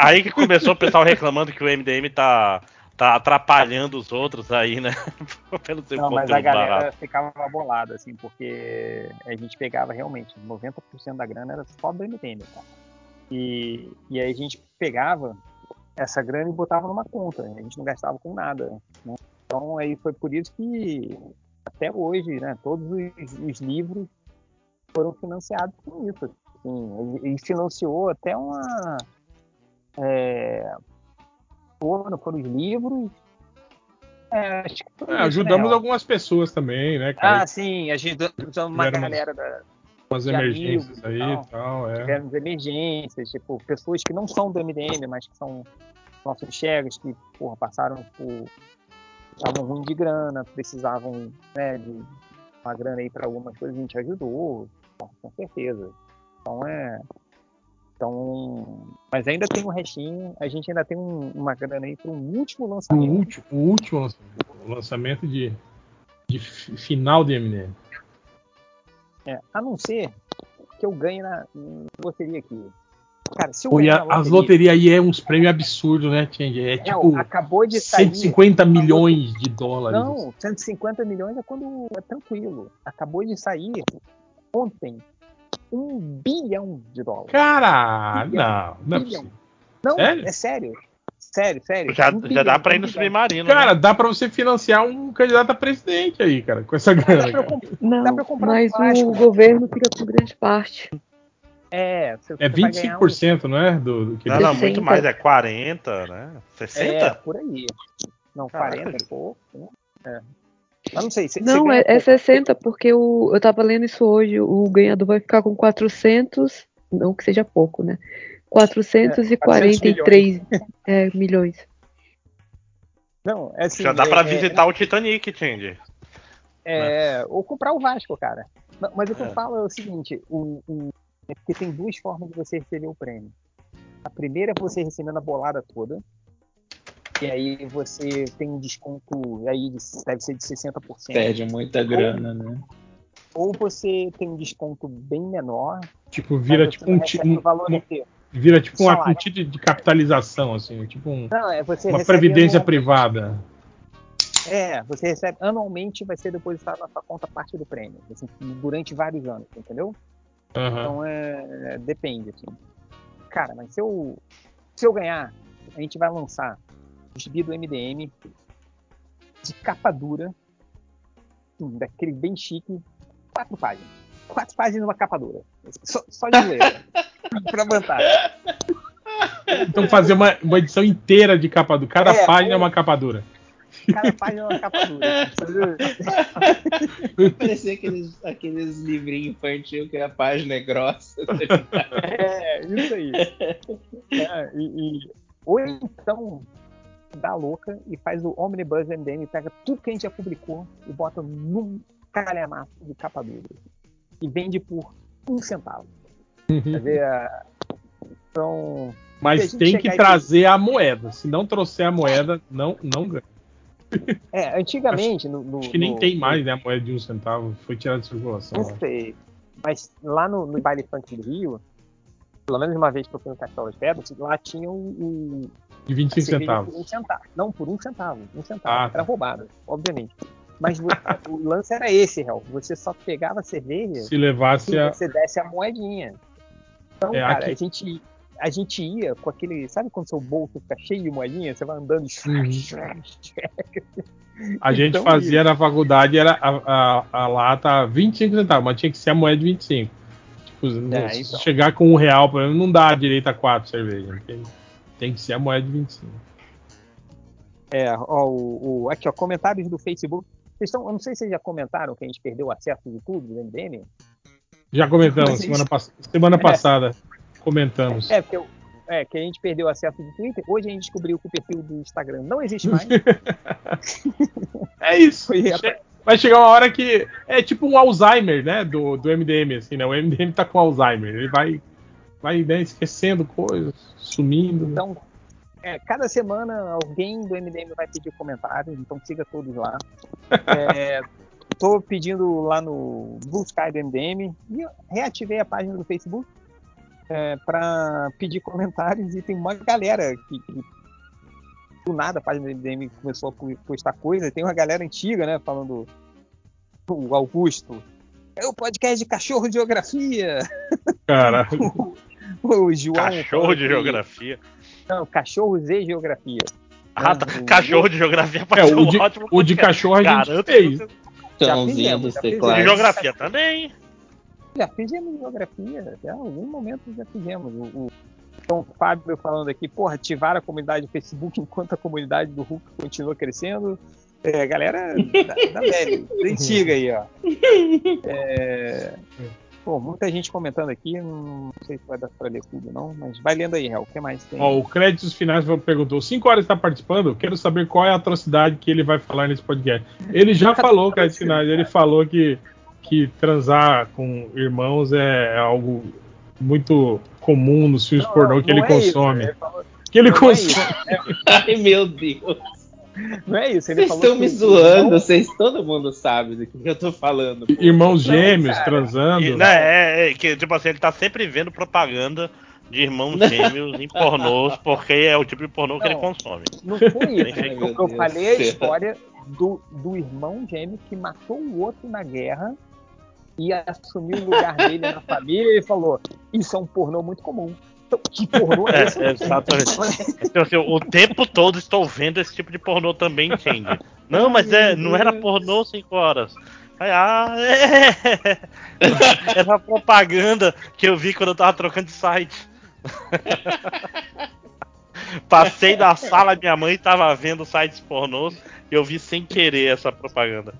Aí que começou o pessoal reclamando que o MDM tá, tá atrapalhando os outros aí, né? Pelo seu Não, mas a galera barato. ficava bolada, assim, porque a gente pegava realmente 90% da grana era só do MDM, cara. E, e aí a gente pegava essa grana e botava numa conta, a gente não gastava com nada. né? Então aí foi por isso que até hoje, né, todos os, os livros foram financiados com isso. Assim, e, e financiou até uma. É, foram, foram os livros. É, É, ajudamos né, Al? algumas pessoas também, né, cara? Ah, sim, ajudando uma galera da, umas emergências amigos aí e tal. tal, é. tivemos emergências, tipo, pessoas que não são do MDM, mas que são nossos chegas, que, porra, passaram por. estavam ruim de grana, precisavam, né, de uma grana aí para algumas coisas, a gente ajudou, com certeza. Então é. Então. Mas ainda tem um restinho, a gente ainda tem um- uma grana aí para um último O lançamento. último, o último lançamento, o lançamento de, de fi- final de MDM. É, a não ser que eu ganhe na, na loteria aqui. Cara, se eu Pô, a- na as loteria, loterias aí é uns prêmios absurdos, né, Change? É é, tipo acabou de sair. 150 milhões de dólares. Não, 150 milhões é quando é tranquilo. Acabou de sair ontem um bilhão de dólares. Cara, Bilhão. não, não é possível. Não, é sério. Sério, sério. Já, Um já bilhão, dá pra ir um no submarino. né? Cara, dá pra você financiar um candidato a presidente aí, cara, com essa Dá grana. pra, cara. comp- dá Não, pra comprar mas plástico. o governo fica com grande parte. É, você, É você vai ganhar um- 25%, não é? Do, do que Não, não, 60. muito mais, é 40, né? 60? É, por aí. Não, Caraca. 40 e pouco. né? Mas não sei. Você, Não, você é, é 60, porque o, eu tava lendo isso hoje. O ganhador vai ficar com 400, não que seja pouco, né? 443 é, milhões. Não, é assim, Já dá é- pra é- visitar o Titanic, Tindy. É, ou comprar o Vasco, cara. Ma- Mas o que É. eu falo é o seguinte: o, o- é porque tem duas formas de você receber o prêmio. A primeira é você recebendo a bolada toda. E aí você tem um desconto aí de, deve ser de 60%. Perde muita grana, né? Ou você tem um desconto bem menor. Tipo, vira tipo um, um- um- inteiro. Vira tipo uma, um tipo de capitalização, assim, tipo um- Não, é você uma previdência privada. É, você recebe anualmente vai ser depositado na sua conta parte do prêmio, assim, durante vários anos, entendeu? Aham. Então é, é, depende, assim. Cara, mas se eu se eu ganhar, a gente vai lançar o gibi do MDM de capa dura, hum, daquele bem chique, quatro páginas. Quatro páginas numa capa dura. Só, só de zoeira. pra vantagem. Então fazer uma, uma edição inteira de capa dura. Cada É, página é uma capa dura. Cada página é uma capa dura. Parecia aqueles, aqueles livrinhos infantil que a página é grossa. É, isso aí. É, e, e- ou então dá louca e faz o Omnibus MDM, pega tudo que a gente já publicou e bota num calhamaço de capa dura. E vende por um centavo. Ver? a- Então. Mas tem que chegar e- trazer a moeda. Se não trouxer a moeda, não, não ganha. É, antigamente. no, no- Acho que nem no- tem mais, né? A moeda de um centavo. Foi tirada de circulação. Não sei. Mas lá no, no baile funk do Rio, pelo menos uma vez que eu fui no Castelo das Pedras, lá tinha o, o, De a 25 cerveja centavos. Um centavo. Não, por um centavo. Um centavo. Ah, tá. Era roubado, obviamente. Mas o lance era esse, real. Você só pegava a cerveja Se levasse se a. você desse a moedinha. Então, É, cara, aqui- a, gente, a gente ia com aquele. Sabe quando seu bolso fica cheio de moedinha? Você vai andando. Uhum. A gente Então, fazia na faculdade, era a, a, a lata 25 centavos, mas tinha que ser a moeda de 25. Tipo, se então. chegar com um real, por exemplo, não dá direito a quatro cervejas. Tem, tem que ser a moeda de 25. É, ó, o, o- aqui, ó, comentários do Facebook. Vocês estão, eu não sei se vocês já comentaram que a gente perdeu o acesso do YouTube do MDM. Já comentamos, semana, pass- semana É. passada. Comentamos. É, porque eu- é, que a gente perdeu o acesso do Twitter. Hoje a gente descobriu que o perfil do Instagram não existe mais. É isso. Che- Vai chegar uma hora que. É tipo um Alzheimer, né? Do, do MDM, assim, né? O MDM tá com Alzheimer. Ele vai, vai né, esquecendo coisas, sumindo. né? Então, é, cada semana alguém do MDM vai pedir comentários, então siga todos lá. É, tô pedindo lá no Blue Sky do MDM e reativei a página do Facebook para pedir comentários e tem uma galera que, que do nada a página do MDM começou a postar coisa. Tem uma galera antiga, né, falando o Augusto. É o podcast de cachorro de geografia. Cara, O João. Cachorro de geografia. Não, cachorros e geografia. Ah, tá. o- Cachorro de geografia é, o, um de, ótimo o de cachorro a gente Garanto fez. Fizemos, dos teclados. fizemos. geografia também. Já fizemos geografia, já, em algum momento já fizemos. O, o então, o Fábio falando aqui, porra, ativar a comunidade do Facebook enquanto a comunidade do Hulk continua crescendo. É, galera da, da velha, da antiga aí, ó. É, pô, muita gente comentando aqui, não sei se vai dar pra ler tudo, não, mas vai lendo aí, Real. O que mais tem? Ó, o Créditos Finais perguntou: 5 horas está participando? Quero saber qual é a atrocidade que ele vai falar nesse podcast. Ele já falou, Créditos Finais, ele falou que, que transar com irmãos é algo muito comum nos filmes Não, pornô que não ele é consome. que ele não é consome. Ai, meu Deus. Não é isso, ele Vocês estão que me zoando, irmão- vocês, todo mundo sabe do que eu tô falando. pô. Irmãos Não, gêmeos cara. transando. E, né, é, é, que, tipo assim, ele tá sempre vendo propaganda de irmãos gêmeos em pornôs, porque é o tipo de pornô que ele Não. consome. Não foi isso. Né? Eu, eu Deus falei a história do, do irmão gêmeo que matou o outro na guerra e assumiu o lugar dele na família e falou: Isso é um pornô muito comum. Que pornô é esse? É, exatamente. Então, assim, o tempo todo estou vendo esse tipo de pornô também, entende? Não, mas é, não era pornô 5 horas. Ah, é. Era propaganda que eu vi quando eu tava trocando de site. Passei da sala, minha mãe tava vendo sites pornôs e eu vi sem querer essa propaganda.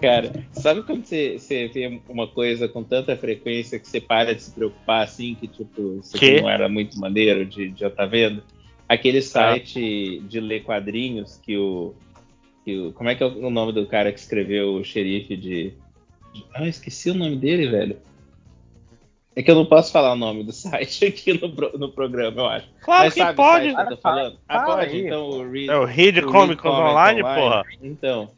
Cara, sabe quando você, você vê uma coisa com tanta frequência que você para de se preocupar assim, que tipo, aqui Que? não era muito maneiro de, de já tá vendo? Aquele site de ler quadrinhos que o, que o. Como é que é o nome do cara que escreveu o xerife de. de- ah, esqueci o nome dele, velho. É que eu não posso falar o nome do site aqui no, no programa, eu acho. Claro Mas que sabe o pode. site que eu tô falando? Ah, pode? Então o Read, É o Read o Comics Read Online, porra. Então,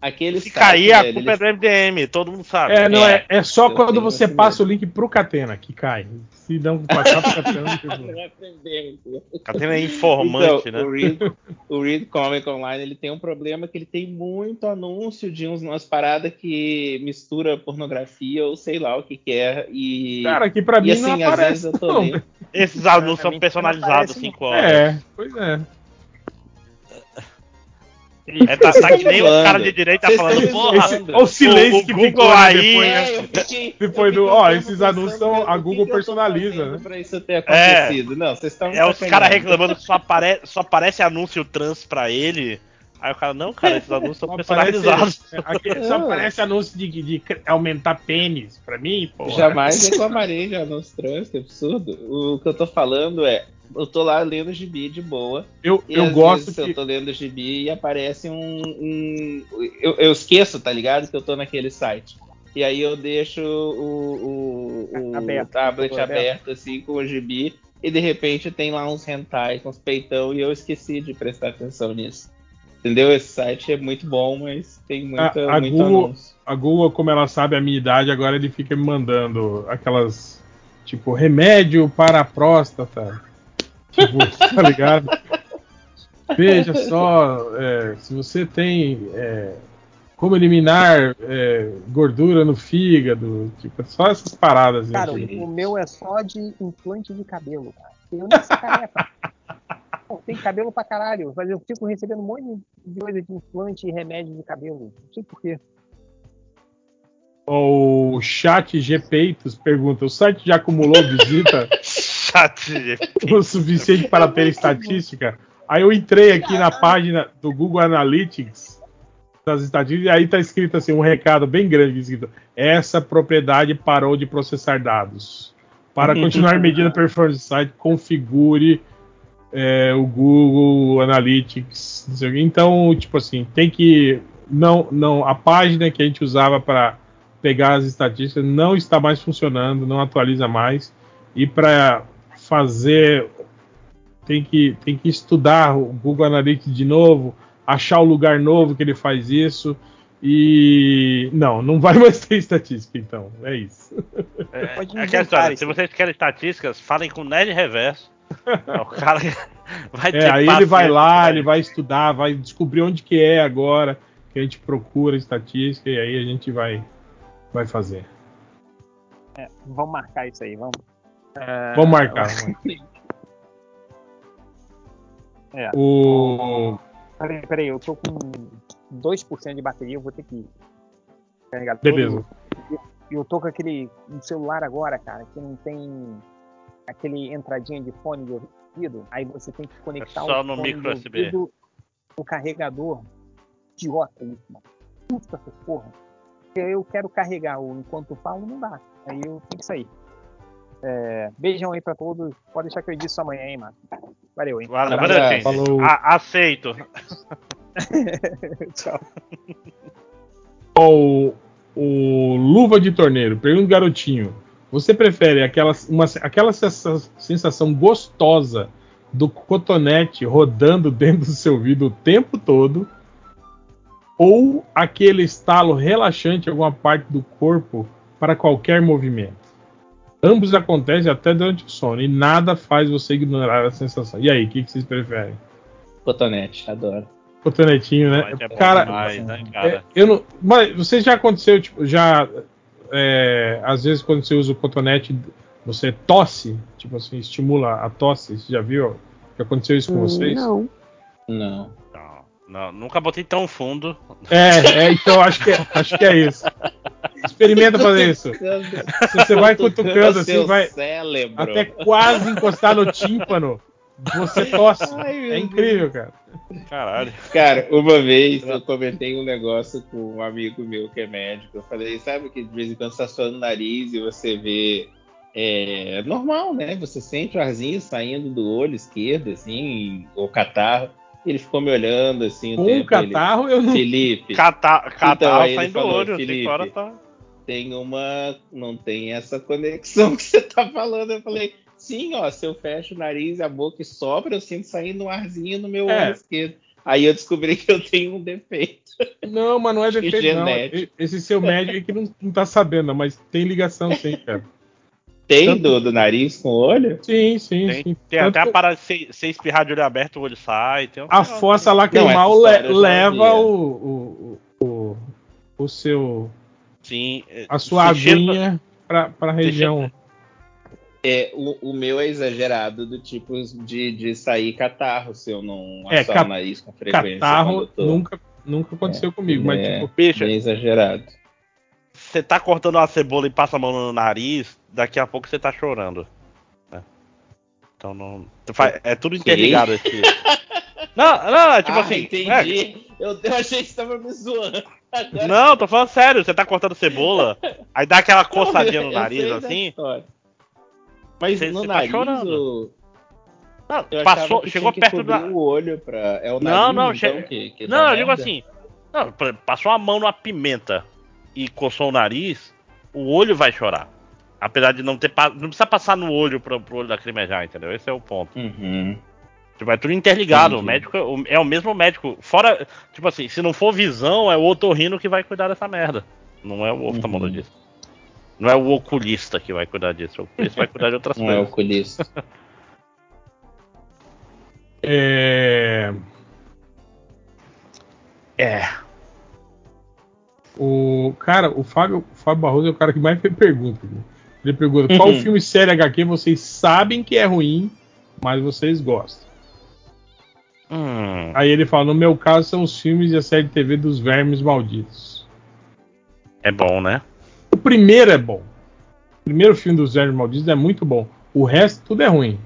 aquele Se cair, a culpa é eles- do MDM, todo mundo sabe. É, não, é, É, é só eu quando você passa o medo. link pro Catena que cai. Se não passar pro Catena, Não é. Catena é informante, Então, né? o, Read, o Read Comic Online ele tem um problema que ele tem muito anúncio de uns, umas paradas que mistura pornografia ou sei lá o que que é. E, cara, aqui pra e mim assim, não às aparece. vezes eu tô lendo. Esses anúncios são personalizados 5 horas. É, pois é. É, tá, tá que nem o cara de direita Vocês falando, porra, Esse, olha o silêncio o que Google ficou né, aí- depois, né? É, Depois do- ó, esses anúncios são- a Google personaliza, né? Pra isso ter acontecido. Não, vocês estão É os caras reclamando que só, apare, só aparece anúncio trans pra ele. Aí o cara, não, cara, esses anúncios são personalizados. aparece, é, só aparece anúncio de, de aumentar pênis pra mim, pô. Jamais reclamarei de anúncio trans, que absurdo. O que eu tô falando é, eu tô lá lendo gibi de boa. Eu, E eu às gosto vezes que. eu tô lendo gibi e aparece um. um- eu, eu esqueço, tá ligado? Que eu tô naquele site. E aí eu deixo o, o, o Aberto, tablet aberto. aberto. assim com o gibi e de repente tem lá uns hentai com os peitão e eu esqueci de prestar atenção nisso. Entendeu? Esse site é muito bom, mas tem muita, A- a muito Google- anúncio. A Google, como ela sabe a minha idade, agora ele fica me mandando aquelas. Tipo, remédio para a próstata. Tipo, tá ligado? Veja só, é, se você tem. é, como eliminar é, gordura no fígado. Tipo, só essas paradas. né, Cara, tipo. o, meu é só de implante de cabelo, cara. Eu nem sei careca. Pô, tem cabelo pra caralho, mas eu fico recebendo um monte de coisa de implante e remédio de cabelo. Não sei porquê. O chat Gpeitos pergunta: o site já acumulou visita Chat o suficiente para ter estatística? Aí eu entrei aqui na página do Google Analytics das estatísticas e aí tá escrito assim um recado bem grande escrito: essa propriedade parou de processar dados. Para continuar medindo a performance do site, configure é, o Google Analytics. não sei o. Então, tipo assim, tem que não, não a página que a gente usava para pegar as estatísticas não está mais funcionando, não atualiza mais. E para fazer tem que, tem que estudar o Google Analytics de novo, achar o lugar novo que ele faz isso. E não, não vai mais ter estatística, então. É isso. É, é aquela história, se vocês querem estatísticas, falem com o Nerd Reverso. É o cara que vai ter É, aí ele vai lá, ele isso. vai estudar, vai descobrir onde que é agora, que a gente procura estatística e aí a gente vai, vai fazer. É, vamos marcar isso aí, vamos. É, Vamos marcar. vamos marcar. É. O, Peraí, peraí, eu tô com 2% de bateria, eu vou ter que carregar todo. beleza. E eu tô com aquele um celular agora, cara, que não tem aquele entradinha de fone de ouvido. Aí você tem que conectar É só o no fone micro de USB. ouvido no carregador. Idiota isso, mano. Custa essa porra. Eu, eu quero carregar o enquanto falo, não dá. Aí eu tenho que sair. É, beijão aí pra todos. Pode deixar que eu disse amanhã, hein, mano. Valeu, hein? Valeu, valeu, gente. Falou. A- aceito. Tchau. o, o Luva de Torneiro, pergunta garotinho. Você prefere aquela, uma, aquela sensa- sensação gostosa do cotonete rodando dentro do seu ouvido o tempo todo? Ou aquele estalo relaxante em alguma parte do corpo para qualquer movimento? Ambos acontecem até durante o sono e nada faz você ignorar a sensação. E aí, o que, que vocês preferem? Cotonete, adoro. Cotonetinho, né? É Cara, demais, né, é, cara? eu não, mas você já aconteceu, tipo, já é, às vezes quando você usa o cotonete, você tosse, tipo assim, estimula a tosse, você já viu? Já aconteceu isso com Hum, vocês? Não. Não. Não, nunca botei tão fundo. É, é, então acho que é, acho que é isso. Experimenta fazer isso. Se você vai cutucando assim, seu vai cérebro. até quase encostar no tímpano, você tosse. Ai, é incrível, cara. Caralho. Cara, uma vez eu comentei um negócio com um amigo meu que é médico. Eu falei, sabe que de vez em quando você tá suando o nariz e você vê. É normal, né? Você sente o arzinho saindo do olho esquerdo, assim, ou catarro. Ele ficou me olhando assim. o tempo, ele, catarro, eu não. Felipe, catar Então, aí ele saindo do falou, olho, Felipe, fora tá. tem uma. Não tem essa conexão que você tá falando. Eu falei, sim, ó, se eu fecho o nariz e a boca e sobra, eu sinto saindo um arzinho no meu É. olho esquerdo. Aí eu descobri que eu tenho um defeito. Não, mas não é defeito, não. genético. Esse seu médico é que não, não tá sabendo, mas tem ligação sim, cara. Tem do, do nariz com o olho? Sim, sim, Tem, sim. tem Tanto até a parada de você espirrar de olho aberto, o olho sai. Tem um a fossa lacrimal Não, essa le- leva é. o, o, o, o seu, Sim. é, a sua você cheira- aguinha pra, pra região. É, o, o meu é exagerado do tipo de, de sair catarro se eu não É, assar o nariz com frequência. Catarro tô- nunca, nunca aconteceu comigo, mas é, tipo, Bicho, bem exagerado. Você tá cortando uma cebola e passa a mão no nariz, daqui a pouco você tá chorando. né? Então não. É tudo interligado esse. Não, não, é tipo ah, assim. entendi. Eu, eu achei que você tava me zoando. é, Agora não, tô falando sério, você tá cortando cebola, aí dá aquela coçadinha no nariz assim. Mas Você- no tá nariz, chorando. o- Não, eu passou, chegou perto da. o olho pra. É o Não, nariz, não, então, che- que, que Não, eu digo merda? assim. Não, passou a mão numa pimenta e coçou o nariz, o olho vai chorar. Apesar de não ter. Não precisa passar no olho pro, pro olho lacrimejar, entendeu? Esse é o ponto. Uhum. Tipo, é tudo interligado. O Entendi. médico é o- é o mesmo médico. Fora, tipo assim, se não for visão, é o otorrino que vai cuidar dessa merda. Não é o oftalmologista. Não é o oculista que vai cuidar disso. O oculista vai cuidar de outras Não é coisas. oculista. é, É. o cara, o Fábio, o Fábio Barroso é o cara que mais fez pergunta. né? Ele pergunta: qual Uhum. filme série HQ vocês sabem que é ruim, mas vocês gostam? Hum, Aí ele fala: no meu caso são os filmes e a série TV dos Vermes Malditos. é bom, né? O primeiro é bom. O primeiro filme dos Vermes Malditos é muito bom. O resto tudo é ruim.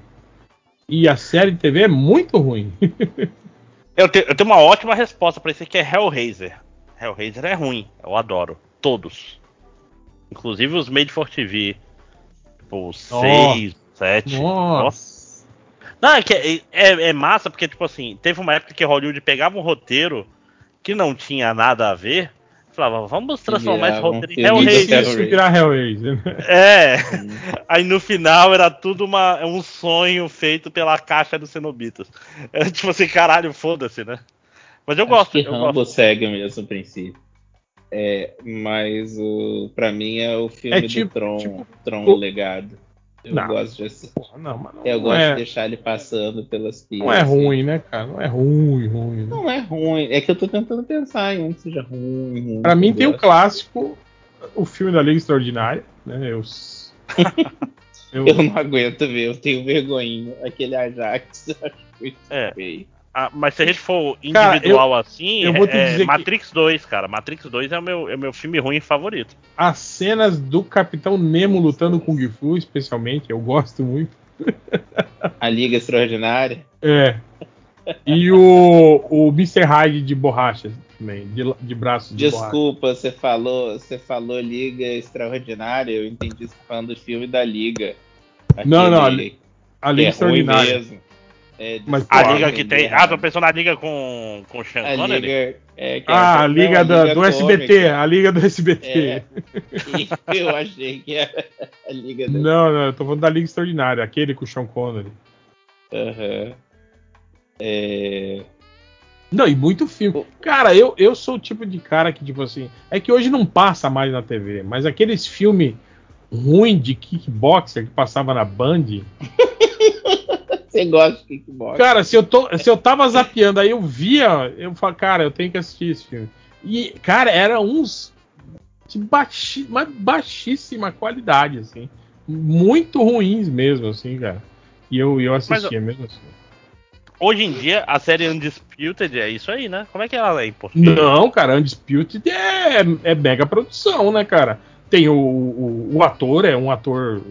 E a série TV é muito ruim. Eu, te- eu tenho uma ótima resposta pra isso que é Hellraiser. Hellraiser é ruim, eu adoro. Todos. Inclusive os Made for TV. Tipo, 6, 7. Nossa. Não, é, que é, é- é massa porque, tipo assim, teve uma época que Hollywood pegava um roteiro que não tinha nada a ver. Falava, vamos transformar esse um roteiro em É Hellraiser. Virar Hellraiser. né? É. Aí no final era tudo uma, um sonho feito pela caixa dos cenobitas. É tipo assim, caralho, foda-se, né? Mas eu Acho gosto, que eu Rambo gosto. segue o mesmo princípio. É, mas o, pra mim é o filme É tipo- do Tron, tipo- Tron o- Legado. Eu Não. gosto de. Porra, não, mas não, Eu não gosto é, de deixar ele passando pelas pias. não é assim. ruim, né, cara? Não é ruim, ruim. Né? Não é ruim. É que eu tô tentando pensar em um que seja ruim. ruim Pra mim tem o gosto. clássico, o filme da Liga Extraordinária, né? Eu, eu, Eu não aguento ver, eu tenho vergonha. Aquele Ajax, eu acho muito É. feio. Ah, mas se a gente for Cara, individual assim, eu vou te é dizer que- Matrix 2, cara. Matrix 2 é o meu, é o meu filme ruim favorito. as cenas do Capitão Nemo lutando com Kung Fu, especialmente, eu gosto muito. A Liga Extraordinária. É. E o, o Mr. Hyde de borracha também, de, de braços de borracha. Desculpa, você falou, você falou Liga Extraordinária, eu entendi você falando do filme da Liga. Não, não, a Aquele A que Liga é ruim Extraordinária. mesmo. É, Mas, A Pô, liga que tem. errado. Ah, tô pensando na liga com, com o Sean A Connery? Liga, é, que Ah, a Liga, da- do SBT, cômica. a Liga do SBT. É. Eu achei que era a Liga da. Não, não, eu tô falando da Liga Extraordinária, aquele com o Sean Connery. Aham. É, Não, e muito filme. Cara, eu, eu sou o tipo de cara que, tipo assim. É que hoje não passa mais na TV, mas aqueles filmes ruim de kickboxer que passava na Band. Você gosta de kickbox? Cara, se eu, tô, se eu tava zapeando, aí eu via, eu falo, cara, eu tenho que assistir esse filme. E, cara, era uns de baixi, mas baixíssima qualidade, assim. Muito ruins mesmo, assim, cara. E eu, eu assistia mesmo assim. Hoje em dia, a série Undisputed é isso aí, né? Como é que ela é português? Não, cara, Undisputed é, é mega produção, né, cara? Tem o, o, o ator, é um ator,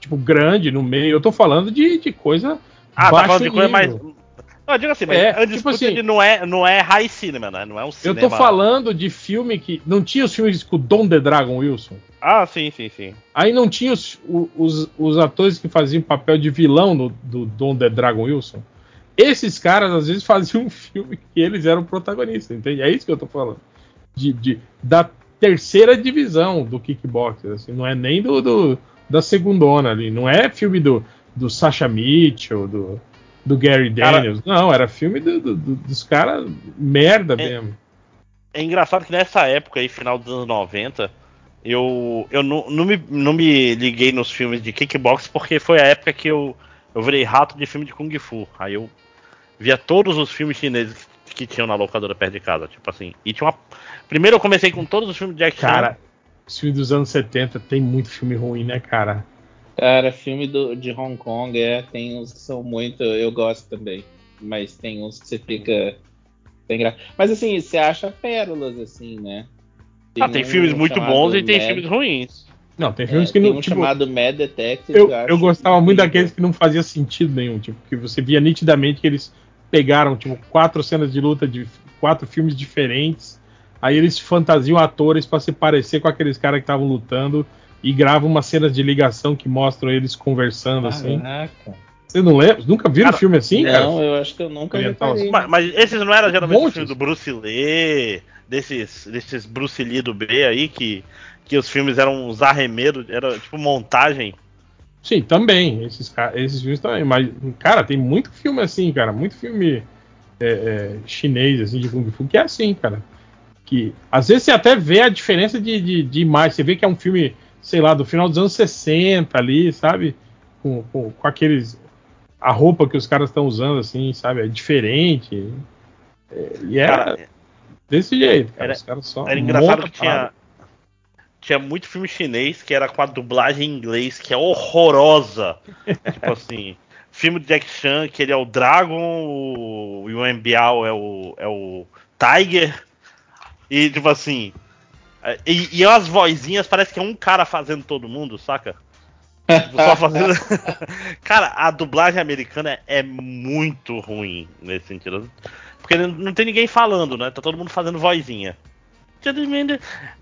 tipo, grande no meio. Eu tô falando de, de coisa Ah, tá baixo falando de coisa mais. Não, eu digo assim, mas É, tipo assim- não, é, não é high cinema, né? Não é um Eu cinema. tô falando de filme que. Não tinha os filmes com o Dom The Dragon Wilson? Ah, sim, sim, sim. Aí não tinha os, os, os atores que faziam papel de vilão no, do Dom The Dragon Wilson? Esses caras às vezes faziam um filme que eles eram protagonistas, entende? É isso que eu tô falando. De, de- da terceira divisão do kickboxer, assim, não é nem do, do- da segundona ali, não é filme do, do Sasha Mitchell, do, do Gary Cara- Daniels, não, era filme do- do- do- dos caras merda mesmo. É engraçado que nessa época aí, final dos anos 90, eu, eu não, não, me, não me liguei nos filmes de kickbox porque foi a época que eu, eu virei rato de filme de Kung Fu. Aí eu via todos os filmes chineses que tinham na locadora perto de casa, tipo assim. E tinha uma. Primeiro eu comecei com todos os filmes de Jack Chan. Cara, os filmes dos anos 70 tem muito filme ruim, né, cara? Cara, filme do, de Hong Kong, é, tem uns que são muito. Eu gosto também. Mas tem uns que você fica. Tem gra... Mas assim, você acha pérolas, assim, né? ah, tem um filmes muito bons e tem Mad- filmes ruins. Não, tem é, filmes que tem não. um tipo, chamado Mad Detective. eu, que eu acho gostava muito daqueles que não fazia sentido nenhum, tipo, que você via nitidamente que eles pegaram, tipo, quatro cenas de luta de quatro filmes diferentes, aí eles fantasiam atores pra se parecer com aqueles caras que estavam lutando e gravam umas cenas de ligação que mostram eles conversando, assim. Caraca. Você não lembra? Nunca viram Cara, filme assim, cara? não, eu acho que eu nunca reparei. Mas, mas esses não eram geralmente os Montes. filmes do Bruce Lee, desses, desses Bruce Lee do B aí, que, que os filmes eram uns arremedos, era tipo montagem. Sim, também. Esses, esses filmes também. Mas, cara, tem muito filme assim, cara. Muito filme é, é, chinês, assim, de Kung Fu, que é assim, cara. Que às vezes você até vê a diferença de, de, de imagem. Você vê que é um filme, sei lá, do final dos anos 60 ali, sabe? Com, com, com aqueles. A roupa que os caras estão usando, assim, sabe? É diferente. É, e é Cara, desse jeito, cara. era- os caras só era engraçado que parada. tinha. Tinha muito filme chinês que era com a dublagem em inglês, que é horrorosa. tipo assim. Filme de Jack Chan, que ele é o Dragon, o Yuan Biao é o, é o Tiger. E tipo assim. é, E, e as vozinhas parece que é um cara fazendo todo mundo, saca? Tipo, só fazendo. cara, a dublagem americana é muito ruim nesse sentido. Porque não tem ninguém falando, né? Tá todo mundo fazendo vozinha.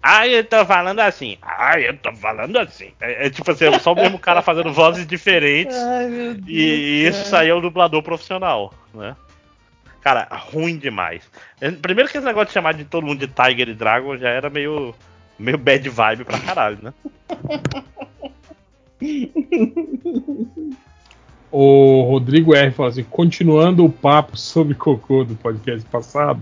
Ah, eu tô falando assim. Ah, eu tô falando assim. É, é tipo assim, é só o mesmo cara fazendo vozes diferentes. e, e isso aí é o dublador profissional, né? Cara, ruim demais. É, Primeiro que esse negócio de chamar de todo mundo de Tiger e Dragon já era meio. meio bad vibe pra caralho, né? O Rodrigo R fala assim: continuando o papo sobre cocô do podcast passado.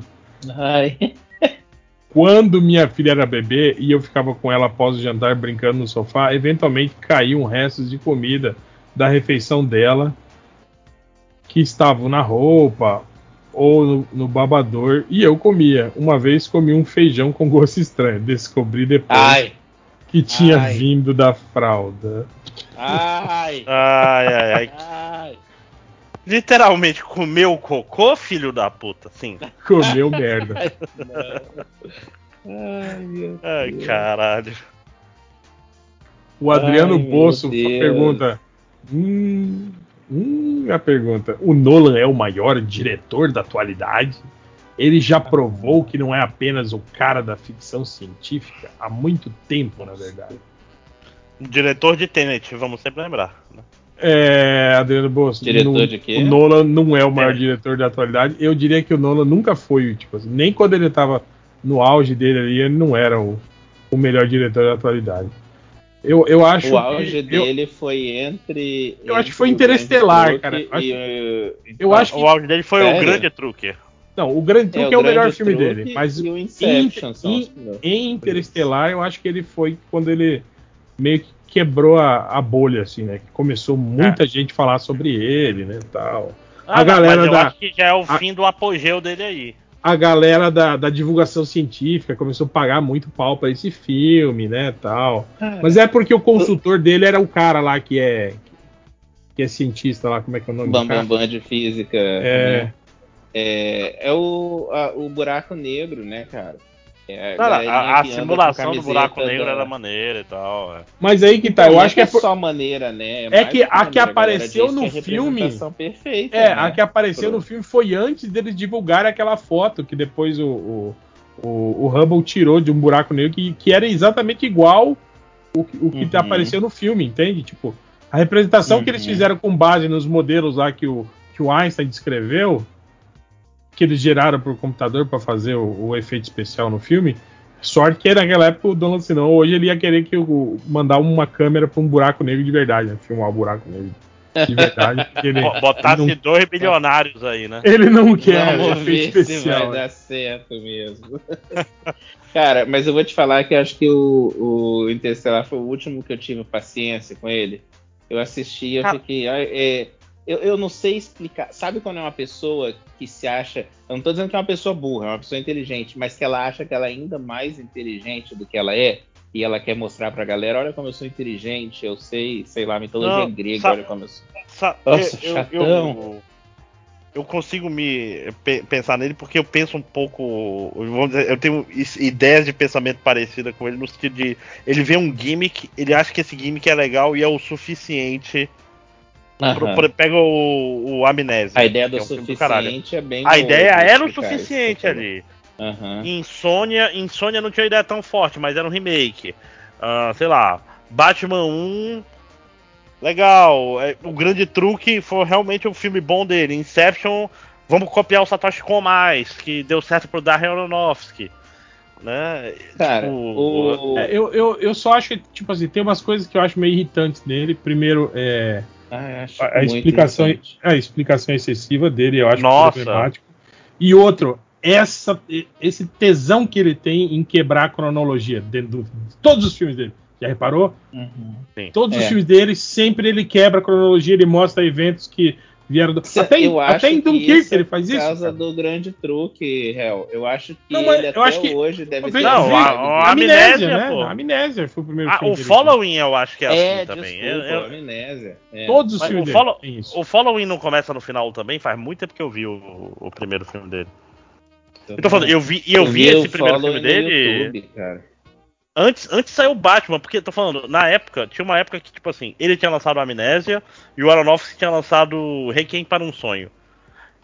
Ai. Quando minha filha era bebê e eu ficava com ela após o jantar brincando no sofá, eventualmente caíam restos de comida da refeição dela que estavam na roupa ou no, no babador e eu comia. Uma vez comi um feijão com gosto estranho. Descobri depois Ai. que tinha ai. vindo da fralda. Ai. Ai, ai, ai. Ai. Literalmente comeu cocô, filho da puta, sim. Comeu merda. Ai, meu Ai, caralho. O Adriano Ai, Poço pergunta. Hum, hum, a pergunta. O Nolan é o maior diretor da atualidade? Ele já provou que não é apenas o cara da ficção científica há muito tempo, na verdade. Diretor de Tenet, vamos sempre lembrar. né? É, Adriano Poço. Diretor no- de quê? O Nolan não é o maior É. diretor da atualidade. Eu diria que o Nolan nunca foi, tipo assim, nem quando ele estava no auge dele ali, ele não era o, o melhor diretor da atualidade. Eu, eu acho O auge que, eu- dele foi entre. Eu acho que entre foi o Interestelar, Grande cara. Truque Eu acho- e, eu acho que O auge dele foi o Sério? grande truque. Não, o Grande Truque é, o o melhor Grande filme Truque dele. Mas e o em, Inception são em- melhores. em Interestelar, eu acho que ele foi quando ele meio que quebrou a, a bolha, assim, né? Que começou muita gente falar sobre ele, né? Tal. Ah, A galera mas eu da- acho que já é o a- fim do apogeu dele aí. A galera da, da divulgação científica começou a pagar muito pau pra esse filme, né? Tal. Mas é porque o consultor dele era o cara lá que é. que é cientista lá, como é que é o nome do Bam cara? Bam Bam de física. É. né? É, é o, a- o buraco negro, né, cara? É, galerinha a, a simulação do buraco negro da- era maneira e tal. é. Mas aí que tá, eu acho que é é por- só maneira, né? É mais que a que apareceu galera, no que é filme- perfeita, É, né? a que apareceu Pro- no filme foi antes deles divulgarem aquela foto que depois o, o, o, o Hubble tirou de um buraco negro que, que era exatamente igual o, que- o que Uhum. apareceu no filme, entende? Tipo, a representação que eles Uhum. fizeram com base nos modelos lá que o, que o Einstein descreveu, que eles geraram por computador para fazer o, o efeito especial no filme. Sorte que naquela época o Donald, senão hoje ele ia querer que o, mandar uma câmera para um buraco negro de verdade, né? filmar o buraco negro de verdade. ele, Bo- Botasse ele não, dois bilionários aí, né? ele não quer Vamos efeito ver se especial. vai dar certo mesmo. Cara, mas eu vou te falar que eu acho que o, o Interstellar foi o último que eu tive paciência com ele. Eu assisti, eu Ah. fiquei. ah, é, eu, eu não sei explicar. Sabe quando é uma pessoa que se acha. Eu não tô dizendo que é uma pessoa burra, é uma pessoa inteligente, mas que ela acha que ela é ainda mais inteligente do que ela é. E ela quer mostrar pra galera, olha como eu sou inteligente, eu sei, sei lá, mitologia Não, grega, sabe- olha como eu sou. Sa- Nossa, eu, chatão. eu, eu consigo me pe- pensar nele porque eu penso um pouco. Vamos dizer, eu tenho ideias de pensamento parecida com ele, no sentido de ele vê um gimmick, ele acha que esse gimmick é legal e é o suficiente. Pro- pega o, o Amnésia. A ideia do que é um suficiente é bem. A ideia era o suficiente ali. Aham. Insônia, Insônia não tinha ideia tão forte, mas era um remake. Ah, sei lá, Batman 1. Legal. É, o grande truque foi realmente um filme bom dele. Inception, vamos copiar o Satoshi Kon mais, que deu certo pro Darren Aronofsky. Né? Cara, Tipo, o. É, eu, eu, eu só acho que, tipo assim, tem umas coisas que eu acho meio irritantes nele. Primeiro, é, Ah, a, explicação, a explicação excessiva dele, eu acho Nossa. problemático. E outro, essa, esse tesão que ele tem em quebrar a cronologia dentro de todos os filmes dele. Já reparou? Uhum. Todos os É. filmes dele, sempre ele quebra a cronologia, ele mostra eventos que vieram do. Até, em- eu acho até em que Dunkirk é ele faz Por isso. causa cara. do grande truque, Hel. Eu acho que Não, mas ele eu até acho que- hoje deve ter. Não, vem- a- a-. Amnésia, Amnésia, né? pô. Amnésia foi o primeiro Ah, filme o Following eu acho que é, É, assim também. desculpa, Eu- eu- amnésia. É. Todos os Mas filmes o dele Follow- tem isso. o Following não começa no final também? Faz muito tempo que eu vi o, o primeiro filme dele. Então, Eu tô falando, eu vi, e eu vi o esse primeiro filme dele. YouTube, cara. Antes, antes saiu o Batman, porque tô falando, na época, tinha uma época que, tipo assim, ele tinha lançado Amnésia e o Aronofsky tinha lançado Requiem para um Sonho.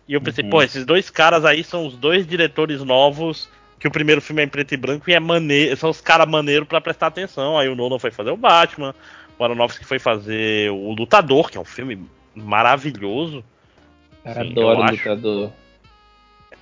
E eu pensei, Uhum. pô, esses dois caras aí são os dois diretores novos, que o primeiro filme é em preto e branco e é maneiro, são os caras maneiros pra prestar atenção. Aí o Nolan foi fazer o Batman, o Aronofsky foi fazer o Lutador, que é um filme maravilhoso. Cara, Sim, adoro eu o acho. lutador.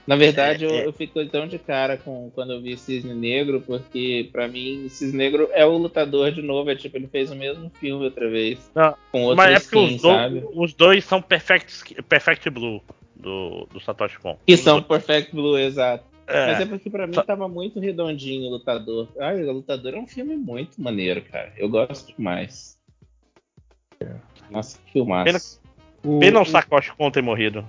Na verdade, É, eu, é. eu fico tão de cara com quando eu vi Cisne Negro, porque pra mim, Cisne Negro é o lutador de novo. É tipo, ele fez o mesmo filme outra vez. Não, com outro Mas é porque skin, os, do- sabe? os dois são Perfect, Perfect Blue do, do Satoshi Kon. Que Os são Perfect Blue, exato. é. Mas é porque pra mim Só- tava muito redondinho o Lutador. Ai, o Lutador é um filme muito maneiro, cara. Eu gosto demais. Nossa, que filmaço. Pena- O- Pena o Satoshi Kon ter morrido.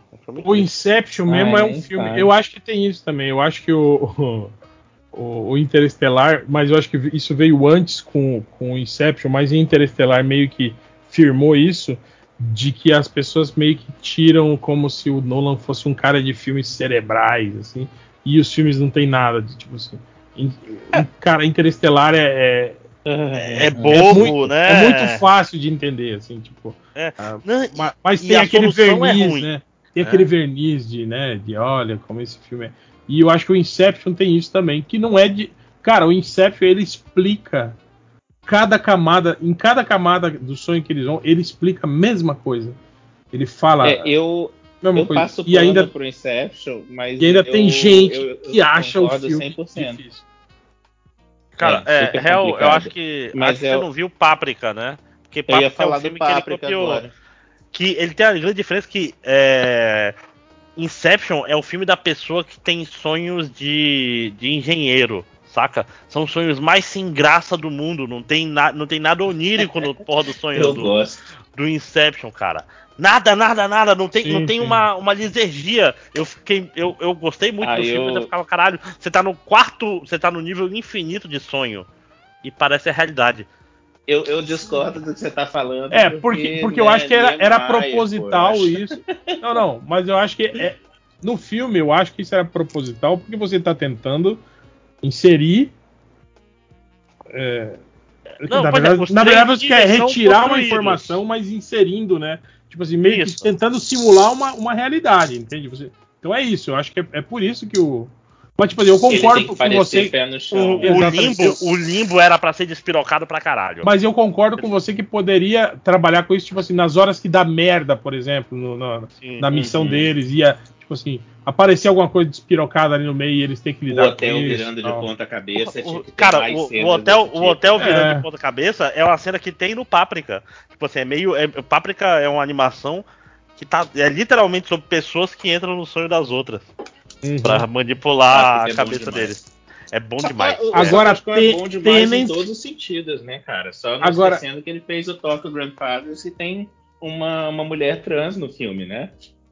O. Inception mesmo Ah, é um filme. faz. Eu acho que tem isso também. Eu acho que o, o, o Interestelar, mas eu acho que isso veio antes com, com o Inception, mas o Interestelar meio que firmou isso, de que as pessoas meio que tiram como se o Nolan fosse um cara de filmes cerebrais, assim, e os filmes não tem nada de tipo assim. In- Cara, Interestelar é, é, É bobo, muito, né? é muito fácil de entender, assim, tipo. É. ah, Não, Ma- Mas E tem aquele é verniz, né? Tem É. aquele verniz de, né? De olha como esse filme é. E eu acho que o Inception tem isso também, que não é de. Cara, o Inception ele explica cada camada, em cada camada do sonho que eles vão, ele explica a mesma coisa. Ele fala É, eu, eu coisa. passo E ainda, pro Inception, mas e ainda eu- tem gente eu- eu que acha o filme 100%. difícil. Cara, É, é, eu acho que. Mas acho que é você o- não viu Páprica, né? Porque Eu ia Páprica é falar um do filme que ele Páprica copiou. agora. Que ele tem a grande diferença que é, Inception é o filme da pessoa que tem sonhos de, de engenheiro, saca? São os sonhos mais sem graça do mundo. Não tem, na, não tem nada onírico no porra do sonho Eu do, gosto. do Inception, cara. Nada, nada, nada. Não tem, Sim, não tem sim. uma, uma lisergia. Eu fiquei. Eu, eu gostei muito Ah, do filme, eu- mas eu ficava, caralho, você tá no quarto. Você tá no nível infinito de sonho. E parece a realidade. Eu, eu discordo do que você tá falando. É, porque, porque eu né, acho que era, era proposital pô, eu isso. Não, não, mas eu acho que é, no filme eu acho que isso era proposital porque você tá tentando inserir. é, Não, na é, verdade, os na verdade, você quer retirar uma informação, mas inserindo, né? Tipo assim, meio Isso. que tentando simular uma, uma realidade, entende? Você, então é isso, eu acho que é, é por isso que o. Mas, tipo assim, eu Ele tem concordo que com você. pé no O, chão. o limbo, o limbo era pra ser despirocado pra caralho. Mas eu concordo com você que poderia trabalhar com isso, tipo assim, nas horas que dá merda, por exemplo, no- na, Sim. na missão Uhum. deles, ia, tipo assim, aparecer alguma coisa despirocada ali no meio e eles têm que O lidar hotel com isso. virando de tal. ponta cabeça. O- tinha que ter cara, o, o hotel, o tipo. hotel virando É. de ponta cabeça é uma cena que tem no Páprica. Tipo assim, é meio. É, Páprica é uma animação que tá. É literalmente sobre pessoas que entram no sonho das outras. Uhum. Pra manipular é a bom cabeça deles. É bom demais. o- o Agora, Hitchcock é bom demais em todos os sentidos, né, cara? Só não Agora- esquecendo que ele fez o Tokyo Grandfathers e tem uma, uma mulher trans no filme, né?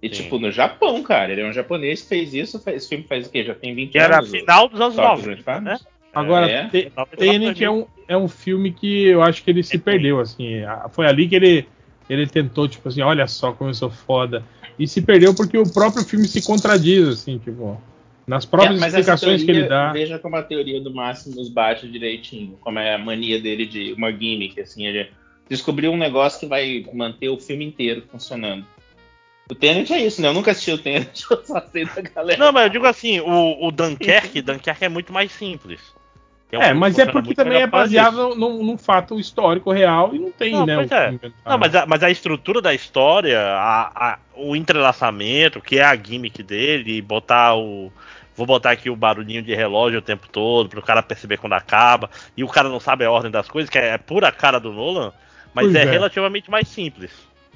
E, Sim. tipo, no Japão, cara. Ele é um japonês que fez isso. fez- Esse filme faz o quê? Já tem 20 Que era anos. o final dos anos Tokyo 90, né? Agora, É. 90, Tenet é um, é um filme que eu acho que ele se É perdeu, assim. Foi ali que ele, ele tentou, tipo assim, olha só como eu sou foda. E se perdeu porque o próprio filme se contradiz, assim, tipo. Nas próprias É, mas essa explicações que teoria, ele dá. Veja como a teoria do Máximos bate direitinho. Como é a mania dele de uma gimmick, assim. Ele descobriu um negócio que vai manter o filme inteiro funcionando. O Tenet é isso, né? Eu nunca assisti o Tenet, eu só sei da galera. Não, mas eu digo assim, o, o Dunkerque, Dunkerque é muito mais simples. um É, filme mas é porque também é baseado num, num fato histórico real e não tem, Não, né? pois o é. Não, mas a, mas a estrutura da história, a- a- o entrelaçamento, que é a gimmick dele, e botar o. Vou botar aqui o barulhinho de relógio o tempo todo, pro cara perceber quando acaba, e o cara não sabe a ordem das coisas, que é pura cara do Nolan, mas é, é. relativamente mais simples.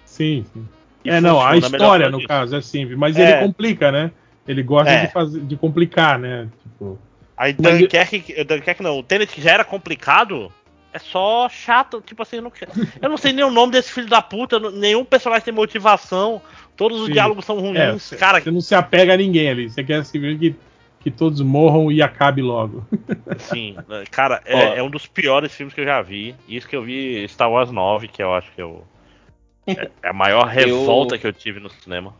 Sim, sim. É, não, a história, no caso, é simples, mas É. ele complica, né? Ele gosta É. de, fazer, de complicar, né? Tipo, Aí Mas- Dunkerque, Dunkerque não, o Tenet que já era complicado, é só chato, tipo assim, eu não, eu não sei nem o nome desse filho da puta, nenhum personagem tem motivação, todos os Sim. diálogos são é, ruins, você cara, você não se apega a ninguém ali. Você quer simplesmente que, que todos morram e acabe logo. Sim, cara, é, é um dos piores filmes que eu já vi. Isso que eu vi Star Wars 9, que eu acho que eu, é, é a maior revolta que eu tive no cinema.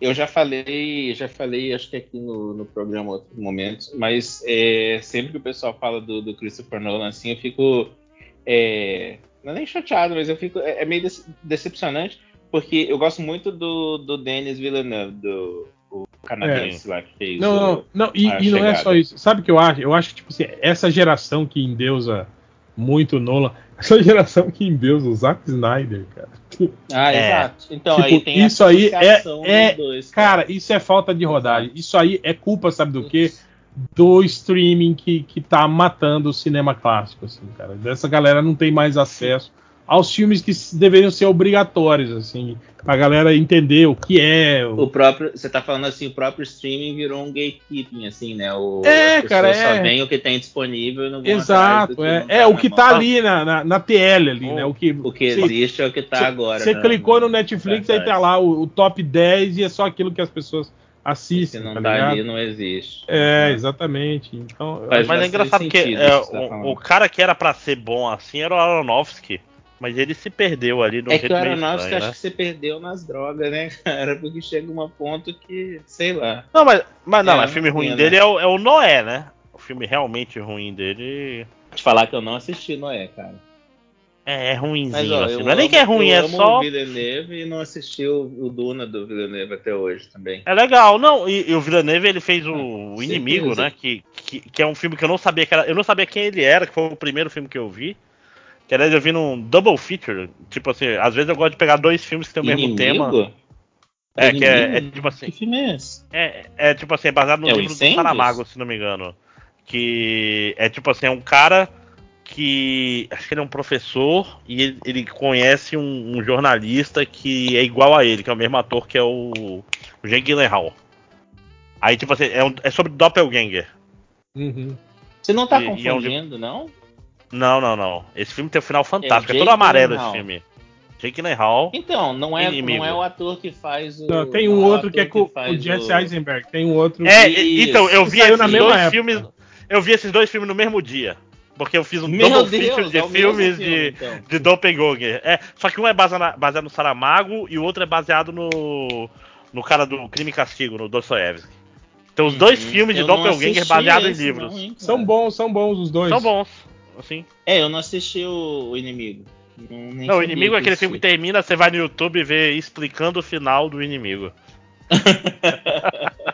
Eu já falei, já falei, acho que aqui no, no programa em outros momentos, mas é, sempre que o pessoal fala do, do Christopher Nolan assim, eu fico. é, não é nem chateado, mas eu fico. É, é meio dece- decepcionante, porque eu gosto muito do, do Denis Villeneuve, do o canadense lá que fez. Não, o- não, não, e, A e não é só isso. Sabe o que eu acho? Eu acho que, tipo assim, essa geração que endeusa muito Nolan, essa geração que endeusa o Zack Snyder, cara. Ah, É. exato. Então Tipo, aí tem isso aí é- é- dos dois. Cara, isso é falta de rodagem. Isso aí é culpa, sabe do quê? Do streaming que, que tá matando o cinema clássico, assim, cara. Dessa galera não tem mais acesso aos filmes que deveriam ser obrigatórios, assim, pra galera entender o que é. o- O próprio, você tá falando assim, o próprio streaming virou um gatekeeping, assim, né? O, É, as pessoas cara, só é. veem o que tem disponível do Exato, é, é o na que mão. tá ali na, na, na TL ali, O- né? O que, O que Sim. existe é o que tá Cê- agora. Você né? clicou no Netflix, aí tá Verdade. lá o, o top 10 e é só aquilo que as pessoas Se assistem. não tá tá ali, não existe. É, exatamente. Então, Mas é engraçado que sentido é, tá o, cara que era pra ser bom assim era o Aronofsky, mas ele se perdeu ali no É que o Aronofsky estranho, acho né? que você perdeu nas drogas, né, cara? Porque chega um ponto que, sei lá. Não, mas, mas não, É, mas o filme uma ruim dele é o, é o Noé, né? O filme realmente ruim dele Te falar que eu não assisti Noé, cara. é, é ruimzinho, Mas, ó, assim. Não é nem que é ruim, eu é amo só. o Villeneuve e não assisti o, o Duna do Villeneuve até hoje também. É legal, não. E, e o Villeneuve ele fez o, o certeza. Inimigo, né? Que, que, que é um filme que eu não sabia que era. Eu não sabia quem ele era, que foi o primeiro filme que eu vi. Que aliás eu vi num double feature. Tipo assim, às vezes eu gosto de pegar dois filmes que tem o mesmo tema. Inimigo? É, que é, é Inimigo? tipo assim. Que filme é esse? É, é tipo assim, é baseado no É livro do Incêndios? Saramago, se não me engano. Que é tipo assim, é um cara que. Acho que ele é um professor e ele, ele conhece um, um jornalista que é igual a ele, que é o mesmo ator que é o, o Jake Gyllenhaal. Aí, tipo assim, é, um- é sobre Doppelganger. Uhum. Você não tá E- e é um confundindo, não? Não, não, não. Esse filme tem um final fantástico. É, Jake todo amarelo esse filme. Jake Gyllenhaal. Então, não é, Inimigo. não é o ator que faz o. Não, tem um é o outro que é com o faz Jesse o- Eisenberg. Tem um outro. É, Isso. e- então, eu vi esses na mesma dois época. filmes. Eu vi esses dois filmes no mesmo dia. Porque eu fiz um Meu double Deus, feature de é o mesmo filmes filme, de, então. de Doppelganger. É, só que um é baseado, baseado no Saramago e o outro é baseado no no cara do Crime e Castigo, no Dostoiévski. Tem os dois Uhum. filmes de Eu Doppelganger baseados em livros. não, hein. São bons, são bons os dois. São bons. Assim. É, eu não assisti o, o Inimigo. Não, nem Não, o inimigo é que aquele filme que termina, você vai no YouTube e vê explicando o final do inimigo.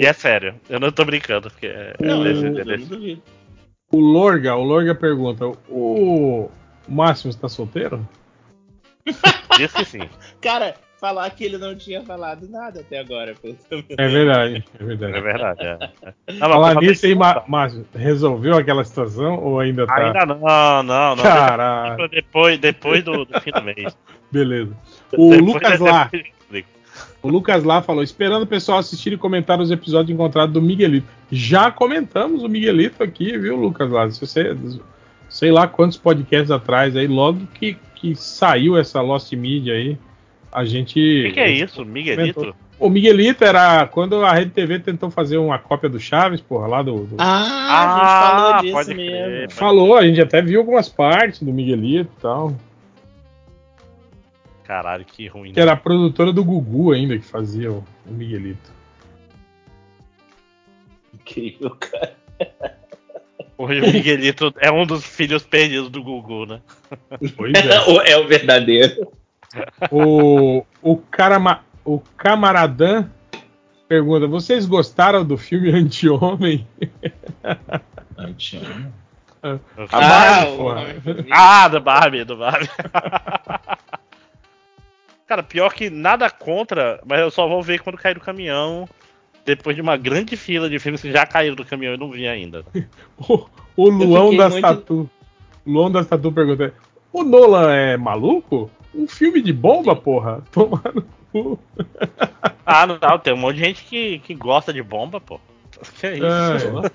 E é sério, eu não tô brincando, porque é. Não, é desse- eu desse- o Lorga, o Lorga pergunta: o Máximo está solteiro? Diz que sim. Cara, falar que ele não tinha falado nada até agora. É verdade, é verdade. É verdade. É. Não, Falar nisso aí, Márcio, resolveu aquela situação ou ainda tá? Ainda não, não, não. Caralho, Depois, depois do, do fim do mês. beleza. O Depois- Lucas lá, o Lucas lá falou: esperando o pessoal assistir e comentar os episódios encontrados do Miguelito. Já comentamos o Miguelito aqui, viu, Lucas lá? Se você, sei lá quantos podcasts atrás aí, logo que, que saiu essa Lost Media aí, a gente. O que, que é isso, Miguelito? O Miguelito era quando a Rede TV tentou fazer uma cópia do Chaves, porra, lá do. do- Ah, Ah, a gente falou disso pode mesmo. crer. Falou, a gente até viu algumas partes do Miguelito e tal. Caralho, que ruim. Que era a produtora do Gugu ainda que fazia o, o Miguelito. Incrível, cara. Hoje o Miguelito é um dos filhos perdidos do Gugu, né? Pois é. É o verdadeiro. O, o, carama, o Camaradã pergunta: vocês gostaram do filme Anti-Homem? A Ah, Barbie. Homem-Formiga. Ah, do Barbie, do Barbie. Cara, pior que nada contra, mas eu só vou ver quando cair do caminhão. Depois de uma grande fila de filmes que já caíram do caminhão e não vi ainda. O, o Luão das muito- Tatu. Luão das Tatu pergunta: o Nolan é maluco? Um filme de bomba, porra? Toma no cu. Ah, não, não, tem um monte de gente que, que gosta de bomba, pô. Que é isso? É,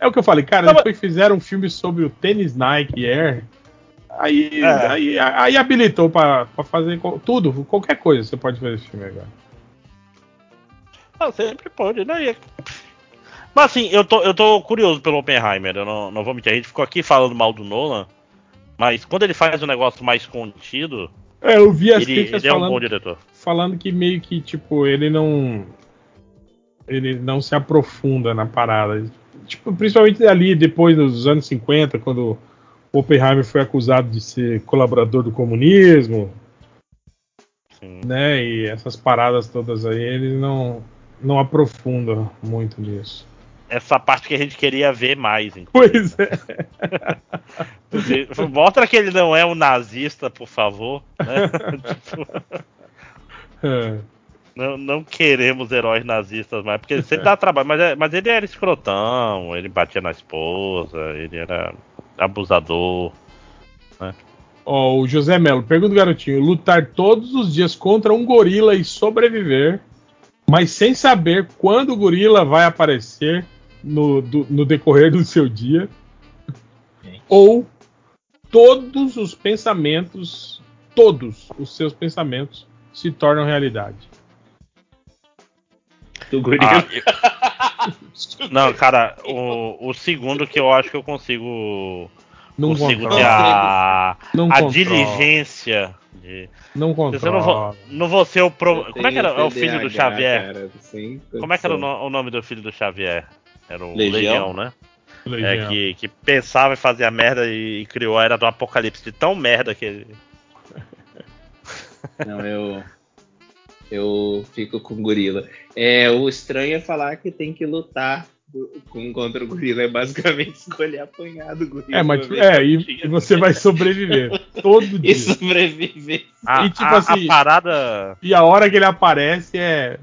é o que eu falei, cara. Não, depois fizeram um filme sobre o tênis Nike Air. Aí, É. aí, aí habilitou pra, pra fazer tudo, qualquer coisa você pode fazer esse filme agora. Ah, sempre pode, né? Mas assim, eu tô, eu tô curioso pelo Oppenheimer, eu não, não vou mentir. A gente ficou aqui falando mal do Nolan, mas quando ele faz um negócio mais contido, É, eu vi as ele, críticas ele é um falando, falando que meio que, tipo, ele não. Ele não se aprofunda na parada. Tipo, principalmente ali depois dos anos 50, quando o Oppenheimer foi acusado de ser colaborador do comunismo, Sim. né? E essas paradas todas aí, ele não, não aprofunda muito nisso. Essa parte que a gente queria ver mais. então. Pois é. Mostra que ele não é um nazista, por favor. né? Tipo, não, não queremos heróis nazistas mais, porque ele sempre dá trabalho. Mas, é- mas ele era escrotão, ele batia na esposa, ele era abusador. Ó, o José Melo, pergunta garotinho: lutar todos os dias contra um gorila e sobreviver, mas sem saber quando o gorila vai aparecer no, do- no decorrer do seu dia, ou todos os pensamentos, todos os seus pensamentos se tornam realidade. Do. Ah, eu- Não, cara, o, o segundo que eu acho que eu consigo. Não consigo controla. ter a, Não a controla. diligência de. Não Eu não controla. vou, não vou ser o. Pro... Eu Como é que era o filho do Xavier? cara, Como é que era o nome do filho do Xavier? Era o Legião? Legião, né? É, Legião. que, que pensava em fazer a merda e, e criou a era do apocalipse de tão merda que ele. Não, eu. Eu fico com gorila. É, o estranho é falar que tem que lutar com, contra o gorila. É basicamente escolher apanhar do gorila. É, mas ver é, e, e você vai sobreviver todo dia. E sobreviver. A, E, tipo a- a assim- parada. E a hora que ele aparece é.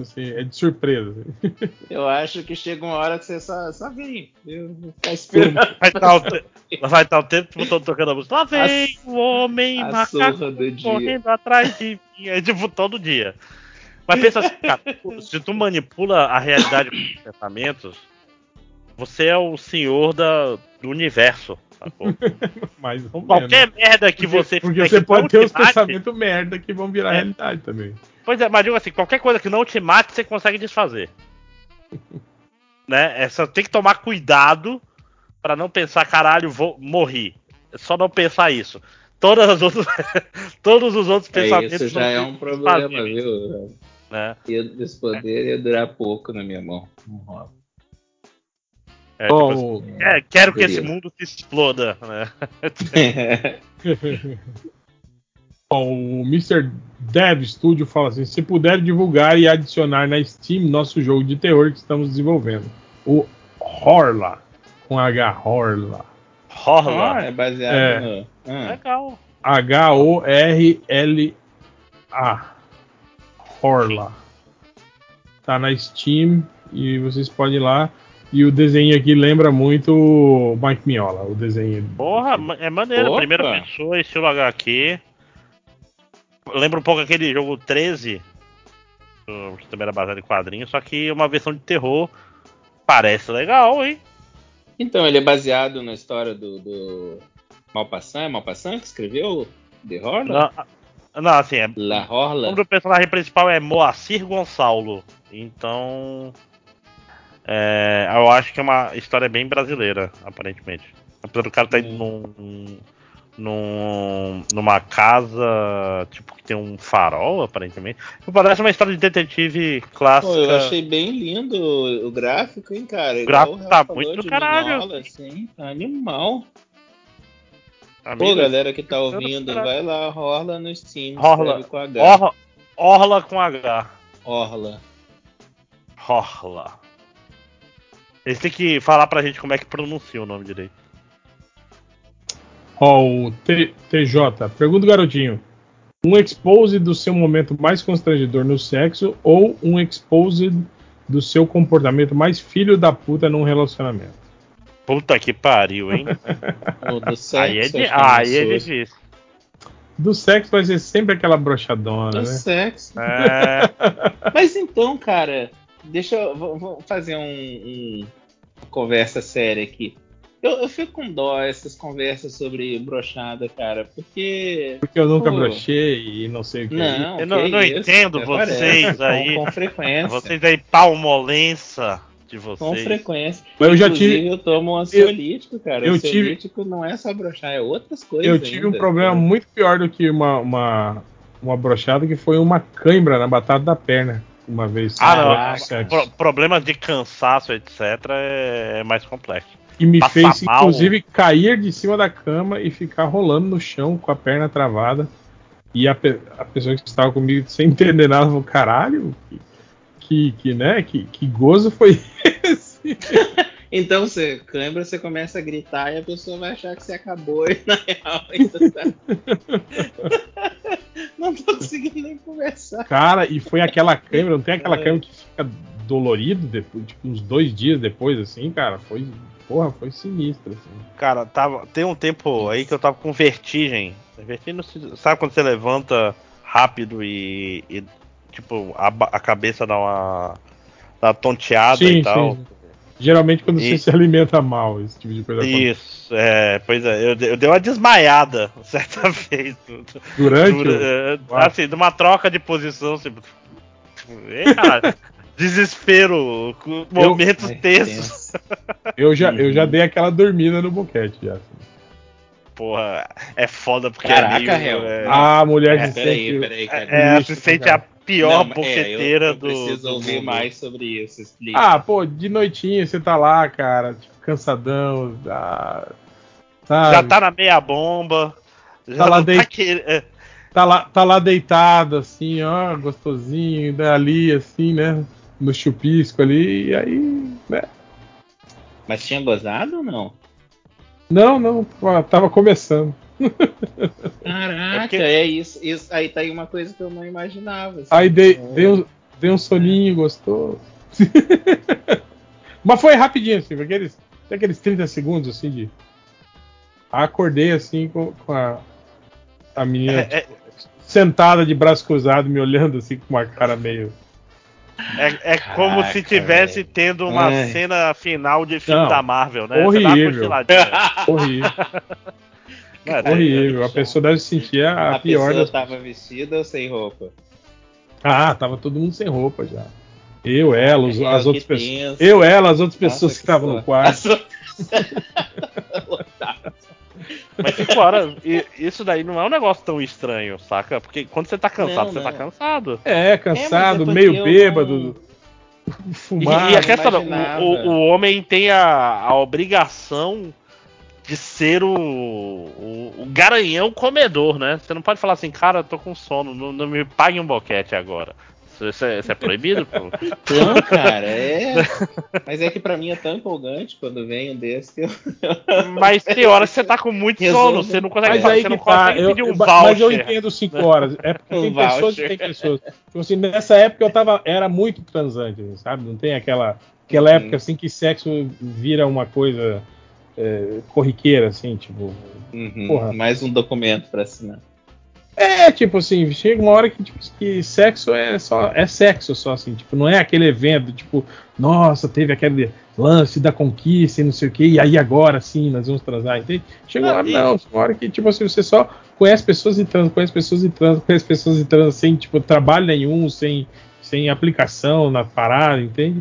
Assim, é de surpresa. Eu acho que chega uma hora que você só, só vem. Eu vou ficar esperando. Vai estar o, vai tempo todo tocando a música. Lá vem A- o homem A macaco surra do dia. correndo atrás de mim. É tipo todo dia. Mas pensa assim, cara, se tu manipula a realidade com os pensamentos, você é o senhor da, do universo. Mais ou menos. Qualquer merda que Porque- você Porque você que pode ter mate- pensamentos merda que vão virar É. realidade também. Pois é, mas digo assim, qualquer coisa que não te mate, você consegue desfazer. né? É só tem que tomar cuidado pra não pensar, caralho, vou morrer. É só não pensar isso. Todas as outras, todos os outros É, pensamentos isso já é um problema, desfazíveis. viu? né? E esse poder ia durar pouco na minha mão. Não rola. É, tipo assim, é, quero que esse mundo se exploda, né? Ó, o Mr. Dev Studio fala assim: se puder divulgar e adicionar na Steam nosso jogo de terror que estamos desenvolvendo. O Horla. Com H, Horla. Ah, Horla. é baseado É. no. Ah, Legal. H-O-R-L-A. Horla. Tá na Steam e vocês podem ir lá. E o desenho aqui lembra muito o Mike Miola, o desenho. Porra, é maneiro. Opa. Primeira pessoa, estilo HQ. Lembra um pouco aquele jogo 13, do- que também era baseado em quadrinhos, só que uma versão de terror. Parece legal, hein? Então, ele é baseado na história do, do Malpassant. É Malpassant que escreveu The Horla? Não, não assim, é, La o Horla? nome do personagem principal é Moacir Gonçalo. Então. é, eu acho que é uma história bem brasileira, aparentemente. Apesar do cara estar indo num, num, numa casa, tipo, que tem um farol, aparentemente. Parece uma história de detetive clássica. Pô, eu achei bem lindo o gráfico, hein, cara? O gráfico tá muito do caralho. Minola, assim, tá animal. Amigo, Pô, galera que tá do ouvindo, vai lá, Horla no Steam. Escreve com H. Orla, Orla com H. Orla. Orla. Eles têm que falar pra gente como é que pronuncia o nome direito. Ó, o T- TJ. Pergunta o garotinho. Um expose do seu momento mais constrangedor no sexo ou um expose do seu comportamento mais filho da puta num relacionamento? Puta que pariu, hein? O do sexo. aí é, di- que aí é difícil. Do sexo vai ser sempre aquela brochadona, Do né? sexo. É, Mas então, cara, deixa eu. Vou, vou fazer um, um- uma conversa séria aqui. Eu, eu fico com dó essas conversas sobre brochada, cara, porque. Porque eu nunca Pô. brochei e não sei o que. é Não, Eu não- que não isso, entendo vocês parece, aí. Com, com frequência. vocês aí, palmolença de Com vocês. frequência. Mas eu já tive, eu tomo um ansiolítico, cara. eu o tive- ansiolítico não é só brochar, é outras coisas. eu tive um ainda. problema muito pior do que uma, uma, uma brochada, que foi uma cãibra na batata da perna, uma vez. Ah, sexo. Pro- problemas de cansaço, etc., é, é mais complexo. E me Passar fez, mal. inclusive, cair de cima da cama e ficar rolando no chão com a perna travada. E a, pe- a pessoa que estava comigo, sem entender nada, falou: caralho, que, que, que, né, que, que gozo foi esse? Então você câimbra, você começa a gritar e a pessoa vai achar que você acabou e na real ainda tá. não tô conseguindo nem conversar. Cara, e foi aquela câmera, não tem aquela câmera que fica dolorido depois, tipo, uns dois dias depois, assim, cara, foi. Porra, foi sinistro, assim. Cara, tava, tem um tempo aí que eu tava com vertigem. Vertigem, sabe quando você levanta rápido e, e, tipo, a, a cabeça dá uma, dá uma tonteada Sim, e tal. sim. Geralmente quando E- você se alimenta mal, esse tipo de coisa. Isso, é, pois é, eu, eu dei uma desmaiada certa vez. Durante. Dura- o- é, assim, de uma troca de posição, assim, Ei, cara, desespero, com momentos Ai, tensos. Eu já, eu Uhum. já dei aquela dormida no boquete já. assim. Porra, é foda porque Caraca, é meio, réu. é, Ah, mulher É, de peraí, sempre. peraí, cara. é, se sente a pior Não, é, boqueteira eu, eu do. preciso ouvir mais sobre isso. Explica. Ah, pô, de noitinha você tá lá, cara, tipo, cansadão. Ah, sabe? Já tá na meia bomba. Já Tá lá não tá dentro. que- é, tá lá, tá lá deitado, assim, ó, gostosinho, né, ali, assim, né, no chupisco ali, e aí, né, Mas tinha gozado ou não? não, não, tava- tava começando. Caraca, É porque- é isso, isso. Aí tá aí uma coisa que eu não imaginava. assim. Aí dei, dei, um, dei um soninho gostoso. Mas foi rapidinho, assim, foi aqueles, aqueles 30 segundos, assim, de... Acordei, assim, com, com a, a menina É, é- sentada de braço cruzado, me olhando, assim, com uma cara meio... é- é como se tivesse tendo uma Ai. cena final de filme Não, da Marvel, né? Horrível. Horrível, Cara, horrível. A pessoa deve sentir a, A pior pessoa das tava vestida ou sem roupa? Ah, tava todo mundo sem roupa já. Eu, ela, os- Meu, as que outras pessoas. Eu, ela, as outras Nossa, pessoas que estavam no quarto. Mas 5 horas, e- isso daí não é um negócio tão estranho, saca? Porque quando você tá cansado, Não, você tá não. cansado. É, cansado, porque meio bêbado, E, fumado. e a questão, o, o, o homem tem a, a obrigação de ser o, o, o garanhão comedor, né? Você não pode falar assim, cara, eu tô com sono, não, não me pague um boquete agora. Isso, é, isso é proibido, pô? Não, cara, é. Mas é que pra mim é tão empolgante quando vem um desse que eu. Mas tem horas que você tá com muito sono, Resolve. você não consegue, Mas aí você que não tá, consegue eu, pedir um eu- voucher. mas eu entendo 5 horas. É porque Um tem pessoas voucher. e tem pessoas. Tipo assim, nessa época eu tava, era muito transante, sabe? Não tem aquela, aquela época assim que sexo vira uma coisa é, corriqueira, assim, tipo. Uhum, Porra. Mais um documento pra assinar. É, tipo assim, chega uma hora que, tipo, que sexo é só é sexo só assim, tipo, não é aquele evento, tipo, nossa, teve aquele lance da conquista e não sei o que, e aí agora sim nós vamos transar, entende? Chega uma Não, hora, e- não, uma hora que, tipo assim, você só conhece pessoas e trans, conhece pessoas e trans, conhece pessoas e trans, sem, tipo, trabalho nenhum, sem, sem aplicação na parada, entende?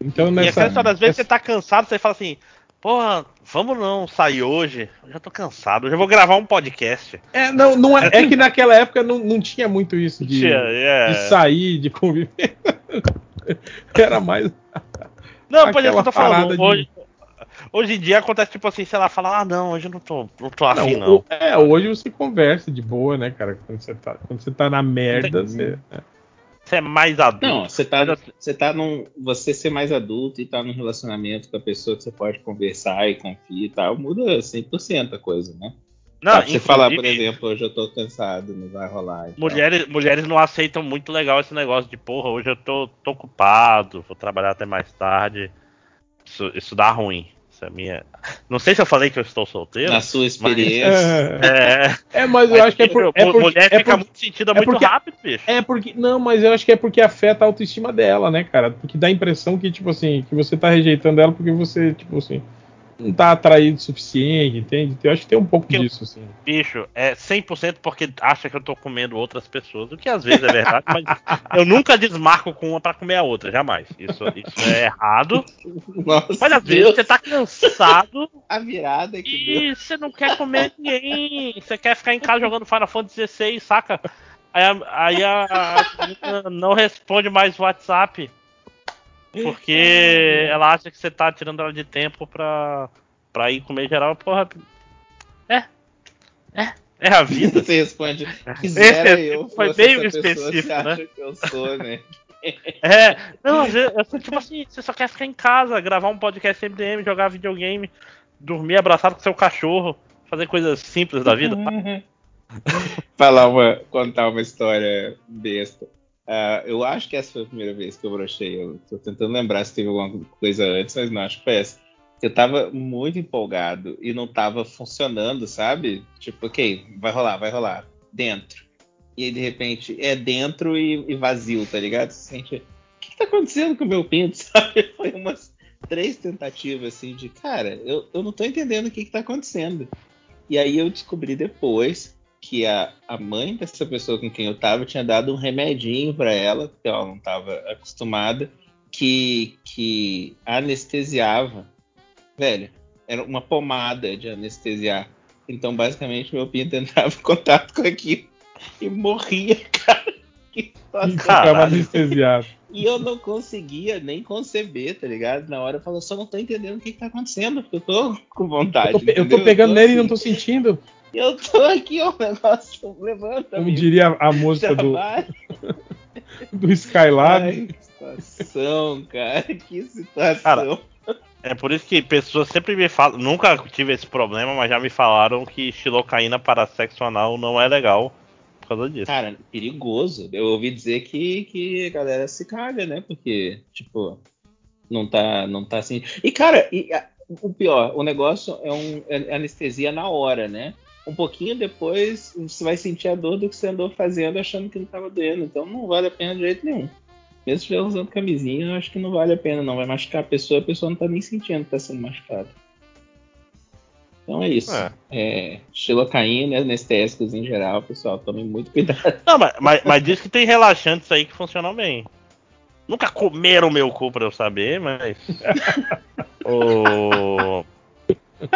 Então, E a nessa. questão das vezes nessa- você tá cansado, você fala assim, porra, vamos não sair hoje. Eu já tô cansado, eu já vou gravar um podcast. É, não, não é, é que naquela época não, não tinha muito isso de, Tia, é. de sair, de conviver. Era mais. Não, por exemplo, eu tô falando, de- hoje, hoje em dia acontece tipo assim, sei lá, falar, ah não, hoje eu não tô, não tô afim Não, é, hoje você conversa de boa, né, cara? Quando você tá, quando você tá na merda, você. Você é mais adulto. Não, você tá, você tá num. Você ser mais adulto e tá num relacionamento com a pessoa que você pode conversar e confia e tal, muda 100% a coisa, né? Não, pra você falar, por exemplo, hoje eu tô cansado, não vai rolar. e tal. Mulheres, mulheres não aceitam muito legal esse negócio de porra, hoje eu tô, tô ocupado, vou trabalhar até mais tarde. Isso, isso dá ruim. Isso é minha. Não sei se eu falei que eu estou solteiro. Na sua experiência. É, É, é, mas eu acho que é, por, é porque. mulher É fica porque, muito sentida é muito porque- rápido, bicho. é porque. Não, mas eu acho que é porque afeta a autoestima dela, né, cara? Porque dá a impressão que, tipo assim, que você tá rejeitando ela porque você, tipo assim, não tá atraído o suficiente, entende? Eu acho que tem um pouco Porque disso, assim. Bicho, é 100% porque acha que eu tô comendo outras pessoas, o que às vezes é verdade, mas eu nunca desmarco com uma pra comer a outra, jamais. Isso, isso é errado. Nossa, Mas às vezes Deus, você tá cansado a virada que e você não quer comer ninguém. Você quer ficar em casa jogando Final Fantasy XVI, saca? Aí, a, aí a, a não responde mais o WhatsApp. Porque ela acha que você tá tirando ela de tempo pra, pra ir comer geral. Porra. É. É. É a vida. Você responde, quisera Esse eu foi bem específico, né? acha que eu sou, né? É, não, às vezes, eu- tipo assim, você só quer ficar em casa, gravar um podcast MDM, jogar videogame, dormir abraçado com seu cachorro, fazer coisas simples da vida. tá? Falar uma, contar uma história besta. Ah, eu acho que essa foi a primeira vez que eu brochei. Eu tô tentando lembrar se teve alguma coisa antes, mas não acho que foi essa. Eu tava muito empolgado e não tava funcionando, sabe? Tipo, ok, vai rolar, vai rolar. Dentro. E aí, de repente, é dentro e, e vazio, tá ligado? Você sente. O que, que tá acontecendo com o meu pinto, sabe? Foi umas três tentativas assim de, cara, eu, eu não tô entendendo o que, que tá acontecendo. E aí eu descobri depois que a, a mãe dessa pessoa com quem eu tava tinha dado um remedinho pra ela, porque ela não tava acostumada, que, que anestesiava. Velho, era uma pomada de anestesiar. Então, basicamente, meu pinto entrava em contato com aquilo e morria, cara. Que. E ficava anestesiado. E eu não conseguia nem conceber, tá ligado? Na hora eu falo, só não tô entendendo o que, que tá acontecendo, porque eu tô com vontade. Eu tô, eu tô pegando tô nele e não assim, tô sentindo. Eu tô aqui, ó, o negócio levanta. Como amigo. diria a música do, do Skylab. Ai, que situação, cara. Que situação. Cara, É por isso que pessoas sempre me falam, nunca tive esse problema, mas já me falaram que xilocaína para sexo anal não é legal por causa disso. Cara, perigoso. Eu ouvi dizer que, que a galera se caga, né? Porque, tipo, não tá, não tá assim. E, cara, e, a- o pior, o negócio é, um, é anestesia na hora, né? Um pouquinho depois você vai sentir a dor do que você andou fazendo achando que não tava doendo. Então não vale a pena de jeito nenhum. Mesmo se estiver usando camisinha, eu acho que não vale a pena, não. Vai machucar a pessoa, a pessoa não tá nem sentindo que tá sendo machucada. Então é isso. É. É, xilocaína, anestésicos em geral, pessoal, tomem muito cuidado. Não, mas, mas, mas diz que tem relaxantes aí que funcionam bem. Nunca comeram meu cu pra eu saber, mas. o...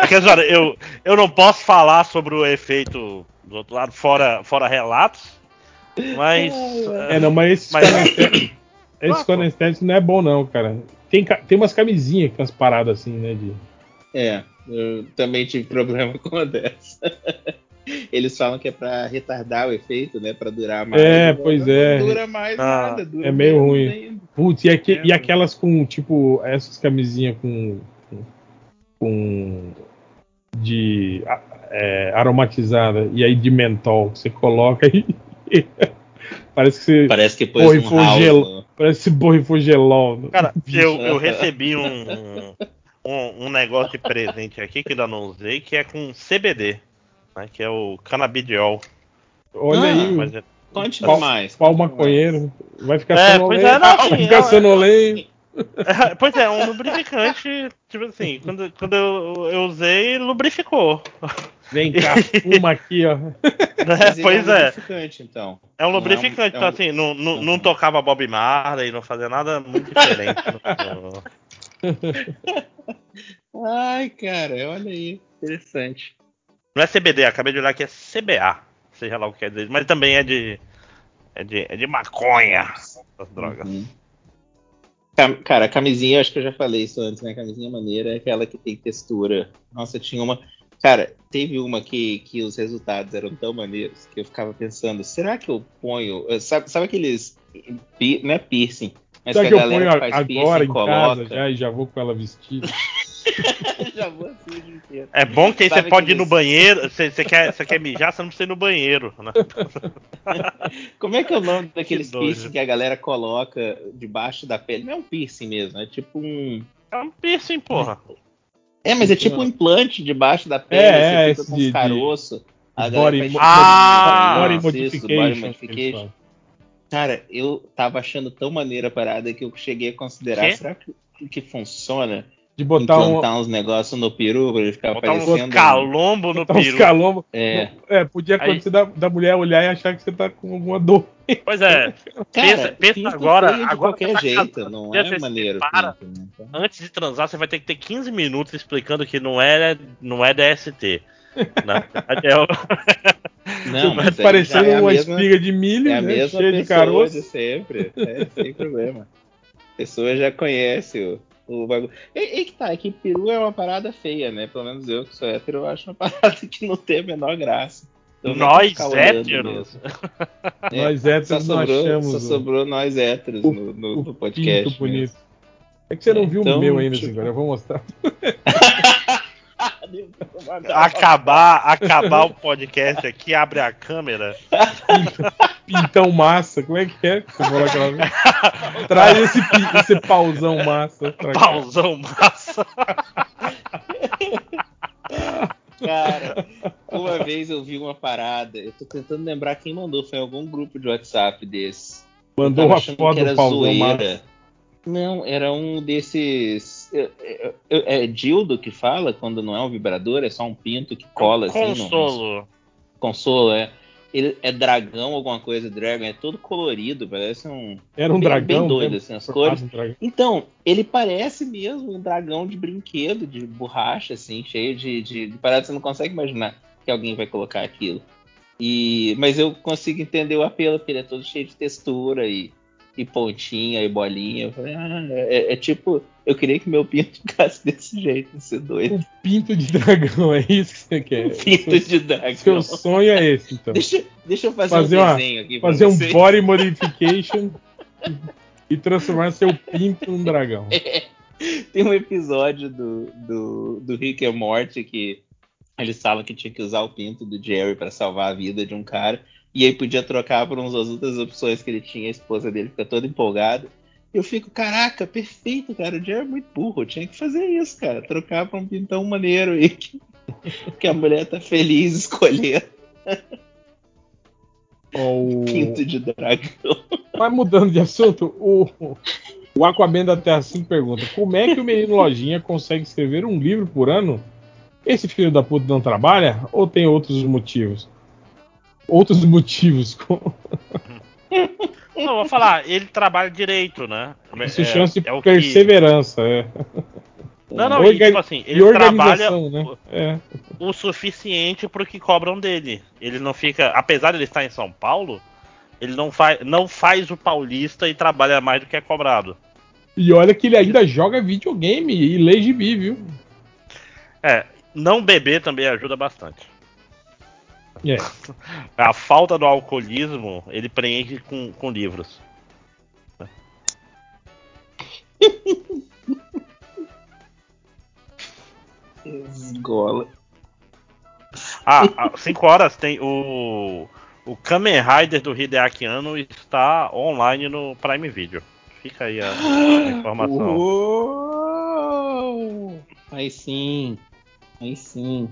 Quer dizer, eu, eu não posso falar sobre o efeito do outro lado, fora, fora relatos, mas. É, não, mas esse Mas- anestésico, esse não é bom, não, cara. Tem, tem umas camisinhas tem umas paradas assim, né? De... É, eu também tive problema com uma dessa. Eles falam que é pra retardar o efeito, né? Pra durar mais. É, Não pois é. dura mais Ah, nada. Dura é meio ruim. Putz, e, aque- e aquelas com, tipo, essas camisinhas com. Com- de é, aromatizada e aí de mentol. Você coloca e. parece que você. Parece que pôs Porra, um house gelo. no- Parece que borrifou gelol. Cara, eu, eu recebi um, um, um negócio de presente aqui que ainda não usei, que é com CBD, né, que é o canabidiol. Olha Ah, aí, Mas é- Conte Pau- mais. pau conte mais. maconheiro. Vai ficar É, sonolento. é, não, vai ficar é- sonolento. pois é, um lubrificante, tipo assim, quando, quando eu, eu usei, lubrificou. Vem cá, fuma aqui, ó. Mas ele pois um é. lubrificante, então. É um Não é um- lubrificante, é então um- assim, não, não, não tocava Bob Marley, não fazia nada muito diferente. no- Ai, cara, olha aí. Interessante. Não é CBD, acabei de olhar que é CBA, seja lá o que quer dizer, mas também é de. É de, é de maconha, essas drogas. Uhum. Cara, a camisinha, acho que eu já falei isso antes, né? A camisinha maneira é aquela que tem textura. Nossa, tinha uma. Cara, teve uma que, que os resultados eram tão maneiros que eu ficava pensando, será que eu ponho. eh, Sabe, sabe aqueles. Não é piercing, mas Será que que a eu ponho galera que a- faz piercing agora em coloca. casa já e já vou com ela vestida? Já vou assim o dia inteiro. É bom que aí você pode ir no banheiro, você, você quer, você quer mijar, você não precisa ir no banheiro, né? Como é que é o nome daqueles Que piercing que a galera coloca debaixo da pele? Não é um piercing mesmo, é tipo um. É um piercing, porra. É, mas é tipo um implante debaixo da pele, É, você é, fica esse com de- os de- caroços. A Body, mo- Ah, body isso, modification. body que modification. Cara, eu tava achando tão maneira a parada que eu cheguei a considerar, Quê? será que, que funciona De botar um, implantar uns negócios no peru pra ele ficar Botar parecendo... um- calombo no uns peru. calombos. É, É, podia Aí- acontecer da, da mulher olhar e achar que você tá com alguma dor. Pois é, cara, Pensa- pensa agora- de agora qualquer tá jeito, casado, não é maneiro. pinto, né? Então- antes de transar, você vai ter que ter 15 minutos explicando que não é, não é DST. Na verdade, é o- Não, mas aí Parecendo é uma mesma- espiga de milho, É a né? mesma Cheia de caroço. de sempre. É, sem problema. A pessoa já conhece o, o bagulho. E, e que tá, é que peru é uma parada feia, né? Pelo menos eu que sou hétero, eu acho uma parada que não tem a menor graça. Então, Nós héteros. mesmo. Nós só héteros não sobrou, achamos só sobrou nós héteros o- no, no- o no podcast. Bonito. mesmo. É que você não É, viu então, o meu ainda, tipo- agora eu vou mostrar. acabar, acabar o podcast aqui, abre a câmera. Pintão massa, como é que é? aquela? Traz esse, esse pauzão massa. Pauzão massa. Cara, uma vez eu vi uma parada, eu tô tentando lembrar quem mandou, foi em algum grupo de WhatsApp desse. Mandou uma achando foto que era do pauzão zoeira. massa. Não, era um desses. É, é, é dildo que fala quando não é um vibrador, é só um pinto que cola assim. no- Consolo. consolo, é. Ele é dragão, alguma coisa, dragon, é todo colorido, parece um. Era um bem- dragão. bem doido, assim, as cores. um. Então, ele parece mesmo um dragão de brinquedo, de borracha, assim, cheio de, de, de paradas, você não consegue imaginar que alguém vai colocar aquilo. E, mas eu consigo entender o apelo, porque ele é todo cheio de textura e, e pontinha e bolinha. Eu falei, ah, é, é tipo, eu queria que meu pinto ficasse desse jeito, ser doido. O pinto de dragão, é isso que você quer. Pinto de dragão. Seu sonho é esse, então. Deixa, deixa eu fazer, Fazer um uma- desenho aqui Fazer um vocês. body modification e transformar seu pinto num dragão. Tem um episódio do, do, do Rick e Morty que eles falam que tinha que usar o pinto do Jerry pra salvar a vida de um cara. E aí podia trocar por umas outras opções que ele tinha. A esposa dele fica toda empolgada. Eu fico, caraca, perfeito, cara. O Jerry é muito burro. Tinha que fazer isso, cara. Trocar pra um pintão maneiro aí. Que, que a mulher tá feliz escolhendo O... pinto de dragão. Mas mudando de assunto, o, o Aquaman da Terra 5 pergunta: Como é que o menino Lojinha consegue escrever um livro por ano? Esse filho da puta não trabalha? Ou tem outros motivos? Outros motivos. Não, vou falar, ele trabalha direito, né? Isso É- chama-se é o que- perseverança. É. Não, não, e, tipo assim, ele trabalha né? É. o suficiente pro que cobram dele. Ele não fica, apesar de ele estar em São Paulo, ele não faz, não faz o paulista e trabalha mais do que é cobrado. E olha que ele ainda joga videogame e lê gibi, viu? É, não beber também ajuda bastante. É. A falta do alcoolismo, ele preenche com, com livros. Esgola. Ah, às 5 horas tem o. O Kamen Rider do Hideaki Anno está online no Prime Video. Fica aí a, a informação. Uou! Aí sim. Aí sim.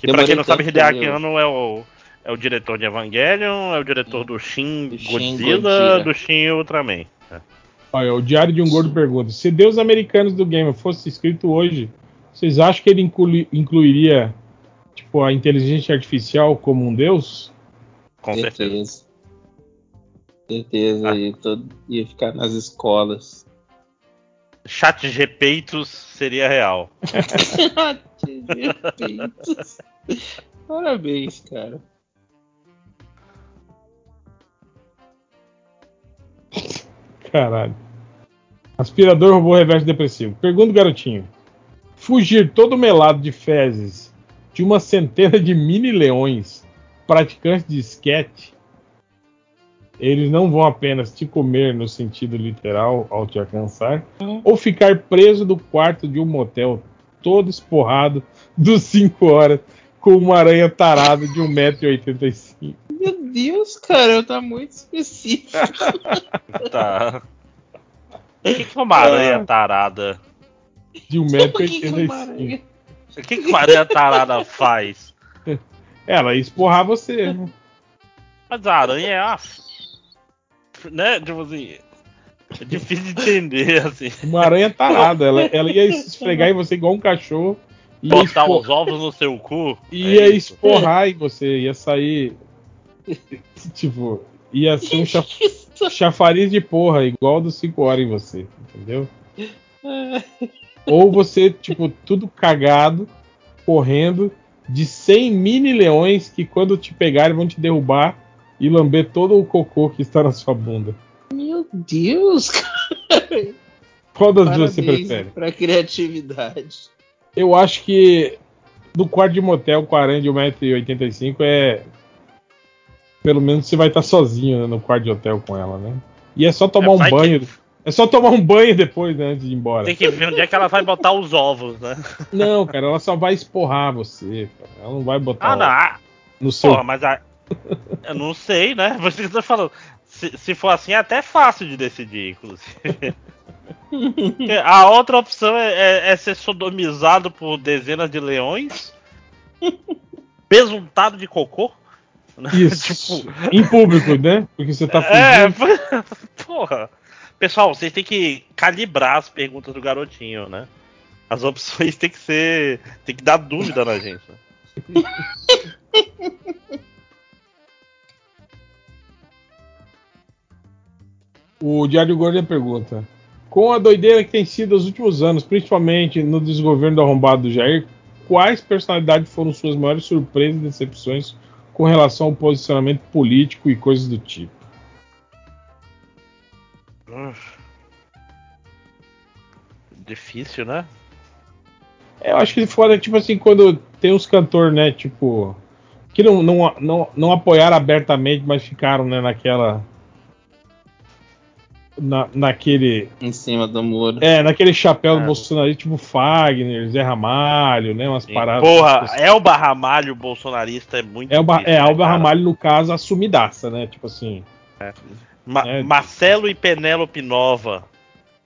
Que pra quem não Demorei sabe, Hideaki. Anno é o, é o diretor de Evangelion, é o diretor do Shin Do Shin Godzilla, Godzilla. do Shin Ultraman. É. Olha, o Diário de um Gordo pergunta: se Deus Americanos do Game fosse escrito hoje, vocês acham que ele inclui- incluiria tipo a inteligência artificial como um deus? Com certeza. Certeza. Certeza. Ah. Ia, todo- ia ficar nas escolas. Chat GPeitos seria real. Perfeitos. Parabéns, cara. Caralho. Aspirador robô reverso depressivo. Pergunta, garotinho: fugir todo melado de fezes de uma centena de mini leões praticantes de esquete, eles não vão apenas te comer no sentido literal ao te alcançar, ou ficar preso no quarto de um motel todo esporrado dos 5 horas com uma aranha tarada de 1,85m. Meu Deus, cara, tá muito específico. Tá. O que, que uma aranha tarada? De Por que que uma 1,85m. aranha? O que, que uma aranha tarada faz? Ela ia esporrar você. né? Mas a aranha é a. Né? Tipo assim. É difícil de entender, assim. Uma aranha tarada. Ela, ela ia se esfregar em você igual um cachorro. Ia, Botar expo- os ovos no seu cu. ia é isso. esporrar em você. Ia sair. Tipo, ia ser um cha- chafariz de porra, igual do 5 horas em você. Entendeu? Ou você, tipo, tudo cagado, correndo, de 100 mini leões que quando te pegarem vão te derrubar e lamber todo o cocô que está na sua bunda. Meu Deus, cara. Qual das duas você prefere? pra criatividade. Eu acho que no quarto de motel com a aranha de 1,85m é. Pelo menos você vai estar sozinho né, no quarto de hotel com ela, né? E é só tomar É, um vai que- banho. É só tomar um banho depois, né, antes de ir embora. Tem que ver onde é que ela vai botar os ovos, né? Não, cara, ela só vai esporrar você. cara. Ela não vai botar Ah, não. no seu. Porra, mas a... eu não sei, né? Você que tá falando. Se, se for assim, é até fácil de decidir, inclusive. A outra opção é, é- é ser sodomizado por dezenas de leões, besuntado de cocô. né? Isso. tipo, Em público, né? Porque você tá é, fugindo. porra. Pessoal, vocês têm que calibrar as perguntas do garotinho, né? As opções tem que ser. tem que dar dúvida na gente. O Diário Gordo pergunta: Com a doideira que tem sido os últimos anos, principalmente no desgoverno do arrombado do Jair, quais personalidades foram suas maiores surpresas e decepções com relação ao posicionamento político e coisas do tipo? Difícil, né? Eu acho que foda, tipo assim, quando tem uns cantores, né, tipo, que não, não, não, não apoiaram abertamente, mas ficaram, né, naquela. Na, naquele. Em cima do muro. É, naquele chapéu do É. Bolsonaro, tipo Fagner, Zé Ramalho, né, umas Sim. paradas. Porra, Elba Ramalho bolsonarista é muito É, o Ba- difícil, é né, Alba cara? Ramalho, no caso, assumidaça, né? Tipo assim. Ma- É. Marcelo e Penélope Nova.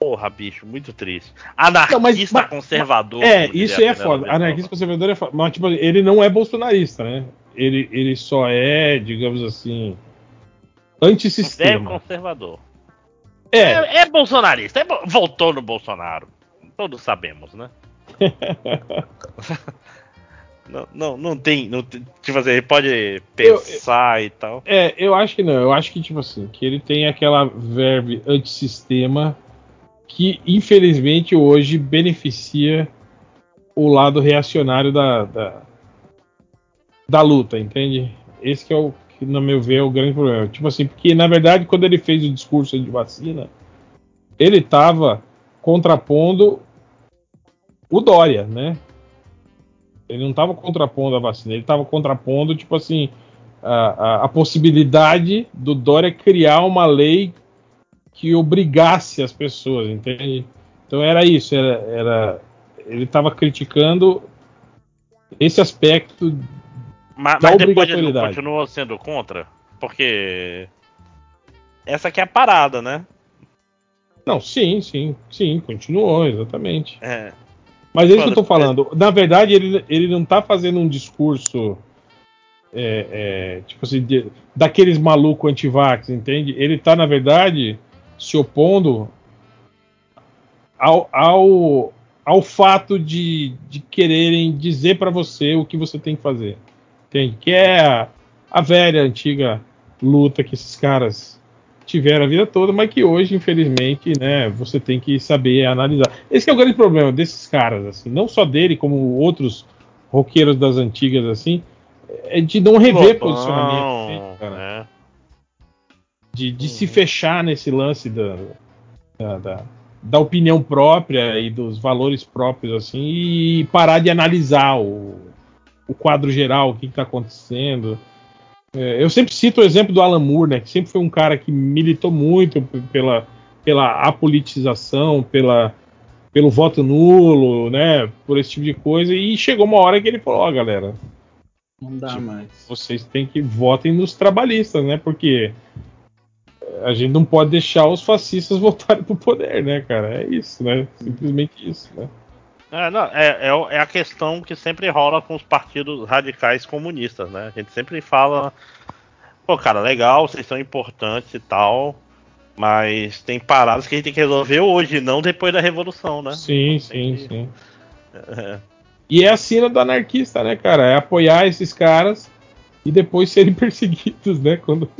Porra, bicho, muito triste. Anarquista Não, mas- mas- conservador. É, isso aí é foda. Nova. Anarquista conservador é foda. Mas, tipo, ele não é bolsonarista, né? Ele, ele só é, digamos assim. É Antissistema. conservador. É, É, é bolsonarista. é voltou no Bolsonaro. Todos sabemos, né? não, não, não tem. Não tipo assim, ele pode pensar e tal. é, eu acho que não. Eu acho que, tipo assim, que ele tem aquela verve antissistema que infelizmente hoje beneficia o lado reacionário da, da, da luta, entende? Esse é o que, no meu ver, é o grande problema. Tipo assim, porque na verdade, quando ele fez o discurso de vacina, ele estava contrapondo o Dória, né? Ele não estava contrapondo a vacina, ele estava contrapondo, tipo assim, a, a, a, possibilidade do Dória criar uma lei que obrigasse as pessoas, entende? Então era isso, era, era ele estava criticando esse aspecto mas, mas depois ele continuou sendo contra? Porque. Essa aqui é a parada, né? Não, sim, sim, sim, continuou, exatamente. É. Mas é isso que eu tô Foda-se. falando. Na verdade, ele, ele não tá fazendo um discurso. é, é, tipo assim, de- daqueles malucos antivax, entende? Ele tá, na verdade, se opondo ao, ao, ao fato de, de quererem dizer pra você o que você tem que fazer. Entende? Que é a, a velha, antiga luta que esses caras tiveram a vida toda, mas que hoje, infelizmente, né, você tem que saber analisar. Esse é o grande problema desses caras, assim, não só dele, como outros roqueiros das antigas, assim, é de não rever Lobão, posicionamento, entende, cara? né? de, de se fechar nesse lance da, da, da, da opinião própria e dos valores próprios, assim, e parar de analisar o, o quadro geral, o que está acontecendo. É, eu sempre cito o exemplo do Alan Moore, né, que sempre foi um cara que militou muito pela, pela apolitização, pela, pelo voto nulo, né, por esse tipo de coisa, e chegou uma hora que ele falou, ó, galera, Não dá mais. vocês têm que votem nos trabalhistas, né? Porque a gente não pode deixar os fascistas voltarem pro poder, né, cara? É isso, né? Simplesmente isso, né? É, não, é, é é a questão que sempre rola com os partidos radicais comunistas, né? A gente sempre fala, pô, cara, legal, vocês são importantes e tal, mas tem paradas que a gente tem que resolver hoje, não depois da revolução, né? Sim, Tem sim, que- sim. É. E é a sina do anarquista, né, cara? É apoiar esses caras e depois serem perseguidos, né? Quando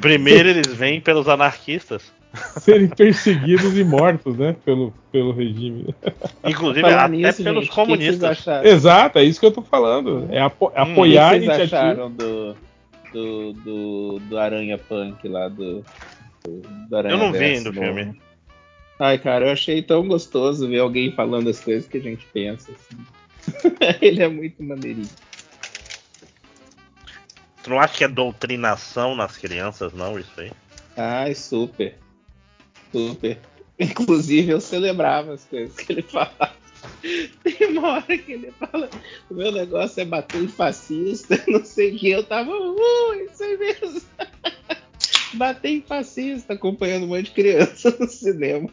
Primeiro eles vêm pelos anarquistas, serem perseguidos e mortos, né? Pelo, pelo regime. inclusive até nisso, pelos gente, comunistas. Exato, é isso que eu tô falando. É apo- Hum, apoiar o a que vocês iniciativa. acharam do, do, do, do Aranha Punk lá do, do, do Aranha Eu não vi ainda o filme. Ai, cara, eu achei tão gostoso ver alguém falando as coisas que a gente pensa. assim. Ele é muito maneirinho. Tu não acha que é doutrinação nas crianças, não, isso aí? Ai, super. Super. Inclusive, eu celebrava as coisas que ele falava. Tem uma hora que ele fala: o meu negócio é bater em fascista, não sei o que. Eu tava, uh, isso aí mesmo. bater em fascista, acompanhando um monte de criança no cinema.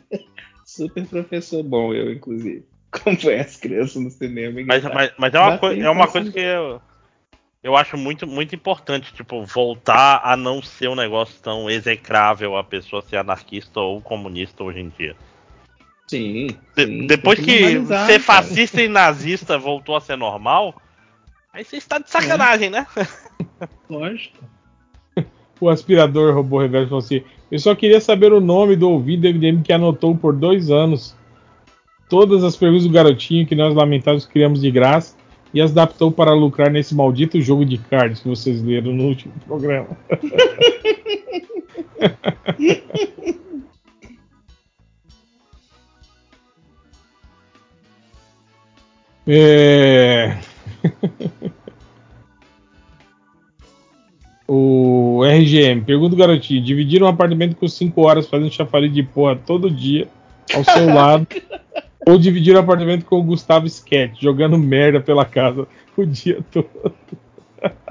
Super professor bom, eu, inclusive. Acompanhar as crianças no cinema. Mas, mas, mas é uma, coi- é uma coisa que eu, eu acho muito, muito importante, tipo, voltar a não ser um negócio tão execrável a pessoa ser anarquista ou comunista hoje em dia. Sim. De- sim, depois que normalizar, ser cara. fascista e nazista voltou a ser normal, aí você está de sacanagem, né? Lógico. O aspirador robô reverso falou assim: Eu só queria saber o nome do ouvido MDM que anotou por dois anos todas as perguntas do garotinho que nós lamentáveis criamos de graça e as adaptou para lucrar nesse maldito jogo de cards que vocês leram no último programa. É... o RGM, pergunta o dividir um apartamento com 5 horas fazendo chafariz de porra todo dia ao seu lado, ou dividir um apartamento com o Gustavo Sketch jogando merda pela casa o dia todo?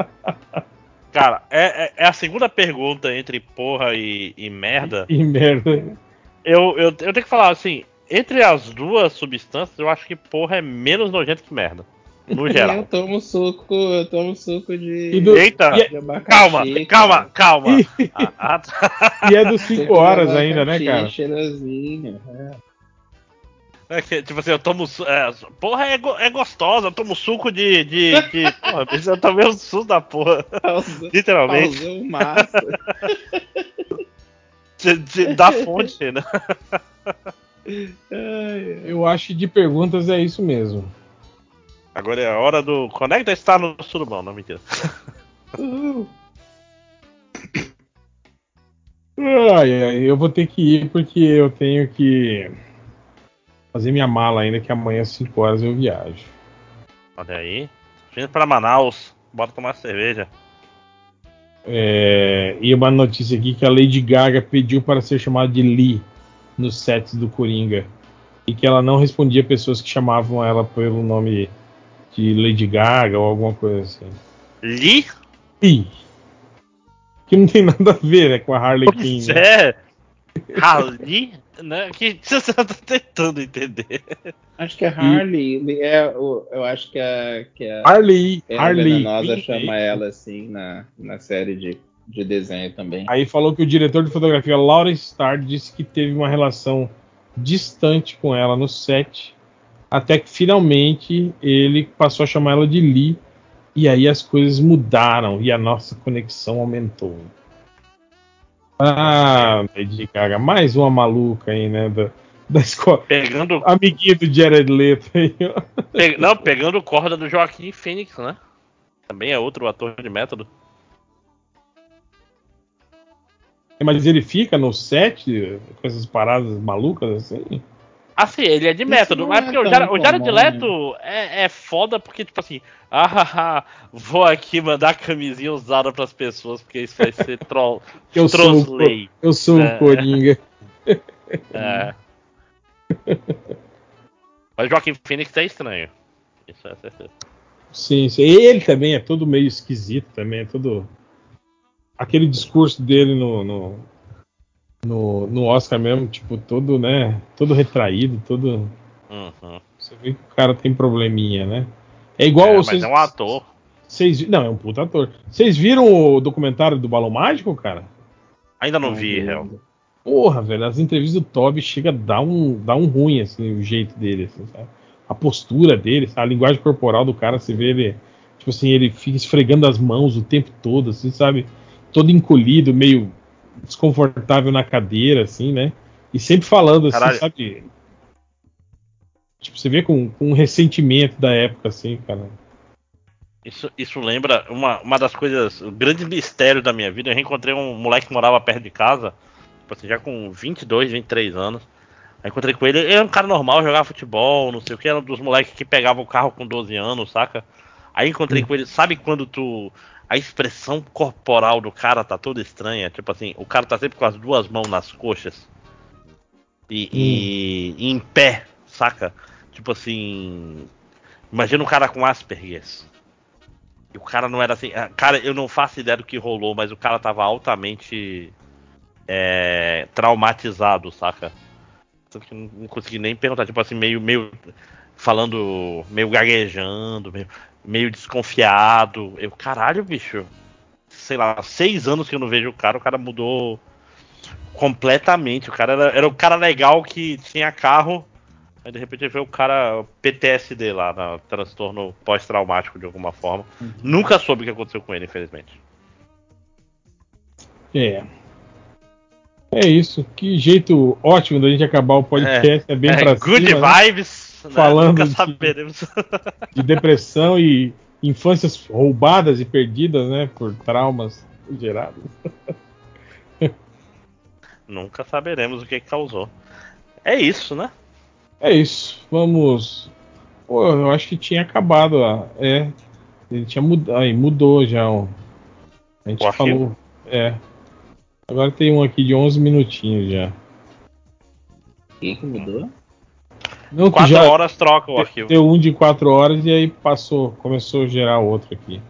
Cara, é, é- é a segunda pergunta entre porra e, e merda. E merda. Eu, eu, eu tenho que falar assim, entre as duas substâncias, eu acho que porra é menos nojento que merda. No Eu geral. tomo suco, eu tomo suco de. E do- Eita! e é- de abacaxi, Calma, calma, calma. E, Ah, ah, tá. e é dos 5 Suco de horas ainda, né, cara? Cheirosinho. é. É que, tipo assim, eu tomo. su- É, porra, é, go- é gostosa, eu tomo suco de. de, de porra, eu tomei o suco da porra. Pausou, Literalmente. pausou massa. de- de- da fonte, né? Eu acho que de perguntas é isso mesmo. Agora é a hora do. Conecta está no surubão, não mentira. Ai, ai, eu vou ter que ir porque eu tenho que fazer minha mala ainda, que amanhã às 5 horas eu viajo. Olha aí. Vindo pra Manaus. Bora tomar cerveja. É, e uma notícia aqui que a Lady Gaga pediu para ser chamada de Lee nos sets do Coringa. E que ela não respondia pessoas que chamavam ela pelo nome de Lady Gaga ou alguma coisa assim. Lee? Lee. Que não tem nada a ver né, com a Harley Quinn. Né? é. Harley? Né? Que você tá tentando entender. Acho que é Harley. É, o- eu acho que a, que a Harley, Pena Harley. Venenosa chama ela assim na, na série de, de desenho também. Aí falou que o diretor de fotografia, Lawrence Starr, disse que teve uma relação distante com ela no set, até que finalmente ele passou a chamar ela de Lee, e aí as coisas mudaram e a nossa conexão aumentou. Ah, Lady Gaga, mais uma maluca aí, né, da, da escola. Pegando. Amiguinho do Jared Leto aí, ó. pe- não, pegando corda do Joaquim Phoenix, né? Também é outro ator de método. Mas ele fica no set com essas paradas malucas assim? Assim, ele é de método, mas é porque o Jared, o Jared Leto é, é foda porque, tipo assim, ah, vou aqui mandar camisinha usada pras pessoas, porque isso vai ser troll. Eu sou, Trosley. eu sou É. o Coringa. É. Mas Joaquim Phoenix é estranho. Isso é certeza. Sim, sim. Ele também é todo meio esquisito também, é todo. Aquele discurso dele no, no, no, no Oscar mesmo, tipo, todo, né? Todo retraído, todo. Uhum. Você vê que o cara tem probleminha, né? É igual É, vocês. mas é um ator. Vocês, não, é um puta ator. Vocês viram o documentário do Balão Mágico, cara? Ainda não vi, real. Porra, velho, as entrevistas do Toby chega a dar um, dar um ruim, assim, o jeito dele, assim, sabe? A postura dele, sabe? a linguagem corporal do cara, você vê ele, tipo assim, ele fica esfregando as mãos o tempo todo, assim, sabe? Todo encolhido, meio desconfortável na cadeira, assim, né? E sempre falando, assim, Caralho. sabe? Tipo, você vê com, com um ressentimento da época, assim, cara. Isso, isso lembra uma, uma das coisas, o grande mistério da minha vida. Eu reencontrei um moleque que morava perto de casa, tipo assim, já com 22, 23 anos. Aí encontrei com ele, ele era um cara normal, jogava futebol, não sei o que, era um dos moleques que pegava o carro com 12 anos, saca? Aí encontrei com ele, sabe quando tu. A expressão corporal do cara tá toda estranha? Tipo assim, o cara tá sempre com as duas mãos nas coxas. E, e- e em pé, saca? Tipo assim. Imagina um cara com Asperger. E o cara não era assim. ah, Cara, eu não faço ideia do que rolou, mas o cara tava altamente é, traumatizado, saca? Que não não consegui nem perguntar, tipo assim, meio, meio falando, meio gaguejando, meio, meio desconfiado. Eu, caralho, bicho. Sei lá, seis anos que eu não vejo o cara, o cara mudou completamente. O cara era, era o cara legal que tinha carro. Aí de repente veio o cara PTSD lá, na transtorno pós-traumático de alguma forma. Nunca soube o que aconteceu com ele, infelizmente. É. É isso. Que jeito ótimo da gente acabar o podcast. É, bem É, pra good cima, né? vibes. né? Falando Nunca de- saberemos. de depressão e infâncias roubadas e perdidas, né, por traumas gerados. Nunca saberemos o que causou. É isso, né? É isso. Vamos. Pô, eu acho que tinha acabado. a- É. Ele tinha mudado. Aí mudou já. ó. A gente O arquivo? falou. É. Agora tem um aqui de 11 minutinhos já. Quem que mudou? Não, Quatro já horas troca o arquivo. deu um de 4 horas e aí passou, começou a gerar outro aqui.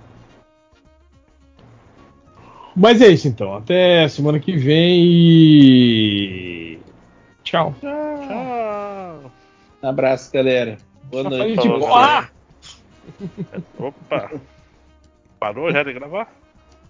Mas é isso então. Até semana que vem e. Tchau. Tchau. Um abraço, galera. Boa Só noite. falei. Opa! Parou já de gravar?